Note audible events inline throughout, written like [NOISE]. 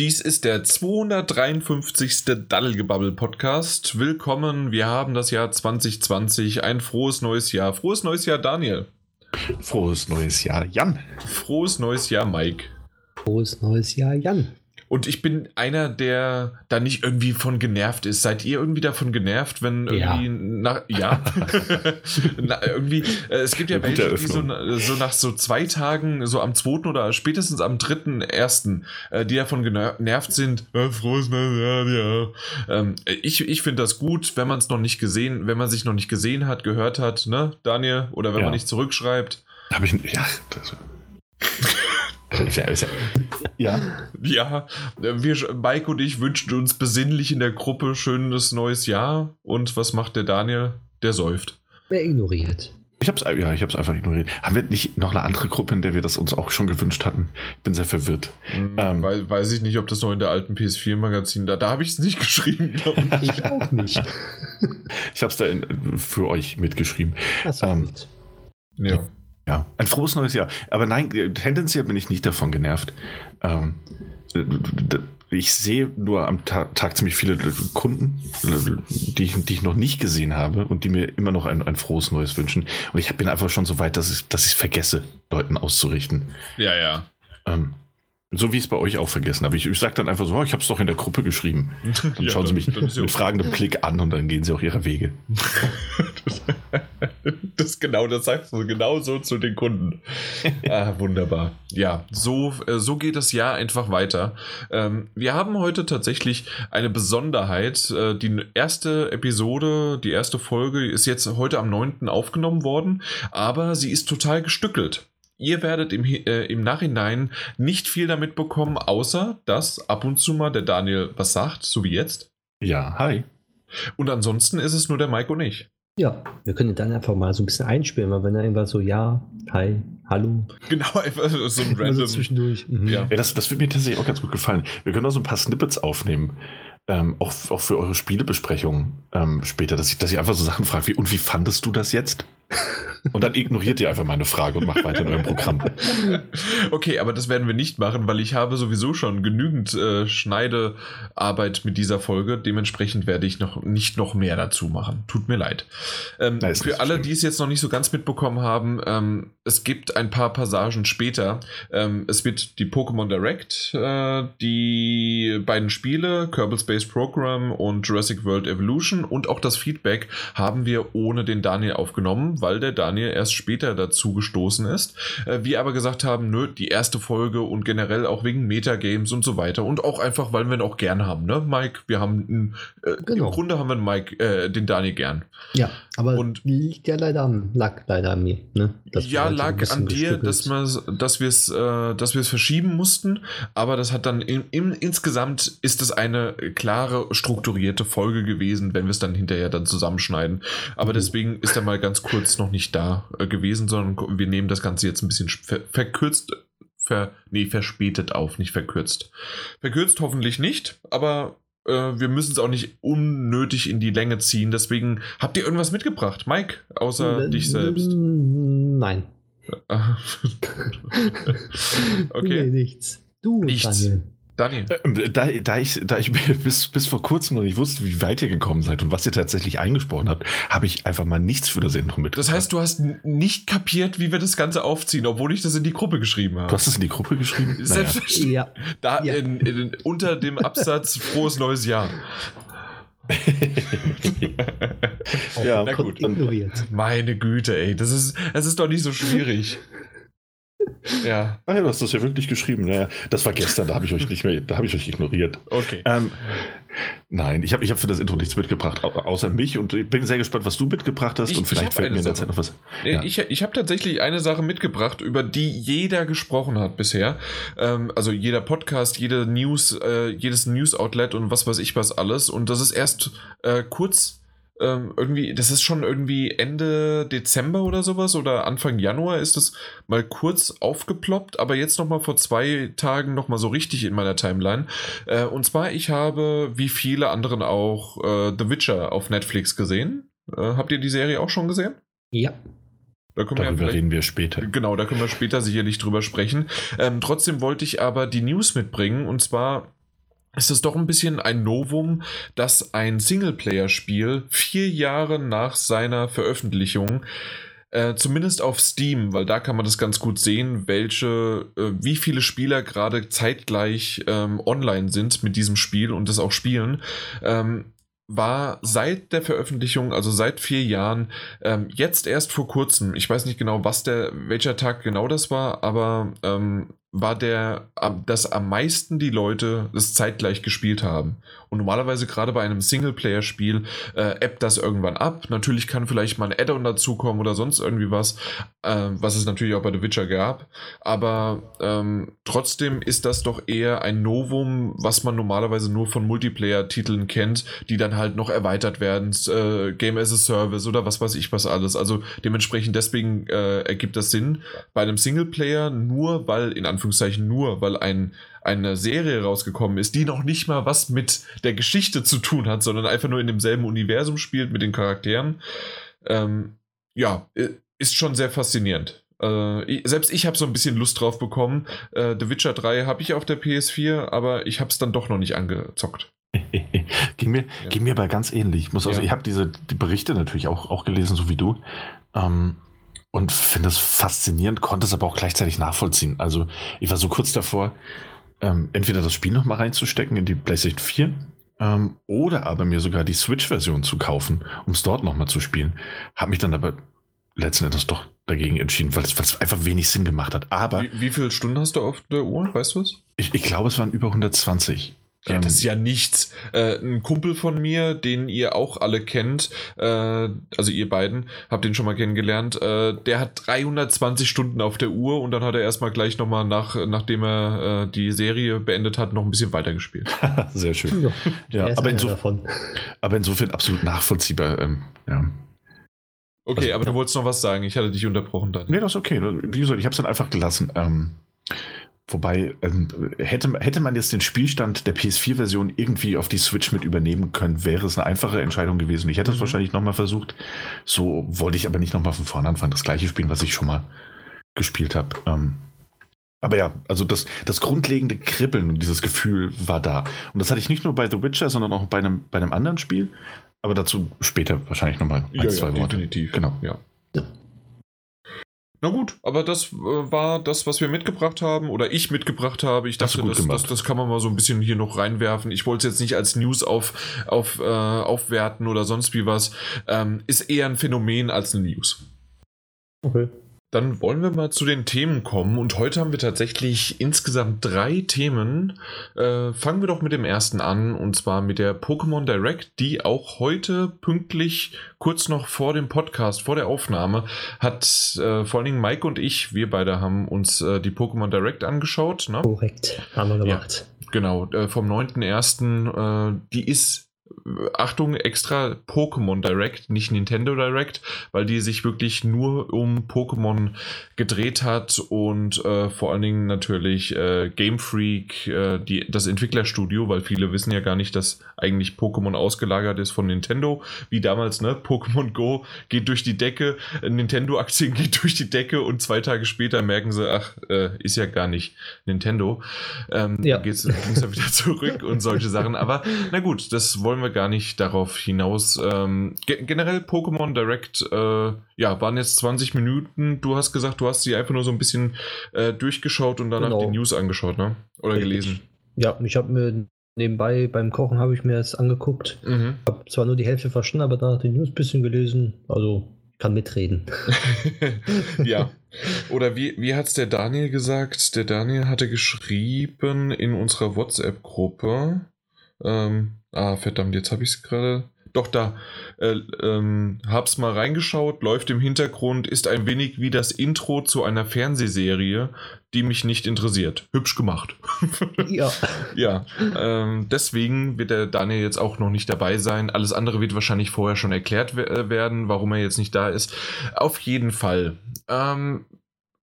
Dies ist der 253. Daddelgebabbel Podcast. Willkommen, wir haben das Jahr 2020, ein frohes neues Jahr. Frohes neues Jahr, Daniel. Frohes neues Jahr, Jan. Frohes neues Jahr, Mike. Frohes neues Jahr, Jan. Und ich bin einer, der da nicht irgendwie von genervt ist. Seid ihr irgendwie davon genervt, wenn irgendwie Ja. nach ja [LAUGHS] Na, irgendwie äh, es gibt ja Eine welche, die so, so nach so zwei Tagen, so am zweiten oder spätestens am dritten ersten, äh, die davon gener- genervt sind. Äh, frohes neues Jahr, ja. Ähm, ich ich finde das gut, wenn man es noch nicht gesehen, wenn man sich noch nicht gesehen hat, gehört hat, ne, Daniel, oder wenn Ja. man nicht zurückschreibt. Habe ich. Ja, das, [LAUGHS] ja, ja, wir, Mike und ich wünschen uns besinnlich in der Gruppe schönes neues Jahr. Und was macht der Daniel? Der säuft. Wer ignoriert? ich habe es ja, ich hab's einfach ignoriert. Haben wir nicht noch eine andere Gruppe, in der wir das uns auch schon gewünscht hatten? Ich bin sehr verwirrt. Ähm. Weil, weiß ich nicht, ob das noch in der alten PS4-Magazin da. Da habe ich es nicht [LAUGHS] geschrieben. glaub ich. Ich auch nicht. Ich habe es da in, für euch mitgeschrieben. Das war Ähm, gut. ja. Ja, ein frohes neues Jahr. Aber nein, äh, tendenziell bin ich nicht davon genervt. Ähm, ich sehe nur am Ta Tag ziemlich viele Kunden, die ich, die ich noch nicht gesehen habe und die mir immer noch ein, ein frohes Neues wünschen. Und ich bin einfach schon so weit, dass ich dass ich es vergesse, Leuten auszurichten. ja, ja. Ähm, so wie ich es bei euch auch vergessen habe. Ich, ich sage dann einfach so, oh, ich habe es doch in der Gruppe geschrieben. [LAUGHS] Dann Ja, schauen sie mich mit okay. fragendem Blick an und dann gehen sie auch ihrer Wege. [LAUGHS] Das genau, das sagst du genau so zu den Kunden. ah, wunderbar. Ja, so, äh, so geht das Jahr einfach weiter. Ähm, wir haben heute tatsächlich eine Besonderheit. Äh, die erste Episode, die erste Folge ist jetzt heute am 9. aufgenommen worden, aber sie ist total gestückelt. Ihr werdet im, äh, im Nachhinein nicht viel damit bekommen, außer dass ab und zu mal der Daniel was sagt, so wie jetzt. Ja, hi. Und ansonsten ist es nur der Mike und ich. Ja, wir können dann einfach mal so ein bisschen einspielen, weil wenn er irgendwas so, ja, hi, hallo, Genau, einfach so ein [LAUGHS] also random. zwischendurch. Mhm. Ja. Ja, das, das wird mir tatsächlich auch ganz gut gefallen. Wir können auch so ein paar Snippets aufnehmen. Ähm, auch, auch für eure Spielebesprechungen ähm, später, dass ich, dass ich einfach so Sachen frage wie, und wie fandest du das jetzt? [LAUGHS] Und dann ignoriert ihr einfach meine Frage und macht weiter in eurem Programm. [LAUGHS] Okay, aber das werden wir nicht machen, weil ich habe sowieso schon genügend äh, Schneidearbeit mit dieser Folge. Dementsprechend werde ich noch nicht noch mehr dazu machen. Tut mir leid. Ähm, nicht für alle, schlimm. die es jetzt noch nicht so ganz mitbekommen haben, ähm, es gibt ein paar Passagen später. Ähm, es wird die Pokémon Direct, äh, die beiden Spiele, Kerbal Space Program und Jurassic World Evolution und auch das Feedback haben wir ohne den Daniel aufgenommen, weil der Daniel erst später dazu gestoßen ist. Äh, wir aber gesagt haben, nö, die erste Folge und generell auch wegen Metagames und so weiter und auch einfach, weil wir ihn auch gern haben, ne, Mike? Wir haben äh, Genau. im Grunde haben wir den Mike, äh, den Daniel gern. Ja, aber Und- liegt ja leider am, lag leider an mir. Ne? Ja, ein lag an dir, dass, wir, dass wir es äh, dass wir es verschieben mussten, aber das hat dann im, im, insgesamt ist es eine klare, strukturierte Folge gewesen, wenn wir es dann hinterher dann zusammenschneiden. Aber Mhm. deswegen ist er mal ganz kurz noch nicht da äh, gewesen, sondern wir nehmen das Ganze jetzt ein bisschen ver verkürzt, ver nee, verspätet auf, nicht verkürzt. Verkürzt hoffentlich nicht, aber äh, wir müssen es auch nicht unnötig in die Länge ziehen. Deswegen habt ihr irgendwas mitgebracht, Mike, außer Äh, dich selbst? Nein. [LAUGHS] Ah. Nee, okay, nichts. Du, Nichts. Daniel. Daniel. Ähm, Da, da, ich, da ich [LAUGHS] bis, bis vor kurzem noch nicht wusste, wie weit ihr gekommen seid und was ihr tatsächlich eingesprochen habt, habe ich einfach mal nichts für das Sendung mitgebracht. Das heißt, du hast nicht kapiert, wie wir das Ganze aufziehen, obwohl ich das in die Gruppe geschrieben du habe. hast es in die Gruppe geschrieben? [LAUGHS] Naja. Selbstverständlich. Ja, Da Ja. in, in, unter dem Absatz Frohes neues Jahr. [LAUGHS] Ja, Na gut. ignoriert. Meine Güte, ey, das ist, das ist doch nicht so schwierig. Ja, Ah ja, du hast das ja wirklich geschrieben. Naja, das war gestern, da habe ich euch nicht mehr, da habe ich euch ignoriert. okay. Ähm, nein, ich habe ich hab für das Intro nichts mitgebracht, au- außer mich und ich bin sehr gespannt, was du mitgebracht hast Ich- und ich vielleicht fällt mir in der Sache. Zeit noch was. Ja. Ich, ich habe tatsächlich eine Sache mitgebracht, über die jeder gesprochen hat bisher. Ähm, also jeder Podcast, jede News, äh, jedes News-Outlet und was weiß ich was alles. Und das ist erst äh, kurz ähm, irgendwie, das ist schon irgendwie Ende Dezember oder sowas oder Anfang Januar ist es mal kurz aufgeploppt, aber jetzt nochmal vor zwei Tagen nochmal so richtig in meiner Timeline. Äh, und zwar, ich habe, wie viele anderen auch, äh, The Witcher auf Netflix gesehen. Äh, habt ihr die Serie auch schon gesehen? Ja. Da können wir ja Darüber reden wir später. Genau, da können wir später sicherlich drüber sprechen. Ähm, trotzdem wollte ich aber die News mitbringen und zwar ist es doch ein bisschen ein Novum, dass ein Singleplayer-Spiel vier Jahre nach seiner Veröffentlichung äh, zumindest auf Steam, weil da kann man das ganz gut sehen, welche, äh, wie viele Spieler gerade zeitgleich ähm, online sind mit diesem Spiel und das auch spielen. Ähm, war seit der Veröffentlichung, also seit vier Jahren, ähm, jetzt erst vor kurzem, ich weiß nicht genau, was der, welcher Tag genau das war, aber ähm, war der, dass am meisten die Leute das zeitgleich gespielt haben. Und normalerweise gerade bei einem Singleplayer-Spiel äh, appt das irgendwann ab. Natürlich kann vielleicht mal ein Add-on dazukommen oder sonst irgendwie was, äh, was es natürlich auch bei The Witcher gab. Aber ähm, trotzdem ist das doch eher ein Novum, was man normalerweise nur von Multiplayer-Titeln kennt, die dann halt noch erweitert werden, äh, Game as a Service oder was weiß ich was alles. Also dementsprechend deswegen äh, ergibt das Sinn. Bei einem Singleplayer nur, weil in Anführungszeichen nur, weil ein eine Serie rausgekommen ist, die noch nicht mal was mit der Geschichte zu tun hat, sondern einfach nur in demselben Universum spielt mit den Charakteren. Ähm, ja, ist schon sehr faszinierend. Äh, selbst ich habe so ein bisschen Lust drauf bekommen. Äh, The Witcher 3 habe ich auf der PS4, aber ich habe es dann doch noch nicht angezockt. [LAUGHS] ging, mir, ja. ging mir aber ganz ähnlich. Ich, muss also, ja. ich habe diese die Berichte natürlich auch, auch gelesen, so wie du. Ähm, und finde es faszinierend, konnte es aber auch gleichzeitig nachvollziehen. Also ich war so kurz davor, ähm, entweder das Spiel nochmal reinzustecken in die PlayStation 4 ähm, oder aber mir sogar die Switch-Version zu kaufen, um es dort nochmal zu spielen. Habe mich dann aber letzten Endes doch dagegen entschieden, weil es einfach wenig Sinn gemacht hat. Aber wie, wie viele Stunden hast du auf der Uhr? Weißt du es? Ich, ich glaube, es waren über 120. Ja, das ist ja nichts. Äh, ein Kumpel von mir, den ihr auch alle kennt, äh, also ihr beiden, habt den schon mal kennengelernt, äh, der hat 320 Stunden auf der Uhr und dann hat er erstmal gleich nochmal, nach, nachdem er äh, die Serie beendet hat, noch ein bisschen weitergespielt. [LAUGHS] Sehr schön. Ja, ja aber, inso aber, insofern absolut nachvollziehbar. Ähm, ja. Okay, also, aber du wolltest noch was sagen. Ich hatte dich unterbrochen dann. Nee, das ist okay. Wie gesagt, ich habe es dann einfach gelassen. Ähm, Wobei, ähm, hätte, hätte man jetzt den Spielstand der PS4-Version irgendwie auf die Switch mit übernehmen können, wäre es eine einfache Entscheidung gewesen. Ich hätte es mhm. wahrscheinlich nochmal versucht. So wollte ich aber nicht nochmal von vorne anfangen, das gleiche spielen, was ich schon mal gespielt habe. Ähm, aber ja, also das, das grundlegende Kribbeln und dieses Gefühl war da. Und das hatte ich nicht nur bei The Witcher, sondern auch bei einem, bei einem anderen Spiel. Aber dazu später wahrscheinlich nochmal ein, ja, zwei ja, Worte. Definitiv. Genau. Ja. Na gut, aber das äh, war das, was wir mitgebracht haben oder ich mitgebracht habe. Ich dachte, das, das, das, kann man mal so ein bisschen hier noch reinwerfen. Ich wollte es jetzt nicht als News auf, auf, äh, aufwerten oder sonst wie was. Ähm, ist eher ein Phänomen als eine News. Okay. Dann wollen wir mal zu den Themen kommen und heute haben wir tatsächlich insgesamt drei Themen. Äh, fangen wir doch mit dem ersten an und zwar mit der Pokémon Direct, die auch heute pünktlich kurz noch vor dem Podcast, vor der Aufnahme, hat äh, vor allen Dingen Mike und ich, wir beide haben uns äh, die Pokémon Direct angeschaut. Ne? Korrekt, haben wir gemacht. Ja, genau, äh, vom 9.1. Äh, die ist Achtung, extra Pokémon Direct, nicht Nintendo Direct, weil die sich wirklich nur um Pokémon gedreht hat und äh, vor allen Dingen natürlich äh, Game Freak, äh, die, das Entwicklerstudio, weil viele wissen ja gar nicht, dass eigentlich Pokémon ausgelagert ist von Nintendo, wie damals, ne? Pokémon Go geht durch die Decke, Nintendo-Aktien [LAUGHS] geht durch die Decke und zwei Tage später merken sie, ach, äh, ist ja gar nicht Nintendo. Ähm, ja. Geht es ja wieder zurück und solche Sachen. Aber na gut, das wollen wir gar nicht darauf hinaus. Ähm, ge generell Pokémon Direct, äh, ja, waren jetzt 20 Minuten. Du hast gesagt, du hast sie einfach nur so ein bisschen äh, durchgeschaut und danach genau. die News angeschaut, ne? Oder ich, gelesen. Ja, ich habe mir nebenbei beim Kochen habe ich mir das angeguckt. Mhm. Habe zwar nur die Hälfte verstanden, aber danach die News ein bisschen gelesen. Also kann mitreden. [LAUGHS] ja. Oder wie, wie hat es der Daniel gesagt? Der Daniel hatte geschrieben in unserer WhatsApp-Gruppe. Ähm, ah, verdammt, jetzt habe ich es gerade. Doch, da. Äh, ähm, hab's mal reingeschaut, läuft im Hintergrund, ist ein wenig wie das Intro zu einer Fernsehserie, die mich nicht interessiert. Hübsch gemacht. [LAUGHS] Ja. ja. Ähm, deswegen wird der Daniel jetzt auch noch nicht dabei sein. Alles andere wird wahrscheinlich vorher schon erklärt äh, werden, warum er jetzt nicht da ist. Auf jeden Fall. Ähm,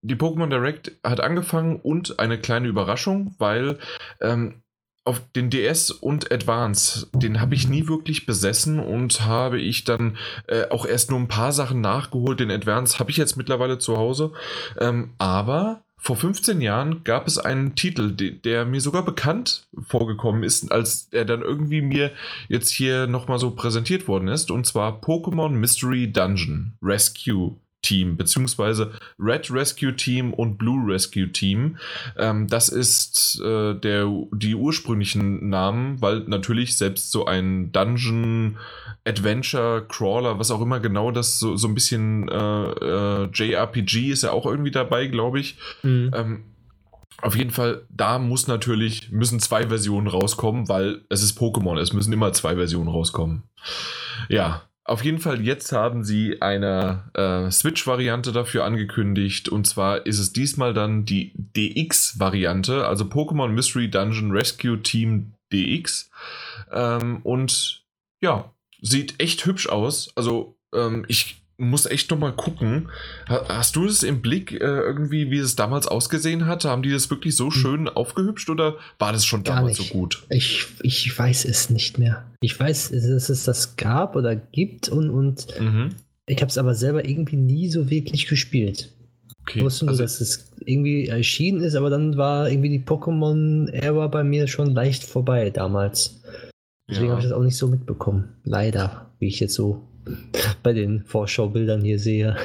die Pokémon Direct hat angefangen und eine kleine Überraschung, weil ähm, auf den DS und Advance, den habe ich nie wirklich besessen und habe ich dann äh, auch erst nur ein paar Sachen nachgeholt. Den Advance habe ich jetzt mittlerweile zu Hause. Ähm, aber vor 15 Jahren gab es einen Titel, der mir sogar bekannt vorgekommen ist, als er dann irgendwie mir jetzt hier nochmal so präsentiert worden ist, und zwar Pokémon Mystery Dungeon Rescue Team, beziehungsweise Red Rescue Team und Blue Rescue Team. Ähm, das ist äh, der, die ursprünglichen Namen, weil natürlich selbst so ein Dungeon, Adventure, Crawler, was auch immer genau das so, so ein bisschen äh, äh, JRPG ist ja auch irgendwie dabei, glaube ich. Mhm. Ähm, auf jeden Fall, da muss natürlich, müssen zwei Versionen rauskommen, weil es ist Pokémon, es müssen immer zwei Versionen rauskommen. Ja, auf jeden Fall, jetzt haben sie eine äh, Switch-Variante dafür angekündigt. Und zwar ist es diesmal dann die DX-Variante, also Pokémon Mystery Dungeon Rescue Team DX. Ähm, und ja, sieht echt hübsch aus. Also ähm, ich muss echt noch mal gucken. Hast du es im Blick äh, irgendwie, wie es damals ausgesehen hat? Haben die das wirklich so hm. schön aufgehübscht oder war das schon Gar damals nicht. so gut? Ich, ich weiß es nicht mehr. Ich weiß, dass es das gab oder gibt und, und mhm. ich habe es aber selber irgendwie nie so wirklich gespielt. Okay. Ich wusste nur, also, dass es irgendwie erschienen ist, aber dann war irgendwie die Pokémon-Ära bei mir schon leicht vorbei damals. Deswegen ja. habe ich das auch nicht so mitbekommen. Leider, wie ich jetzt so bei den Vorschaubildern hier sehe.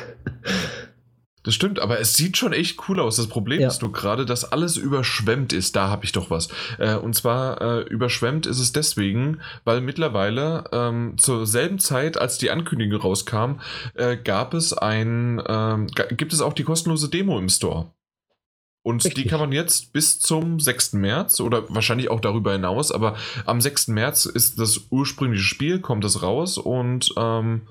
Das stimmt, aber es sieht schon echt cool aus. Das Problem ja. ist nur gerade, dass alles überschwemmt ist. Da habe ich doch was. Äh, und zwar äh, überschwemmt ist es deswegen, weil mittlerweile ähm, zur selben Zeit, als die Ankündigung rauskam, äh, gab es ein, ähm, gibt es auch die kostenlose Demo im Store. Und Richtig. die kann man jetzt bis zum 6. März oder wahrscheinlich auch darüber hinaus, aber am 6. März ist das ursprüngliche Spiel, kommt es raus und ähm,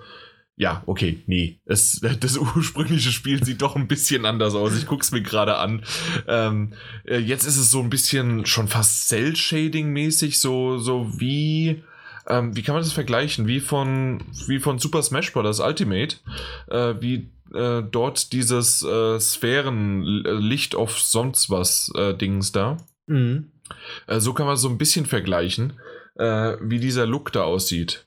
ja, okay, nee. Es, [LAUGHS] das ursprüngliche Spiel sieht doch ein bisschen anders aus. Ich gucke es mir gerade an. Ähm, äh, jetzt ist es so ein bisschen schon fast Cell-Shading-mäßig, so, so wie. Ähm, wie kann man das vergleichen? Wie von, wie von Super Smash Bros. Ultimate, äh, wie äh, dort dieses äh, Sphären-Licht auf sonst was äh, Dings da. Mhm. Äh, so kann man so ein bisschen vergleichen, äh, wie dieser Look da aussieht.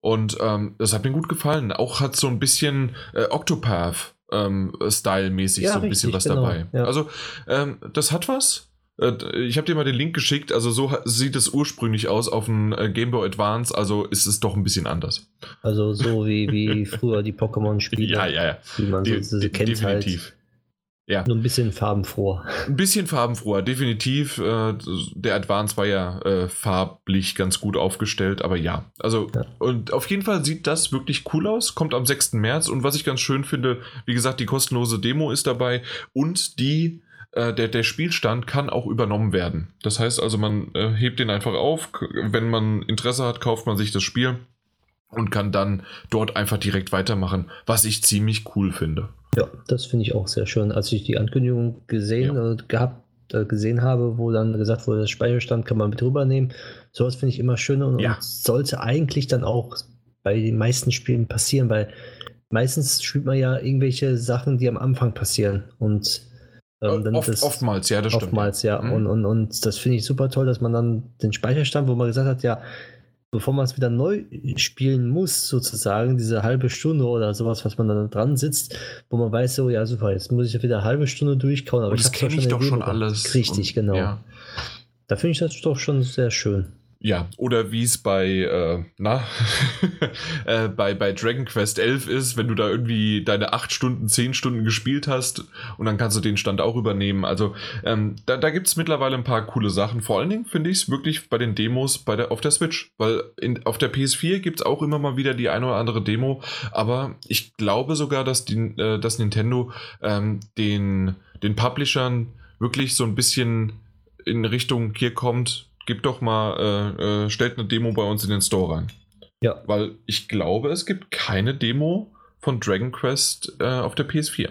Und ähm, das hat mir gut gefallen. Auch hat so ein bisschen äh, Octopath ähm, Style-mäßig ja, so ein richtig, bisschen was genau, dabei. Ja. Also ähm, das hat was. Äh, ich habe dir mal den Link geschickt, also so sieht es ursprünglich aus auf dem äh, Game Boy Advance, also ist es doch ein bisschen anders. Also so wie, wie [LAUGHS] früher die Pokémon-Spiele, ja, ja, ja. wie man so, so kennt definitiv. Halt. Ja. Nur ein bisschen farbenfroher. Ein bisschen farbenfroher, definitiv. Äh, der Advance war ja farblich ganz gut aufgestellt, aber ja. Also, ja. und auf jeden Fall sieht das wirklich cool aus. Kommt am 6. März und was ich ganz schön finde, wie gesagt, die kostenlose Demo ist dabei und die äh, der, der Spielstand kann auch übernommen werden. Das heißt also, man äh, hebt den einfach auf. Wenn man Interesse hat, kauft man sich das Spiel und kann dann dort einfach direkt weitermachen, was ich ziemlich cool finde. Ja, das finde ich auch sehr schön. Als ich die Ankündigung gesehen ja. und gehabt äh, gesehen habe, wo dann gesagt wurde, das Speicherstand kann man mit rübernehmen. Sowas finde ich immer schöner und, ja. und, sollte eigentlich dann auch bei den meisten Spielen passieren, weil meistens spielt man ja irgendwelche Sachen, die am Anfang passieren und ähm, äh, Oft, das, oftmals, ja, das stimmt. Oftmals, ja. Mhm. Und, und, und das finde ich super toll, dass man dann den Speicherstand, wo man gesagt hat, ja, bevor man es wieder neu spielen muss, sozusagen, diese halbe Stunde oder sowas, was man dann dran sitzt, wo man weiß, so, ja, super, jetzt muss ich ja wieder eine halbe Stunde durchkauen. Aber und das kenne ich doch schon alles. Richtig, und, genau. Ja. Da finde ich das doch schon sehr schön. Ja, oder wie es bei, äh, na, [LAUGHS] äh, bei, bei Dragon Quest 11 ist, wenn du da irgendwie deine 8 Stunden, 10 Stunden gespielt hast und dann kannst du den Stand auch übernehmen. Also ähm, da, da gibt es mittlerweile ein paar coole Sachen. Vor allen Dingen finde ich es wirklich bei den Demos bei der, auf der Switch, weil in, auf der PS4 gibt es auch immer mal wieder die eine oder andere Demo, aber ich glaube sogar, dass, die, äh, dass Nintendo ähm, den, den Publishern wirklich so ein bisschen in Richtung hier kommt, gib doch mal, äh, äh, stellt eine Demo bei uns in den Store rein. Ja. Weil ich glaube, es gibt keine Demo von Dragon Quest äh, auf der PS4.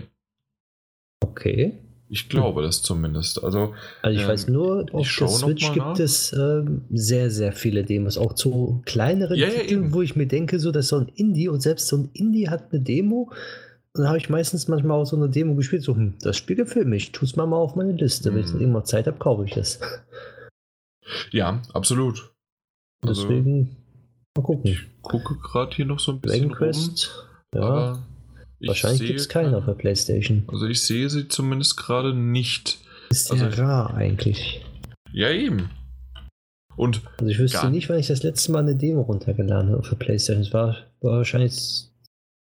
Okay. Ich glaube das zumindest. Also, also ich ähm, weiß nur, auf der Switch gibt nach. es ähm, sehr, sehr viele Demos, auch zu kleineren ja, Titeln, ja, wo ich mir denke, so, das ist so ein Indie und selbst so ein Indie hat eine Demo. Und dann habe ich meistens manchmal auch so eine Demo gespielt, so, hm, das Spiel gefällt mir, ich tue es mal, mal auf meine Liste. Hm. Wenn ich dann irgendwann Zeit habe, kaufe ich es. Ja, absolut. Also, Deswegen mal gucken. Ich gucke gerade hier noch so ein bisschen. Dragon Quest, rum, ja. Wahrscheinlich gibt es keinen auf der Playstation. Also ich sehe sie zumindest gerade nicht. Ist sehr also, rar eigentlich. Ja, eben. Und also ich wüsste nicht, wann ich das letzte Mal eine Demo runtergeladen habe für PlayStation. Es war, war wahrscheinlich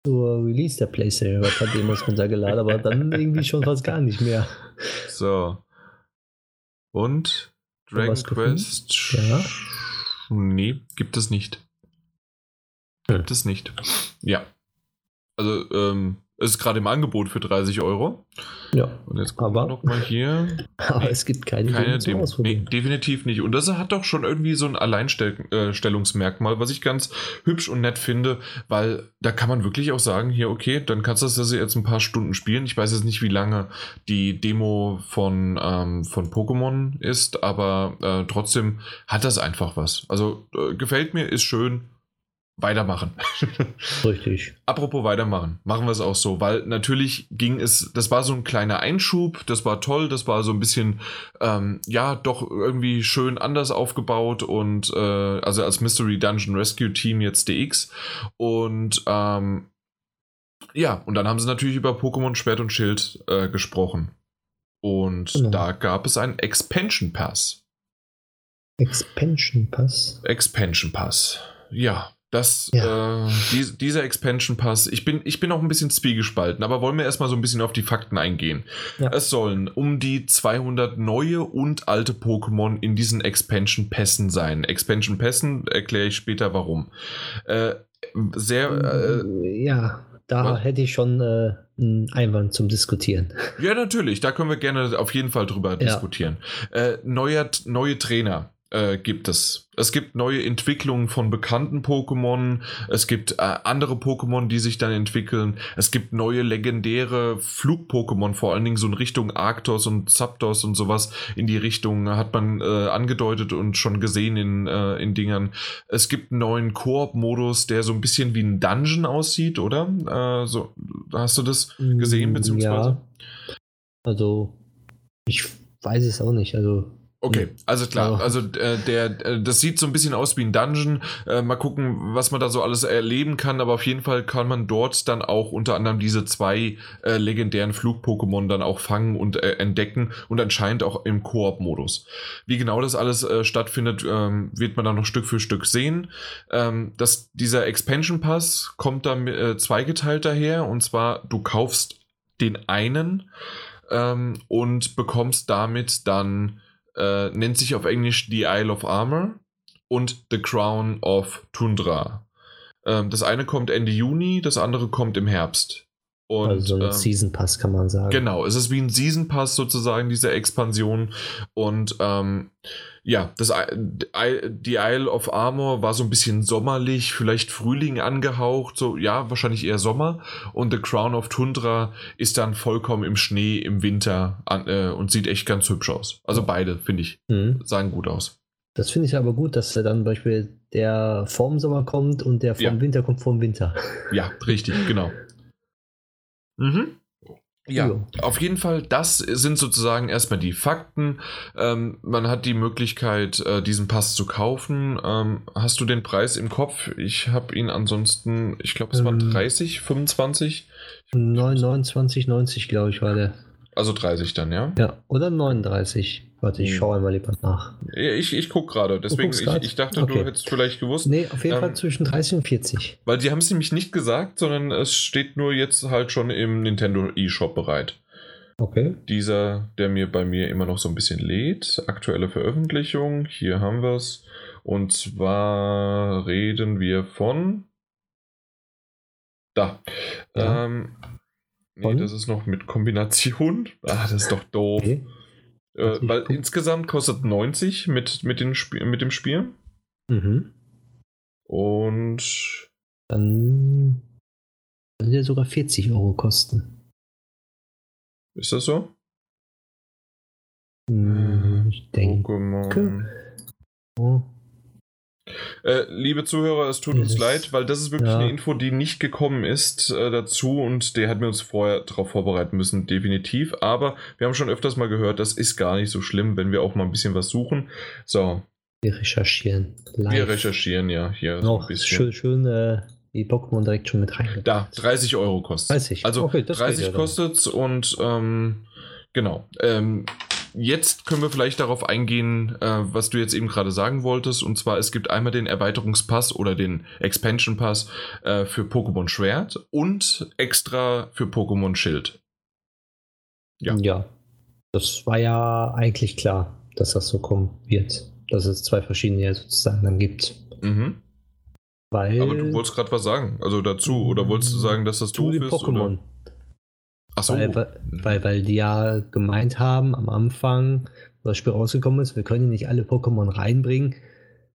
zur Release der PlayStation ein paar Demos [LAUGHS] runtergeladen, aber dann irgendwie schon fast gar nicht mehr. So. Und Dragon Quest? Ja. Nee, gibt es nicht. Gibt hm. es nicht. Ja. Also, ähm, es ist gerade im Angebot für 30 Euro. Ja. Und jetzt gucken wir nochmal hier. [LAUGHS] Aber es gibt keine, keine Demo. Nee, definitiv nicht. Und das hat doch schon irgendwie so ein Alleinstellungsmerkmal, was ich ganz hübsch und nett finde, weil da kann man wirklich auch sagen, hier, okay, dann kannst du das jetzt ein paar Stunden spielen. Ich weiß jetzt nicht, wie lange die Demo von, ähm, von Pokémon ist, aber äh, trotzdem hat das einfach was. Also äh, gefällt mir, ist schön, weitermachen. [LAUGHS] Richtig. Apropos weitermachen, machen wir es auch so, weil natürlich ging es, das war so ein kleiner Einschub, das war toll, das war so ein bisschen, ähm, ja, doch irgendwie schön anders aufgebaut und äh, also als Mystery Dungeon Rescue Team jetzt DX und ähm, ja, und dann haben sie natürlich über Pokémon Schwert und Schild äh, gesprochen. Und genau. da gab es einen Expansion Pass. Expansion Pass? Expansion Pass. Ja, das, ja. äh, die, dieser Expansion Pass, ich bin, ich bin auch ein bisschen zwiegespalten, aber wollen wir erstmal so ein bisschen auf die Fakten eingehen. Ja. Es sollen um die 200 neue und alte Pokémon in diesen Expansion Pässen sein. Expansion Pässen erkläre ich später warum. Äh, sehr. Äh, ja, da was? hätte ich schon äh, einen Einwand zum Diskutieren. Ja, natürlich, da können wir gerne auf jeden Fall drüber ja. diskutieren. Äh, neuer, neue Trainer äh, gibt es. Es gibt neue Entwicklungen von bekannten Pokémon. Es gibt äh, andere Pokémon, die sich dann entwickeln. Es gibt neue legendäre Flug-Pokémon, vor allen Dingen so in Richtung Arctos und Zapdos und sowas. In die Richtung hat man äh, angedeutet und schon gesehen in, äh, in Dingern. Es gibt einen neuen Koop-Modus, der so ein bisschen wie ein Dungeon aussieht, oder? Äh, so, hast du das gesehen, mm, beziehungsweise? Ja. Also, ich weiß es auch nicht. Also, Okay, also klar, also äh, der, äh, das sieht so ein bisschen aus wie ein Dungeon. Äh, mal gucken, was man da so alles erleben kann, aber auf jeden Fall kann man dort dann auch unter anderem diese zwei äh, legendären Flug-Pokémon dann auch fangen und äh, entdecken und anscheinend auch im Koop-Modus. Wie genau das alles äh, stattfindet, ähm, wird man dann noch Stück für Stück sehen. Ähm, das, dieser Expansion Pass kommt dann äh, zweigeteilt daher und zwar du kaufst den einen ähm, und bekommst damit dann äh, nennt sich auf Englisch The Isle of Armor und The Crown of Tundra. Ähm, das eine kommt Ende Juni, das andere kommt im Herbst. Und, also ein ähm, Season Pass kann man sagen. Genau, es ist wie ein Season Pass sozusagen, diese Expansion. Und ähm, ja, das, die Isle of Armor war so ein bisschen sommerlich, vielleicht Frühling angehaucht, so ja, wahrscheinlich eher Sommer. Und The Crown of Tundra ist dann vollkommen im Schnee im Winter an, äh, und sieht echt ganz hübsch aus. Also beide, finde ich, mhm. sahen gut aus. Das finde ich aber gut, dass dann zum Beispiel der vorm Sommer kommt und der vorm ja. Winter kommt vorm Winter. Ja, richtig, genau. Mhm. Ja, ja, auf jeden Fall, das sind sozusagen erstmal die Fakten. Ähm, man hat die Möglichkeit, äh, diesen Pass zu kaufen. Ähm, hast du den Preis im Kopf? Ich habe ihn ansonsten, ich glaube, es waren 30, 25? 29, 90, glaube ich, war der. Also 30 dann, ja? Ja, oder 39. Warte, ich hm. schaue einmal lieber nach. Ich, ich gucke gerade, deswegen ich, ich, dachte, okay. du hättest vielleicht gewusst. Nee, auf jeden ähm, Fall zwischen 30 und 40. Weil die haben es nämlich nicht gesagt, sondern es steht nur jetzt halt schon im Nintendo eShop bereit. Okay. Dieser, der mir bei mir immer noch so ein bisschen lädt. Aktuelle Veröffentlichung, hier haben wir es. Und zwar reden wir von. Da. Ja. Ähm, nee, das ist noch mit Kombination. Ah, das ist doch doof. Okay. Äh, weil insgesamt kostet 90 mit, mit, den Sp mit dem Spiel. Mhm. Und. Dann kann der sogar 40 Euro kosten. Ist das so? Hm, ich denke. Pokémon. Oh. Äh, liebe Zuhörer, es tut uns leid, weil das ist wirklich ja. eine Info, die nicht gekommen ist äh, dazu und der hätten wir uns vorher darauf vorbereiten müssen, definitiv. Aber wir haben schon öfters mal gehört, das ist gar nicht so schlimm, wenn wir auch mal ein bisschen was suchen. So. Wir recherchieren. Live. Wir recherchieren ja hier Noch so ein bisschen. Schön, schön äh, die Pokémon direkt schon mit rein. Da, 30 Euro kostet 30. Also okay, 30 kostet es und ähm, genau. Ähm, jetzt können wir vielleicht darauf eingehen, äh, was du jetzt eben gerade sagen wolltest. Und zwar, es gibt einmal den Erweiterungspass oder den Expansion Pass äh, für Pokémon Schwert und extra für Pokémon Schild. Ja. ja. Das war ja eigentlich klar, dass das so kommen wird. Dass es zwei verschiedene sozusagen dann gibt. Mhm. Weil, Aber du wolltest gerade was sagen, also dazu, oder wolltest du sagen, dass das doof ist? Pokémon. Oder? Ach so. Weil, weil, weil die ja gemeint haben am Anfang, wo das Spiel rausgekommen ist, wir können nicht alle Pokémon reinbringen,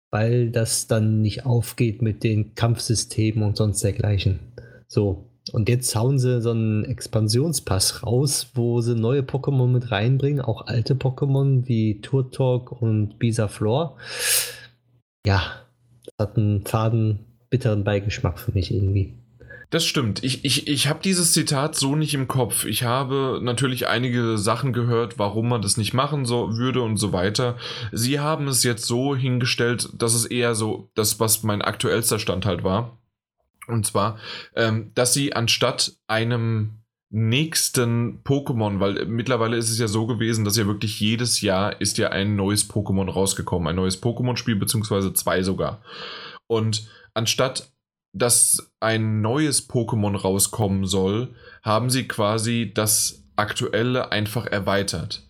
weil das dann nicht aufgeht mit den Kampfsystemen und sonst dergleichen. So. Und jetzt hauen sie so einen Expansionspass raus, wo sie neue Pokémon mit reinbringen, auch alte Pokémon wie Turtok und Bisaflor. Ja, das hat einen faden, bitteren Beigeschmack für mich irgendwie. Das stimmt. Ich, ich, ich habe dieses Zitat so nicht im Kopf. Ich habe natürlich einige Sachen gehört, warum man das nicht machen so würde und so weiter. Sie haben es jetzt so hingestellt, dass es eher so das, was mein aktuellster Stand halt war. Und zwar, ähm, dass sie anstatt einem nächsten Pokémon, weil mittlerweile ist es ja so gewesen, dass ja wirklich jedes Jahr ist ja ein neues Pokémon rausgekommen, ein neues Pokémon-Spiel, beziehungsweise zwei sogar. Und anstatt dass ein neues Pokémon rauskommen soll, haben sie quasi das aktuelle einfach erweitert.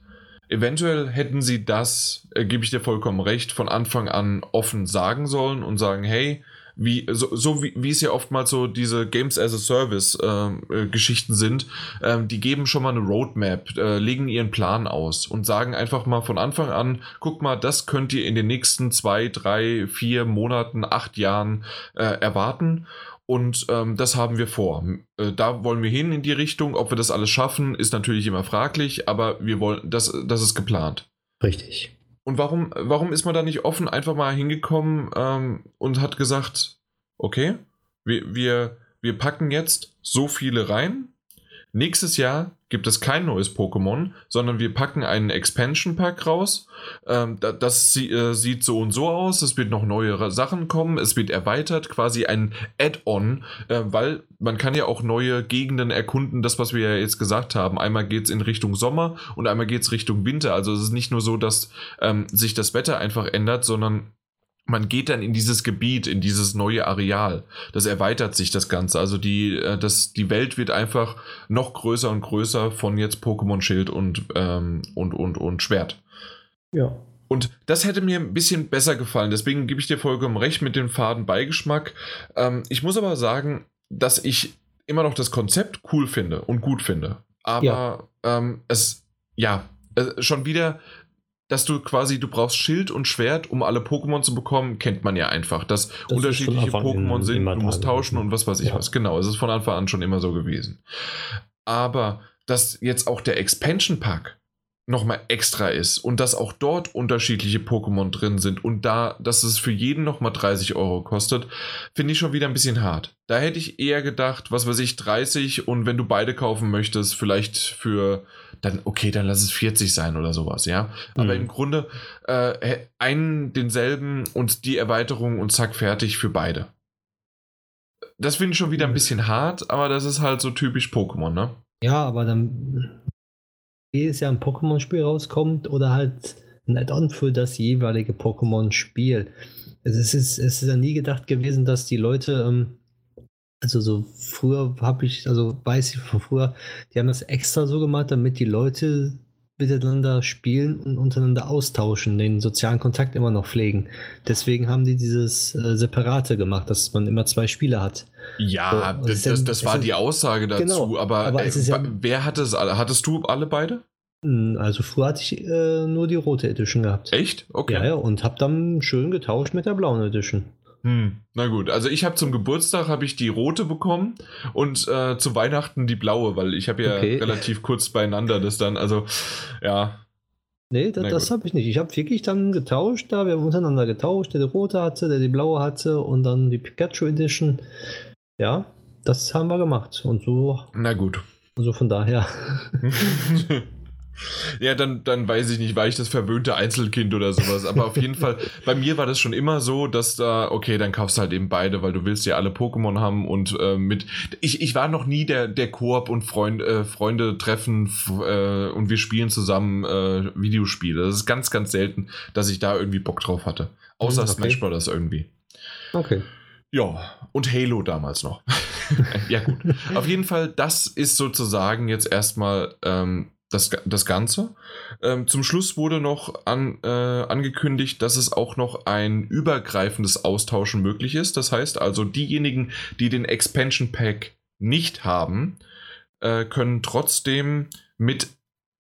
Eventuell hätten sie das, äh, gebe ich dir vollkommen recht, von Anfang an offen sagen sollen und sagen, hey, wie, so, so wie, wie es ja oftmals so diese Games as a Service ähm, äh, Geschichten sind, ähm, die geben schon mal eine Roadmap, äh, legen ihren Plan aus und sagen einfach mal von Anfang an, guck mal, das könnt ihr in den nächsten zwei, drei, vier Monaten, acht Jahren äh, erwarten. Und ähm, das haben wir vor. Äh, da wollen wir hin in die Richtung. Ob wir das alles schaffen, ist natürlich immer fraglich, aber wir wollen, das, das ist geplant. Richtig. Und warum, warum ist man da nicht offen einfach mal hingekommen ähm, und hat gesagt, okay, wir, wir, wir packen jetzt so viele rein. Nächstes Jahr gibt es kein neues Pokémon, sondern wir packen einen Expansion Pack raus. Ähm, das äh, sieht so und so aus. Es wird noch neue Sachen kommen. Es wird erweitert, quasi ein Add-on, äh, weil man kann ja auch neue Gegenden erkunden. Das, was wir ja jetzt gesagt haben. Einmal geht es in Richtung Sommer und einmal geht es Richtung Winter. Also es ist nicht nur so, dass ähm, sich das Wetter einfach ändert, sondern man geht dann in dieses Gebiet, in dieses neue Areal. Das erweitert sich das Ganze. Also die, äh, das, die Welt wird einfach noch größer und größer von jetzt Pokémon Schild und, ähm, und, und, und Schwert. Ja. Und das hätte mir ein bisschen besser gefallen. Deswegen gebe ich dir vollkommen recht mit dem faden Beigeschmack. Ähm, ich muss aber sagen, dass ich immer noch das Konzept cool finde und gut finde. Aber ja. ähm, es, ja, schon wieder dass du quasi, du brauchst Schild und Schwert, um alle Pokémon zu bekommen, kennt man ja einfach. Dass das unterschiedliche Pokémon sind, du musst tauschen und was weiß ich ja. was. Genau, es ist von Anfang an schon immer so gewesen. Aber dass jetzt auch der Expansion Pack nochmal extra ist und dass auch dort unterschiedliche Pokémon drin sind und da, dass es für jeden nochmal 30 Euro kostet, finde ich schon wieder ein bisschen hart. Da hätte ich eher gedacht, was weiß ich, 30 und wenn du beide kaufen möchtest, vielleicht für dann okay, dann lass es 40 sein oder sowas, ja. Aber mhm. im Grunde äh, einen denselben und die Erweiterung und zack, fertig für beide. Das finde ich schon wieder ein mhm. bisschen hart, aber das ist halt so typisch Pokémon, ne? Ja, aber dann jedes Jahr ein Pokémon-Spiel rauskommt oder halt ein Add-on für das jeweilige Pokémon-Spiel. Es ist, es ist ja nie gedacht gewesen, dass die Leute ähm, also so früher habe ich, also weiß ich von früher, die haben das extra so gemacht, damit die Leute miteinander spielen und untereinander austauschen, den sozialen Kontakt immer noch pflegen. Deswegen haben die dieses äh, Separate gemacht, dass man immer zwei Spieler hat. Ja, so, das, das, das war die Aussage dazu, genau, aber, aber äh, ja, wer hatte es alle? Hattest du alle beide? Hm, also früher hatte ich äh, nur die rote Edition gehabt. Echt? Okay. Ja, ja, und habe dann schön getauscht mit der blauen Edition. Hm, na gut, also ich habe zum Geburtstag habe ich die rote bekommen und äh, zu Weihnachten die blaue, weil ich habe ja okay. relativ kurz beieinander das dann, also ja. Nee, das, das habe ich nicht. Ich habe wirklich dann getauscht da, wir haben untereinander getauscht, der die rote hatte, der die blaue hatte und dann die Pikachu Edition. Ja, das haben wir gemacht und so. Na gut. Also von daher. [LAUGHS] [LAUGHS] Ja, dann, dann weiß ich nicht, war ich das verwöhnte Einzelkind oder sowas. Aber auf jeden Fall, [LAUGHS] bei mir war das schon immer so, dass da, okay, dann kaufst du halt eben beide, weil du willst ja alle Pokémon haben und äh, mit. Ich, ich war noch nie der, der Koop und Freund, äh, Freunde treffen äh, und wir spielen zusammen äh, Videospiele. Das ist ganz, ganz selten, dass ich da irgendwie Bock drauf hatte. Außer hm, okay. Smash Bros. irgendwie. Okay. Ja, und Halo damals noch. [LAUGHS] ja, gut. Auf jeden Fall, das ist sozusagen jetzt erstmal ähm, das, das Ganze. Ähm, zum Schluss wurde noch an, äh, angekündigt, dass es auch noch ein übergreifendes Austauschen möglich ist. Das heißt also, diejenigen, die den Expansion Pack nicht haben, äh, können trotzdem mit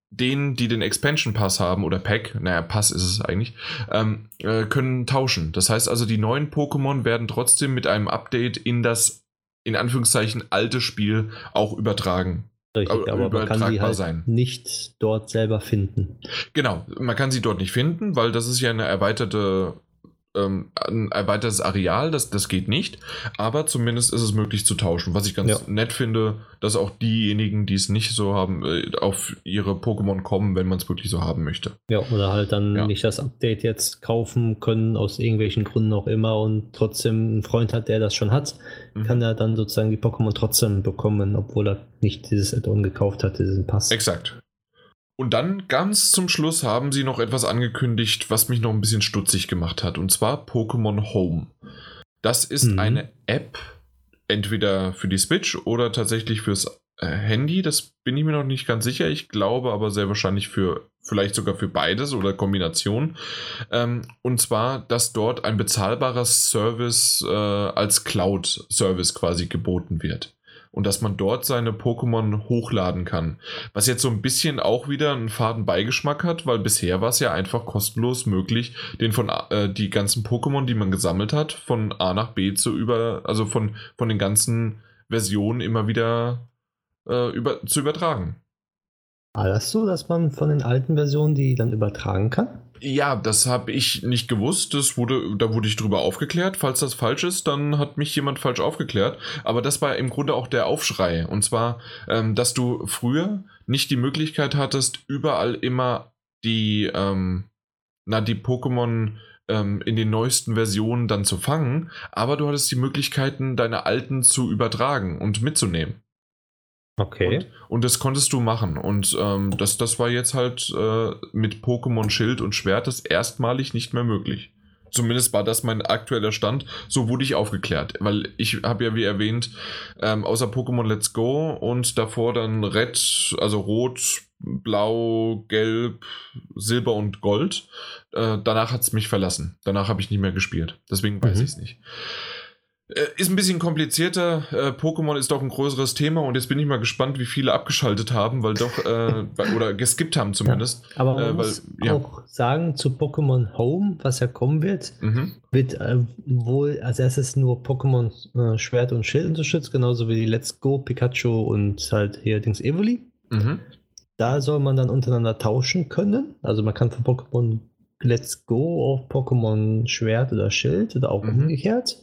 denen, die den Expansion Pass haben oder Pack, naja, Pass ist es eigentlich, ähm, äh, können tauschen. Das heißt also, die neuen Pokémon werden trotzdem mit einem Update in das, in Anführungszeichen, alte Spiel auch übertragen. Richtig, aber man kann sie halt sein. nicht dort selber finden. Genau, man kann sie dort nicht finden, weil das ist ja eine erweiterte ähm, ein erweitertes Areal, das, das geht nicht, aber zumindest ist es möglich zu tauschen. Was ich ganz ja. nett finde, dass auch diejenigen, die es nicht so haben, äh, auf ihre Pokémon kommen, wenn man es wirklich so haben möchte. Ja, oder halt dann ja. nicht das Update jetzt kaufen können, aus irgendwelchen Gründen auch immer und trotzdem einen Freund hat, der das schon hat, mhm. kann er dann sozusagen die Pokémon trotzdem bekommen, obwohl er nicht dieses Add-on gekauft hat, diesen Pass. Exakt. Und dann ganz zum Schluss haben sie noch etwas angekündigt, was mich noch ein bisschen stutzig gemacht hat, und zwar Pokémon Home. Das ist mhm. eine App, entweder für die Switch oder tatsächlich fürs äh, Handy. Das bin ich mir noch nicht ganz sicher. Ich glaube aber sehr wahrscheinlich für, vielleicht sogar für beides oder Kombination. Ähm, und zwar, dass dort ein bezahlbarer Service äh, als Cloud-Service quasi geboten wird und dass man dort seine Pokémon hochladen kann. Was jetzt so ein bisschen auch wieder einen faden Beigeschmack hat, weil bisher war es ja einfach kostenlos möglich, den von äh, die ganzen Pokémon, die man gesammelt hat, von A nach B zu über, also von, von den ganzen Versionen immer wieder äh, über, zu übertragen. War das so, dass man von den alten Versionen die dann übertragen kann? Ja, das habe ich nicht gewusst. Das wurde, da wurde ich drüber aufgeklärt. Falls das falsch ist, dann hat mich jemand falsch aufgeklärt. Aber das war im Grunde auch der Aufschrei. Und zwar, ähm, dass du früher nicht die Möglichkeit hattest, überall immer die, ähm, na, die Pokémon ähm, in den neuesten Versionen dann zu fangen, aber du hattest die Möglichkeiten, deine alten zu übertragen und mitzunehmen. Okay. Und, und, das konntest du machen. Und ähm, das, das war jetzt halt äh, mit Pokémon Schild und Schwert das erstmalig nicht mehr möglich. Zumindest war das mein aktueller Stand. So wurde ich aufgeklärt. Weil ich habe ja, wie erwähnt, ähm, außer Pokémon Let's Go und davor dann Red, also Rot, Blau, Gelb, Silber und Gold. Äh, danach hat es mich verlassen. Danach habe ich nicht mehr gespielt. Deswegen weiß mhm. ich es nicht. Äh, ist ein bisschen komplizierter. Äh, Pokémon ist doch ein größeres Thema und jetzt bin ich mal gespannt, wie viele abgeschaltet haben, weil doch, äh, [LAUGHS] oder geskippt haben zumindest. Ja, aber man äh, weil, muss ja. auch sagen, zu Pokémon Home, was ja kommen wird, mhm. wird äh, wohl als erstes nur Pokémon äh, Schwert und Schild unterstützt, genauso wie die Let's Go, Pikachu und halt hier Dings Evoli. Mhm. Da soll man dann untereinander tauschen können. Also man kann von Pokémon Let's Go auf Pokémon Schwert oder Schild oder auch mhm. umgekehrt.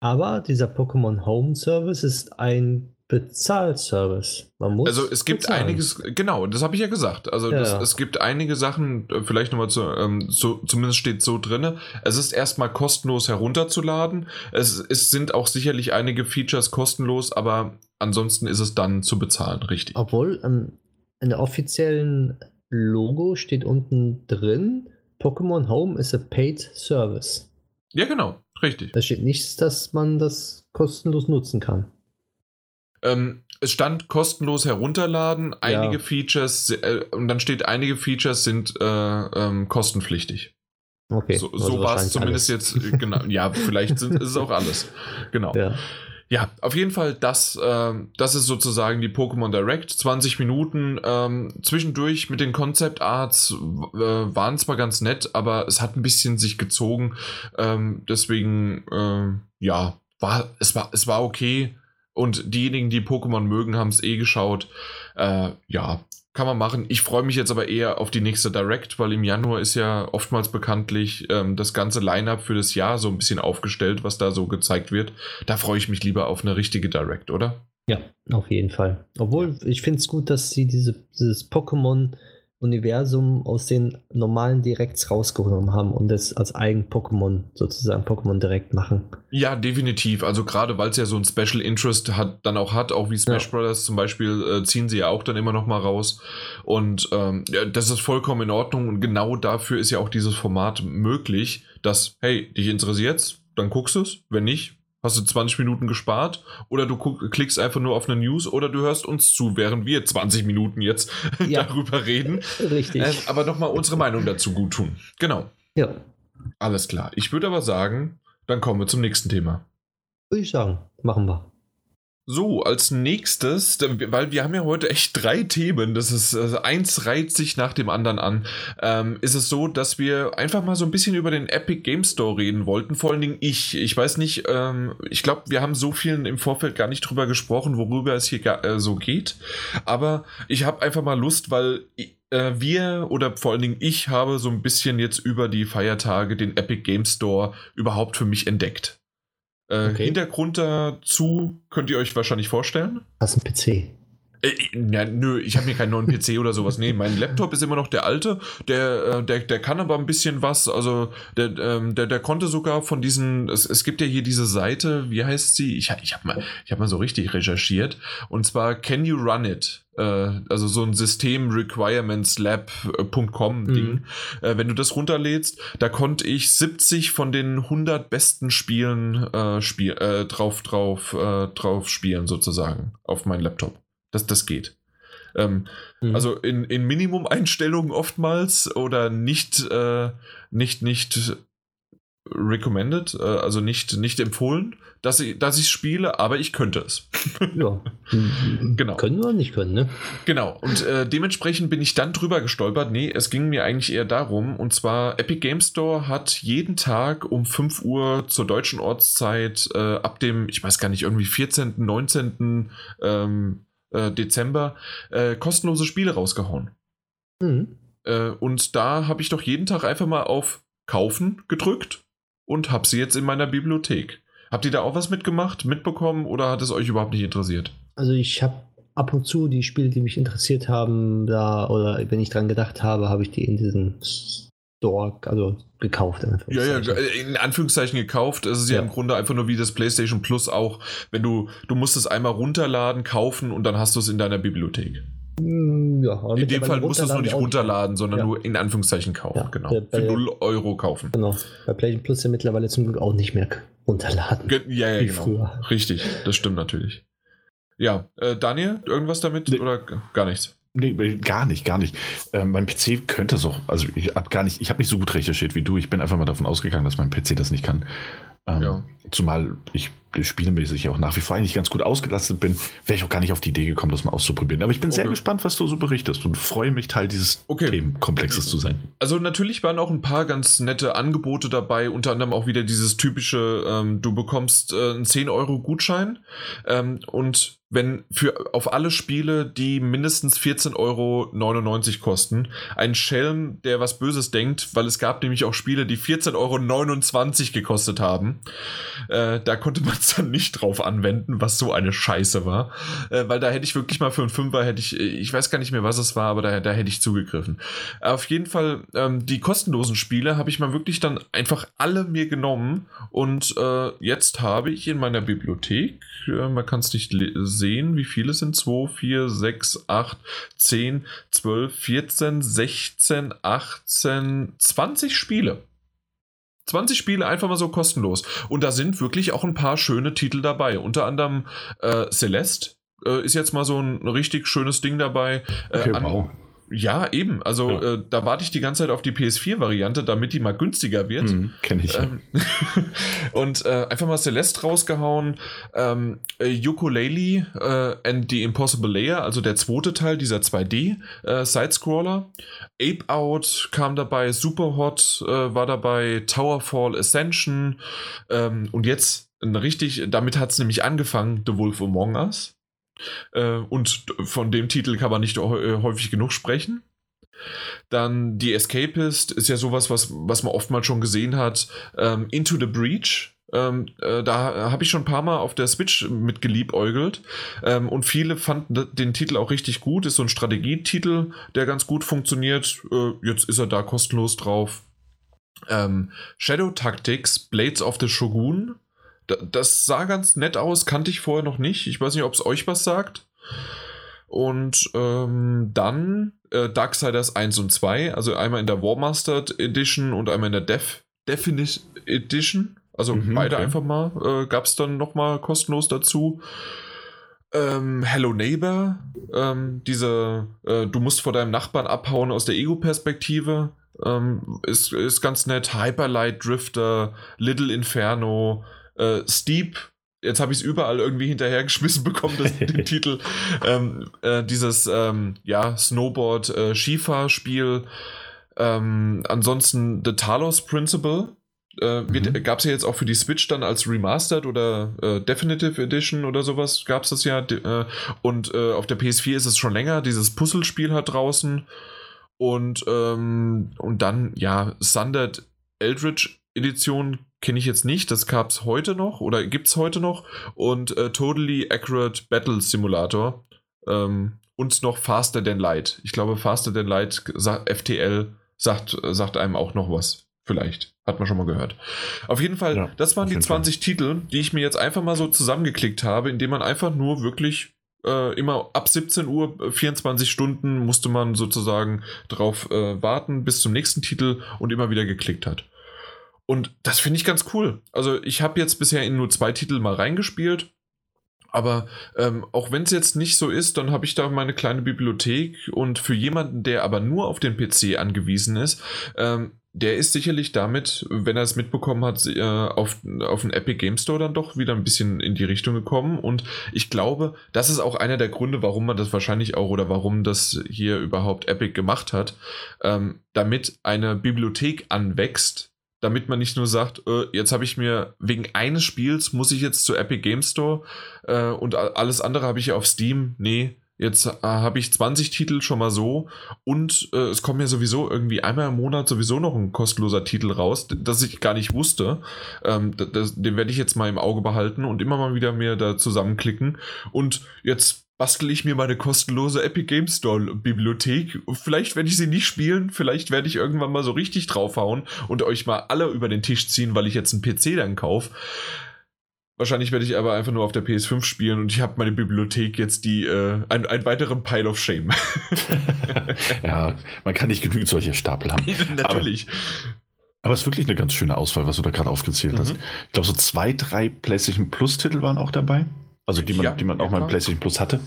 Aber dieser Pokémon Home Service ist ein Bezahlservice. Man muss also es gibt bezahlen. einiges, genau, das habe ich ja gesagt. Also ja. das, es gibt einige Sachen, äh, vielleicht nochmal zu, ähm, so, zumindest steht so drin. Es ist erstmal kostenlos herunterzuladen. Es, es sind auch sicherlich einige Features kostenlos, aber ansonsten ist es dann zu bezahlen, richtig. Obwohl ähm, in der offiziellen Logo steht unten drin, Pokémon Home is a paid service. Ja, genau. Richtig. Da steht nichts, dass man das kostenlos nutzen kann. Ähm, es stand kostenlos herunterladen, einige ja. Features, äh, und dann steht, einige Features sind äh, ähm, kostenpflichtig. Okay. So, also so war es zumindest alles. jetzt, äh, genau. ja, vielleicht sind, ist es auch [LAUGHS] alles. Genau. Ja. Ja, auf jeden Fall, das, äh, das ist sozusagen die Pokémon Direct. 20 Minuten. Ähm, zwischendurch mit den Concept Arts äh, waren zwar ganz nett, aber es hat ein bisschen sich gezogen. Ähm, deswegen, äh, ja, war, es, war, es war okay. Und diejenigen, die Pokémon mögen, haben es eh geschaut. Äh, ja, kann man machen. Ich freue mich jetzt aber eher auf die nächste Direct, weil im Januar ist ja oftmals bekanntlich ähm, das ganze Line-up für das Jahr so ein bisschen aufgestellt, was da so gezeigt wird. Da freue ich mich lieber auf eine richtige Direct, oder? Ja, auf jeden Fall. Obwohl, ich finde es gut, dass sie diese, dieses Pokémon Universum aus den normalen Directs rausgenommen haben und das als eigen Pokémon sozusagen Pokémon Direct machen. Ja, definitiv. Also gerade weil es ja so ein Special Interest hat, dann auch hat, auch wie Smash ja. Brothers zum Beispiel, äh, ziehen sie ja auch dann immer noch mal raus. Und ähm, ja, das ist vollkommen in Ordnung. Und genau dafür ist ja auch dieses Format möglich, dass, hey, dich interessiert's, dann guckst du es. Wenn nicht, hast du 20 Minuten gespart oder du klickst einfach nur auf eine News oder du hörst uns zu, während wir 20 Minuten jetzt [LAUGHS] ja. darüber reden. Richtig. Äh, aber nochmal unsere Meinung dazu gut tun. Genau. Ja. Alles klar. Ich würde aber sagen, dann kommen wir zum nächsten Thema. Würde ich sagen, machen wir. So, als nächstes, weil wir haben ja heute echt drei Themen, das ist also eins reiht sich nach dem anderen an, ähm, ist es so, dass wir einfach mal so ein bisschen über den Epic Game Store reden wollten. Vor allen Dingen ich. Ich weiß nicht, ähm, ich glaube, wir haben so vielen im Vorfeld gar nicht drüber gesprochen, worüber es hier äh, so geht. Aber ich habe einfach mal Lust, weil äh, wir oder vor allen Dingen ich habe so ein bisschen jetzt über die Feiertage den Epic Game Store überhaupt für mich entdeckt. Äh, okay. Hintergrund dazu könnt ihr euch wahrscheinlich vorstellen. Was ein PC? Äh, ja, nö, ich habe mir keinen neuen PC oder sowas. Nee, mein Laptop ist immer noch der alte. Der, äh, der, der kann aber ein bisschen was. Also, der, ähm, der, der konnte sogar von diesen. Es, es gibt ja hier diese Seite, wie heißt sie? Ich, ich habe mal, hab mal so richtig recherchiert. Und zwar Can You Run It? Äh, also so ein System requirementslab.com Ding. Mhm. Äh, wenn du das runterlädst, da konnte ich 70 von den 100 besten Spielen äh, spiel, äh, drauf, drauf, äh, drauf spielen, sozusagen, auf meinen Laptop. Das, das geht. Ähm, mhm. Also in, in Minimum-Einstellungen oftmals oder nicht, äh, nicht, nicht recommended, äh, also nicht, nicht empfohlen, dass ich dass ich spiele, aber ich könnte es. ja. [LAUGHS] genau. Können wir nicht können, ne? Genau. Und äh, dementsprechend bin ich dann drüber gestolpert. Nee, es ging mir eigentlich eher darum, und zwar Epic Game Store hat jeden Tag um 5 Uhr zur deutschen Ortszeit äh, ab dem, ich weiß gar nicht, irgendwie 14., 19. Ähm, äh, Dezember äh, kostenlose Spiele rausgehauen. Mhm. Äh, und da habe ich doch jeden Tag einfach mal auf Kaufen gedrückt und habe sie jetzt in meiner Bibliothek. Habt ihr da auch was mitgemacht, mitbekommen oder hat es euch überhaupt nicht interessiert? Also ich habe ab und zu die Spiele, die mich interessiert haben, da oder wenn ich dran gedacht habe, habe ich die in diesen Store, also gekauft. Ja, ja, in Anführungszeichen gekauft. Es ist ja. ja. im Grunde einfach nur wie das PlayStation Plus auch, wenn du, du musst es einmal runterladen, kaufen und dann hast du es in deiner Bibliothek. Mm, ja, in dem Fall musst du es nur nicht runterladen, sondern ja. nur in Anführungszeichen kaufen, ja, genau. Bei, Für 0 Euro kaufen. Genau. Bei PlayStation Plus ja mittlerweile zum Glück auch nicht mehr runterladen. Ge ja, ja, genau. Früher. Richtig, das stimmt natürlich. Ja, äh, Daniel, irgendwas damit nee. oder gar nichts? Nee, gar nicht, gar nicht. Äh, mein PC könnte es auch, also ich habe gar nicht, ich habe nicht so gut recherchiert wie du. Ich bin einfach mal davon ausgegangen, dass mein PC das nicht kann. Ähm, ja. Zumal ich spielmäßig auch nach wie vor eigentlich ganz gut ausgelastet bin, wäre ich auch gar nicht auf die Idee gekommen, das mal auszuprobieren. Aber ich bin okay. sehr gespannt, was du so berichtest und freue mich, Teil dieses okay. Themenkomplexes zu sein. Also natürlich waren auch ein paar ganz nette Angebote dabei, unter anderem auch wieder dieses typische, ähm, du bekommst äh, einen 10 Euro Gutschein ähm, und wenn für auf alle Spiele, die mindestens 14,99 Euro kosten, ein Schelm, der was Böses denkt, weil es gab nämlich auch Spiele, die 14,29 Euro gekostet haben. Äh, da konnte man es dann nicht drauf anwenden, was so eine Scheiße war. Äh, weil da hätte ich wirklich mal für einen Fünfer, hätte ich, ich weiß gar nicht mehr, was es war, aber da, da hätte ich zugegriffen. Auf jeden Fall, ähm, die kostenlosen Spiele habe ich mal wirklich dann einfach alle mir genommen und äh, jetzt habe ich in meiner Bibliothek, äh, man kann es nicht sehen, sehen, wie viele sind 2, 4, 6, 8, 10, 12, 14, 16, 18, 20 Spiele. 20 Spiele einfach mal so kostenlos. Und da sind wirklich auch ein paar schöne Titel dabei. Unter anderem äh, Celeste äh, ist jetzt mal so ein richtig schönes Ding dabei. Äh, okay, wow. Ja, eben. Also ja. äh, da warte ich die ganze Zeit auf die PS4-Variante, damit die mal günstiger wird. Mhm, Kenne ich. Ähm, [LAUGHS] und äh, einfach mal Celeste rausgehauen. Ähm, äh, Ukulele äh, and the Impossible Layer, also der zweite Teil dieser 2D äh. Ape Out kam dabei, Superhot äh, war dabei, Towerfall Ascension. Ähm, und jetzt richtig, damit hat es nämlich angefangen, The Wolf Among Us. Äh, und von dem Titel kann man nicht äh, häufig genug sprechen. Dann die Escapist ist ja sowas, was, was man oftmals schon gesehen hat. Ähm, Into the Breach Ähm, äh, da habe ich schon ein paar Mal auf der Switch mit geliebäugelt ähm, und viele fanden den Titel auch richtig gut. Ist so ein Strategietitel, der ganz gut funktioniert. Äh, jetzt ist er da kostenlos drauf. Ähm, Shadow Tactics, Blades of the Shogun. Das sah ganz nett aus, kannte ich vorher noch nicht. Ich weiß nicht, ob es euch was sagt. Und ähm, dann äh, Darksiders 1 und 2, also einmal in der Warmastered Edition und einmal in der Def Definite Edition. Also mhm, beide okay. einfach mal. Äh, Gab es dann nochmal kostenlos dazu. Ähm, Hello Neighbor, ähm, diese, äh, du musst vor deinem Nachbarn abhauen aus der Ego-Perspektive, ähm, ist, ist ganz nett. Hyperlight Drifter, Little Inferno, äh, Steep, jetzt habe ich es überall irgendwie hinterhergeschmissen [LAUGHS] bekommen, das, den Titel. Ähm, äh, dieses, ähm, ja, Snowboard-Skifahrspiel. Äh, ähm, ansonsten The Talos Principle, äh, mhm. Gab es ja jetzt auch für die Switch dann als Remastered oder äh, Definitive Edition oder sowas, gab es das ja. Äh, und äh, auf der PS4 ist es schon länger, dieses Puzzlespiel hat draußen. Und, ähm, und dann, ja, Sundered Eldritch Edition kenne ich jetzt nicht, das gab es heute noch oder gibt es heute noch. Und äh, Totally Accurate Battle Simulator. Ähm, und noch Faster Than Light. Ich glaube, Faster Than Light, FTL, sagt, sagt einem auch noch was. Vielleicht. Hat man schon mal gehört. Auf jeden Fall, ja, das waren die 20 Fall. Titel, die ich mir jetzt einfach mal so zusammengeklickt habe, indem man einfach nur wirklich äh, immer ab 17 Uhr, 24 äh, Stunden musste man sozusagen drauf äh, warten bis zum nächsten Titel und immer wieder geklickt hat. Und das finde ich ganz cool. Also ich habe jetzt bisher in nur zwei Titel mal reingespielt. Aber ähm, auch wenn es jetzt nicht so ist, dann habe ich da meine kleine Bibliothek und für jemanden, der aber nur auf den PC angewiesen ist, ähm, der ist sicherlich damit, wenn er es mitbekommen hat, äh, auf, auf den Epic Game Store dann doch wieder ein bisschen in die Richtung gekommen. Und ich glaube, das ist auch einer der Gründe, warum man das wahrscheinlich auch oder warum das hier überhaupt Epic gemacht hat, ähm, damit eine Bibliothek anwächst, damit man nicht nur sagt, äh, jetzt habe ich mir wegen eines Spiels muss ich jetzt zu Epic Game Store äh, und alles andere habe ich auf Steam. Nee, Jetzt äh, habe ich 20 Titel schon mal so und äh, es kommt mir sowieso irgendwie einmal im Monat sowieso noch ein kostenloser Titel raus, das ich gar nicht wusste. Ähm, das, den werde ich jetzt mal im Auge behalten und immer mal wieder mir da zusammenklicken. Und jetzt bastel ich mir meine kostenlose Epic Game Store Bibliothek. Vielleicht werde ich sie nicht spielen, vielleicht werde ich irgendwann mal so richtig draufhauen und euch mal alle über den Tisch ziehen, weil ich jetzt einen PC dann kaufe. Wahrscheinlich werde ich aber einfach nur auf der PS5 spielen und ich habe meine Bibliothek jetzt die äh, ein, einen weiteren Pile of Shame. [LAUGHS] ja, man kann nicht genügend solche Stapel haben. [LAUGHS] Natürlich. Aber, aber es ist wirklich eine ganz schöne Auswahl, was du da gerade aufgezählt mhm. hast. Ich glaube, so zwei, drei PlayStation Plus-Titel waren auch dabei. Also die man, ja, die man auch mal im PlayStation Plus hatte.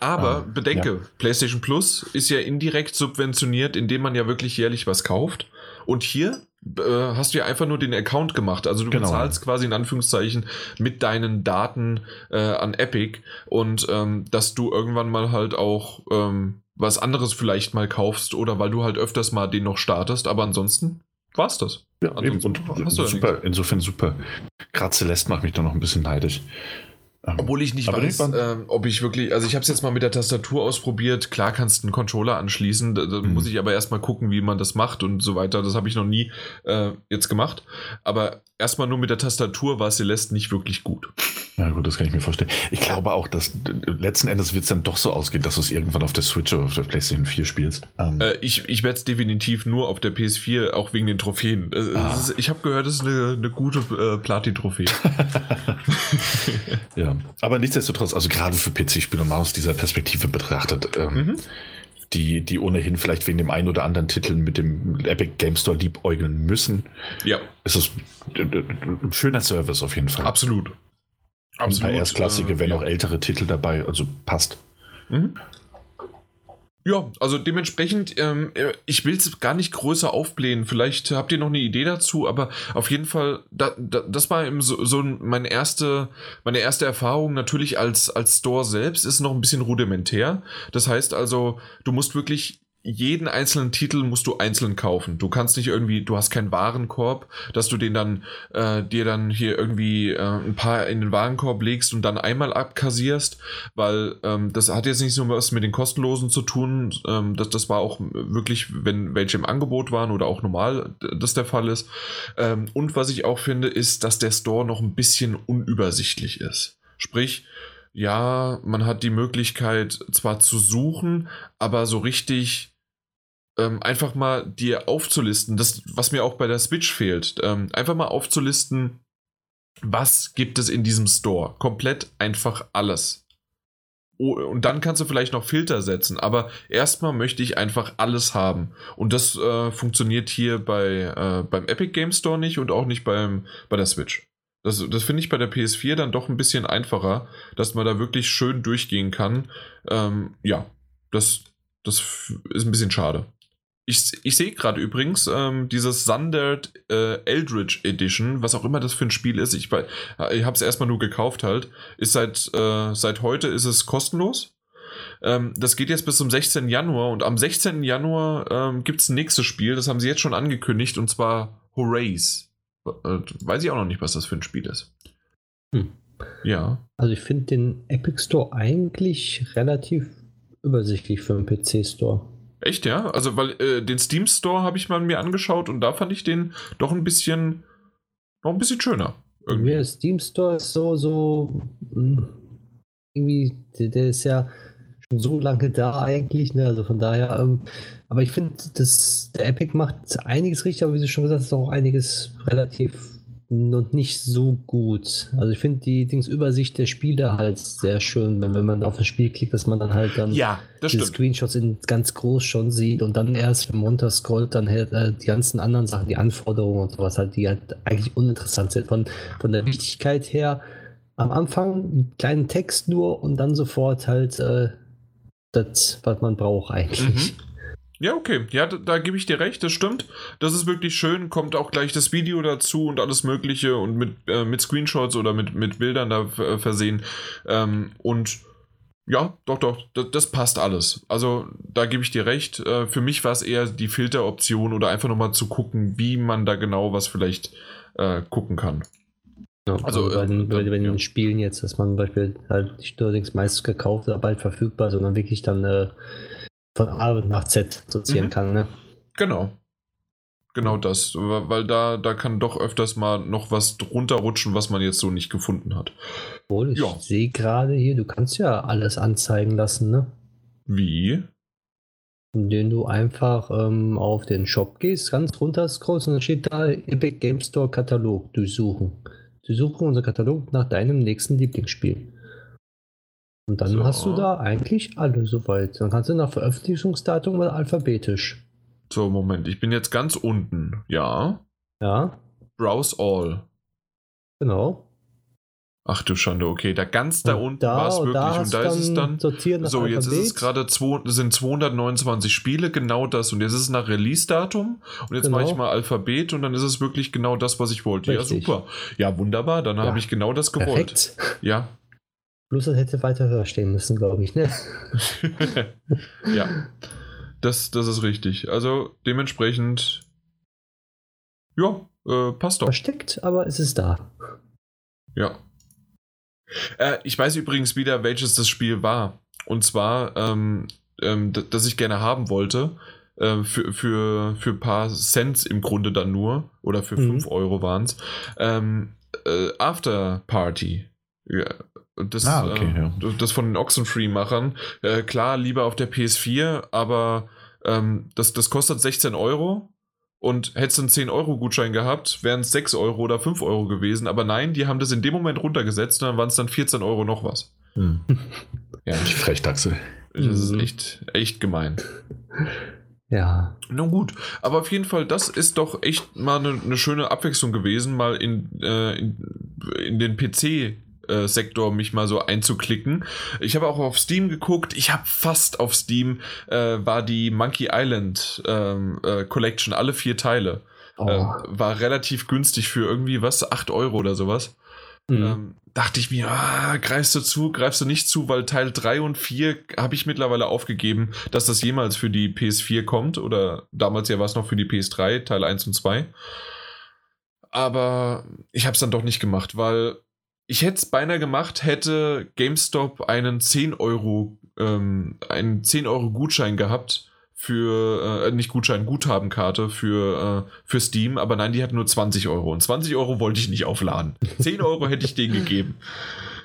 Aber ähm, bedenke, ja. PlayStation Plus ist ja indirekt subventioniert, indem man ja wirklich jährlich was kauft. Und hier äh, hast du ja einfach nur den Account gemacht. Also du genau. bezahlst quasi in Anführungszeichen mit deinen Daten äh, an Epic und ähm, dass du irgendwann mal halt auch ähm, was anderes vielleicht mal kaufst oder weil du halt öfters mal den noch startest. Aber ansonsten war's das. Ja, eben. Und super, insofern super. Gerade Celeste macht mich da noch ein bisschen neidisch. Obwohl ich nicht aber weiß, ähm, ob ich wirklich, also ich habe es jetzt mal mit der Tastatur ausprobiert. Klar kannst du einen Controller anschließen, da, da mhm. muss ich aber erstmal gucken, wie man das macht und so weiter. Das habe ich noch nie äh, jetzt gemacht. Aber erstmal nur mit der Tastatur war Celeste nicht wirklich gut. Ja gut, das kann ich mir vorstellen. Ich glaube auch, dass letzten Endes wird es dann doch so ausgehen, dass du es irgendwann auf der Switch oder auf der PlayStation 4 spielst. Ähm. Äh, ich ich werde es definitiv nur auf der PS4, auch wegen den Trophäen. Äh, ah. ist, ich habe gehört, es ist eine, eine gute äh, Platin-Trophäe. [LAUGHS] ja, aber nichtsdestotrotz, also gerade für PC-Spieler mal aus dieser Perspektive betrachtet, ähm, mhm. die, die ohnehin vielleicht wegen dem einen oder anderen Titel mit dem Epic Game Store liebäugeln müssen, ja. ist es ein schöner Service auf jeden Fall. Absolut. Absolut. Ein paar erstklassige, äh, wenn ja. auch ältere Titel dabei, also passt. Mhm. Ja, also dementsprechend, ähm, äh, ich will es gar nicht größer aufblähen. Vielleicht habt ihr noch eine Idee dazu, aber auf jeden Fall, da, da, das war so, so meine erste, meine erste Erfahrung natürlich als, als Store selbst, ist noch ein bisschen rudimentär. Das heißt also, du musst wirklich jeden einzelnen Titel musst du einzeln kaufen. Du kannst nicht irgendwie, du hast keinen Warenkorb, dass du den dann äh, dir dann hier irgendwie äh, ein paar in den Warenkorb legst und dann einmal abkassierst, weil ähm, das hat jetzt nicht nur was mit den kostenlosen zu tun. Ähm, das, das war auch wirklich, wenn welche im Angebot waren oder auch normal das der Fall ist. Ähm, und was ich auch finde, ist, dass der Store noch ein bisschen unübersichtlich ist. Sprich, ja, man hat die Möglichkeit zwar zu suchen, aber so richtig ähm, einfach mal dir aufzulisten, das, was mir auch bei der Switch fehlt, ähm, einfach mal aufzulisten, was gibt es in diesem Store. Komplett einfach alles. Oh, und dann kannst du vielleicht noch Filter setzen, aber erstmal möchte ich einfach alles haben. Und das äh, funktioniert hier bei, äh, beim Epic Game Store nicht und auch nicht beim, bei der Switch. Das, das finde ich bei der PS4 dann doch ein bisschen einfacher, dass man da wirklich schön durchgehen kann. Ähm, ja, das, das ist ein bisschen schade. Ich, ich sehe gerade übrigens ähm, dieses Sundered äh, Eldritch Edition, was auch immer das für ein Spiel ist. Ich, ich habe es erstmal nur gekauft halt. Ist seit, äh, seit heute ist es kostenlos. Ähm, das geht jetzt bis zum 16. Januar und am 16. Januar ähm, gibt es ein nächstes Spiel. Das haben sie jetzt schon angekündigt und zwar Horace. Äh, weiß ich auch noch nicht, was das für ein Spiel ist. Hm. Ja. Also ich finde den Epic Store eigentlich relativ übersichtlich für einen PC Store. Echt, ja? Also, weil äh, den Steam Store habe ich mal mir angeschaut und da fand ich den doch ein bisschen, noch ein bisschen schöner. Irgendwie. Der Steam Store ist so, so, hm, irgendwie, der, ist ja schon so lange da eigentlich, ne? Also von daher, ähm, aber ich finde, der Epic macht einiges richtig, aber wie du schon gesagt hast, auch einiges relativ und nicht so gut. Also ich finde die Dingsübersicht der Spiele halt sehr schön, wenn, wenn man auf das Spiel klickt, dass man dann halt dann ja, die Screenshots in ganz groß schon sieht und dann erst, wenn man runterscrollt, dann halt äh, die ganzen anderen Sachen, die Anforderungen und sowas halt, die halt eigentlich uninteressant sind. Von, von der Wichtigkeit her am Anfang einen kleinen Text nur und dann sofort halt äh, das, was man braucht eigentlich. Mhm. Ja, okay. Ja, da, da gebe ich dir recht, das stimmt. Das ist wirklich schön. Kommt auch gleich das Video dazu und alles Mögliche und mit, äh, mit Screenshots oder mit, mit Bildern da äh, versehen. Ähm, und ja, doch, doch, das, das, passt alles. Also da gebe ich dir recht. Äh, für mich war es eher die Filteroption oder einfach nochmal zu gucken, wie man da genau was vielleicht äh, gucken kann. Ja, also, bei den, bei, den ja. Spielen jetzt, dass man zum Beispiel halt nicht nur das meist gekauft oder bald verfügbar, sondern wirklich dann äh, von A nach Z sortieren mhm. kann, ne? Genau. Genau das, weil da, da kann doch öfters mal noch was drunter rutschen, was man jetzt so nicht gefunden hat. Obwohl, ich ja. sehe gerade hier, du kannst ja alles anzeigen lassen, ne? Wie? Indem du einfach ähm, auf den Shop gehst, ganz runter scrollst und dann steht da Epic Game Store Katalog durchsuchen. Durchsuchen unser Katalog nach deinem nächsten Lieblingsspiel. Und dann so. hast du da eigentlich alle soweit. Dann kannst du nach Veröffentlichungsdatum mal alphabetisch. So, Moment, ich bin jetzt ganz unten. Ja. Ja. Browse all. Genau. Ach du Schande, okay, da ganz da unten war es wirklich da und da ist es dann so Alphabet. jetzt ist es gerade sind 229 Spiele genau das und jetzt ist es nach Release Datum und jetzt genau. mache ich mal Alphabet und dann ist es wirklich genau das, was ich wollte. Richtig. Ja, super. Ja, wunderbar, dann ja. habe ich genau das gewollt. Perfekt. Ja, Bloß das hätte weiter höher stehen müssen, glaube ich, ne? [LAUGHS] ja. Das, das ist richtig. Also dementsprechend, ja, äh, passt doch. Versteckt, aber es ist da. Ja. Äh, ich weiß übrigens wieder, welches das Spiel war. Und zwar, ähm, ähm, das ich gerne haben wollte. Äh, für, für, für ein paar Cents im Grunde dann nur. Oder für mhm. 5 Euro waren es. Ähm, äh, After Party. Ja, das, ah, okay, äh, ja. das von den Oxenfree-Machern. Äh, klar, lieber auf der PS4, aber ähm, das, das kostet 16 Euro. Und hättest du einen 10-Euro-Gutschein gehabt, wären es 6 Euro oder 5 Euro gewesen. Aber nein, die haben das in dem Moment runtergesetzt und dann waren es dann 14 Euro noch was. Hm. Ja. Die Frechdachse. Das ist mhm. echt, echt gemein. Ja. Nun gut, aber auf jeden Fall, das ist doch echt mal eine, eine schöne Abwechslung gewesen, mal in, äh, in, in den PC äh, Sektor mich mal so einzuklicken. Ich habe auch auf Steam geguckt. Ich habe fast auf Steam äh, war die Monkey Island ähm, äh, Collection, alle vier Teile. Oh. war relativ günstig für irgendwie was, 8 Euro oder sowas. Mhm. Ähm, dachte ich mir, ah, greifst du zu, greifst du nicht zu, weil Teil 3 und 4 habe ich mittlerweile aufgegeben, dass das jemals für die PS4 kommt oder damals ja war es noch für die PS3, Teil 1 und 2. Aber ich habe es dann doch nicht gemacht, weil ich hätte es beinahe gemacht, hätte GameStop einen 10 Euro, ähm, einen 10 Euro Gutschein gehabt für, äh, nicht Gutschein, Guthabenkarte für, äh, für Steam, aber nein, die hat nur 20 Euro. Und 20 Euro wollte ich nicht aufladen. 10 Euro hätte ich denen gegeben.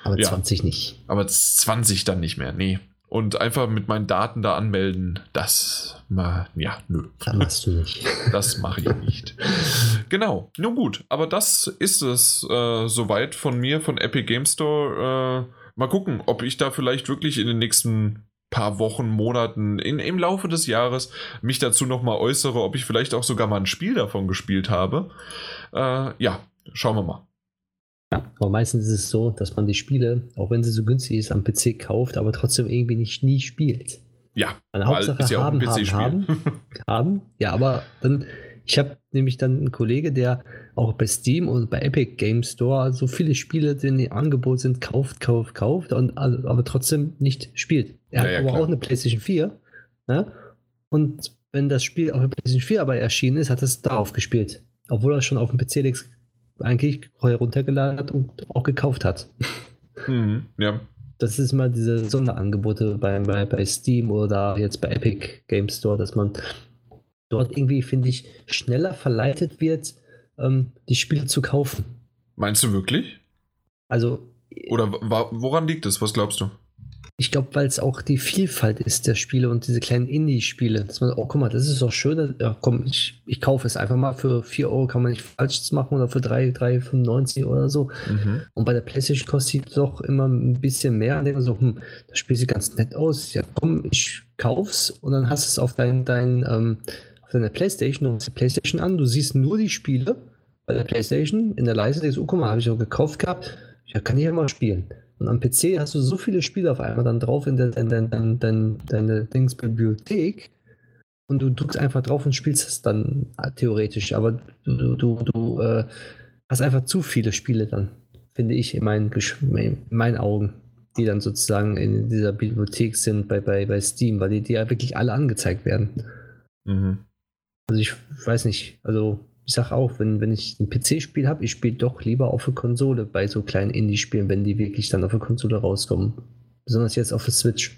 Aber ja. 20 nicht. Aber 20 dann nicht mehr, nee. Und einfach mit meinen Daten da anmelden, das, mal, ja, nö. Das machst du nicht. [LAUGHS] Das mache ich nicht. genau, nun gut, aber das ist es äh, soweit von mir, von Epic Game Store. Äh, mal gucken, ob ich da vielleicht wirklich in den nächsten paar Wochen, Monaten in, im Laufe des Jahres mich dazu nochmal äußere, ob ich vielleicht auch sogar mal ein Spiel davon gespielt habe. Äh, ja, schauen wir mal. Ja, aber meistens ist es so, dass man die Spiele, auch wenn sie so günstig ist, am PC kauft, aber trotzdem irgendwie nicht nie spielt. Ja, weil Hauptsache ja haben, haben, haben, [LAUGHS] haben. Ja, aber dann ich habe nämlich dann einen Kollege, der auch bei Steam und bei Epic Game Store so viele Spiele, die im Angebot sind, kauft, kauft, kauft, und, aber trotzdem nicht spielt. Er ja, hat ja, aber klar. auch eine PlayStation 4. Ne? Und wenn das Spiel auf der PlayStation 4 aber erschienen ist, hat es darauf gespielt. Obwohl er schon auf dem PC eigentlich heruntergeladen hat und auch gekauft hat. Mhm, ja. Das ist mal diese Sonderangebote bei, bei, bei Steam oder jetzt bei Epic Game Store, dass man dort irgendwie, finde ich, schneller verleitet wird, ähm, die Spiele zu kaufen. Meinst du wirklich? Also. Oder woran liegt es? Was glaubst du? Ich glaube, weil es auch die Vielfalt ist der Spiele und diese kleinen Indie-Spiele. Dass man, oh, guck mal, das ist doch schön. Ja, komm, ich, ich kaufe es einfach mal. Für 4 Euro kann man nicht falsch machen oder für 3,95 oder so. Mhm. Und bei der PlayStation kostet es doch immer ein bisschen mehr. Und denke so, hm, das Spiel sieht ganz nett aus. Ja, komm, ich kauf's und dann hast du es auf dein, dein ähm, deiner Playstation und die Playstation an, du siehst nur die Spiele bei der Playstation in der Leiste, denkst, oh guck mal, habe ich auch gekauft gehabt, ja, kann ich ja mal spielen. Und am PC hast du so viele Spiele auf einmal dann drauf in, der, in, dein, dein, deine Dingsbibliothek und du drückst einfach drauf und spielst es dann äh, theoretisch, aber du, du, du äh, hast einfach zu viele Spiele dann, finde ich, in meinen, in meinen Augen, die dann sozusagen in dieser Bibliothek sind bei, bei, bei Steam, weil die, die ja wirklich alle angezeigt werden. Mhm. Also ich weiß nicht, also ich sag auch, wenn, wenn ich ein PC-Spiel habe, ich spiele doch lieber auf der Konsole bei so kleinen Indie-Spielen, wenn die wirklich dann auf der Konsole rauskommen. Besonders jetzt auf der Switch.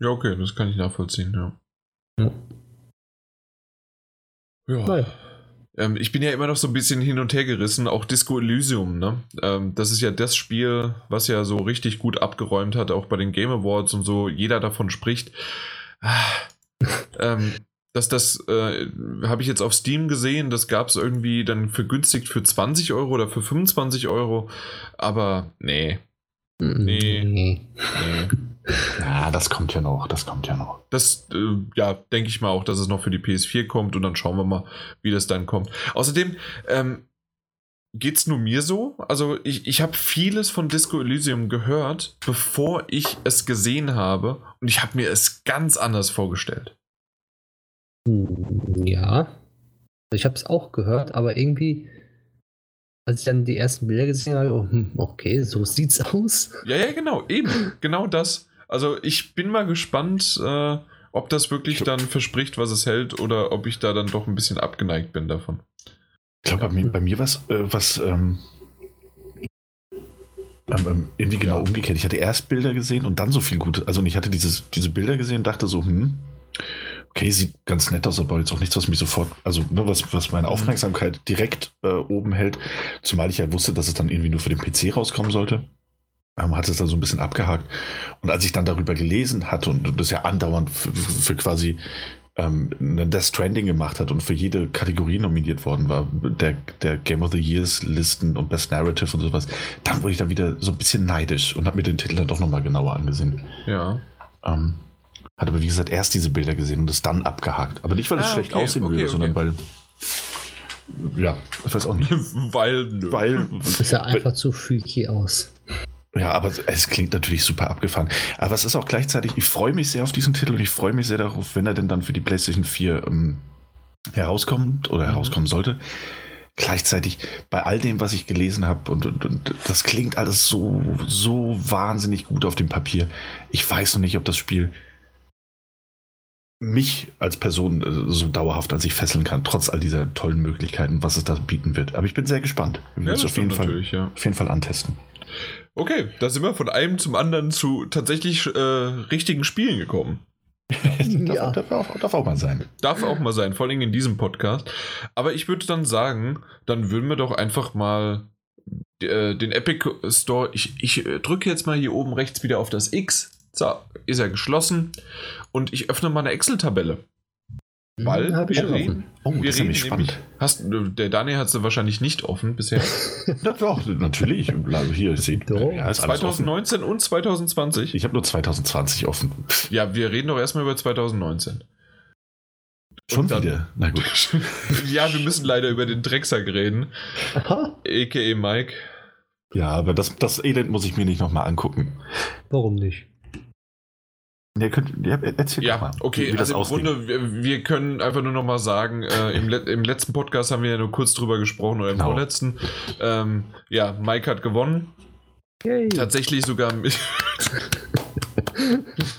Ja, okay, das kann ich nachvollziehen, ja. Ja. ja. Ähm, ich bin ja immer noch so ein bisschen hin und her gerissen, auch Disco Elysium, ne? Ähm, das ist ja das Spiel, was ja so richtig gut abgeräumt hat, auch bei den Game Awards und so. Jeder davon spricht. Ah, [LAUGHS] ähm, dass das äh, habe ich jetzt auf Steam gesehen, das gab es irgendwie dann vergünstigt für 20 Euro oder für 25 Euro, aber nee. Nee. Nee. nee. Ja, das kommt ja noch, das kommt ja noch. Das, äh, ja, denke ich mal auch, dass es noch für die PS4 kommt und dann schauen wir mal, wie das dann kommt. Außerdem, ähm, es nur mir so? Also ich, ich habe vieles von Disco Elysium gehört, bevor ich es gesehen habe und ich habe mir es ganz anders vorgestellt. Hm, ja. Ich habe es auch gehört, aber irgendwie, als ich dann die ersten Bilder gesehen habe, oh, hm, okay, so [LAUGHS] sieht's aus. Ja, ja, genau, eben, genau das. Also ich bin mal gespannt, äh, ob das wirklich dann verspricht, was es hält, oder ob ich da dann doch ein bisschen abgeneigt bin davon. Ich glaube, bei mir, bei mir war es äh, was ähm, ähm, ähm, irgendwie genau umgekehrt. Ich hatte erst Bilder gesehen und dann so viel Gutes. Also ich hatte dieses, diese Bilder gesehen und dachte so, hm, okay, sieht ganz nett aus, aber jetzt auch nichts, was mich sofort, also ne, was, was meine mhm. Aufmerksamkeit direkt äh, oben hält. Zumal ich ja wusste, dass es dann irgendwie nur für den PC rauskommen sollte. Ähm, hat es dann so ein bisschen abgehakt. Und als ich dann darüber gelesen hatte und das ja andauernd für, für quasi ähm, Death Stranding gemacht hat und für jede Kategorie nominiert worden war, der, der Game of the Years Listen und Best Narrative und sowas, dann wurde ich dann wieder so ein bisschen neidisch und habe mir den Titel dann doch nochmal genauer angesehen. Ja. Ähm, hat aber, wie gesagt, erst diese Bilder gesehen und es dann abgehakt. Aber nicht, weil es ah, schlecht okay, aussehen okay, würde, okay. sondern weil. Ja, ich weiß auch nicht. [LAUGHS] weil, nö. Weil. Es sah einfach zu freaky aus. Ja, aber es klingt natürlich super abgefahren. Aber es ist auch gleichzeitig, ich freue mich sehr auf diesen Titel und ich freue mich sehr darauf, wenn er denn dann für die PlayStation 4 ähm, herauskommt oder mhm. herauskommen sollte. gleichzeitig bei all dem, was ich gelesen habe, und, und, und, das klingt alles so, so wahnsinnig gut auf dem Papier. Ich weiß noch nicht, ob das Spiel mich als Person äh, so dauerhaft an sich fesseln kann, trotz all dieser tollen Möglichkeiten, was es da bieten wird. Aber ich bin sehr gespannt. Ich will es auf, jeden Fall, ja. auf jeden Fall antesten. Okay, da sind wir von einem zum anderen zu tatsächlich äh, richtigen Spielen gekommen. [LAUGHS] ja. darf, darf, auch, darf, auch, mal sein. Darf auch mal sein, vor allem in diesem Podcast. Aber ich würde dann sagen, dann würden wir doch einfach mal äh, den Epic Store. Ich, ich äh, drücke jetzt mal hier oben rechts wieder auf das X. So, ist er geschlossen. Und ich öffne mal eine Excel-Tabelle. Hm, Weil habe ich schon offen. Oh, wir das ist nämlich spannend. Hast, der Daniel hat sie wahrscheinlich nicht offen bisher. [LAUGHS] ja, doch, natürlich. Also hier sieht ja, 2019 und 2020. Ich habe nur 2020 offen. [LAUGHS] Ja, wir reden doch erstmal über 2019. Schon dann, wieder? Na gut. [LAUGHS] ja, wir müssen leider über den Drecksack reden. Aha. A.k.a. Mike. Ja, aber das, das Elend muss ich mir nicht nochmal angucken. Warum nicht? Ja, könnt, ja, erzähl ja, mal, okay, wie, wie also im Grunde, wir, wir, können einfach nur noch mal sagen, äh, im, im, letzten Podcast haben wir ja nur kurz drüber gesprochen, oder im genau. vorletzten. Ähm, ja, Mike hat gewonnen. Yay. Tatsächlich sogar mit. [LAUGHS]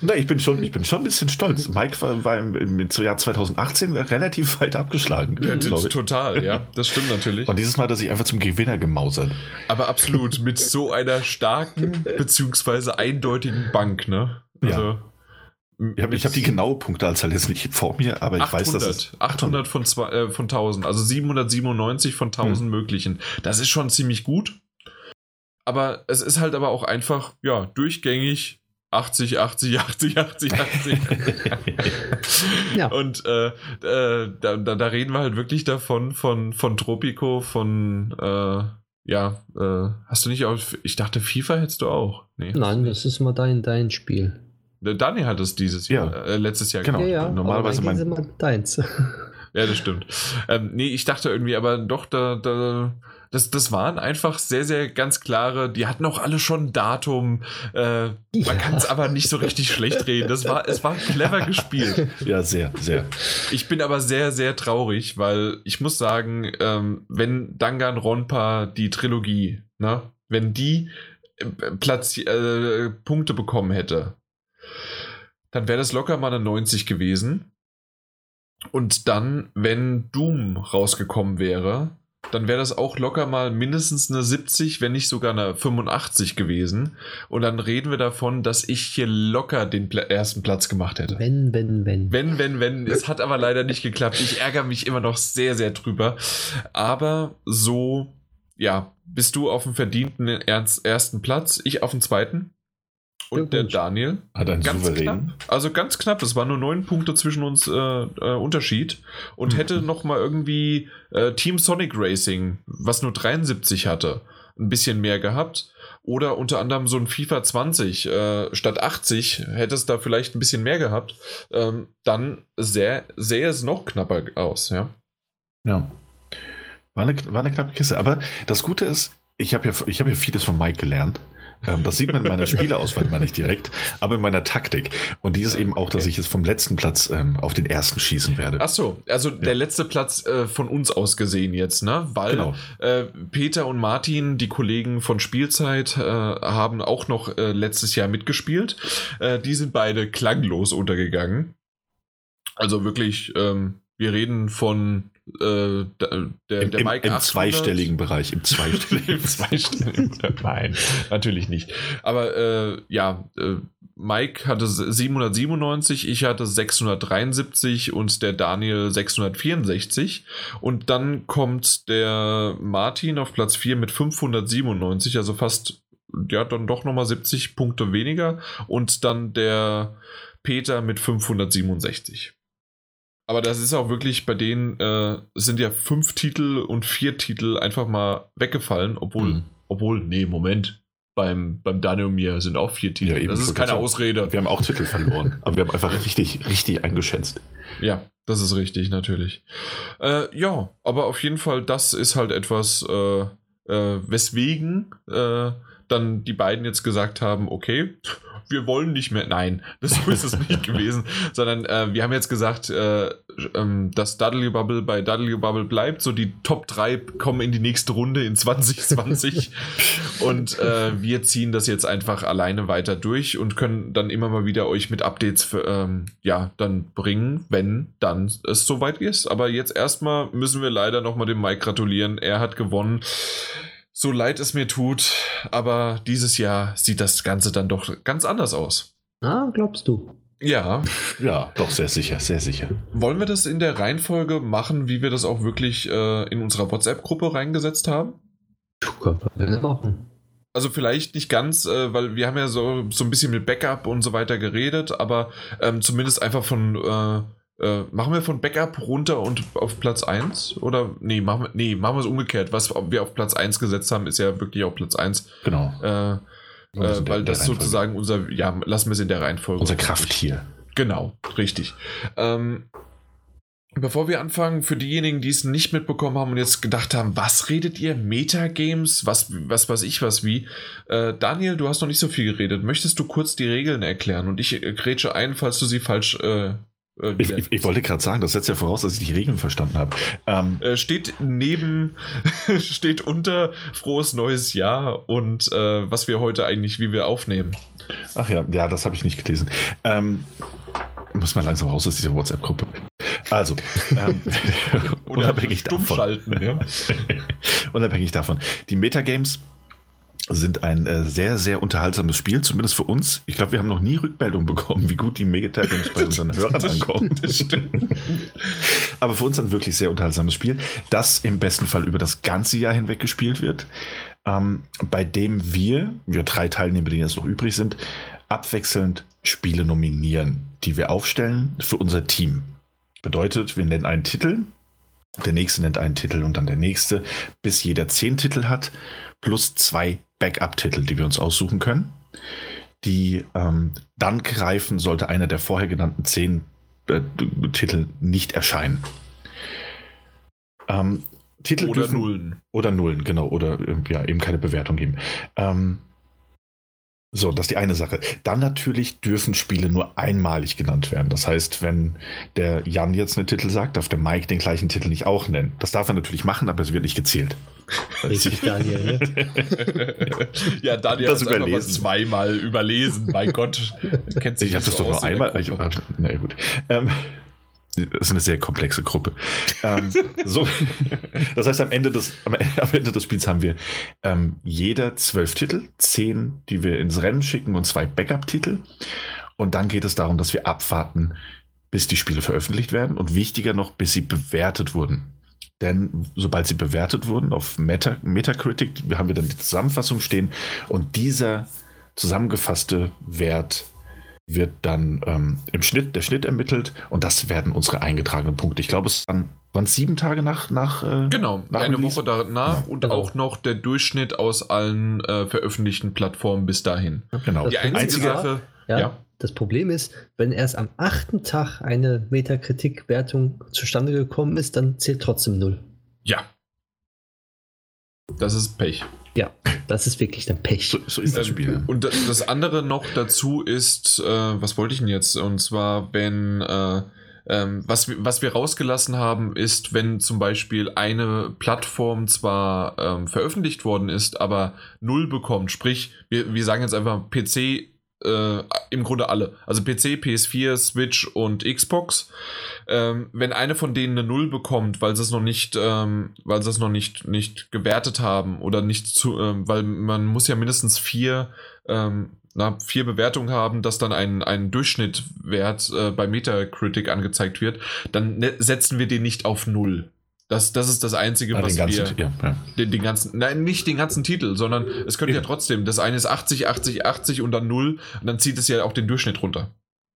Na, ich bin, schon, ich bin schon ein bisschen stolz. Mike war, war im, im Jahr 2018 relativ weit abgeschlagen. Ja, total, ja, [LAUGHS] das stimmt natürlich. Und dieses Mal hat er sich einfach zum Gewinner gemausert. Aber absolut, mit so einer starken [LAUGHS] beziehungsweise eindeutigen Bank, ne? Also, ja. Ich habe hab die genaue Punkteanzahl jetzt nicht vor mir, aber ich 800, weiß, dass es 800 von, zwei, äh, von 1000, also 797 von 1000 hm. möglichen. Das ist schon ziemlich gut. Aber es ist halt aber auch einfach, ja, durchgängig 80, 80, 80, 80, 80. ja. Und äh, äh, da, da, da, reden wir halt wirklich davon, von, von Tropico, von, äh, ja, äh, hast du nicht auf, ich dachte, FIFA hättest du auch. Nee, Nein, das ist mal dein, dein Spiel. Daniel hat es dieses Jahr, ja. äh, letztes Jahr genau. Ja, ja, Normalerweise mein. Mal deins. [LAUGHS] ja, das stimmt. Ähm, nee, ich dachte irgendwie, aber doch, da, da, das, das waren einfach sehr, sehr ganz klare, die hatten auch alle schon ein Datum. Äh, ja. Man kann es aber nicht so richtig schlecht reden. Das war, es war clever gespielt. [LAUGHS] Ja, sehr, sehr. Ich bin aber sehr, sehr traurig, weil ich muss sagen, ähm, wenn Danganronpa die Trilogie, ne, wenn die äh, Platz, äh, Punkte bekommen hätte, dann wäre das locker mal eine 90 gewesen. Und dann, wenn Doom rausgekommen wäre, dann wäre das auch locker mal mindestens eine 70, wenn nicht sogar eine 85 gewesen. Und dann reden wir davon, dass ich hier locker den Pla ersten Platz gemacht hätte. Wenn, wenn, wenn. Wenn, wenn, wenn. Es hat aber leider nicht geklappt. Ich ärgere mich immer noch sehr, sehr drüber. Aber so, ja, bist du auf dem verdienten ersten Platz, ich auf dem zweiten. Und der Daniel. Hat einen ganz Souverän. Knapp, also ganz knapp. Es waren nur neun Punkte zwischen uns äh, äh, Unterschied. Und mhm. hätte noch mal irgendwie äh, Team Sonic Racing, was nur 73 hatte, ein bisschen mehr gehabt. Oder unter anderem so ein FIFA 20 äh, statt 80 hätte es da vielleicht ein bisschen mehr gehabt. Ähm, dann sähe, sähe es noch knapper aus, ja. Ja. War eine, war eine knappe Kiste. Aber das Gute ist, ich habe ja, hab ja vieles von Mike gelernt. Ähm, das sieht man in meiner Spieleauswahl mal nicht direkt, aber in meiner Taktik. Und dieses eben auch, dass ich jetzt vom letzten Platz ähm, auf den ersten schießen werde. Ach so, also ja. der letzte Platz äh, von uns aus gesehen jetzt, ne? Weil genau. äh, Peter und Martin, die Kollegen von Spielzeit, äh, haben auch noch äh, letztes Jahr mitgespielt. Äh, die sind beide klanglos untergegangen. Also wirklich, ähm, wir reden von äh, der, Im, der Mike im, im zweistelligen Bereich, im zweistelligen. [LAUGHS] Im zweistelligen. Nein, natürlich nicht. Aber äh, ja, äh, Mike hatte 797, ich hatte 673 und der Daniel 664. Und dann kommt der Martin auf Platz 4 mit 597, also fast, ja, dann doch nochmal 70 Punkte weniger. Und dann der Peter mit 567. Aber das ist auch wirklich bei denen, äh, sind ja fünf Titel und vier Titel einfach mal weggefallen, obwohl, mhm. obwohl, nee, Moment, beim, beim Daniel und mir sind auch vier Titel. Ja, das ist keine Ausrede. Wir haben auch Titel verloren, [LAUGHS] aber wir haben einfach richtig, richtig eingeschätzt. Ja, das ist richtig, natürlich. Äh, ja, aber auf jeden Fall, das ist halt etwas, äh, äh weswegen äh, dann die beiden jetzt gesagt haben, okay, wir wollen nicht mehr. Nein, das [LAUGHS] ist es nicht gewesen, sondern äh, wir haben jetzt gesagt, äh, ähm, dass Dudley Bubble bei Dudley Bubble bleibt. So die Top 3 kommen in die nächste Runde in 2020 [LAUGHS] und äh, wir ziehen das jetzt einfach alleine weiter durch und können dann immer mal wieder euch mit Updates für, ähm, ja dann bringen, wenn dann es soweit ist. Aber jetzt erstmal müssen wir leider nochmal dem Mike gratulieren. Er hat gewonnen. So leid es mir tut, aber dieses Jahr sieht das Ganze dann doch ganz anders aus. Ah, glaubst du? Ja. Ja, doch, sehr sicher, sehr sicher. Wollen wir das in der Reihenfolge machen, wie wir das auch wirklich äh, in unserer WhatsApp-Gruppe reingesetzt haben? Also vielleicht nicht ganz, äh, weil wir haben ja so, so ein bisschen mit Backup und so weiter geredet, aber ähm, zumindest einfach von, äh, äh, machen wir von Backup runter und auf Platz 1? Oder, nee, machen wir, nee, machen wir es umgekehrt. Was wir auf Platz 1 gesetzt haben, ist ja wirklich auf Platz 1. Genau. Äh, weil das sozusagen unser, ja, lassen wir es in der Reihenfolge. Unser Krafttier. Genau, richtig. Ähm, bevor wir anfangen, für diejenigen, die es nicht mitbekommen haben und jetzt gedacht haben, was redet ihr? Metagames? Was, was weiß ich was wie? Äh, Daniel, du hast noch nicht so viel geredet. Möchtest du kurz die Regeln erklären? Und ich äh, grätsche ein, falls du sie falsch äh, äh, ich, ich, ich, wollte gerade sagen, das setzt ja voraus, dass ich die Regeln verstanden habe. Ähm, äh, steht neben, [LAUGHS] steht unter frohes neues Jahr und äh, was wir heute eigentlich, wie wir aufnehmen. Ach ja, ja, das habe ich nicht gelesen. Ähm, muss man langsam raus aus dieser WhatsApp-Gruppe. Also, ähm, [LAUGHS] unabhängig davon. Ja? [LAUGHS] unabhängig davon. Die Metagames sind ein äh, sehr, sehr unterhaltsames Spiel, zumindest für uns. Ich glaube, wir haben noch nie Rückmeldung bekommen, wie gut die Megataggings bei unseren [LAUGHS] Hörern ankommen. Aber für uns ein wirklich sehr unterhaltsames Spiel, das im besten Fall über das ganze Jahr hinweg gespielt wird, ähm, bei dem wir, wir drei Teilnehmer, die jetzt noch übrig sind, abwechselnd Spiele nominieren, die wir aufstellen für unser Team. Bedeutet, wir nennen einen Titel, der nächste nennt einen Titel und dann der nächste, bis jeder zehn Titel hat, plus zwei Backup-Titel, die wir uns aussuchen können, die ähm, dann greifen, sollte einer der vorher genannten zehn äh, Titel nicht erscheinen. Ähm, Titel oder dürfen, Nullen. Oder Nullen, genau. Oder äh, ja, eben keine Bewertung geben. Ähm, so, das ist die eine Sache. Dann natürlich dürfen Spiele nur einmalig genannt werden. Das heißt, wenn der Jan jetzt einen Titel sagt, darf der Mike den gleichen Titel nicht auch nennen. Das darf er natürlich machen, aber es wird nicht gezählt. Richtig, Daniel. Ne? [LAUGHS] ja, Daniel hat es einfach zweimal überlesen. Mein Gott, kennt sich Ich habe das doch nur einmal. Ich, na gut. Ähm, das ist eine sehr komplexe Gruppe. ähm, [LAUGHS] so, [LAUGHS] das heißt, am Ende, des, am, Ende des Spiels haben wir ähm, jeder zwölf Titel, zehn, die wir ins Rennen schicken und zwei Backup-Titel. Und dann geht es darum, dass wir abwarten, bis die Spiele veröffentlicht werden und wichtiger noch, bis sie bewertet wurden. Denn sobald sie bewertet wurden auf Meta, Metacritic, haben wir dann die Zusammenfassung stehen und dieser zusammengefasste Wert wird dann ähm, im Schnitt, der Schnitt ermittelt und das werden unsere eingetragenen Punkte. Ich glaube, es waren, waren sieben Tage nach. nach äh, genau, nach eine Woche danach ja. und genau. auch noch der Durchschnitt aus allen äh, veröffentlichten Plattformen bis dahin. Genau. Die einzige, einzige Sache. Ja, ja. Das Problem ist, wenn erst am achten Tag eine Metakritik-Wertung zustande gekommen ist, dann zählt trotzdem null. Ja. Das ist Pech. Ja, das ist wirklich dann Pech. So, so ist das Spiel. Und das andere noch dazu ist, äh, was wollte ich denn jetzt? Und zwar, wenn, äh, ähm, was, wir, was wir rausgelassen haben, ist, wenn zum Beispiel eine Plattform zwar ähm, veröffentlicht worden ist, aber null bekommt, sprich, wir, wir sagen jetzt einfach PC äh, im Grunde alle. Also PC, PS4, Switch und Xbox. Ähm, wenn eine von denen eine Null bekommt, weil sie es noch nicht, ähm, weil sie es noch nicht, nicht gewertet haben oder nicht zu, ähm, weil man muss ja mindestens vier, ähm, na, vier Bewertungen haben, dass dann ein, ein Durchschnittwert äh, bei Metacritic angezeigt wird, dann ne, setzen wir den nicht auf Null. Das, das ist das Einzige, ah, was ganzen, wir. Ja, ja. Den, den, ganzen, nein, nicht den ganzen Titel, sondern es könnte ja. ja. trotzdem. Das eine ist 80, 80, 80 und dann 0 und dann zieht es ja auch den Durchschnitt runter.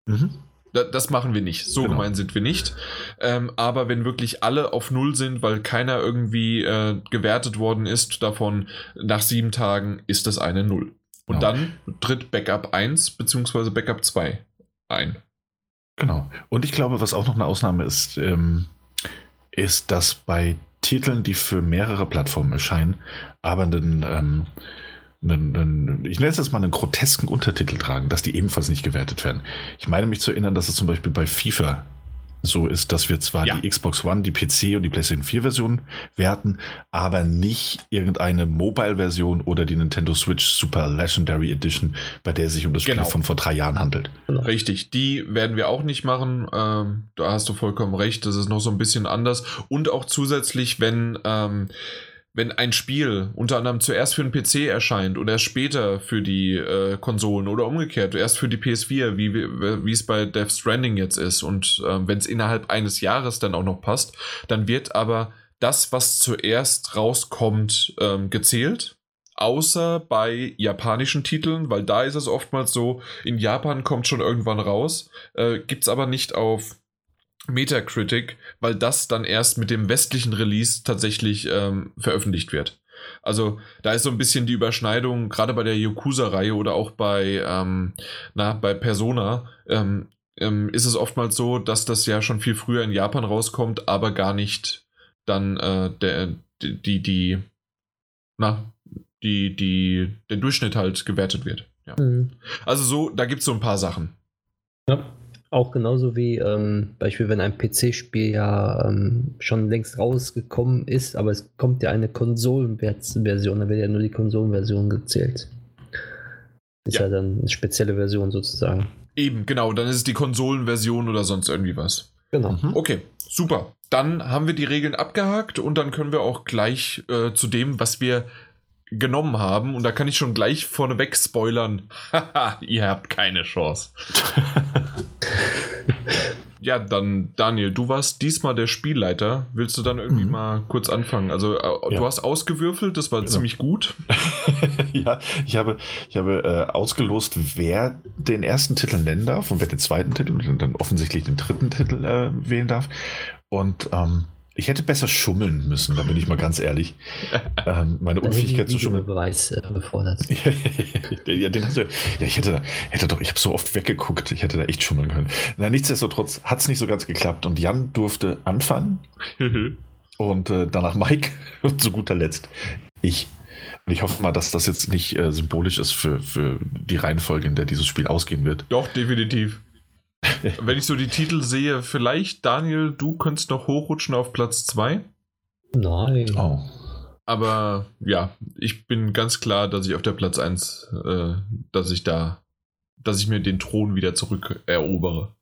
Mhm. Da, das machen wir nicht. So genau. gemein sind wir nicht. Ähm, aber wenn wirklich alle auf 0 sind, weil keiner irgendwie äh, gewertet worden ist davon, nach sieben Tagen ist das eine 0. Und genau. dann tritt Backup 1 bzw. Backup 2 ein. Genau. Und ich glaube, was auch noch eine Ausnahme ist, ähm, ist, dass bei Titeln, die für mehrere Plattformen erscheinen, aber einen, ähm, einen, einen, ich nenne es jetzt mal einen grotesken Untertitel tragen, dass die ebenfalls nicht gewertet werden. Ich meine mich zu erinnern, dass es zum Beispiel bei FIFA so ist, dass wir zwar ja. die Xbox One, die PC und die PlayStation 4 Version werten, aber nicht irgendeine Mobile-Version oder die Nintendo Switch Super Legendary Edition, bei der es sich um das Spiel genau. von vor drei Jahren handelt. Richtig, die werden wir auch nicht machen. Ähm, da hast du vollkommen recht, das ist noch so ein bisschen anders. Und auch zusätzlich, wenn ähm, wenn ein Spiel unter anderem zuerst für den PC erscheint oder erst später für die äh, Konsolen oder umgekehrt, erst für die PS4, wie, wie es bei Death Stranding jetzt ist und äh, wenn es innerhalb eines Jahres dann auch noch passt, dann wird aber das, was zuerst rauskommt, ähm, gezählt. Außer bei japanischen Titeln, weil da ist es oftmals so, in Japan kommt schon irgendwann raus, äh, gibt es aber nicht auf Metacritic, weil das dann erst mit dem westlichen Release tatsächlich ähm, veröffentlicht wird. Also da ist so ein bisschen die Überschneidung, gerade bei der Yakuza-Reihe oder auch bei, ähm, na, bei Persona, ähm, ähm, ist es oftmals so, dass das ja schon viel früher in Japan rauskommt, aber gar nicht dann äh, der, die, die, na, die, die, der Durchschnitt halt gewertet wird. Ja. Mhm. Also so, da gibt es so ein paar Sachen. Ja. Auch genauso wie ähm, Beispiel, wenn ein PC-Spiel ja ähm, schon längst rausgekommen ist, aber es kommt ja eine Konsolenversion, dann wird ja nur die Konsolenversion gezählt. Ist ja. ja dann eine spezielle Version sozusagen. Eben, genau, dann ist es die Konsolenversion oder sonst irgendwie was. Genau. Mhm. Okay, super. Dann haben wir die Regeln abgehakt und dann können wir auch gleich äh, zu dem, was wir genommen haben. Und da kann ich schon gleich vorneweg spoilern. [LAUGHS] Haha, ihr habt keine Chance. [LAUGHS] [LAUGHS] ja, dann Daniel, du warst diesmal der Spielleiter. Willst du dann irgendwie mhm. mal kurz anfangen? Also äh, ja. du hast ausgewürfelt, das war genau. ziemlich gut. [LAUGHS] ja, ich habe, ich habe äh, ausgelost, wer den ersten Titel nennen darf und wer den zweiten Titel und dann offensichtlich den dritten Titel äh, wählen darf. Und ähm, ich hätte besser schummeln müssen, da bin ich mal ganz ehrlich. [LAUGHS] Ähm, meine Unfähigkeit zu schummeln. Beweis äh, befordert. [LAUGHS] ja, den hast du, ja, ich hätte, da, hätte doch, ich habe so oft weggeguckt, ich hätte da echt schummeln können. Na, nichtsdestotrotz hat es nicht so ganz geklappt und Jan durfte anfangen [LAUGHS] und äh, danach Mike und zu guter Letzt ich. Und ich hoffe mal, dass das jetzt nicht äh, symbolisch ist für, für die Reihenfolge, in der dieses Spiel ausgehen wird. Doch, definitiv. [LAUGHS] Wenn ich so die Titel sehe, vielleicht, Daniel, du könntest noch hochrutschen auf Platz 2. Nein. Oh. Aber ja, ich bin ganz klar, dass ich auf der Platz 1, äh, dass ich da, dass ich mir den Thron wieder zurück erobere.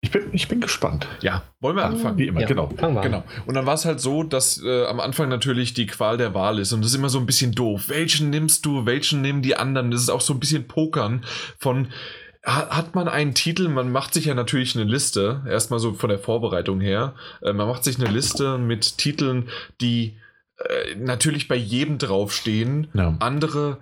Ich bin, ich bin gespannt. Ja, wollen wir anfangen? Wie immer, ja, genau. genau. Und dann war es halt so, dass äh, am Anfang natürlich die Qual der Wahl ist und das ist immer so ein bisschen doof. Welchen nimmst du, welchen nehmen die anderen? Das ist auch so ein bisschen Pokern von, hat man einen Titel, man macht sich ja natürlich eine Liste, erstmal so von der Vorbereitung her, äh, man macht sich eine Liste mit Titeln, die äh, natürlich bei jedem draufstehen, ja. andere,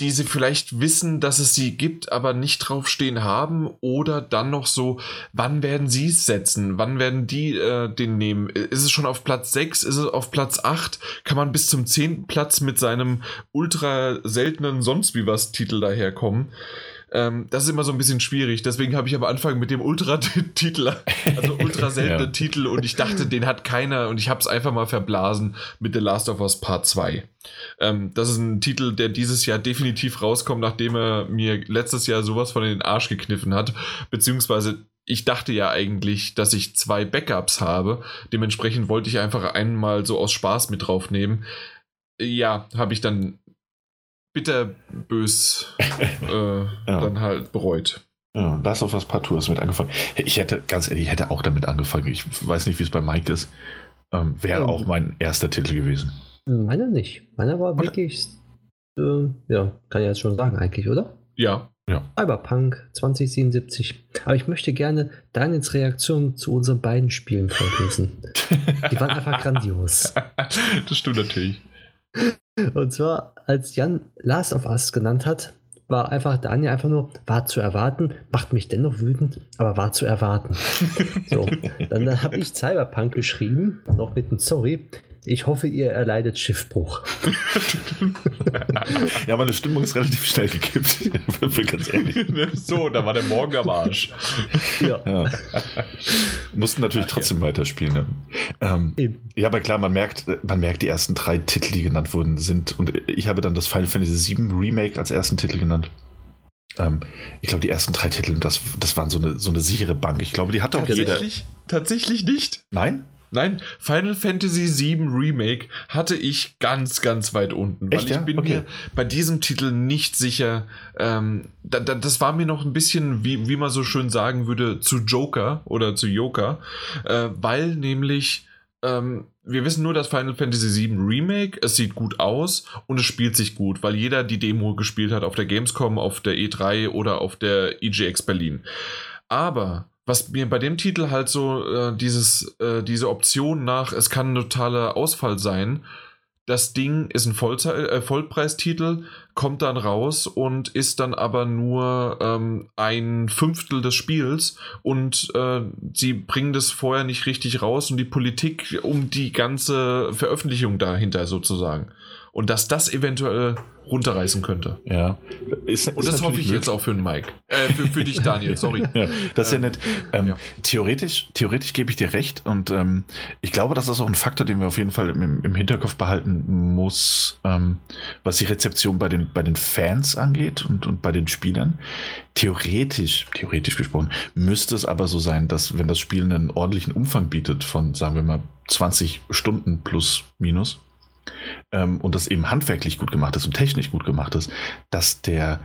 die sie vielleicht wissen, dass es sie gibt, aber nicht draufstehen haben, oder dann noch so, wann werden sie es setzen, wann werden die äh, den nehmen, ist es schon auf Platz 6, ist es auf Platz 8, kann man bis zum 10. Platz mit seinem ultra seltenen sonst wie was Titel daherkommen. Ähm, das ist immer so ein bisschen schwierig. Deswegen habe ich am Anfang mit dem Ultra-Titel, [LAUGHS] also ultra seltenen ja. Titel, und ich dachte, den hat keiner und ich habe es einfach mal verblasen mit The Last of Us Part 2. Ähm, das ist ein Titel, der dieses Jahr definitiv rauskommt, nachdem er mir letztes Jahr sowas von in den Arsch gekniffen hat. Beziehungsweise ich dachte ja eigentlich, dass ich zwei Backups habe. Dementsprechend wollte ich einfach einmal so aus Spaß mit draufnehmen. Ja, habe ich dann bitterbös [LAUGHS] äh, ja. dann halt bereut. Ja, da ist auf was Partout mit angefangen. Ich hätte, ganz ehrlich, ich hätte auch damit angefangen. Ich weiß nicht, wie es bei Mike ist. Ähm, Wäre ja. auch mein erster Titel gewesen. Meiner nicht. Meiner war wirklich, äh, ja, kann ich jetzt schon sagen eigentlich, oder? Ja. Ja. Cyberpunk 2077. Aber ich möchte gerne Daniels Reaktion zu unseren beiden Spielen vorlesen. [LAUGHS] Die waren einfach grandios. [LAUGHS] Das stimmt natürlich. Und zwar, als Jan Last of Us genannt hat, war einfach Daniel einfach nur, war zu erwarten, macht mich dennoch wütend, aber war zu erwarten. [LAUGHS] so, dann, dann habe ich Cyberpunk geschrieben, noch mit einem Sorry, ich hoffe, ihr erleidet Schiffbruch. [LAUGHS] ja, meine Stimmung ist relativ schnell gekippt. [LAUGHS] ganz ehrlich. [LAUGHS] So, da war der Morgen am Arsch. Ja. ja. Mussten natürlich trotzdem ja. weiterspielen. Ne? Ähm, ja, aber klar, man merkt, man merkt, die ersten drei Titel, die genannt wurden, sind. Und ich habe dann das Final Fantasy VII Remake als ersten Titel genannt. ähm, ich glaube, die ersten drei Titel, das, das waren so eine, so eine sichere Bank. Ich glaube, die hatte auch jeder. Tatsächlich nicht. Nein? Nein, Final Fantasy VII Remake hatte ich ganz, ganz weit unten. Echt, weil ich ja? bin Okay. mir bei diesem Titel nicht sicher. Ähm, da, da, das war mir noch ein bisschen, wie, wie man so schön sagen würde, zu Joker oder zu Joker. Äh, weil nämlich, ähm, wir wissen nur, dass Final Fantasy VII Remake, es sieht gut aus und es spielt sich gut, weil jeder die Demo gespielt hat auf der Gamescom, auf der E3 oder auf der EGX Berlin. Aber was mir bei dem Titel halt so äh, dieses, äh, diese Option nach, es kann ein totaler Ausfall sein. Das Ding ist ein Vollzei äh, Vollpreistitel, kommt dann raus und ist dann aber nur ähm, ein Fünftel des Spiels und äh, sie bringen das vorher nicht richtig raus und die Politik um die ganze Veröffentlichung dahinter sozusagen. Und dass das eventuell runterreißen könnte. Ja. Ist, Und das hoffe ich jetzt auch für den Mike. Äh, für, für dich, Daniel, [LAUGHS] sorry. Ja, das ist ja nett. Ähm, ja. Theoretisch, theoretisch gebe ich dir recht und ähm, ich glaube, das ist auch ein Faktor, den wir auf jeden Fall im, im Hinterkopf behalten muss, ähm, was die Rezeption bei den, bei den Fans angeht und, und bei den Spielern. Theoretisch, theoretisch gesprochen, müsste es aber so sein, dass wenn das Spiel einen ordentlichen Umfang bietet von, sagen wir mal, 20 Stunden plus minus, ähm, und das eben handwerklich gut gemacht ist und technisch gut gemacht ist, dass der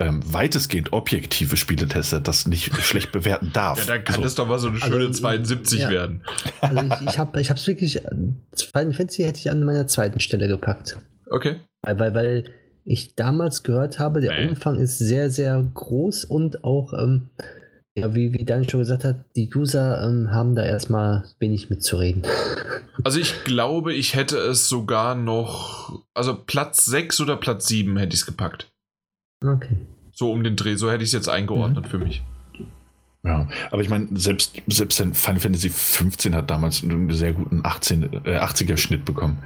ähm, weitestgehend objektive Spieletester das nicht [LAUGHS] schlecht bewerten darf. Ja, dann kann So. das doch mal so eine Also, schöne 72 ja. werden. Also ich, ich habe es wirklich, Final Fantasy hätte ich an meiner zweiten Stelle gepackt. Okay. Weil, weil, weil ich damals gehört habe, der Nee. Umfang ist sehr, sehr groß und auch, ähm, ja, wie, wie Daniel schon gesagt hat, die User ähm, haben da erstmal wenig mitzureden. [LAUGHS] Also ich glaube, ich hätte es sogar noch, also Platz 6 oder Platz 7 hätte ich es gepackt. Okay. So um den Dreh, so hätte ich es jetzt eingeordnet Mhm. für mich. Ja, aber ich meine, selbst, selbst ein Final Fantasy 15 hat damals einen sehr guten 18, äh, 80er-Schnitt bekommen.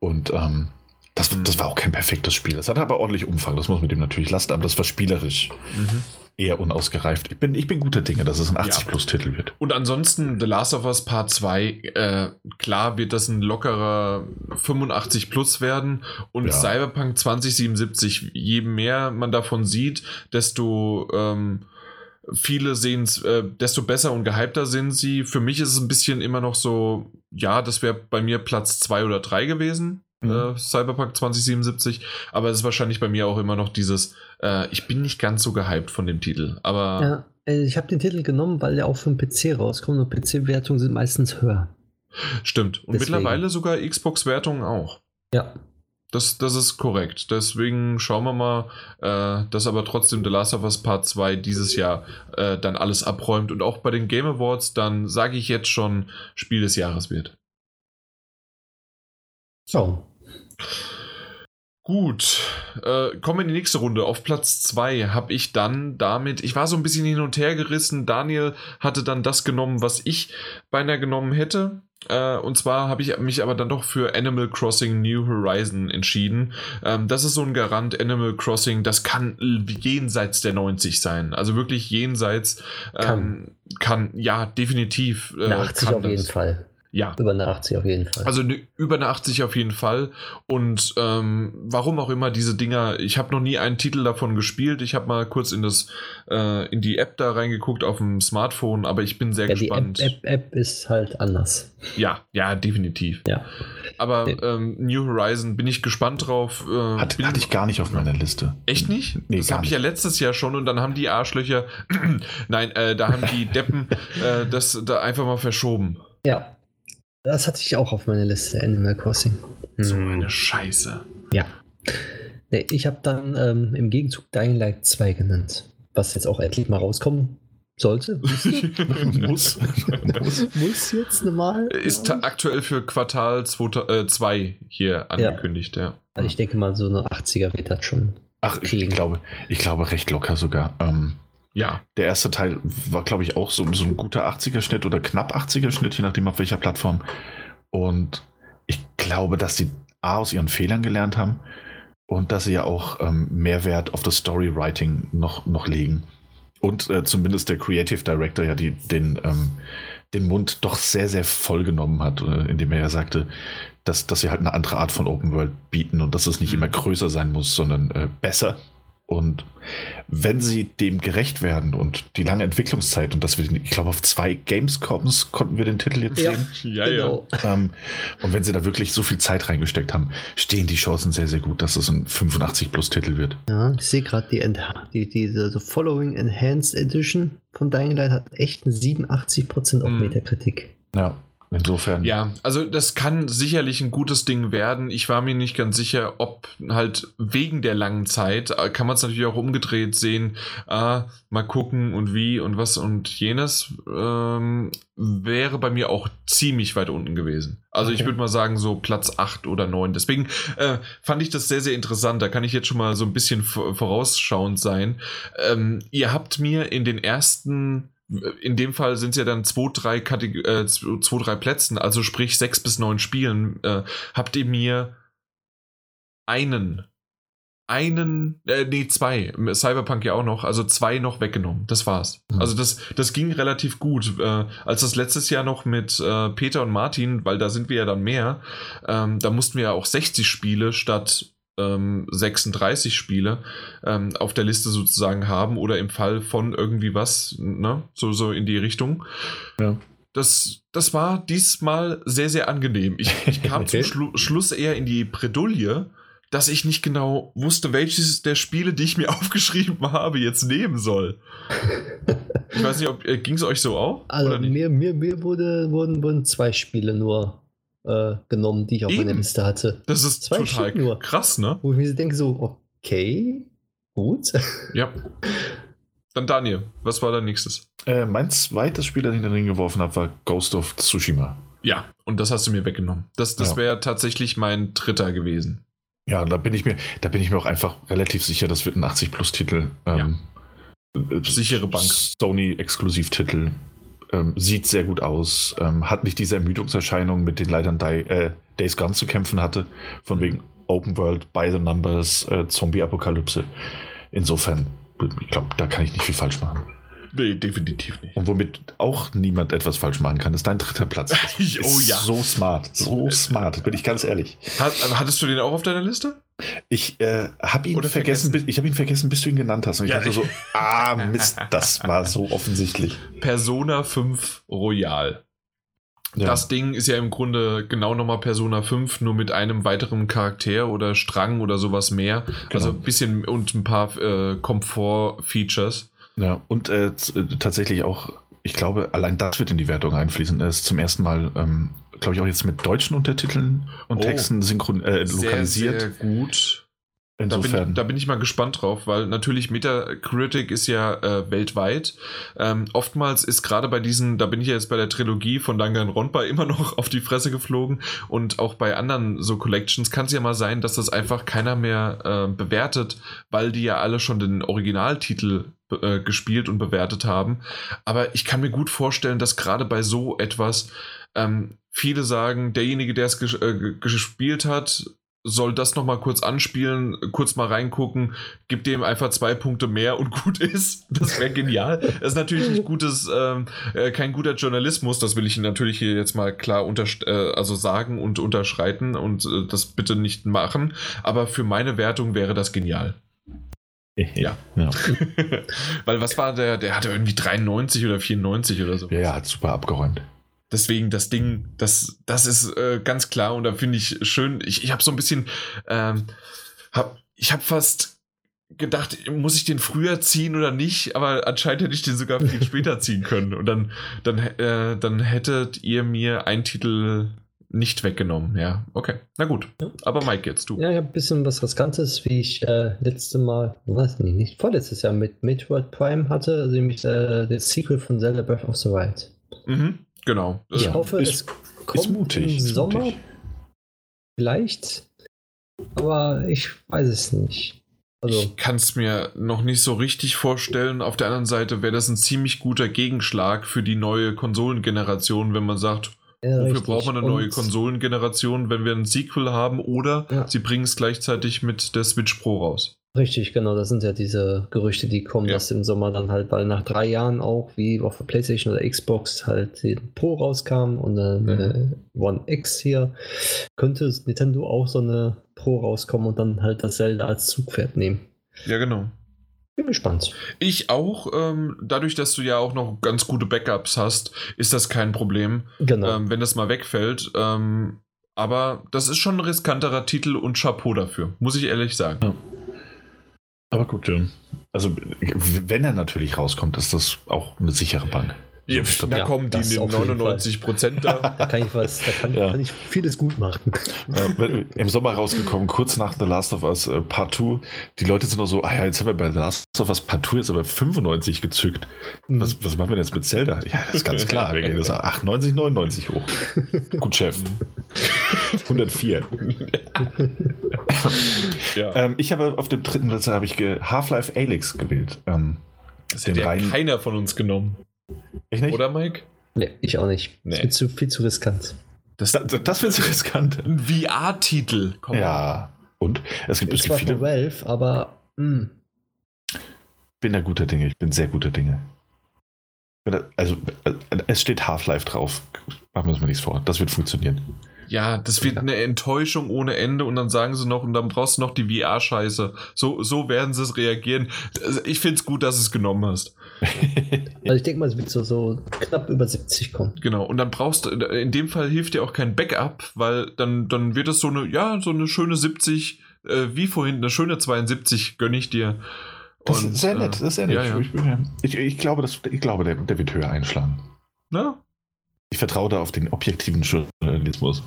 Und ähm, das, Mhm. das war auch kein perfektes Spiel. Das hatte aber ordentlich Umfang, das muss man dem natürlich lassen, aber das war spielerisch eher unausgereift. Ich bin, ich bin guter Dinge, dass es ein 80-Plus-Titel wird. Und ansonsten The Last of Us Part 2, äh, klar wird das ein lockerer 85 plus werden und Ja. Cyberpunk 2077, je mehr man davon sieht, desto ähm, viele sehen es, äh, desto besser und gehypter sind sie. Für mich ist es ein bisschen immer noch so, ja, das wäre bei mir Platz 2 oder 3 gewesen. Mhm. Äh, Cyberpunk 2077, aber es ist wahrscheinlich bei mir auch immer noch dieses, äh, ich bin nicht ganz so gehypt von dem Titel, aber Ja, äh, ich habe den Titel genommen, weil der auch für den PC rauskommt und PC-Wertungen sind meistens höher. Stimmt. Und Deswegen. mittlerweile sogar Xbox-Wertungen auch. Ja. Das, das ist korrekt. Deswegen schauen wir mal, äh, dass aber trotzdem The Last of Us Part 2 dieses Jahr äh, dann alles abräumt und auch bei den Game Awards dann sage ich jetzt schon Spiel des Jahres wird. So. Gut, äh, kommen wir in die nächste Runde. Auf Platz 2 habe ich dann damit, ich war so ein bisschen hin und her gerissen. Daniel hatte dann das genommen, was ich beinahe genommen hätte. Äh, und zwar habe ich mich aber dann doch für Animal Crossing New Horizon entschieden. Ähm, das ist so ein Garant, Animal Crossing, das kann jenseits der 90 sein. Also wirklich jenseits ähm, kann. ja, definitiv. Äh, Eine 80 kann auf jeden das. Fall. Ja, Über eine 80 auf jeden Fall. also ne, über eine 80 auf jeden Fall. Und ähm, warum auch immer diese Dinger, ich habe noch nie einen Titel davon gespielt. Ich habe mal kurz in das äh, in die App da reingeguckt auf dem Smartphone, aber ich bin sehr ja, die App, gespannt. App, App ist halt anders. Ja, ja, definitiv. Ja. Aber ähm, New Horizon bin ich gespannt drauf. Äh, Hat, hatte ich gar nicht auf meiner Liste. Echt nicht? Nee, das habe ich ja letztes Jahr schon und dann haben die Arschlöcher, [CLEARS THROAT] nein, äh, da haben die Deppen [LAUGHS] äh, das da einfach mal verschoben. Ja. Das hatte ich auch auf meiner Liste, Animal Crossing. So Hm. eine Scheiße. Ja. Nee, ich habe dann ähm, im Gegenzug Dying Light 2 genannt. Was jetzt auch endlich mal rauskommen sollte. [LAUGHS] Muss. Muss. Muss jetzt normal. Ist aktuell für Quartal 2 hier angekündigt, ja. Also ich denke mal, so eine 80er wird das schon. Ach, ich Kriegen. glaube, ich glaube recht locker sogar. Ähm, Ja, der erste Teil war, glaube ich, auch so, so ein guter 80er-Schnitt oder knapp 80er-Schnitt, je nachdem auf welcher Plattform. Und ich glaube, dass sie A aus ihren Fehlern gelernt haben und dass sie ja auch ähm, Mehrwert auf das Storywriting noch, noch legen. Und äh, zumindest der Creative Director ja die, den, ähm, den Mund doch sehr, sehr voll genommen hat, äh, indem er ja sagte, dass, dass sie halt eine andere Art von Open World bieten und dass es nicht Mhm. immer größer sein muss, sondern äh, besser. Und wenn sie dem gerecht werden und die lange Entwicklungszeit und dass wir, ich glaube, auf zwei Gamescoms konnten wir den Titel jetzt Ja, sehen. [LAUGHS] Ja, genau. Ähm, und wenn sie da wirklich so viel Zeit reingesteckt haben, stehen die Chancen sehr, sehr gut, dass es ein 85-Plus-Titel wird. Ja, ich sehe gerade die, die, diese so Following Enhanced Edition von Dying Light hat echt einen 87% auf Mhm. Metakritik. Ja, insofern. Ja, also das kann sicherlich ein gutes Ding werden. Ich war mir nicht ganz sicher, ob halt wegen der langen Zeit, äh, kann man es natürlich auch umgedreht sehen, ah, mal gucken und wie und was und jenes, ähm, wäre bei mir auch ziemlich weit unten gewesen. Also ich Okay. würde mal sagen so Platz 8 oder 9. Deswegen äh, fand ich das sehr, sehr interessant. Da kann ich jetzt schon mal so ein bisschen vorausschauend sein. Ähm, ihr habt mir in den ersten in dem Fall sind es ja dann zwei, drei, Kategor äh, zwei, drei Plätzen, also sprich sechs bis neun Spielen, äh, habt ihr mir einen, einen, äh, nee, zwei, Cyberpunk ja auch noch, also zwei noch weggenommen. Das war's. Mhm. Also das, das ging relativ gut. Äh, als das letztes Jahr noch mit äh, Peter und Martin, weil da sind wir ja dann mehr, ähm, da mussten wir ja auch 60 Spiele statt ähm, 36 Spiele ähm, auf der Liste sozusagen haben oder im Fall von irgendwie was, ne? so, so in die Richtung. Ja. Das, das war diesmal sehr, sehr angenehm. Ich, ich kam [LAUGHS] Okay. zum Schlu Schluss eher in die Bredouille, dass ich nicht genau wusste, welches der Spiele, die ich mir [LAUGHS] aufgeschrieben habe, jetzt nehmen soll. Ich weiß nicht, ob äh, ging es euch so auch? Also mir, mir, mir wurde, wurden, wurden zwei Spiele nur äh, genommen, die ich auf meiner. Liste hatte. Das ist zwei total Stück nur. krass, ne? Wo ich mir so denke, so, okay, gut. Ja. Dann Daniel, was war dein nächstes? Äh, mein zweites Spiel, das ich in den Ring geworfen habe, war Ghost of Tsushima. Ja, und das hast du mir weggenommen. Das, das Ja. wäre tatsächlich mein dritter gewesen. Ja, da bin ich mir, da bin ich mir auch einfach relativ sicher, das wird ein 80-Plus-Titel. Ähm, äh, Sichere Bank. Sony-Exklusivtitel. Ähm, sieht sehr gut aus. Ähm, hat nicht diese Ermüdungserscheinung, mit denen leider Die, äh, Days Gone zu kämpfen hatte. Von wegen Open World, by the Numbers, äh, Zombie-Apokalypse. Insofern, ich glaube, da kann ich nicht viel falsch machen. Nee, definitiv nicht. Und womit auch niemand etwas falsch machen kann, ist dein dritter Platz. [LAUGHS] Oh ja. So smart, so smart, bin ich ganz ehrlich. Hat, hattest du den auch auf deiner Liste? Ich äh, habe ihn Oder vergessen, vergessen. bis, ich habe ihn vergessen, bis du ihn genannt hast. Und ich Ja, dachte so, [LAUGHS] ah Mist, das war so offensichtlich. Persona 5 Royal. Ja. Das Ding ist ja im Grunde genau nochmal Persona 5, nur mit einem weiteren Charakter oder Strang oder sowas mehr. Also Genau. ein bisschen und ein paar äh, Komfort-Features. Ja, und äh, äh, tatsächlich auch, ich glaube, allein das wird in die Wertung einfließen. Er ist zum ersten Mal, ähm, glaube ich, auch jetzt mit deutschen Untertiteln und Oh. Texten synchron äh, lokalisiert. Sehr, sehr gut. Da Insofern. bin, da bin ich mal gespannt drauf, weil natürlich Metacritic ist ja äh, weltweit. Ähm, oftmals ist gerade bei diesen, da bin ich ja jetzt bei der Trilogie von Danganronpa immer noch [LAUGHS] auf die Fresse geflogen und auch bei anderen so Collections kann es ja mal sein, dass das einfach keiner mehr äh, bewertet, weil die ja alle schon den Originaltitel äh, gespielt und bewertet haben. Aber ich kann mir gut vorstellen, dass gerade bei so etwas ähm, viele sagen, derjenige, der es ges äh, ge- gespielt hat, soll das noch mal kurz anspielen, kurz mal reingucken, gibt dem einfach zwei Punkte mehr und [LAUGHS] gut ist. Das wäre genial. Das [LAUGHS] ist natürlich nicht gutes, ähm, äh, kein guter Journalismus. Das will ich natürlich hier jetzt mal klar äh, also sagen und unterschreiten und äh, das bitte nicht machen. Aber für meine Wertung wäre das genial. [LAUGHS] ja. Ja. Weil was war der? Der hatte irgendwie 93 oder 94 oder so. ja, hat super abgeräumt. Deswegen das Ding, das, das ist äh, ganz klar und da finde ich schön. Ich, ich habe so ein bisschen, ähm, hab, ich habe fast gedacht, muss ich den früher ziehen oder nicht? Aber anscheinend hätte ich den sogar viel [LAUGHS] später ziehen können und dann, dann, äh, dann hättet ihr mir einen Titel nicht weggenommen. Ja, okay, na gut. Aber Mike jetzt du. Ja, ich habe ein bisschen was Riskantes, wie ich äh, letzte Mal, weiß nicht, nicht vorletztes Jahr mit Metroid Prime hatte, also nämlich äh, das Sequel von Zelda Breath of the Wild. Mhm, genau. Ich Ja, hoffe, ist- es kommt mutig, im ist Sommer. mutig. Vielleicht. Aber ich weiß es nicht. Also, Ich kann es mir noch nicht so richtig vorstellen. Auf der anderen Seite wäre das ein ziemlich guter Gegenschlag für die neue Konsolengeneration, wenn man sagt, ja, wofür richtig. braucht man eine neue Und- Konsolengeneration, wenn wir ein Sequel haben oder Ja. sie bringen es gleichzeitig mit der Switch Pro raus. Richtig, genau. Das sind ja diese Gerüchte, die kommen, Ja. dass im Sommer dann halt, weil nach drei Jahren auch, wie auf der PlayStation oder Xbox, halt die Pro rauskam und eine, Mhm. eine One X hier, könnte Nintendo auch so eine Pro rauskommen und dann halt das Zelda als Zugpferd nehmen. Ja, genau. Bin gespannt. Ich auch. Ähm, dadurch, dass du ja auch noch ganz gute Backups hast, ist das kein Problem, Genau. ähm, wenn das mal wegfällt. Ähm, aber das ist schon ein riskanterer Titel und Chapeau dafür, muss ich ehrlich sagen. Aber gut. Also, wenn er natürlich rauskommt, ist das auch eine sichere Bank. Ja, da Ja, kommen die das in auf jeden 99 Prozent da. [LAUGHS] Da kann ich was, da kann, Ja. kann ich vieles gut machen. Äh, Im Sommer rausgekommen, kurz nach The Last of Us äh, Part 2. Die Leute sind noch so, ah ja, jetzt haben wir bei The Last of Us Part 2 jetzt aber 95 gezückt. Was, was machen wir denn jetzt mit Zelda? Ja, das ist ganz klar. [LAUGHS] Wir gehen das 98, 99 hoch. Gut, Chef. 104. ja. Ähm, ich habe auf dem dritten Platz habe ich ge- Half-Life Alyx gewählt. Ähm, Das hätte ja keiner von uns genommen. Ich nicht? Oder, Mike? Nee, ich auch nicht. Nee. Das wird zu, viel zu riskant. Das Das, das wird so riskant. ein VR-Titel. Komm. Ja. Und? Es gibt, es Ist gibt viele. Valve, aber hm, mh, Ich bin da guter Dinge. Ich bin sehr guter Dinge. Also, äh, es steht Half-Life drauf. Machen wir uns mal nichts vor. Das wird funktionieren. Ja, das wird eine Enttäuschung ohne Ende und dann sagen sie noch, und dann brauchst du noch die VR-Scheiße. So, so werden sie es reagieren. Also ich finde es gut, dass du es genommen hast. [LAUGHS] also ich denke mal, es wird so, so knapp über 70 kommen. Genau. Und dann brauchst du, in dem Fall hilft dir auch kein Backup, weil dann, dann wird es so eine, ja, so eine schöne 70, äh, wie vorhin, eine schöne 72 gönne ich dir. Das Und, ist sehr nett. äh, Das ist sehr nett. Ja, ja. Ich, ich, ich glaube, das, ich glaube der, der wird höher einschlagen. Na? Ich vertraue da auf den objektiven Journalismus.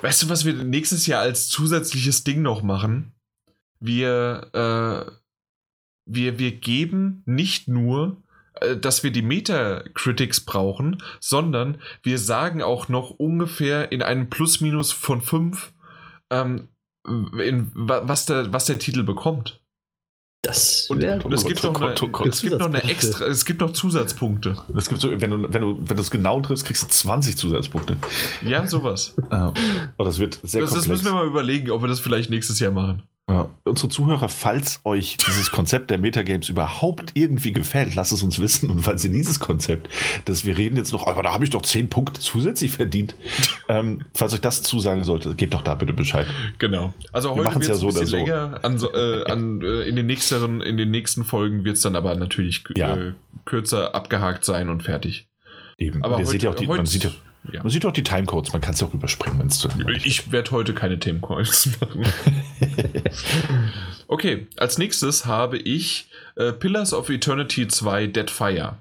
Weißt du, was wir nächstes Jahr als zusätzliches Ding noch machen? Wir, äh, wir, wir geben nicht nur, äh, dass wir die Metacritics brauchen, sondern wir sagen auch noch ungefähr in einem Plus-Minus von 5, ähm, was, der, was der Titel bekommt. Das Und, und es gibt noch eine, es gibt noch eine extra, es gibt noch Zusatzpunkte. Es gibt so, wenn du, wenn du, wenn du es genau triffst, kriegst du 20 Zusatzpunkte. Ja, sowas. Oh, das wird sehr Das, das komplex. müssen wir mal überlegen, ob wir das vielleicht nächstes Jahr machen. Ja. Unsere Zuhörer, falls euch dieses Konzept der Metagames überhaupt irgendwie gefällt, lasst es uns wissen. Und falls ihr dieses Konzept, dass wir reden jetzt noch, aber da habe ich doch 10 Punkte zusätzlich verdient. [LAUGHS] ähm, falls euch das zusagen sollte, gebt doch da bitte Bescheid. Genau. Also Wir heute wird es ja so oder so. länger. An, äh, an, äh, in, den nächsten, in den nächsten Folgen wird es dann aber natürlich Ja. äh, kürzer abgehakt sein und fertig. Eben. Aber heute, seht ja auch die, man, heute- sieht ja, ja. man sieht auch die Timecodes, man kann es auch überspringen, wenn es zu Ende ist. Ich werde heute keine Themencalls machen. [LAUGHS] okay, als nächstes habe ich äh, Pillars of Eternity 2 Dead Fire.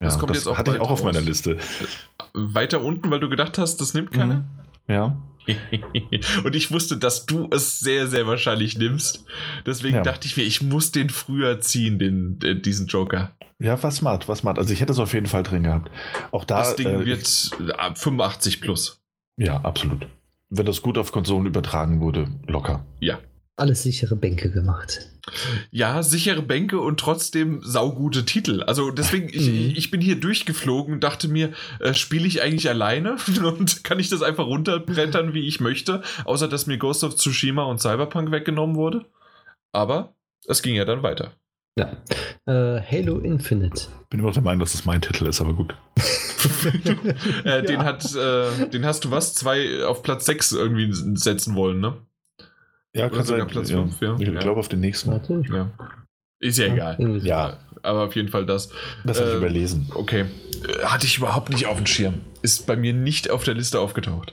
Das Ja, kommt jetzt auch hatte ich auch auf raus. meiner Liste. Weiter unten, weil du gedacht hast, das nimmt keiner. Ja. Und ich wusste, dass du es sehr, sehr wahrscheinlich nimmst. Deswegen Ja. dachte ich mir, ich muss den früher ziehen, den, äh, diesen Joker. Ja, was smart, was smart. Also ich hätte es auf jeden Fall drin gehabt. Auch da. das Ding äh, wird ab 85 plus. Ja, absolut. Wenn das gut auf Konsolen übertragen wurde, locker. Ja. alles sichere Bänke gemacht. Ja, sichere Bänke und trotzdem saugute Titel. Also deswegen, ich, Mhm. ich bin hier durchgeflogen und dachte mir, äh, spiele ich eigentlich alleine [LAUGHS] und kann ich das einfach runterbrettern, wie ich möchte, außer dass mir Ghost of Tsushima und Cyberpunk weggenommen wurde. Aber es ging ja dann weiter. Ja. Äh, Halo Infinite. Bin immer noch der Meinung, dass das mein Titel ist, aber gut. [LAUGHS] äh, den, hat, äh, den hast du was? Zwei auf Platz 6 irgendwie setzen wollen, ne? Ja, Oder sogar Platz fünf, ja. Ich glaube auf den nächsten. Warte. Ja. Ist ja egal. Ja, Aber auf jeden Fall das. das habe ich Äh, überlesen. Okay. Äh, Hatte ich überhaupt nicht auf dem Schirm. Ist bei mir nicht auf der Liste aufgetaucht.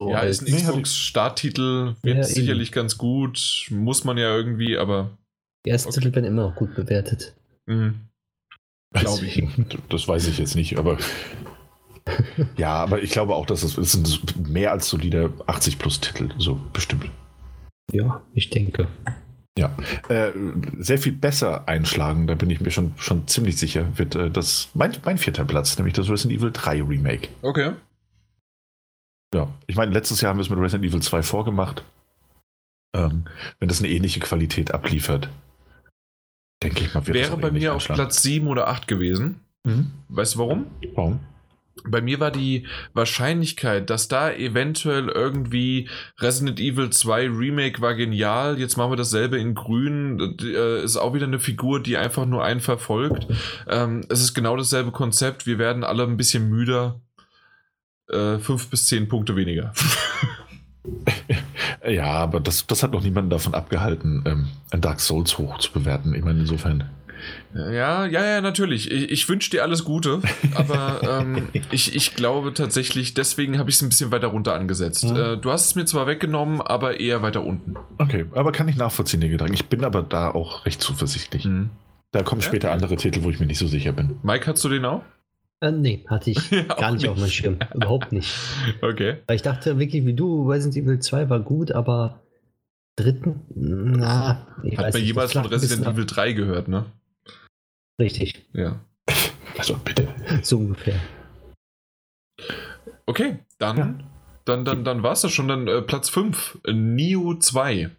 ja, ist ein Nee, Xbox-Starttitel, wird Ja, sicherlich ganz gut. Muss man ja irgendwie, aber. Die ersten Okay. Titel werden immer noch gut bewertet. Mh. Glaub ich. Das weiß ich jetzt nicht, aber. [LAUGHS] ja, aber ich glaube auch, dass es, es sind mehr als solide 80 plus Titel, so bestimmt. Ja, ich denke. Ja, äh, sehr viel besser einschlagen, da bin ich mir schon, schon ziemlich sicher, wird äh, das mein, mein vierter Platz, nämlich das Resident Evil 3 Remake. Okay. Ja, ich meine, letztes Jahr haben wir es mit Resident Evil 2 vorgemacht. Ähm, wenn das eine ähnliche Qualität abliefert, denke ich mal, wird das Wäre auch bei mir auf. Platz 7 oder 8 gewesen. Mhm. Weißt du warum? Warum? Bei mir war die Wahrscheinlichkeit, dass da eventuell irgendwie Resident Evil 2 Remake war genial, jetzt machen wir dasselbe in grün, äh, ist auch wieder eine Figur, die einfach nur einen verfolgt. Ähm, es ist genau dasselbe Konzept, wir werden alle ein bisschen müder. Äh, fünf bis zehn Punkte weniger. [LAUGHS] Ja, aber das, das hat noch niemanden davon abgehalten, ähm, ein Dark Souls hoch zu bewerten. Ich meine, insofern. Ja, ja, ja, natürlich. Ich, ich wünsche dir alles Gute, aber ähm, [LAUGHS] ich, ich glaube tatsächlich, deswegen habe ich es ein bisschen weiter runter angesetzt. Mhm. Äh, du hast es mir zwar weggenommen, aber eher weiter unten. Okay, aber kann ich nachvollziehen, den Gedanken. Ich bin aber da auch recht zuversichtlich. Mhm. Da kommen ja. später andere Titel, wo ich mir nicht so sicher bin. Mike, hast du den auch? Äh, nee, hatte ich [LAUGHS] ja, gar nicht, nicht auf meinem Schirm. Überhaupt nicht. [LAUGHS] Okay. Weil ich dachte wirklich, wie du, Resident Evil 2 war gut, aber dritten, na, ich Hat weiß man nicht, jemals von Resident Evil 3 gehört, ne? Richtig. Ja. Also bitte. So ungefähr. Okay, dann, ja. dann, dann, dann war es das schon. Dann äh, Platz 5, Neo 2.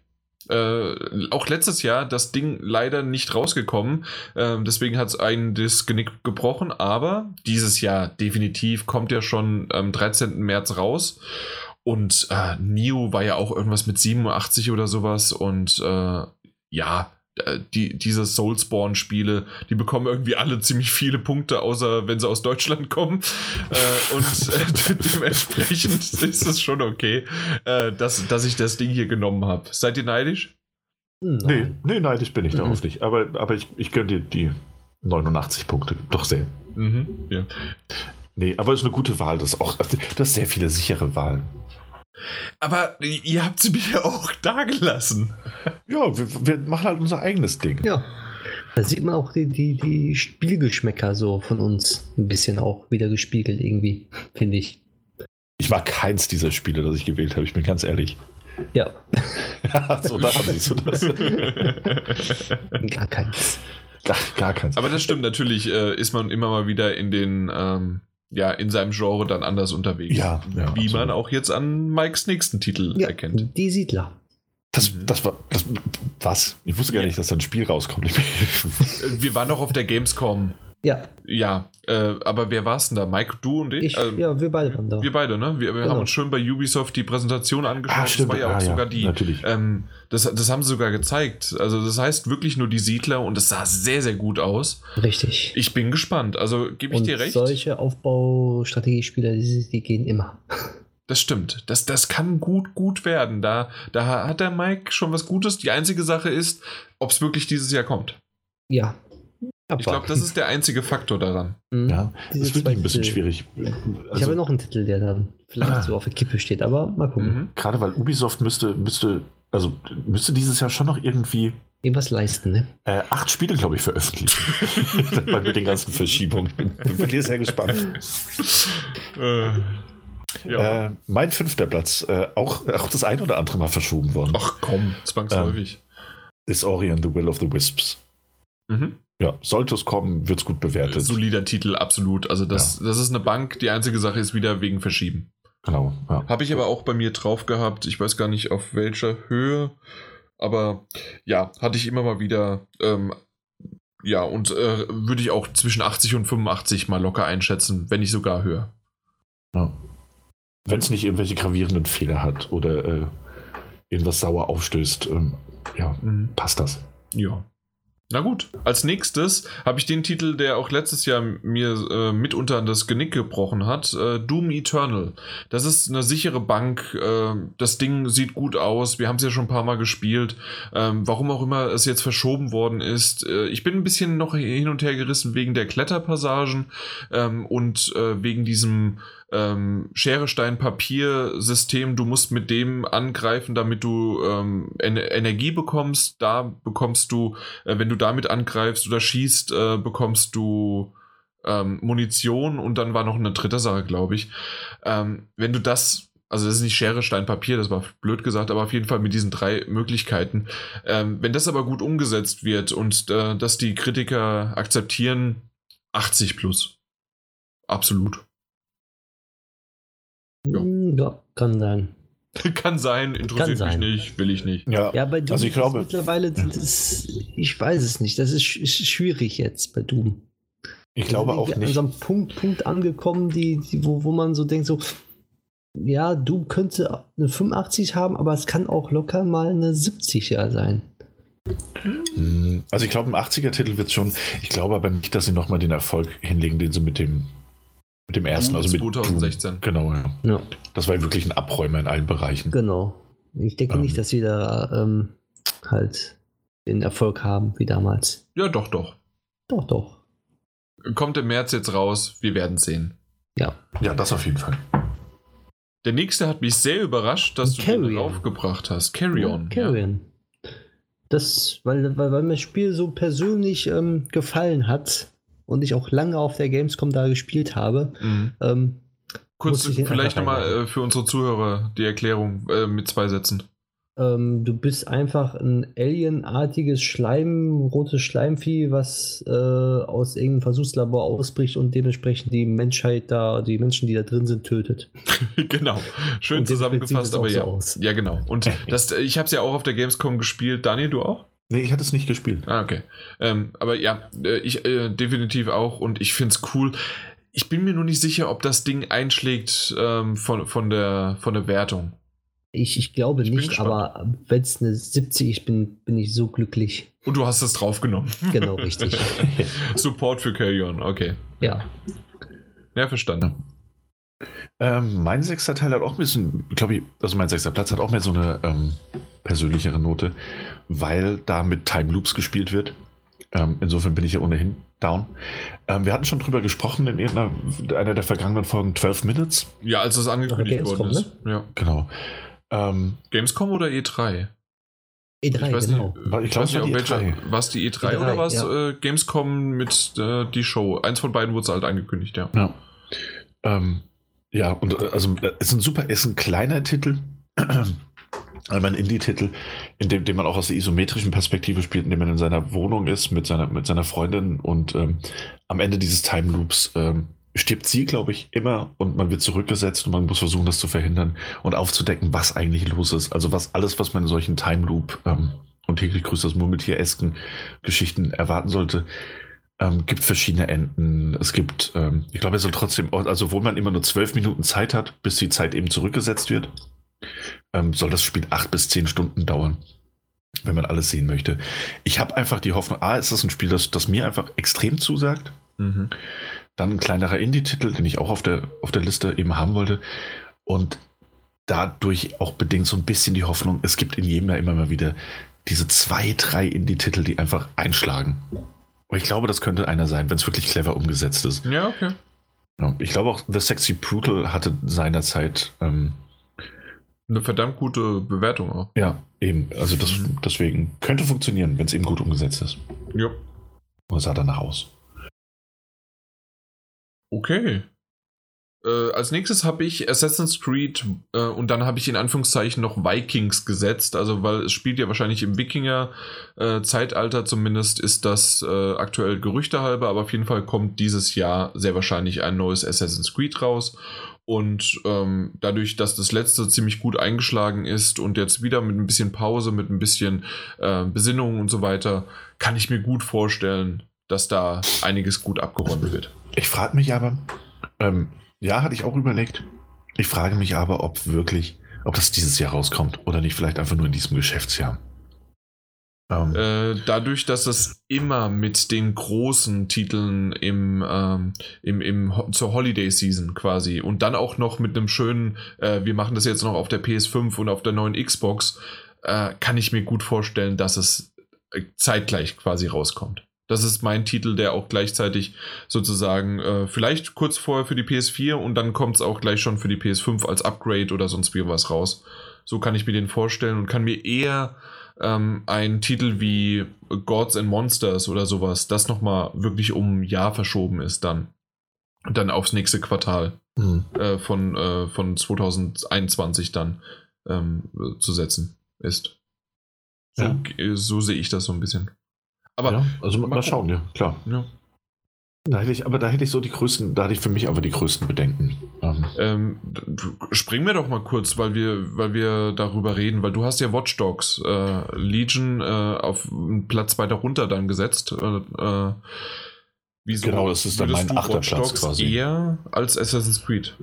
Äh, auch letztes Jahr das Ding leider nicht rausgekommen. Äh, deswegen hat es einen das Genick gebrochen. Aber dieses Jahr definitiv kommt ja schon am 13. März raus. Und äh, Neo war ja auch irgendwas mit 87 oder sowas. Und äh, ja, die, diese Soulspawn-Spiele, die bekommen irgendwie alle ziemlich viele Punkte, außer wenn sie aus Deutschland kommen. äh, und äh, [LAUGHS] dementsprechend ist es schon okay, äh, dass, dass ich das Ding hier genommen habe. Seid ihr neidisch? Nee, nee, neidisch bin ich mhm. darauf nicht. Aber, aber ich, ich gönne dir die 89 Punkte doch sehr. Mhm, ja. Nee, aber es ist eine gute Wahl. Das ist auch das ist sehr viele sichere Wahlen. Aber ihr habt sie mir ja auch [LAUGHS] dagelassen. Ja, wir, wir, machen halt unser eigenes Ding. Ja. Da sieht man auch die, die, die Spielgeschmäcker so von uns ein bisschen auch wieder gespiegelt irgendwie, finde ich. Ich war keins dieser Spiele, das ich gewählt habe, ich bin ganz ehrlich. Ja. [LAUGHS] so, da siehst du das. [LAUGHS] gar keins. Gar, gar keins. Aber das stimmt, natürlich äh, ist man immer mal wieder in den ähm, ja, in seinem Genre dann anders unterwegs. Ja, ja Wie absolut. man auch jetzt an Mikes nächsten Titel ja, erkennt. Die Siedler. Das, mhm. das war. Das, was? Ich wusste gar nicht, dass da ein Spiel rauskommt. Wir waren noch auf der Gamescom. Ja. Ja, äh, aber wer war es denn da? Mike, du und ich? ich äh, ja, wir beide waren da. Wir beide, ne? Wir, wir genau. haben uns schön bei Ubisoft die Präsentation angeschaut. Ah, stimmt. Das war ja auch ah, sogar ja, die. Natürlich. Ähm, das, das haben sie sogar gezeigt. Also, das heißt wirklich nur die Siedler und es sah sehr, sehr gut aus. Richtig. Ich bin gespannt. Also, gebe ich und dir recht. Solche Aufbaustrategiespiele, die, die gehen immer. [LAUGHS] Das stimmt. Das, das kann gut, gut werden. Da, da hat der Mike schon was Gutes. Die einzige Sache ist, ob es wirklich dieses Jahr kommt. Ja, aber. Ich glaube, das ist der einzige Faktor daran. Mhm. Ja, das wird ein bisschen schwierig. Also, ich habe noch einen Titel, der dann vielleicht ah. so auf der Kippe steht, aber mal gucken. Mhm. Gerade weil Ubisoft müsste, müsste, also müsste dieses Jahr schon noch irgendwie irgendwas leisten, ne? Äh, acht Spiele, glaube ich, veröffentlichen. [LAUGHS] mit den ganzen Verschiebungen. [LAUGHS] Ich bin sehr gespannt. äh, ja. äh, mein fünfter Platz, äh, auch, auch das ein oder andere Mal verschoben worden. Ach komm, zwangsläufig. Ähm, Is Ori and the Will of the Wisps. Mhm. Ja, sollte es kommen, wird es gut bewertet. Solider Titel, absolut. Also das, ja. das ist eine Bank. Die einzige Sache ist wieder wegen Verschieben. Genau. Ja. Habe ich aber auch bei mir drauf gehabt. Ich weiß gar nicht auf welcher Höhe. Aber ja, hatte ich immer mal wieder. Ähm, ja, und äh, würde ich auch zwischen 80 und 85 mal locker einschätzen, wenn nicht sogar höher. Ja. Wenn es nicht irgendwelche gravierenden Fehler hat oder äh, irgendwas sauer aufstößt, ähm, ja, mhm. passt das. Ja. Na gut, als nächstes habe ich den Titel, der auch letztes Jahr mir äh, mitunter an das Genick gebrochen hat, äh, Doom Eternal. Das ist eine sichere Bank, äh, das Ding sieht gut aus, wir haben es ja schon ein paar Mal gespielt. Ähm, warum auch immer es jetzt verschoben worden ist. Äh, ich bin ein bisschen noch hin und her gerissen wegen der Kletterpassagen ähm, und äh, wegen diesem ähm, Schere, Stein, Papier-System. Du musst mit dem angreifen, damit du ähm, en Energie bekommst. Da bekommst du, äh, wenn du damit angreifst oder schießt, äh, bekommst du ähm, Munition und dann war noch eine dritte Sache, glaube ich. Ähm, wenn du das also das ist nicht Schere, Stein, Papier, das war blöd gesagt, aber auf jeden Fall mit diesen drei Möglichkeiten. Ähm, wenn das aber gut umgesetzt wird und äh, dass die Kritiker akzeptieren, 80 plus. Absolut. Ja. Hm, ja, kann sein. [LAUGHS] kann sein, interessiert kann sein. mich nicht, will ich nicht. Ja, ja bei Doom also ich glaube, mittlerweile, das, ich weiß es nicht, das ist, ist schwierig jetzt bei Doom. Ich glaube auch nicht. An so einem Punkt, Punkt angekommen, die, die, wo, wo man so denkt, so, ja, Doom könnte eine 85 haben, aber es kann auch locker mal eine 70 ja sein. Hm, also ich glaube, im 80er-Titel wird es schon, ich glaube aber nicht, dass sie nochmal den Erfolg hinlegen, den sie mit dem mit dem ersten, also mit 2016. Genau, ja. ja. Das war wirklich ein Abräumer in allen Bereichen. Genau. Ich denke ähm, nicht, dass sie da ähm, halt den Erfolg haben wie damals. Ja, doch, doch. Doch, doch. Kommt im März jetzt raus, wir werden sehen. Ja. Ja, das auf jeden Fall. Der nächste hat mich sehr überrascht, dass Carrion. du den aufgebracht hast. Carry On. Ja, Carrion. Ja. Das, weil, weil, weil mir das Spiel so persönlich ähm, gefallen hat und ich auch lange auf der Gamescom da gespielt habe. Mhm. Ähm, Kurz vielleicht nochmal äh, für unsere Zuhörer die Erklärung äh, mit zwei Sätzen. Ähm, du bist einfach ein alienartiges Schleim, rotes Schleimvieh, was äh, aus irgendeinem Versuchslabor ausbricht und dementsprechend die Menschheit da, die Menschen, die da drin sind, tötet. [LAUGHS] genau. Schön und zusammengefasst, aber ja. So ja, genau. Und [LAUGHS] das, ich habe es ja auch auf der Gamescom gespielt. Daniel, du auch? Nee, ich hatte es nicht gespielt. Ah, okay. Ähm, aber ja, äh, ich äh, definitiv auch und ich finde es cool. Ich bin mir nur nicht sicher, ob das Ding einschlägt ähm, von, von, der, von der Wertung. Ich, ich glaube ich nicht, aber wenn es eine 70 ist, bin, bin ich so glücklich. Und du hast es draufgenommen. [LAUGHS] Genau, richtig. [LAUGHS] Support für Carry On, okay. Ja. Ja, verstanden. Ähm, mein sechster Teil hat auch ein bisschen, glaube ich, also mein sechster Platz hat auch mehr so eine ähm, persönlichere Note, weil da mit Time Loops gespielt wird. Ähm, insofern bin ich ja ohnehin down. Ähm, wir hatten schon drüber gesprochen in einer der vergangenen Folgen 12 Minutes. Ja, als es angekündigt worden ist. Ne? Ja. Genau. Ähm, Gamescom oder E3? E3, ich genau. Nicht, ich glaube, es war die e Was die E3, E3 oder was ja. äh, Gamescom mit äh, die Show? Eins von beiden wurde halt angekündigt, ja. Ja, ähm, ja und äh, also es ist ein super, es ist ein kleiner Titel. Einmal ein Indie-Titel, in dem, dem man auch aus der isometrischen Perspektive spielt, in dem man in seiner Wohnung ist mit seiner, mit seiner Freundin und ähm, am Ende dieses Time Loops ähm, stirbt sie, glaube ich, immer und man wird zurückgesetzt und man muss versuchen, das zu verhindern und aufzudecken, was eigentlich los ist. Also was alles, was man in solchen Time Loop ähm, und täglich grüßt das Murmeltier-esken Geschichten erwarten sollte, ähm, gibt verschiedene Enden. Es gibt, ähm, ich glaube, er soll trotzdem, also obwohl man immer nur zwölf Minuten Zeit hat, bis die Zeit eben zurückgesetzt wird, ähm, soll das Spiel acht bis zehn Stunden dauern, wenn man alles sehen möchte. Ich habe einfach die Hoffnung, A, ist das ein Spiel, das, das mir einfach extrem zusagt. Mhm. Dann ein kleinerer Indie-Titel, den ich auch auf der, auf der Liste eben haben wollte. Und dadurch auch bedingt so ein bisschen die Hoffnung, es gibt in jedem Jahr immer mal wieder diese zwei, drei Indie-Titel, die einfach einschlagen. Und ich glaube, das könnte einer sein, wenn es wirklich clever umgesetzt ist. Ja, okay. Ich glaube auch, The Sexy Brutal hatte seinerzeit ähm, eine verdammt gute Bewertung auch. Ja, eben. Also das, deswegen könnte funktionieren, wenn es eben gut umgesetzt ist. Ja. Und sah danach aus. Okay. Äh, als nächstes habe ich Assassin's Creed äh, und dann habe ich in Anführungszeichen noch Vikings gesetzt, also weil es spielt ja wahrscheinlich im Wikinger-Zeitalter, äh, zumindest ist das äh, aktuell Gerüchte halber, aber auf jeden Fall kommt dieses Jahr sehr wahrscheinlich ein neues Assassin's Creed raus und ähm, dadurch, dass das letzte ziemlich gut eingeschlagen ist und jetzt wieder mit ein bisschen Pause, mit ein bisschen äh, Besinnung und so weiter, kann ich mir gut vorstellen, dass da einiges gut abgeräumt wird. Ich frage mich aber, ähm, ja, hatte ich auch überlegt. Ich frage mich aber, ob wirklich, ob das dieses Jahr rauskommt oder nicht vielleicht einfach nur in diesem Geschäftsjahr. Um. Ähm. Äh, dadurch, dass es immer mit den großen Titeln im, ähm, im, im zur Holiday Season quasi und dann auch noch mit einem schönen, äh, wir machen das jetzt noch auf der PS5 und auf der neuen Xbox, äh, kann ich mir gut vorstellen, dass es äh, zeitgleich quasi rauskommt. Das ist mein Titel, der auch gleichzeitig sozusagen äh, vielleicht kurz vorher für die PS4 und dann kommt es auch gleich schon für die PS5 als Upgrade oder sonst wie was raus. So kann ich mir den vorstellen und kann mir eher ähm, einen Titel wie Gods and Monsters oder sowas, das nochmal wirklich um ein Jahr verschoben ist dann. Dann aufs nächste Quartal mhm. äh, von, äh, von 2021 dann ähm, zu setzen ist. So, ja. so sehe ich das so ein bisschen. Aber ja, also mal, mal schauen, ja, klar. Ja. Da hätte ich, aber da hätte ich so die größten, da hatte ich für mich aber die größten Bedenken. Ähm, ähm, springen wir doch mal kurz, weil wir, weil wir darüber reden, weil du hast ja Watch Dogs äh, Legion äh, auf einen Platz weiter runter dann gesetzt. Äh, äh wieso genau, das ist dann mein achter Platz quasi. eher als Assassin's Creed?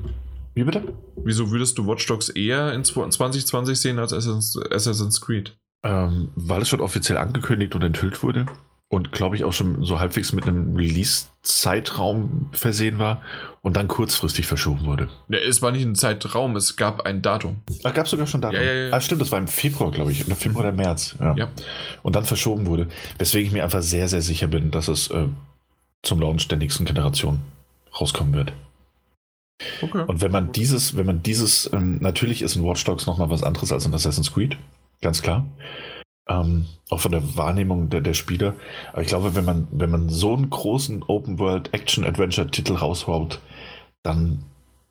Wie bitte? Wieso würdest du Watch Dogs eher in 2020 sehen als Assassin's, Assassin's Creed? Ähm, weil es schon offiziell angekündigt und enthüllt wurde und glaube ich auch schon so halbwegs mit einem Release-Zeitraum versehen war und dann kurzfristig verschoben wurde. Ja, es war nicht ein Zeitraum, es gab ein Datum. Ach, gab es sogar schon Datum? Ja, ja, ja. Ah, stimmt, das war im Februar, glaube ich, im Februar oder März. Ja. ja. Und dann verschoben wurde. Weswegen ich mir einfach sehr, sehr sicher bin, dass es äh, zum Launch der nächsten Generation rauskommen wird. Okay. Und wenn man dieses, wenn man dieses, ähm, natürlich ist ein Watch Dogs nochmal was anderes als ein Assassin's Creed, ganz klar. Ähm, auch von der Wahrnehmung der, der Spieler. Aber ich glaube, wenn man, wenn man so einen großen Open World Action Adventure Titel raushaut, dann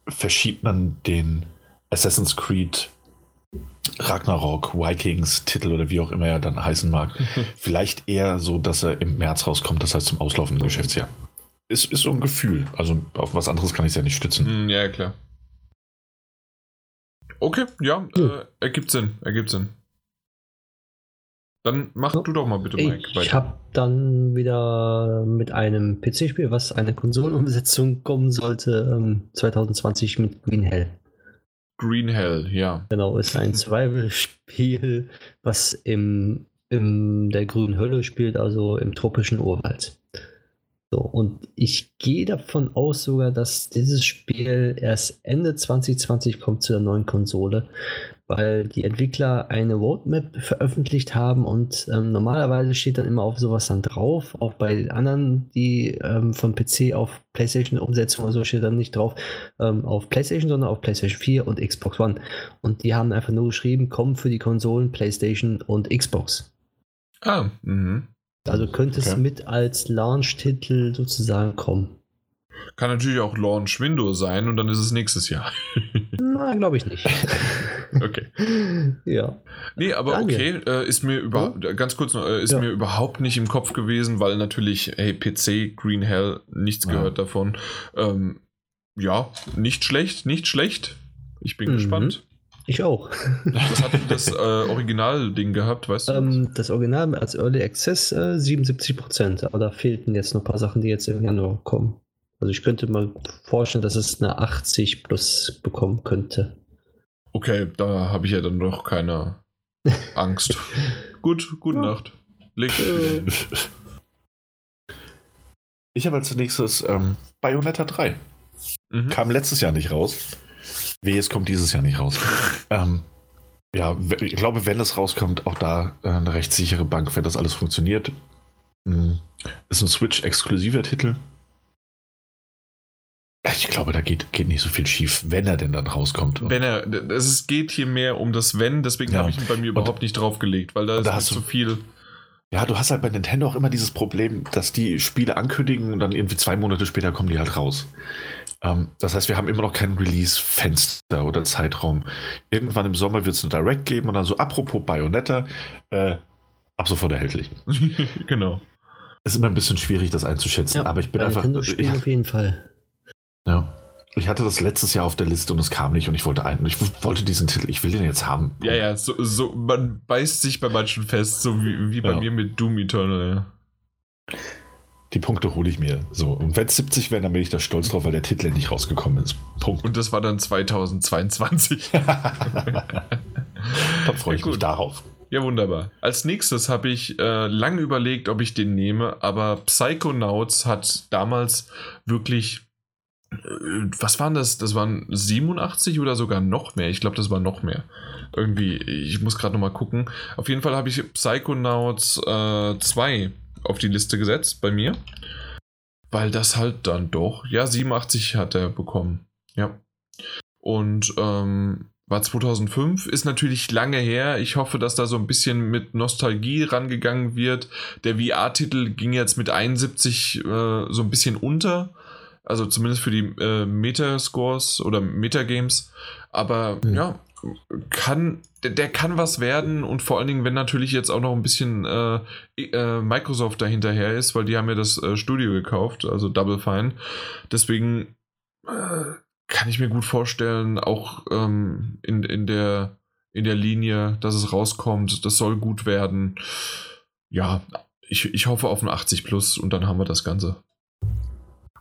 verschiebt man den Assassin's Creed Ragnarok, Vikings Titel oder wie auch immer er dann heißen mag. [LAUGHS] Vielleicht eher so, dass er im März rauskommt, das heißt zum auslaufenden Geschäftsjahr. Ist, ist so ein Gefühl. Also auf was anderes kann ich es ja nicht stützen. Hm, ja, klar. Okay, ja, äh, ergibt Sinn, ergibt Sinn. Dann mach du doch mal bitte, Mike. Ich habe dann wieder mit einem PC-Spiel, was eine Konsolenumsetzung kommen sollte, 2020 ähm, mit Green Hell. Green Hell, ja. Genau, ist ein [LAUGHS] Survival-Spiel, was im, in der grünen Hölle spielt, also im tropischen Urwald. So, und ich gehe davon aus sogar, dass dieses Spiel erst Ende 2020 kommt zu der neuen Konsole, weil die Entwickler eine Roadmap veröffentlicht haben und ähm, normalerweise steht dann immer auf sowas dann drauf, auch bei anderen, die ähm, von PC auf PlayStation umsetzen oder so steht dann nicht drauf ähm, auf PlayStation, sondern auf PlayStation 4 und Xbox One. Und die haben einfach nur geschrieben, kommen für die Konsolen PlayStation und Xbox. Ah, mhm. Also könnte okay. es mit als Launch-Titel sozusagen kommen. Kann natürlich auch Launch Windows sein und dann ist es nächstes Jahr. [LAUGHS] Na, glaube ich nicht. [LAUGHS] okay. Ja. Nee, aber Daniel. okay, äh, ist mir überhaupt, ja. ganz kurz äh, ist ja. mir überhaupt nicht im Kopf gewesen, weil natürlich, hey, PC, Green Hell, nichts ja. gehört davon. Ähm, ja, nicht schlecht, nicht schlecht. Ich bin mhm. gespannt. Ich auch. Was hat denn das äh, Original-Ding gehabt, weißt du? Ähm, das Original als Early Access äh, 77 Prozent, aber da fehlten jetzt noch ein paar Sachen, die jetzt im Januar kommen. Also ich könnte mal vorstellen, dass es eine 80 plus bekommen könnte. Okay, da habe ich ja dann noch keine Angst. [LAUGHS] Gut, gute ja. Nacht. Leg. [LAUGHS] Ich habe als nächstes ähm, Bayonetta 3. Mhm. Kam letztes Jahr nicht raus. Wie es kommt dieses Jahr nicht raus. [LAUGHS] ähm, ja, ich glaube, wenn es rauskommt, auch da äh, eine recht sichere Bank, wenn das alles funktioniert. Mhm. Ist ein Switch-exklusiver Titel. Ich glaube, da geht, geht nicht so viel schief, wenn er denn dann rauskommt. Wenn er, es geht hier mehr um das Wenn, deswegen ja. habe ich ihn bei mir überhaupt und, nicht draufgelegt, weil da ist da hast zu so viel. Ja, du hast halt bei Nintendo auch immer dieses Problem, dass die Spiele ankündigen und dann irgendwie zwei Monate später kommen die halt raus. Ähm, das heißt, wir haben immer noch kein Release-Fenster oder Zeitraum. Irgendwann im Sommer wird es eine Direct geben und dann so, apropos Bayonetta, äh, ab sofort erhältlich. [LAUGHS] genau. Es ist immer ein bisschen schwierig, das einzuschätzen, ja, aber ich bin einfach. Spiel auf jeden Fall. Ja. Ich hatte das letztes Jahr auf der Liste und es kam nicht und ich wollte einen. Ich wollte diesen Titel, ich will den jetzt haben. Ja, ja, so, so man beißt sich bei manchen fest, so wie, wie bei ja. mir mit Doom Eternal, ja. Die Punkte hole ich mir. So. Und wenn es 70 wären, dann bin ich da stolz drauf, weil der Titel endlich rausgekommen ist. Punkt. Und das war dann 2022. [LAUGHS] [LAUGHS] dann freue ich ja, mich darauf. Ja, wunderbar. Als nächstes habe ich äh, lange überlegt, ob ich den nehme, aber Psychonauts hat damals wirklich was waren das? Das waren 87 oder sogar noch mehr. Ich glaube, das war noch mehr. Irgendwie, ich muss gerade nochmal gucken. Auf jeden Fall habe ich Psychonauts äh, 2 auf die Liste gesetzt bei mir. Weil das halt dann doch, ja, 87 hat er bekommen. Ja. Und ähm, war 2005, ist natürlich lange her. Ich hoffe, dass da so ein bisschen mit Nostalgie rangegangen wird. Der VR-Titel ging jetzt mit 71 äh, so ein bisschen unter. Also zumindest für die äh, Metascores oder Metagames. Aber mhm. ja, kann, der, der, kann was werden und vor allen Dingen, wenn natürlich jetzt auch noch ein bisschen äh, äh, Microsoft dahinterher ist, weil die haben ja das äh, Studio gekauft, also Double Fine. Deswegen äh, kann ich mir gut vorstellen, auch ähm, in, in, der, in der Linie, dass es rauskommt, das soll gut werden. Ja, ich, ich hoffe auf ein 80 Plus und dann haben wir das Ganze.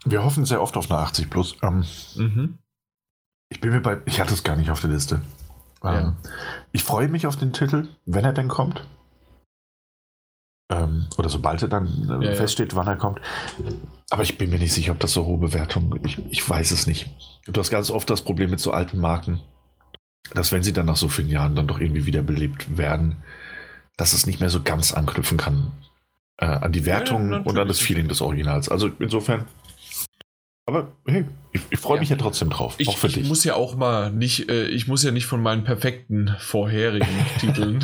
Wir hoffen sehr oft auf eine 80 Plus. Ähm, mhm. Ich bin mir bei, ich hatte es gar nicht auf der Liste. Ähm, ja. Ich freue mich auf den Titel, wenn er denn kommt. Ähm, oder sobald er dann äh, ja, feststeht, ja. wann er kommt. Aber ich bin mir nicht sicher, ob das so hohe Bewertungen. Ich, ich weiß es nicht. Du hast ganz oft das Problem mit so alten Marken, dass wenn sie dann nach so vielen Jahren dann doch irgendwie wiederbelebt werden, dass es nicht mehr so ganz anknüpfen kann äh, an die Wertung ja, und an das Feeling des Originals. Also insofern. Aber hey, ich, ich freue mich ja. trotzdem drauf. Ich, auch für ich dich. muss ja auch mal nicht, äh, ich muss ja nicht von meinen perfekten vorherigen [LAUGHS] Titeln.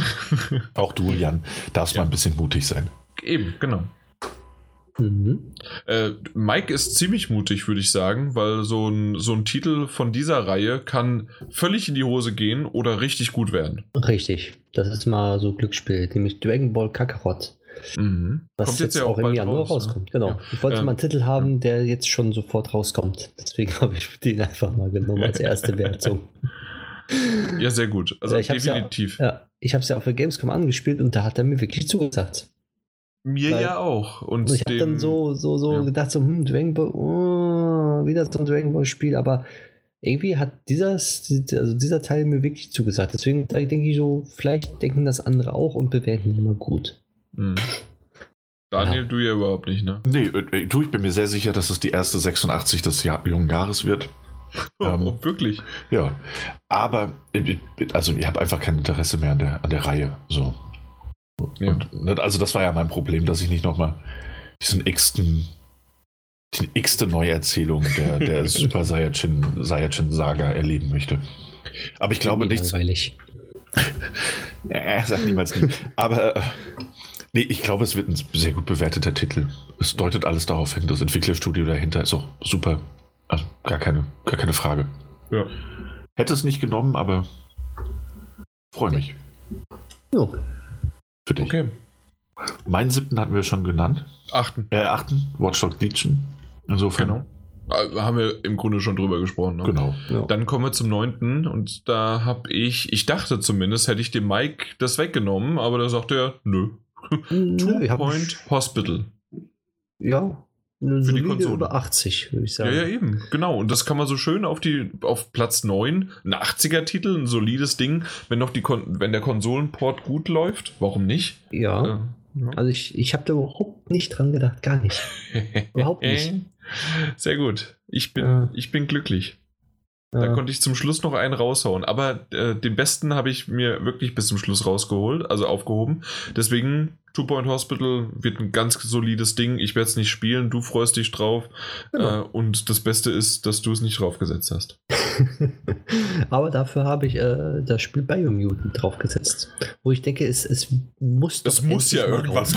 auch du, Jan, darfst ja. mal ein bisschen mutig sein. Eben, genau. Mhm. Äh, Mike ist ziemlich mutig, würde ich sagen, weil so ein, so ein Titel von dieser Reihe kann völlig in die Hose gehen oder richtig gut werden. Richtig. Das ist mal so Glücksspiel, nämlich Dragon Ball Kakarot. Mhm. Was Kommt jetzt, jetzt ja auch, auch im Januar raus, rauskommt. Ne? Genau. Ja. Ich wollte ähm, mal einen Titel haben, der jetzt schon sofort rauskommt. Deswegen [LAUGHS] habe ich den einfach mal genommen als erste Wertung. [LAUGHS] Ja, sehr gut. Also ja, definitiv. Ja, ja, ich habe es ja auf der Gamescom angespielt und da hat er mir wirklich zugesagt. Mir Weil, ja auch. Und ich habe dann so, so, so ja. gedacht, so, hm, Dragon Ball, oh, wieder so ein Dragon Ball Spiel, aber irgendwie hat dieses, also dieser Teil mir wirklich zugesagt. Deswegen denke ich so, vielleicht denken das andere auch und bewerten ihn immer gut. Mhm. Daniel, ja. du ja überhaupt nicht, ne? Nee, äh, du, ich bin mir sehr sicher, dass es die erste 86 des Jahr, jungen Jahres wird. [LAUGHS] ähm, oh, wirklich? Ja. Aber, äh, also ich habe einfach kein Interesse mehr an der, an der Reihe. So. Ja. Und, ne, also das war ja mein Problem, dass ich nicht nochmal diesen x-ten, die x-te Neuerzählung der, der [LAUGHS] Super Saiyajin, Saiyajin Saga erleben möchte. Aber ich glaube nichts. Langweilig. [LAUGHS] äh, sag niemals nie. Aber äh, nee, ich glaube, es wird ein sehr gut bewerteter Titel. Es deutet alles darauf hin. Das Entwicklerstudio dahinter ist auch super. Also gar keine, gar keine Frage. Ja. Hätte es nicht genommen, aber freue mich. Ja. Für dich. Okay. Meinen siebten hatten wir schon genannt. Achten. Äh, achten. Watchdog Legion. Insofern. Genau. Äh, haben wir im Grunde schon drüber gesprochen. Ne? Genau. Ja. Dann kommen wir zum neunten und da habe ich, ich dachte zumindest, hätte ich dem Mike das weggenommen, aber da sagte er, nö. Two Point Hospital. Ja, eine für die Konsole. über 80, würde ich sagen. Ja, ja, eben. Genau. Und das kann man so schön auf, die, auf Platz 9, ein 80er-Titel, ein solides Ding, wenn, noch die wenn der Konsolenport gut läuft. Warum nicht? Ja. Äh, ja. Also ich, ich habe da überhaupt nicht dran gedacht. Gar nicht. [LAUGHS] überhaupt nicht. Sehr gut. Ich bin, ja. ich bin glücklich. Ja. Da konnte ich zum Schluss noch einen raushauen. Aber äh, den besten habe ich mir wirklich bis zum Schluss rausgeholt, also aufgehoben. Deswegen, Two Point Hospital wird ein ganz solides Ding. Ich werde es nicht spielen, du freust dich drauf. Genau. Äh, und das Beste ist, dass du es nicht draufgesetzt hast. [LAUGHS] Aber dafür habe ich äh, das Spiel Biomutant draufgesetzt. Wo ich denke, es, es muss Das muss ja irgendwas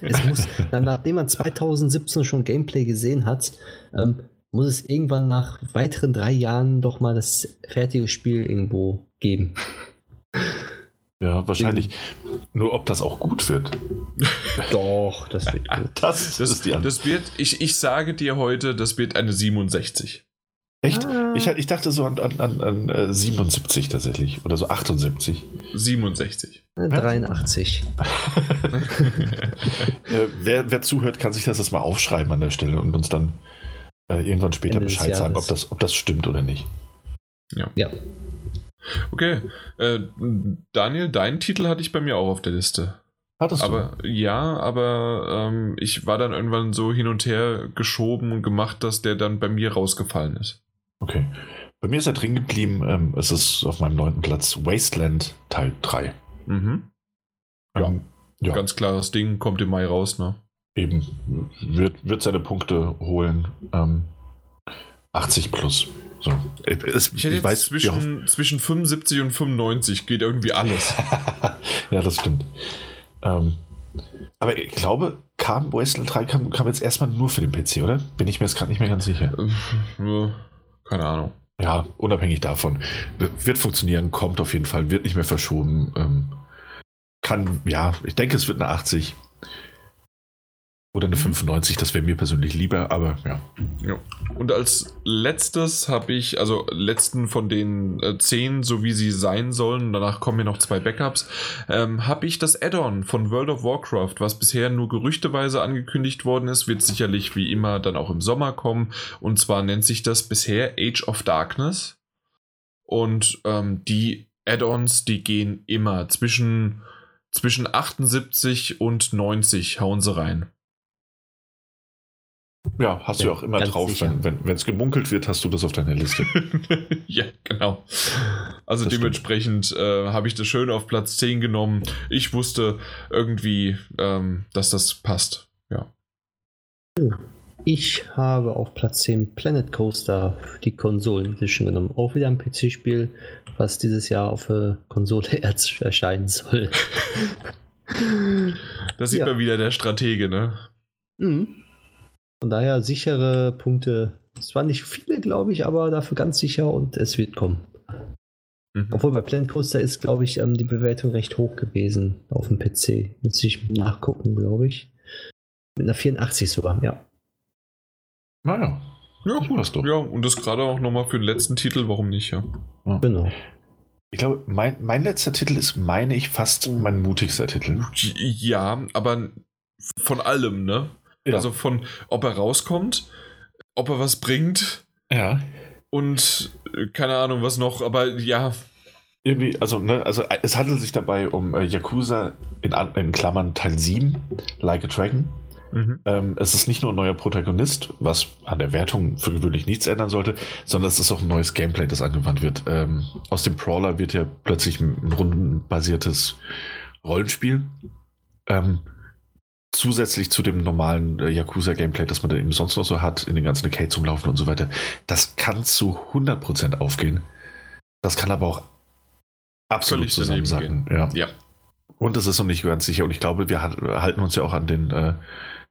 es muss, Nachdem man 2017 schon Gameplay gesehen hat, ähm, muss es irgendwann nach weiteren drei Jahren doch mal das fertige Spiel irgendwo geben. [LAUGHS] Ja, wahrscheinlich. Nur ob das auch gut wird. [LAUGHS] Doch, das wird gut. Das, [LAUGHS] das, ist die Antwort. Das wird, ich, ich sage dir heute, das wird eine 67. Echt? Ah. Ich, ich dachte so an, an, an, an 77 äh, tatsächlich. Oder so 78. 67. 83. äh, wer, wer zuhört, kann sich das jetzt mal aufschreiben an der Stelle und uns dann äh, irgendwann später Ende Bescheid sagen, ob das, ob das stimmt oder nicht. Ja. ja. Okay. Äh, Daniel, deinen Titel hatte ich bei mir auch auf der Liste. Hattest aber, du? Ja, aber ähm, ich war dann irgendwann so hin und her geschoben und gemacht, dass der dann bei mir rausgefallen ist. Okay. Bei mir ist er drin geblieben. Ähm, es ist auf meinem neunten Platz Wasteland Teil 3. Mhm. Ja. Ja. Ganz klares Ding, kommt im Mai raus, ne? Eben wird, wird seine Punkte holen. Ähm, 80 plus. So. Es, ich, ich weiß, zwischen, zwischen 75 und 95 geht irgendwie alles. [LAUGHS] ja, das stimmt. Ähm, aber ich glaube, kam Wasteland 3 kam, kam jetzt erstmal nur für den PC, oder? Bin ich mir jetzt gerade nicht mehr ganz sicher. Keine Ahnung. Ja, unabhängig davon. Wird funktionieren, kommt auf jeden Fall, wird nicht mehr verschoben. Ähm, kann, ja, ich denke, es wird eine 80. Oder eine 95, mhm. das wäre mir persönlich lieber, aber ja. ja. Und als letztes habe ich, also letzten von den äh, zehn, so wie sie sein sollen, danach kommen mir noch zwei Backups, ähm, habe ich das Add-on von World of Warcraft, was bisher nur gerüchteweise angekündigt worden ist, wird sicherlich wie immer dann auch im Sommer kommen. Und zwar nennt sich das bisher Age of Darkness. Und ähm, die Add-ons, die gehen immer zwischen zwischen 78 und 90 hauen sie rein. Ja, hast ja, du auch immer drauf. Sicher. Wenn es gemunkelt wird, hast du das auf deiner Liste. [LAUGHS] ja, genau. Also das dementsprechend äh, habe ich das schön auf Platz 10 genommen. Ich wusste irgendwie, ähm, dass das passt. Ja. Ich habe auf Platz 10 Planet Coaster die Konsolen Edition genommen. Auch wieder ein PC-Spiel, was dieses Jahr auf der Konsole [LAUGHS] erscheinen soll. [LAUGHS] das sieht ja. man wieder der Stratege, ne? Mhm. Von daher sichere Punkte. Es waren nicht viele, glaube ich, aber dafür ganz sicher und es wird kommen. Mhm. Obwohl bei Planet Coaster ist, glaube ich, ähm, die Bewertung recht hoch gewesen auf dem PC. Müsste ich nachgucken, glaube ich. Mit einer 84 sogar, ja. Naja. Ja, gut. Doch. Ja, und das gerade auch nochmal für den letzten Titel, warum nicht, ja. ja. Genau. Ich glaube, mein, mein letzter Titel ist, meine ich, fast mein mutigster Titel. Ja, aber von allem, ne? Ja. Also von, ob er rauskommt, ob er was bringt. Ja. Und äh, keine Ahnung, was noch, aber ja. Irgendwie, also, ne, also es handelt sich dabei um äh, Yakuza in, in Klammern Teil 7, Like a Dragon. Mhm. Ähm, es ist nicht nur ein neuer Protagonist, was an der Wertung für gewöhnlich nichts ändern sollte, sondern es ist auch ein neues Gameplay, das angewandt wird. Ähm, aus dem Brawler wird ja plötzlich ein rundenbasiertes Rollenspiel. Ähm, zusätzlich zu dem normalen äh, Yakuza-Gameplay, das man dann eben sonst noch so hat, in den ganzen Arcades rumlaufen und so weiter, das kann zu 100% aufgehen. Das kann aber auch absolut zusammen sagen. Ja. ja. Und es ist noch nicht ganz sicher. Und ich glaube, wir halten uns ja auch an den, äh,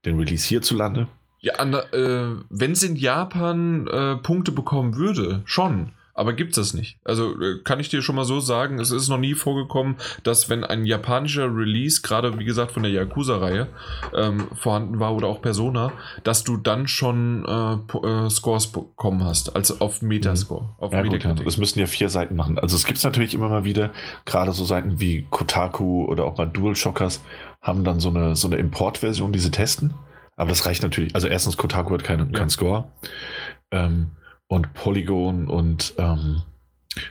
den Release hierzulande. Ja, äh, wenn es in Japan äh, Punkte bekommen würde, schon. Aber gibt es das nicht. Also äh, kann ich dir schon mal so sagen, es ist noch nie vorgekommen, dass wenn ein japanischer Release, gerade wie gesagt von der Yakuza-Reihe, ähm, vorhanden war oder auch Persona, dass du dann schon äh, äh, Scores bekommen hast, also auf Metascore. Mhm. Auf ja, gut, ja. Das müssen ja vier Seiten machen. Also es gibt es natürlich immer mal wieder, gerade so Seiten wie Kotaku oder auch mal DualShockers haben dann so eine, so eine Importversion, die sie testen. Aber das reicht natürlich. Also erstens, Kotaku hat keinen ja. kein Score. Ähm, und Polygon und ähm,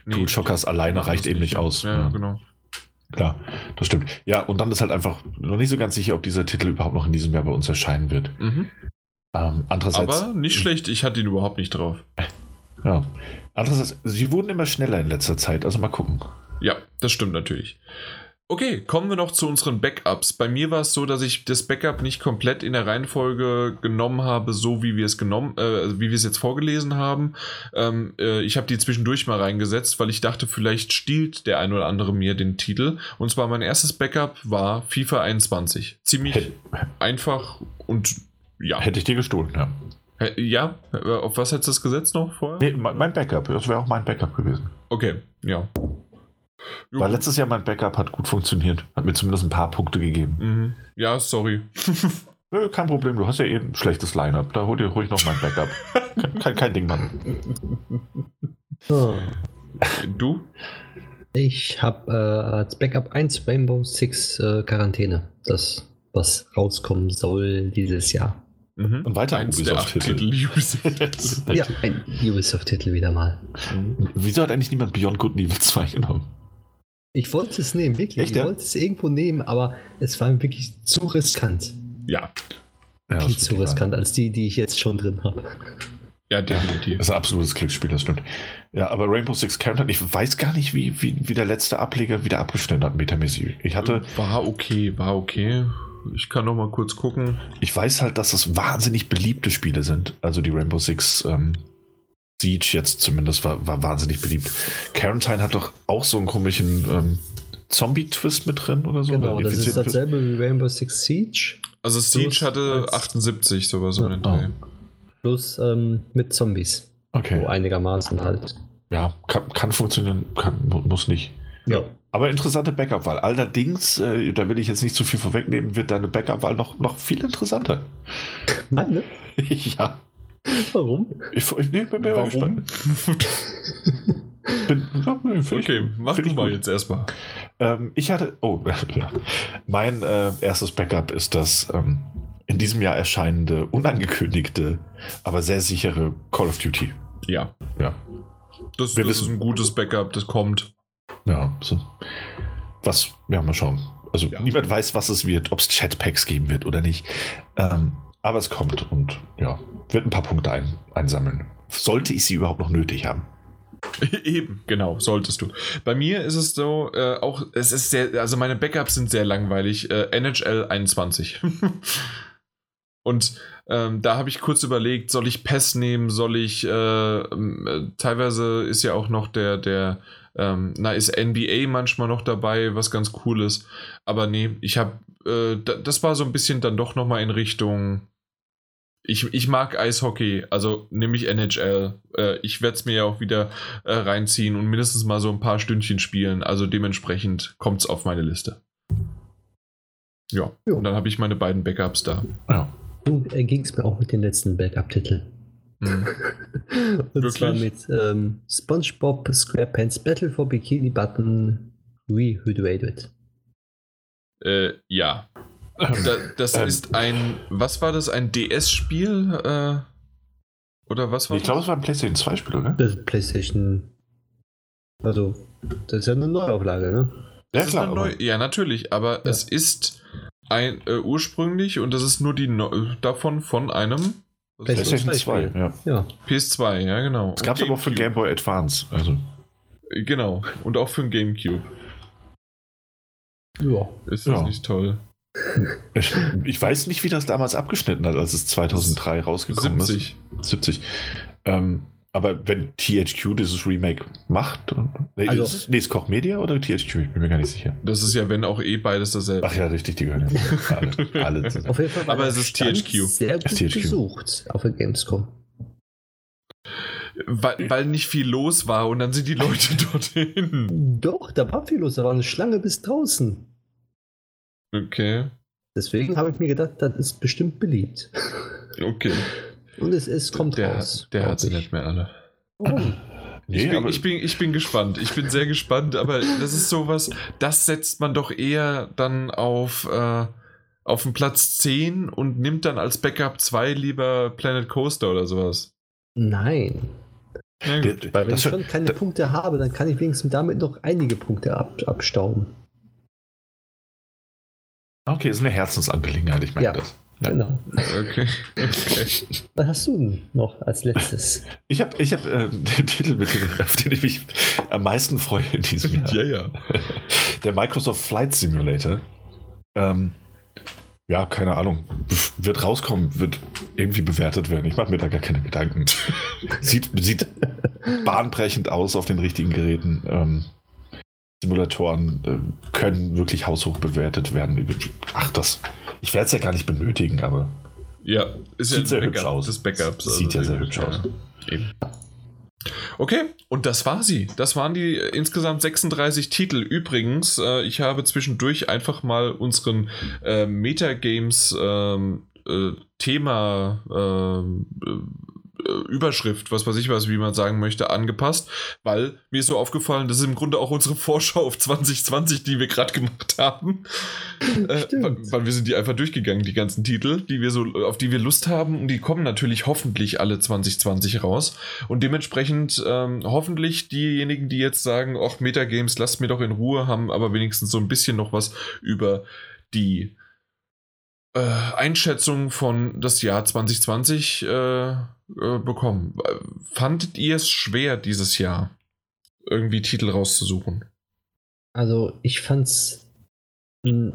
nee, DualShockers alleine reicht eben nicht aus. Ja, ja, genau. Klar, das stimmt. Ja, und dann ist halt einfach noch nicht so ganz sicher, ob dieser Titel überhaupt noch in diesem Jahr bei uns erscheinen wird. Mhm. Ähm, andererseits, Aber nicht schlecht, ich hatte ihn überhaupt nicht drauf. Ja. Andererseits, sie wurden immer schneller in letzter Zeit, also mal gucken. Ja, das stimmt natürlich. Okay, kommen wir noch zu unseren Backups. Bei mir war es so, dass ich das Backup nicht komplett in der Reihenfolge genommen habe, so wie wir es genommen, äh, wie wir es jetzt vorgelesen haben. Ähm, äh, ich habe die zwischendurch mal reingesetzt, weil ich dachte, vielleicht stiehlt der ein oder andere mir den Titel. Und zwar mein erstes Backup war FIFA 21. Ziemlich Hätt einfach und ja. Hätte ich dir gestohlen, ja. Ja, auf was hättest du das gesetzt noch vorher? Nee, mein Backup, das wäre auch mein Backup gewesen. Okay, ja. Weil letztes Jahr mein Backup hat gut funktioniert. Hat mir zumindest ein paar Punkte gegeben. Mhm. Ja, sorry. [LAUGHS] Nö, kein Problem, du hast ja eh ein schlechtes Line-Up. Da hol dir ruhig noch mein Backup. kein, kein, Ding, Mann. Du? Ich habe äh, als Backup 1 Rainbow Six äh, Quarantäne. Das, was rauskommen soll dieses Jahr. Mhm. Und weiter ein Ubisoft-Titel. [LAUGHS] ja, ein Ubisoft-Titel wieder mal. Mhm. Wieso hat eigentlich niemand Beyond Good Evil 2 genommen? Ich wollte es nehmen, wirklich. Echt, ich ja? wollte es irgendwo nehmen, aber es war wirklich zu riskant. Ja. ja Viel zu riskant als die, die ich jetzt schon drin habe. Ja, definitiv. Das ist ein absolutes Glücksspiel, das stimmt. Ja, aber Rainbow Six Countdown, ich weiß gar nicht, wie, wie, wie der letzte Ableger wieder abgeschnitten hat, metamäßig. Ich hatte. War okay, war okay. Ich kann noch mal kurz gucken. Ich weiß halt, dass es wahnsinnig beliebte Spiele sind. Also die Rainbow Six ähm, Siege jetzt zumindest war, war wahnsinnig beliebt. Quarantine hat doch auch so einen komischen ähm, Zombie-Twist mit drin oder so. Genau, das ist dasselbe wie Rainbow Six Siege. Also Siege hatte 78 sowas ja, in den Dreh. Plus ähm, mit Zombies. Okay. So einigermaßen halt. Ja, kann, kann funktionieren, kann, muss nicht. Ja. Aber interessante Backup-Wahl. Allerdings, äh, da will ich jetzt nicht zu viel vorwegnehmen, wird deine Backup-Wahl noch, noch viel interessanter. Meine? [LAUGHS] ja. Warum? Ich, ich nee, bin mir Warum? [LAUGHS] bin, ja, nee, okay, mach du mal jetzt erstmal. Ähm, ich hatte, oh, [LAUGHS] ja. Mein äh, erstes Backup ist das ähm, in diesem Jahr erscheinende, unangekündigte, aber sehr sichere Call of Duty. Ja. Ja. Das, das ist ein gutes Backup, das kommt. Ja, so. Was, ja, mal schauen. Also ja. niemand weiß, was es wird, ob es Chatpacks geben wird oder nicht. Ähm, aber es kommt und ja, wird ein paar Punkte ein, einsammeln. Sollte ich sie überhaupt noch nötig haben. Eben, genau, solltest du. Bei mir ist es so, äh, auch, es ist sehr, also meine Backups sind sehr langweilig. Äh, NHL 21. [LAUGHS] Und ähm, da habe ich kurz überlegt, soll ich PES nehmen, soll ich, äh, äh, teilweise ist ja auch noch der, der, ähm, na, ist NBA manchmal noch dabei, was ganz cool ist. Aber nee, ich habe, äh, das war so ein bisschen dann doch nochmal in Richtung, ich, ich mag Eishockey, also nehme ich NHL. Äh, ich werde es mir ja auch wieder äh, reinziehen und mindestens mal so ein paar Stündchen spielen. Also dementsprechend kommt es auf meine Liste. Ja, jo. und dann habe ich meine beiden Backups da. Ja. So äh, ging es mir auch mit den letzten Backup-Titeln. Mhm. [LAUGHS] und Wirklich? zwar mit ähm, SpongeBob SquarePants Battle for Bikini Button Rehydrated. Äh, ja. Da, das ähm. ist ein, was war das, ein DS-Spiel? Äh, oder was war Ich glaube, es war ein PlayStation 2-Spiel, oder? Das ist PlayStation. Also, das ist ja eine Neuauflage, ne? Ja, klar. Neu ja, natürlich, aber ja. es ist ein, äh, ursprünglich und das ist nur die no davon von einem PlayStation 2, ja. ja. PS2, ja, genau. Es gab es aber auch für Game Boy Advance. Also. Genau, und auch für den Gamecube. Ja. Ist das ja. nicht toll? Ich, ich, weiß nicht, wie das damals abgeschnitten hat, als es 2003 rausgekommen 70. ist. 70. Ähm, aber wenn THQ dieses Remake macht, nee, also, ist, nee, ist Koch Media oder THQ? Ich bin mir gar nicht sicher. Das ist ja, wenn auch eh beides dasselbe. Ach ja, richtig, die gehören ja alle, alle [LAUGHS] Auf jeden Fall Aber es ist THQ. Sehr gut THQ. besucht auf der Gamescom. Weil, weil nicht viel los war und dann sind die Leute [LAUGHS] dorthin. Doch, da war viel los, da war eine Schlange bis draußen. Okay. Deswegen habe ich mir gedacht, das ist bestimmt beliebt. Okay. Und es, es kommt der, raus. Der hat sie nicht mehr alle. Oh. Nee, ich, bin, ich, bin, ich bin gespannt. Ich bin sehr gespannt, aber das ist sowas, das setzt man doch eher dann auf, äh, auf den Platz 10 und nimmt dann als Backup 2 lieber Planet Coaster oder sowas. Nein. Ja, Weil wenn ich schon keine Punkte habe, dann kann ich wenigstens damit noch einige Punkte ab, abstauben. Okay, ist eine Herzensangelegenheit, ich meine ja. das. Ja. Genau. Okay. okay. [LAUGHS] Was hast du denn noch als letztes? Ich habe ich hab, äh, den Titel mitgebracht, auf den ich mich am meisten freue in diesem Jahr. Ja, ja. Der Microsoft Flight Simulator. Ähm, ja, keine Ahnung. Wird rauskommen, wird irgendwie bewertet werden. Ich mache mir da gar keine Gedanken. sieht, sieht bahnbrechend aus auf den richtigen Geräten. Ähm, Simulatoren äh, können wirklich haushoch bewertet werden. Ach, das ich werde es ja gar nicht benötigen, aber. Ja, ist sieht ja sehr Backup, hübsch aus. Das Backup. Sieht also ja sehr hübsch aus. Eben. Okay, und das war sie. Das waren die äh, insgesamt 36 Titel. Übrigens, äh, ich habe zwischendurch einfach mal unseren äh, Metagames ähm, äh, Thema ähm, äh, Überschrift, was weiß ich was, wie man sagen möchte, angepasst, weil mir ist so aufgefallen, das ist im Grunde auch unsere Vorschau auf 2020, die wir gerade gemacht haben. [LAUGHS] äh, weil wir sind die einfach durchgegangen, die ganzen Titel, die wir so, auf die wir Lust haben und die kommen natürlich hoffentlich alle 2020 raus und dementsprechend ähm, hoffentlich diejenigen, die jetzt sagen, ach Metagames, lasst mir doch in Ruhe, haben aber wenigstens so ein bisschen noch was über die äh, Einschätzung von das Jahr 2020 äh, äh, bekommen. Fandet ihr es schwer dieses Jahr, irgendwie Titel rauszusuchen? Also ich fand's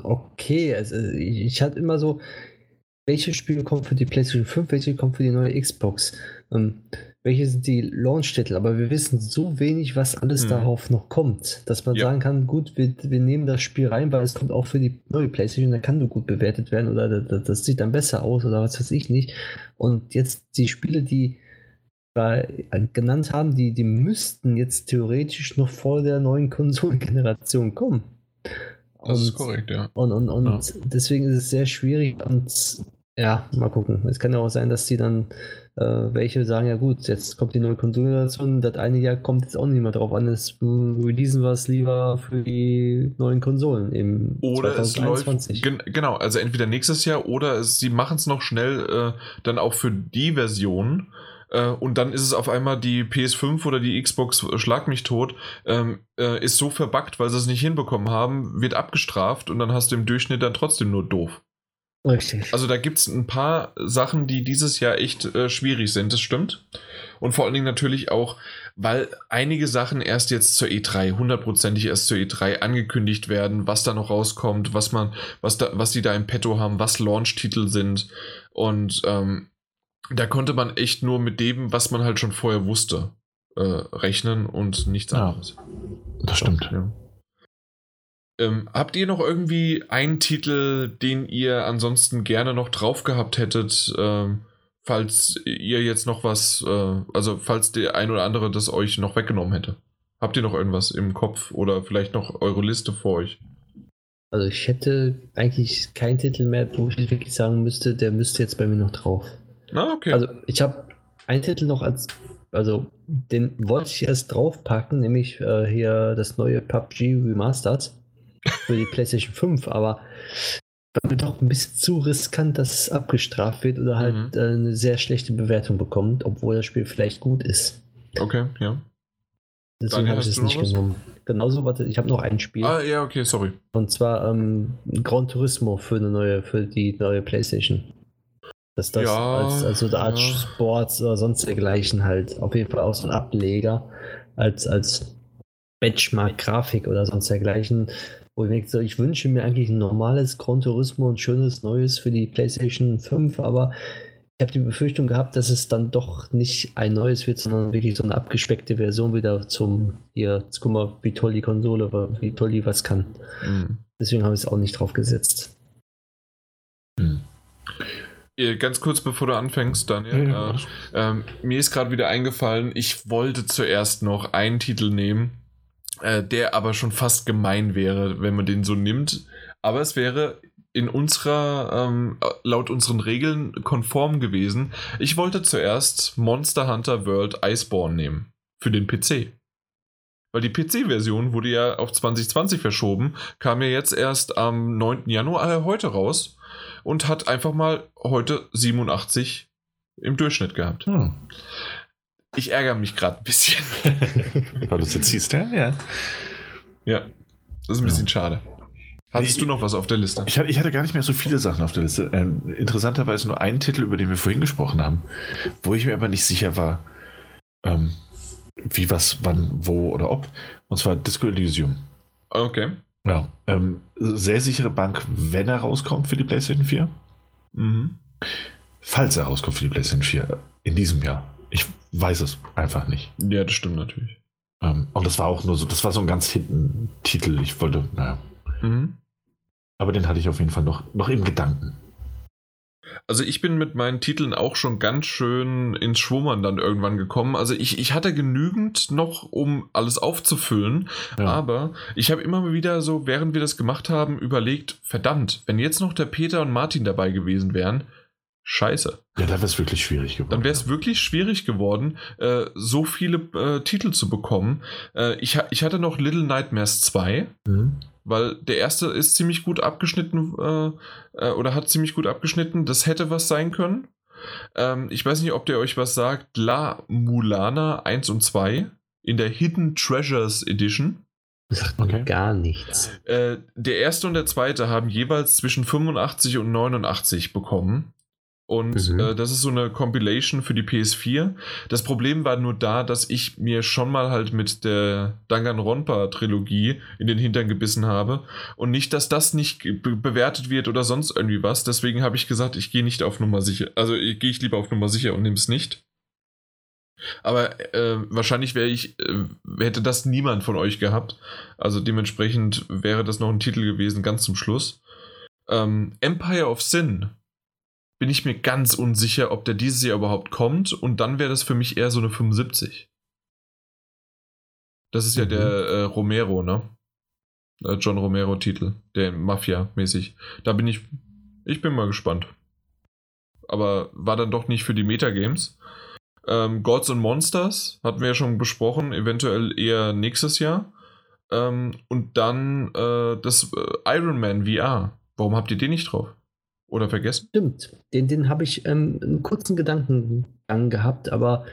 okay. Also ich, ich hatte immer so, welche Spiele kommen für die PlayStation 5, welche kommen für die neue Xbox. Ähm, welche sind die Launch-Titel, aber wir wissen so wenig, was alles hm. darauf noch kommt, dass man ja. sagen kann, gut, wir, wir nehmen das Spiel rein, weil es kommt auch für die neue Playstation, dann kann nur gut bewertet werden oder das, das sieht dann besser aus oder was weiß ich nicht. Und jetzt die Spiele, die wir genannt haben, die, die müssten jetzt theoretisch noch vor der neuen Konsolengeneration kommen. Und, das ist korrekt, ja. Und, und, und ja. deswegen ist es sehr schwierig und ja, mal gucken. Es kann ja auch sein, dass die dann äh, welche sagen, ja gut, jetzt kommt die neue Konsolgeneration, das eine Jahr kommt jetzt auch nicht mehr drauf an, es releasen wir es lieber für die neuen Konsolen im oder 2021. Es läuft, gen genau, also entweder nächstes Jahr oder es, sie machen es noch schnell äh, dann auch für die Version Äh, und dann ist es auf einmal die PS5 oder die Xbox äh, Schlag mich tot, ähm, äh, ist so verbuggt, weil sie es nicht hinbekommen haben, wird abgestraft und dann hast du im Durchschnitt dann trotzdem nur doof. Richtig. Also da gibt es ein paar Sachen, die dieses Jahr echt äh, schwierig sind, das stimmt. Und vor allen Dingen natürlich auch, weil einige Sachen erst jetzt zur E3, hundertprozentig erst zur E3 angekündigt werden, was da noch rauskommt, was man, was da, was die da im Petto haben, was Launch-Titel sind. Und ähm, da konnte man echt nur mit dem, was man halt schon vorher wusste, äh, rechnen und nichts ja, anderes. Das stimmt. Ja. Ähm, habt ihr noch irgendwie einen Titel, den ihr ansonsten gerne noch drauf gehabt hättet, ähm, falls ihr jetzt noch was, äh, also falls der ein oder andere das euch noch weggenommen hätte? Habt ihr noch irgendwas im Kopf oder vielleicht noch eure Liste vor euch? Also ich hätte eigentlich keinen Titel mehr, wo ich wirklich sagen müsste, der müsste jetzt bei mir noch drauf. Ah, okay. Also ich habe einen Titel noch als, also den wollte ich erst draufpacken, nämlich äh, hier das neue PUBG Remastered für die PlayStation 5, aber war mir doch ein bisschen zu riskant, dass es abgestraft wird oder halt mhm. äh, eine sehr schlechte Bewertung bekommt, obwohl das Spiel vielleicht gut ist. Okay, ja. Deswegen habe ich es nicht was? genommen. Genauso, warte, ich habe noch ein Spiel. Ah, ja, okay, sorry. Und zwar ähm, Gran Turismo für eine neue, für die neue PlayStation. Dass das ja, als, als so eine Art ja. Sports oder sonst dergleichen halt auf jeden Fall auch so ein Ableger als, als Benchmark-Grafik oder sonst dergleichen. Wo ich denke, so, ich wünsche mir eigentlich ein normales Gran Turismo und schönes Neues für die PlayStation 5, aber ich habe die Befürchtung gehabt, dass es dann doch nicht ein neues wird, sondern wirklich so eine abgespeckte Version wieder zum, hier, guck mal, wie toll die Konsole war, wie toll die was kann. Mhm. Deswegen habe ich es auch nicht drauf gesetzt. Mhm. Ganz kurz bevor du anfängst, Daniel. Äh, äh, mir ist gerade wieder eingefallen, ich wollte zuerst noch einen Titel nehmen, äh, der aber schon fast gemein wäre, wenn man den so nimmt. Aber es wäre in unserer, ähm, laut unseren Regeln konform gewesen. Ich wollte zuerst Monster Hunter World Iceborne nehmen. Für den PC. Weil die PC-Version wurde ja auf 2020 verschoben, kam ja jetzt erst am 9. Januar äh, heute raus und hat einfach mal heute 87 im Durchschnitt gehabt. Hm. Ich ärgere mich gerade ein bisschen. [LAUGHS] Weil du es jetzt siehst, ja? Ja. Ja, das ist ein bisschen ja. schade. Hattest du noch was auf der Liste? Ich, ich, hatte gar nicht mehr so viele Sachen auf der Liste. Ähm, interessanterweise nur einen Titel, über den wir vorhin gesprochen haben, wo ich mir aber nicht sicher war, ähm, wie, was, wann, wo oder ob. Und zwar Disco Elysium. Okay. Ja, ähm, sehr sichere Bank, wenn er rauskommt für die PlayStation 4. Mhm. Falls er rauskommt für die PlayStation 4 in diesem Jahr. Ich weiß es einfach nicht. Ja, das stimmt natürlich. Ähm, und das war auch nur so, das war so ein ganz hinten Titel. Ich wollte, naja. Mhm. Aber den hatte ich auf jeden Fall noch, noch im Gedanken. Also ich bin mit meinen Titeln auch schon ganz schön ins Schwummern dann irgendwann gekommen. Also ich, ich hatte genügend noch, um alles aufzufüllen. Ja. Aber ich habe immer wieder so, während wir das gemacht haben, überlegt, verdammt, wenn jetzt noch der Peter und Martin dabei gewesen wären, scheiße. Ja, dann wäre es wirklich schwierig geworden. Dann wäre es wirklich schwierig geworden, äh, so viele äh, Titel zu bekommen. Äh, ich, ich hatte noch Little Nightmares 2. Mhm weil der erste ist ziemlich gut abgeschnitten äh, äh, oder hat ziemlich gut abgeschnitten. Das hätte was sein können. Ähm, ich weiß nicht, ob der euch was sagt. La Mulana 1 und 2 in der Hidden Treasures Edition. Sagt okay. gar nichts. Äh, der erste und der zweite haben jeweils zwischen 85 und 89 bekommen. Und mhm. äh, das ist so eine Compilation für die PS4. Das Problem war nur da, dass ich mir schon mal halt mit der Danganronpa-Trilogie in den Hintern gebissen habe. Und nicht, dass das nicht be bewertet wird oder sonst irgendwie was. Deswegen habe ich gesagt, ich gehe nicht auf Nummer sicher. Also gehe ich lieber auf Nummer sicher und nehme es nicht. Aber äh, wahrscheinlich wäre ich, äh, hätte das niemand von euch gehabt. Also dementsprechend wäre das noch ein Titel gewesen, ganz zum Schluss. Ähm, Empire of Sin bin ich mir ganz unsicher, ob der dieses Jahr überhaupt kommt. Und dann wäre das für mich eher so eine 75. Das ist mhm. ja der äh, Romero, ne? Äh, John Romero-Titel, der Mafia-mäßig. Da bin ich, ich bin mal gespannt. Aber war dann doch nicht für die Metagames. Ähm, Gods and Monsters hatten wir ja schon besprochen, eventuell eher nächstes Jahr. Ähm, und dann äh, das äh, Iron Man VR. Warum habt ihr den nicht drauf? Oder vergessen? Stimmt. Den, den habe ich ähm, einen kurzen Gedankengang gehabt, aber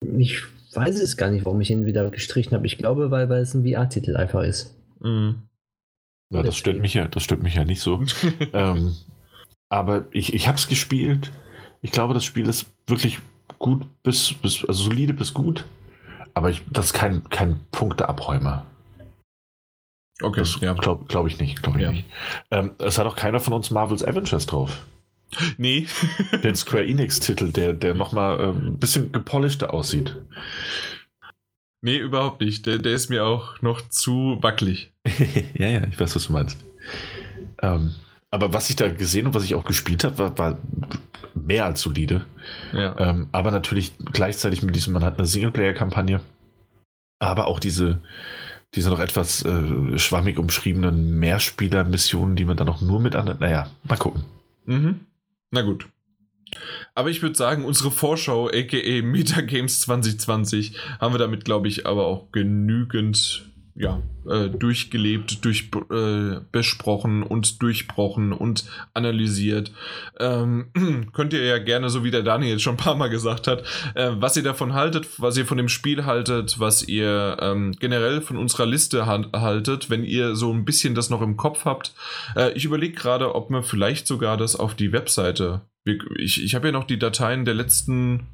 ich weiß es gar nicht, warum ich ihn wieder gestrichen habe. Ich glaube, weil, weil es ein VR-Titel einfach ist. Mhm. Ja, das stört mich ja, das stört mich ja nicht so. [LAUGHS] ähm, aber ich, ich habe es gespielt. Ich glaube, das Spiel ist wirklich gut bis, bis also solide bis gut. Aber ich, das ist kein, kein Punkteabräumer. Okay, das ja. glaube glaub ich nicht. Glaub ich ja. nicht. Ähm, es hat auch keiner von uns Marvel's Avengers drauf. Nee. [LAUGHS] Den Square Enix-Titel, der, der nochmal ähm, ein bisschen gepolischter aussieht. Nee, überhaupt nicht. Der, der ist mir auch noch zu wackelig. [LAUGHS] ja, ja, ich weiß, was du meinst. Ähm, aber was ich da gesehen und was ich auch gespielt habe, war, war mehr als solide. Ja. Ähm, aber natürlich gleichzeitig mit diesem, man hat eine Singleplayer-Kampagne, aber auch diese, diese noch etwas äh, schwammig umschriebenen Mehrspieler-Missionen, die man dann noch nur mit anderen. Naja, mal gucken. Mhm. Na gut. Aber ich würde sagen, unsere Vorschau, aka Metagames 2020, haben wir damit, glaube ich, aber auch genügend ja, äh, durchgelebt, durch, äh, besprochen und durchbrochen und analysiert. Ähm, [CLEARS THROAT] könnt ihr ja gerne, so wie der Daniel jetzt schon ein paar Mal gesagt hat, äh, was ihr davon haltet, was ihr von dem Spiel haltet, was ihr ähm, generell von unserer Liste haltet, wenn ihr so ein bisschen das noch im Kopf habt. Äh, ich überlege gerade, ob man vielleicht sogar das auf die Webseite. Ich, ich habe ja noch die Dateien der letzten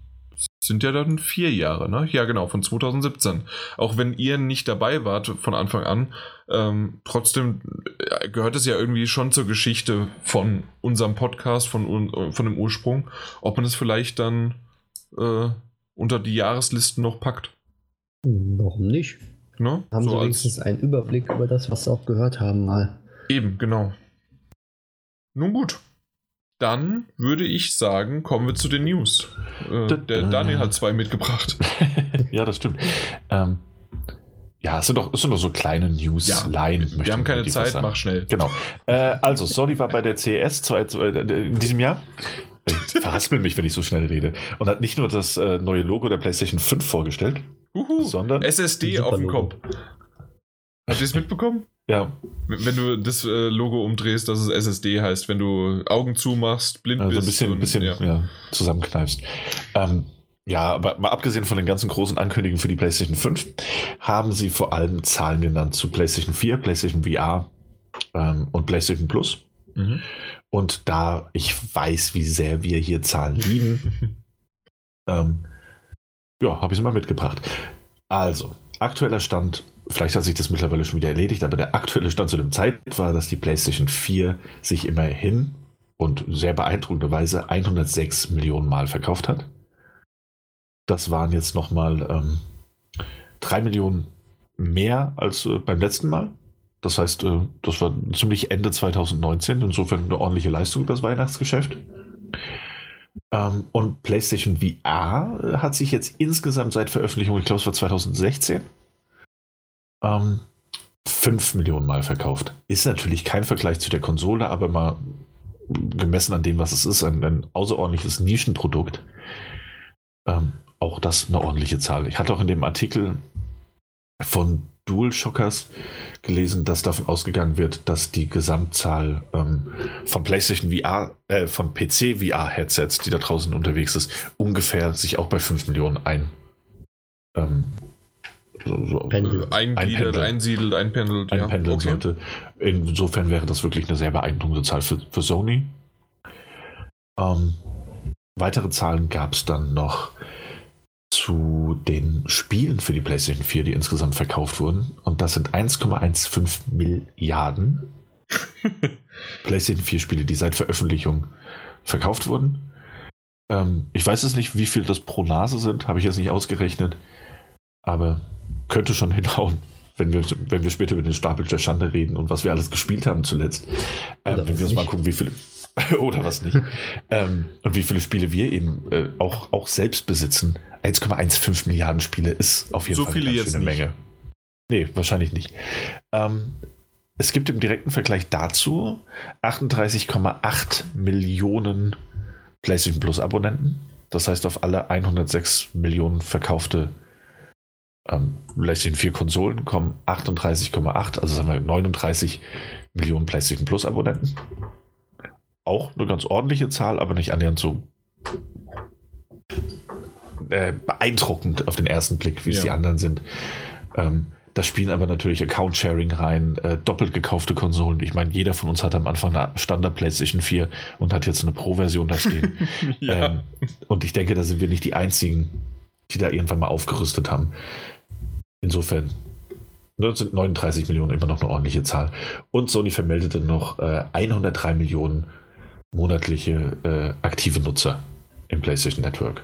sind ja dann vier Jahre, ne? Ja, genau, von 2017. Auch wenn ihr nicht dabei wart von Anfang an, ähm, trotzdem äh, gehört es ja irgendwie schon zur Geschichte von unserem Podcast, von, äh, von dem Ursprung, ob man es vielleicht dann äh, unter die Jahreslisten noch packt. Warum nicht? Ne? Haben so Sie wenigstens einen Überblick über das, was Sie auch gehört haben, mal. Eben, genau. Nun gut dann würde ich sagen, kommen wir zu den News. Äh, der Daniel hat zwei mitgebracht. [LAUGHS] ja, das stimmt. Ähm, ja, es sind doch, es sind doch so kleine News. Ja, wir haben keine Zeit, mach schnell. Genau. Äh, also, Sony war bei der CES zwei, äh, in diesem Jahr. Ich [LAUGHS] verhaspel mich, wenn ich so schnell rede. Und hat nicht nur das äh, neue Logo der PlayStation 5 vorgestellt, Uhu, sondern SSD auf dem Kopf. Habt ihr es mitbekommen? Ja. Wenn du das äh, Logo umdrehst, dass es SSD heißt, wenn du Augen zumachst, blind also bist. ein bisschen, und, bisschen ja. Ja, zusammenkneifst. Ähm, ja, aber mal abgesehen von den ganzen großen Ankündigungen für die PlayStation 5, haben sie vor allem Zahlen genannt zu PlayStation 4, PlayStation VR ähm, und PlayStation Plus. Mhm. Und da ich weiß, wie sehr wir hier Zahlen lieben, [LAUGHS] ähm, ja, habe ich es mal mitgebracht. Also, aktueller Stand vielleicht hat sich das mittlerweile schon wieder erledigt, aber der aktuelle Stand zu dem Zeitpunkt war, dass die PlayStation 4 sich immerhin und sehr beeindruckenderweise 106 Millionen Mal verkauft hat. Das waren jetzt nochmal ähm, 3 Millionen mehr als äh, beim letzten Mal. Das heißt, äh, das war ziemlich Ende 2019, insofern eine ordentliche Leistung das Weihnachtsgeschäft. Ähm, und PlayStation VR hat sich jetzt insgesamt seit Veröffentlichung, ich glaube es war 2016, ähm, 5 Millionen Mal verkauft. Ist natürlich kein Vergleich zu der Konsole, aber mal gemessen an dem, was es ist, ein, ein außerordentliches Nischenprodukt. Ähm, auch das eine ordentliche Zahl. Ich hatte auch in dem Artikel von DualShockers gelesen, dass davon ausgegangen wird, dass die Gesamtzahl ähm, von PlayStation VR, äh, von PC VR Headsets, die da draußen unterwegs ist, ungefähr sich auch bei 5 Millionen ein, ähm, so, so Pendelt. Eingliedert, einsiedelt, einpendelt. Einpendeln ja. okay. sollte. Insofern wäre das wirklich eine sehr beeindruckende Zahl für, für Sony. Ähm, weitere Zahlen gab es dann noch zu den Spielen für die PlayStation 4, die insgesamt verkauft wurden. Und das sind 1,15 Milliarden [LAUGHS] PlayStation 4 Spiele, die seit Veröffentlichung verkauft wurden. Ähm, ich weiß es nicht, wie viel das pro Nase sind, habe ich jetzt nicht ausgerechnet. Aber könnte schon hinhauen, wenn wir, wenn wir später über den Stapel der Schande reden und was wir alles gespielt haben zuletzt. Ähm, wenn wir uns mal gucken, wie viele. [LAUGHS] oder was nicht. ähm, und wie viele Spiele wir eben äh, auch, auch selbst besitzen. 1,15 Milliarden Spiele ist auf jeden so Fall viele eine jetzt Menge. Nee, wahrscheinlich nicht. Ähm, es gibt im direkten Vergleich dazu 38,8 Millionen PlayStation Plus Abonnenten. Das heißt, auf alle 106 Millionen verkaufte ähm, PlayStation 4 Konsolen kommen 38,8, also sagen wir 39 Millionen PlayStation Plus Abonnenten. auch eine ganz ordentliche Zahl, aber nicht annähernd so äh, beeindruckend auf den ersten Blick, wie es ja. die anderen sind. Ähm, da spielen aber natürlich Account-Sharing rein, äh, doppelt gekaufte Konsolen. Ich meine, jeder von uns hat am Anfang eine Standard PlayStation 4 und hat jetzt eine Pro-Version da stehen. [LAUGHS] ja. ähm, und ich denke, da sind wir nicht die Einzigen, die da irgendwann mal aufgerüstet haben. Insofern ne, sind 39 Millionen immer noch eine ordentliche Zahl. Und Sony vermeldete noch äh, 103 Millionen monatliche äh, aktive Nutzer im PlayStation Network.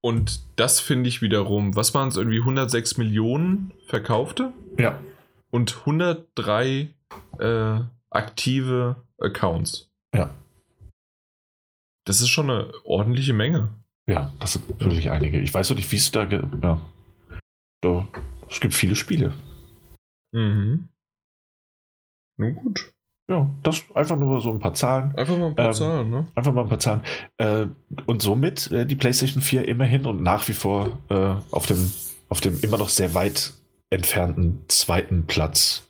Und das finde ich wiederum, was waren es, irgendwie 106 Millionen verkaufte? Ja. Und 103 äh, aktive Accounts. Ja. Das ist schon eine ordentliche Menge. Ja, das sind wirklich einige. Ich weiß noch nicht, wie es da. Ja. Da, es gibt viele Spiele. Mhm. Nun gut. Ja, das einfach nur so ein paar Zahlen. Einfach mal ein paar ähm, Zahlen, ne? Einfach mal ein paar Zahlen. Äh, und somit äh, die PlayStation 4 immerhin und nach wie vor äh, auf, dem, auf dem immer noch sehr weit entfernten zweiten Platz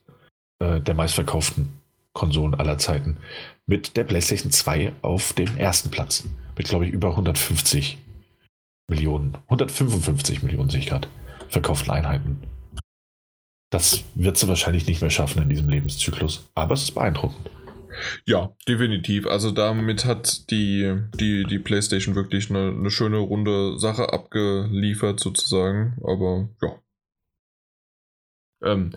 äh, der meistverkauften Konsolen aller Zeiten. Mit der PlayStation 2 auf dem ersten Platz. Mit, glaube ich, über 150 Millionen. 155 Millionen sehe ich gerade. Verkauften Einheiten. Das wird sie wahrscheinlich nicht mehr schaffen in diesem Lebenszyklus. Aber es ist beeindruckend. Ja, definitiv. Also damit hat die, die, die PlayStation wirklich eine, eine schöne runde Sache abgeliefert, sozusagen. Aber ja. Ähm,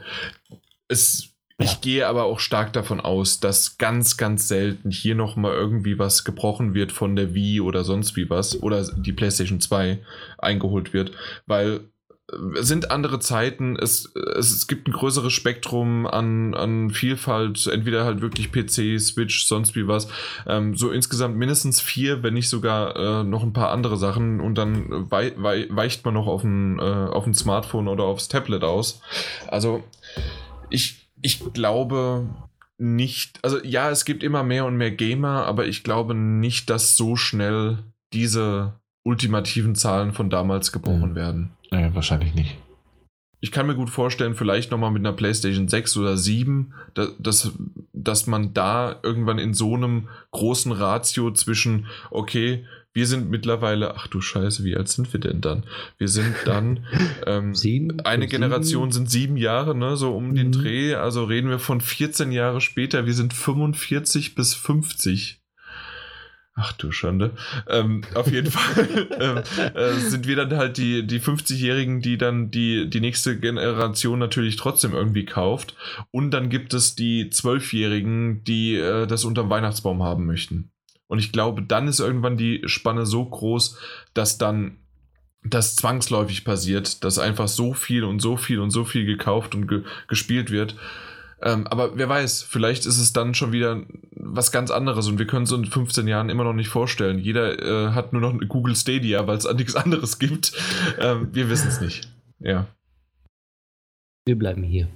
es, ja. Ich gehe aber auch stark davon aus, dass ganz, ganz selten hier nochmal irgendwie was gebrochen wird von der Wii oder sonst wie was oder die PlayStation 2 eingeholt wird, weil sind andere Zeiten, es, es, es gibt ein größeres Spektrum an, an Vielfalt, entweder halt wirklich PC, Switch, sonst wie was. Ähm, so insgesamt mindestens vier, wenn nicht sogar äh, noch ein paar andere Sachen und dann wei wei weicht man noch auf ein, äh, auf ein Smartphone oder aufs Tablet aus. Also ich, ich glaube nicht, also ja, es gibt immer mehr und mehr Gamer, aber ich glaube nicht, dass so schnell diese ultimativen Zahlen von damals gebrochen mhm. werden. Nee, wahrscheinlich nicht. Ich kann mir gut vorstellen, vielleicht nochmal mit einer PlayStation 6 oder 7, dass, dass man da irgendwann in so einem großen Ratio zwischen, okay, wir sind mittlerweile, ach du Scheiße, wie alt sind wir denn dann? Wir sind dann, [LAUGHS] ähm, sieben, eine sieben. Generation sind sieben Jahre, ne, so um mhm. den Dreh, also reden wir von 14 Jahre später, wir sind 45 bis 50. Ach du Schande. Ähm, auf jeden [LAUGHS] Fall ähm, äh, sind wir dann halt die, die 50-Jährigen, die dann die, die nächste Generation natürlich trotzdem irgendwie kauft. Und dann gibt es die Zwölfjährigen, die äh, das unterm Weihnachtsbaum haben möchten. Und ich glaube, dann ist irgendwann die Spanne so groß, dass dann das zwangsläufig passiert, dass einfach so viel und so viel und so viel gekauft und ge gespielt wird, ähm, aber wer weiß, vielleicht ist es dann schon wieder was ganz anderes und wir können es in 15 Jahren immer noch nicht vorstellen. Jeder äh, hat nur noch eine Google Stadia, weil es nichts anderes gibt. Ähm, wir wissen es nicht. Ja. Wir bleiben hier.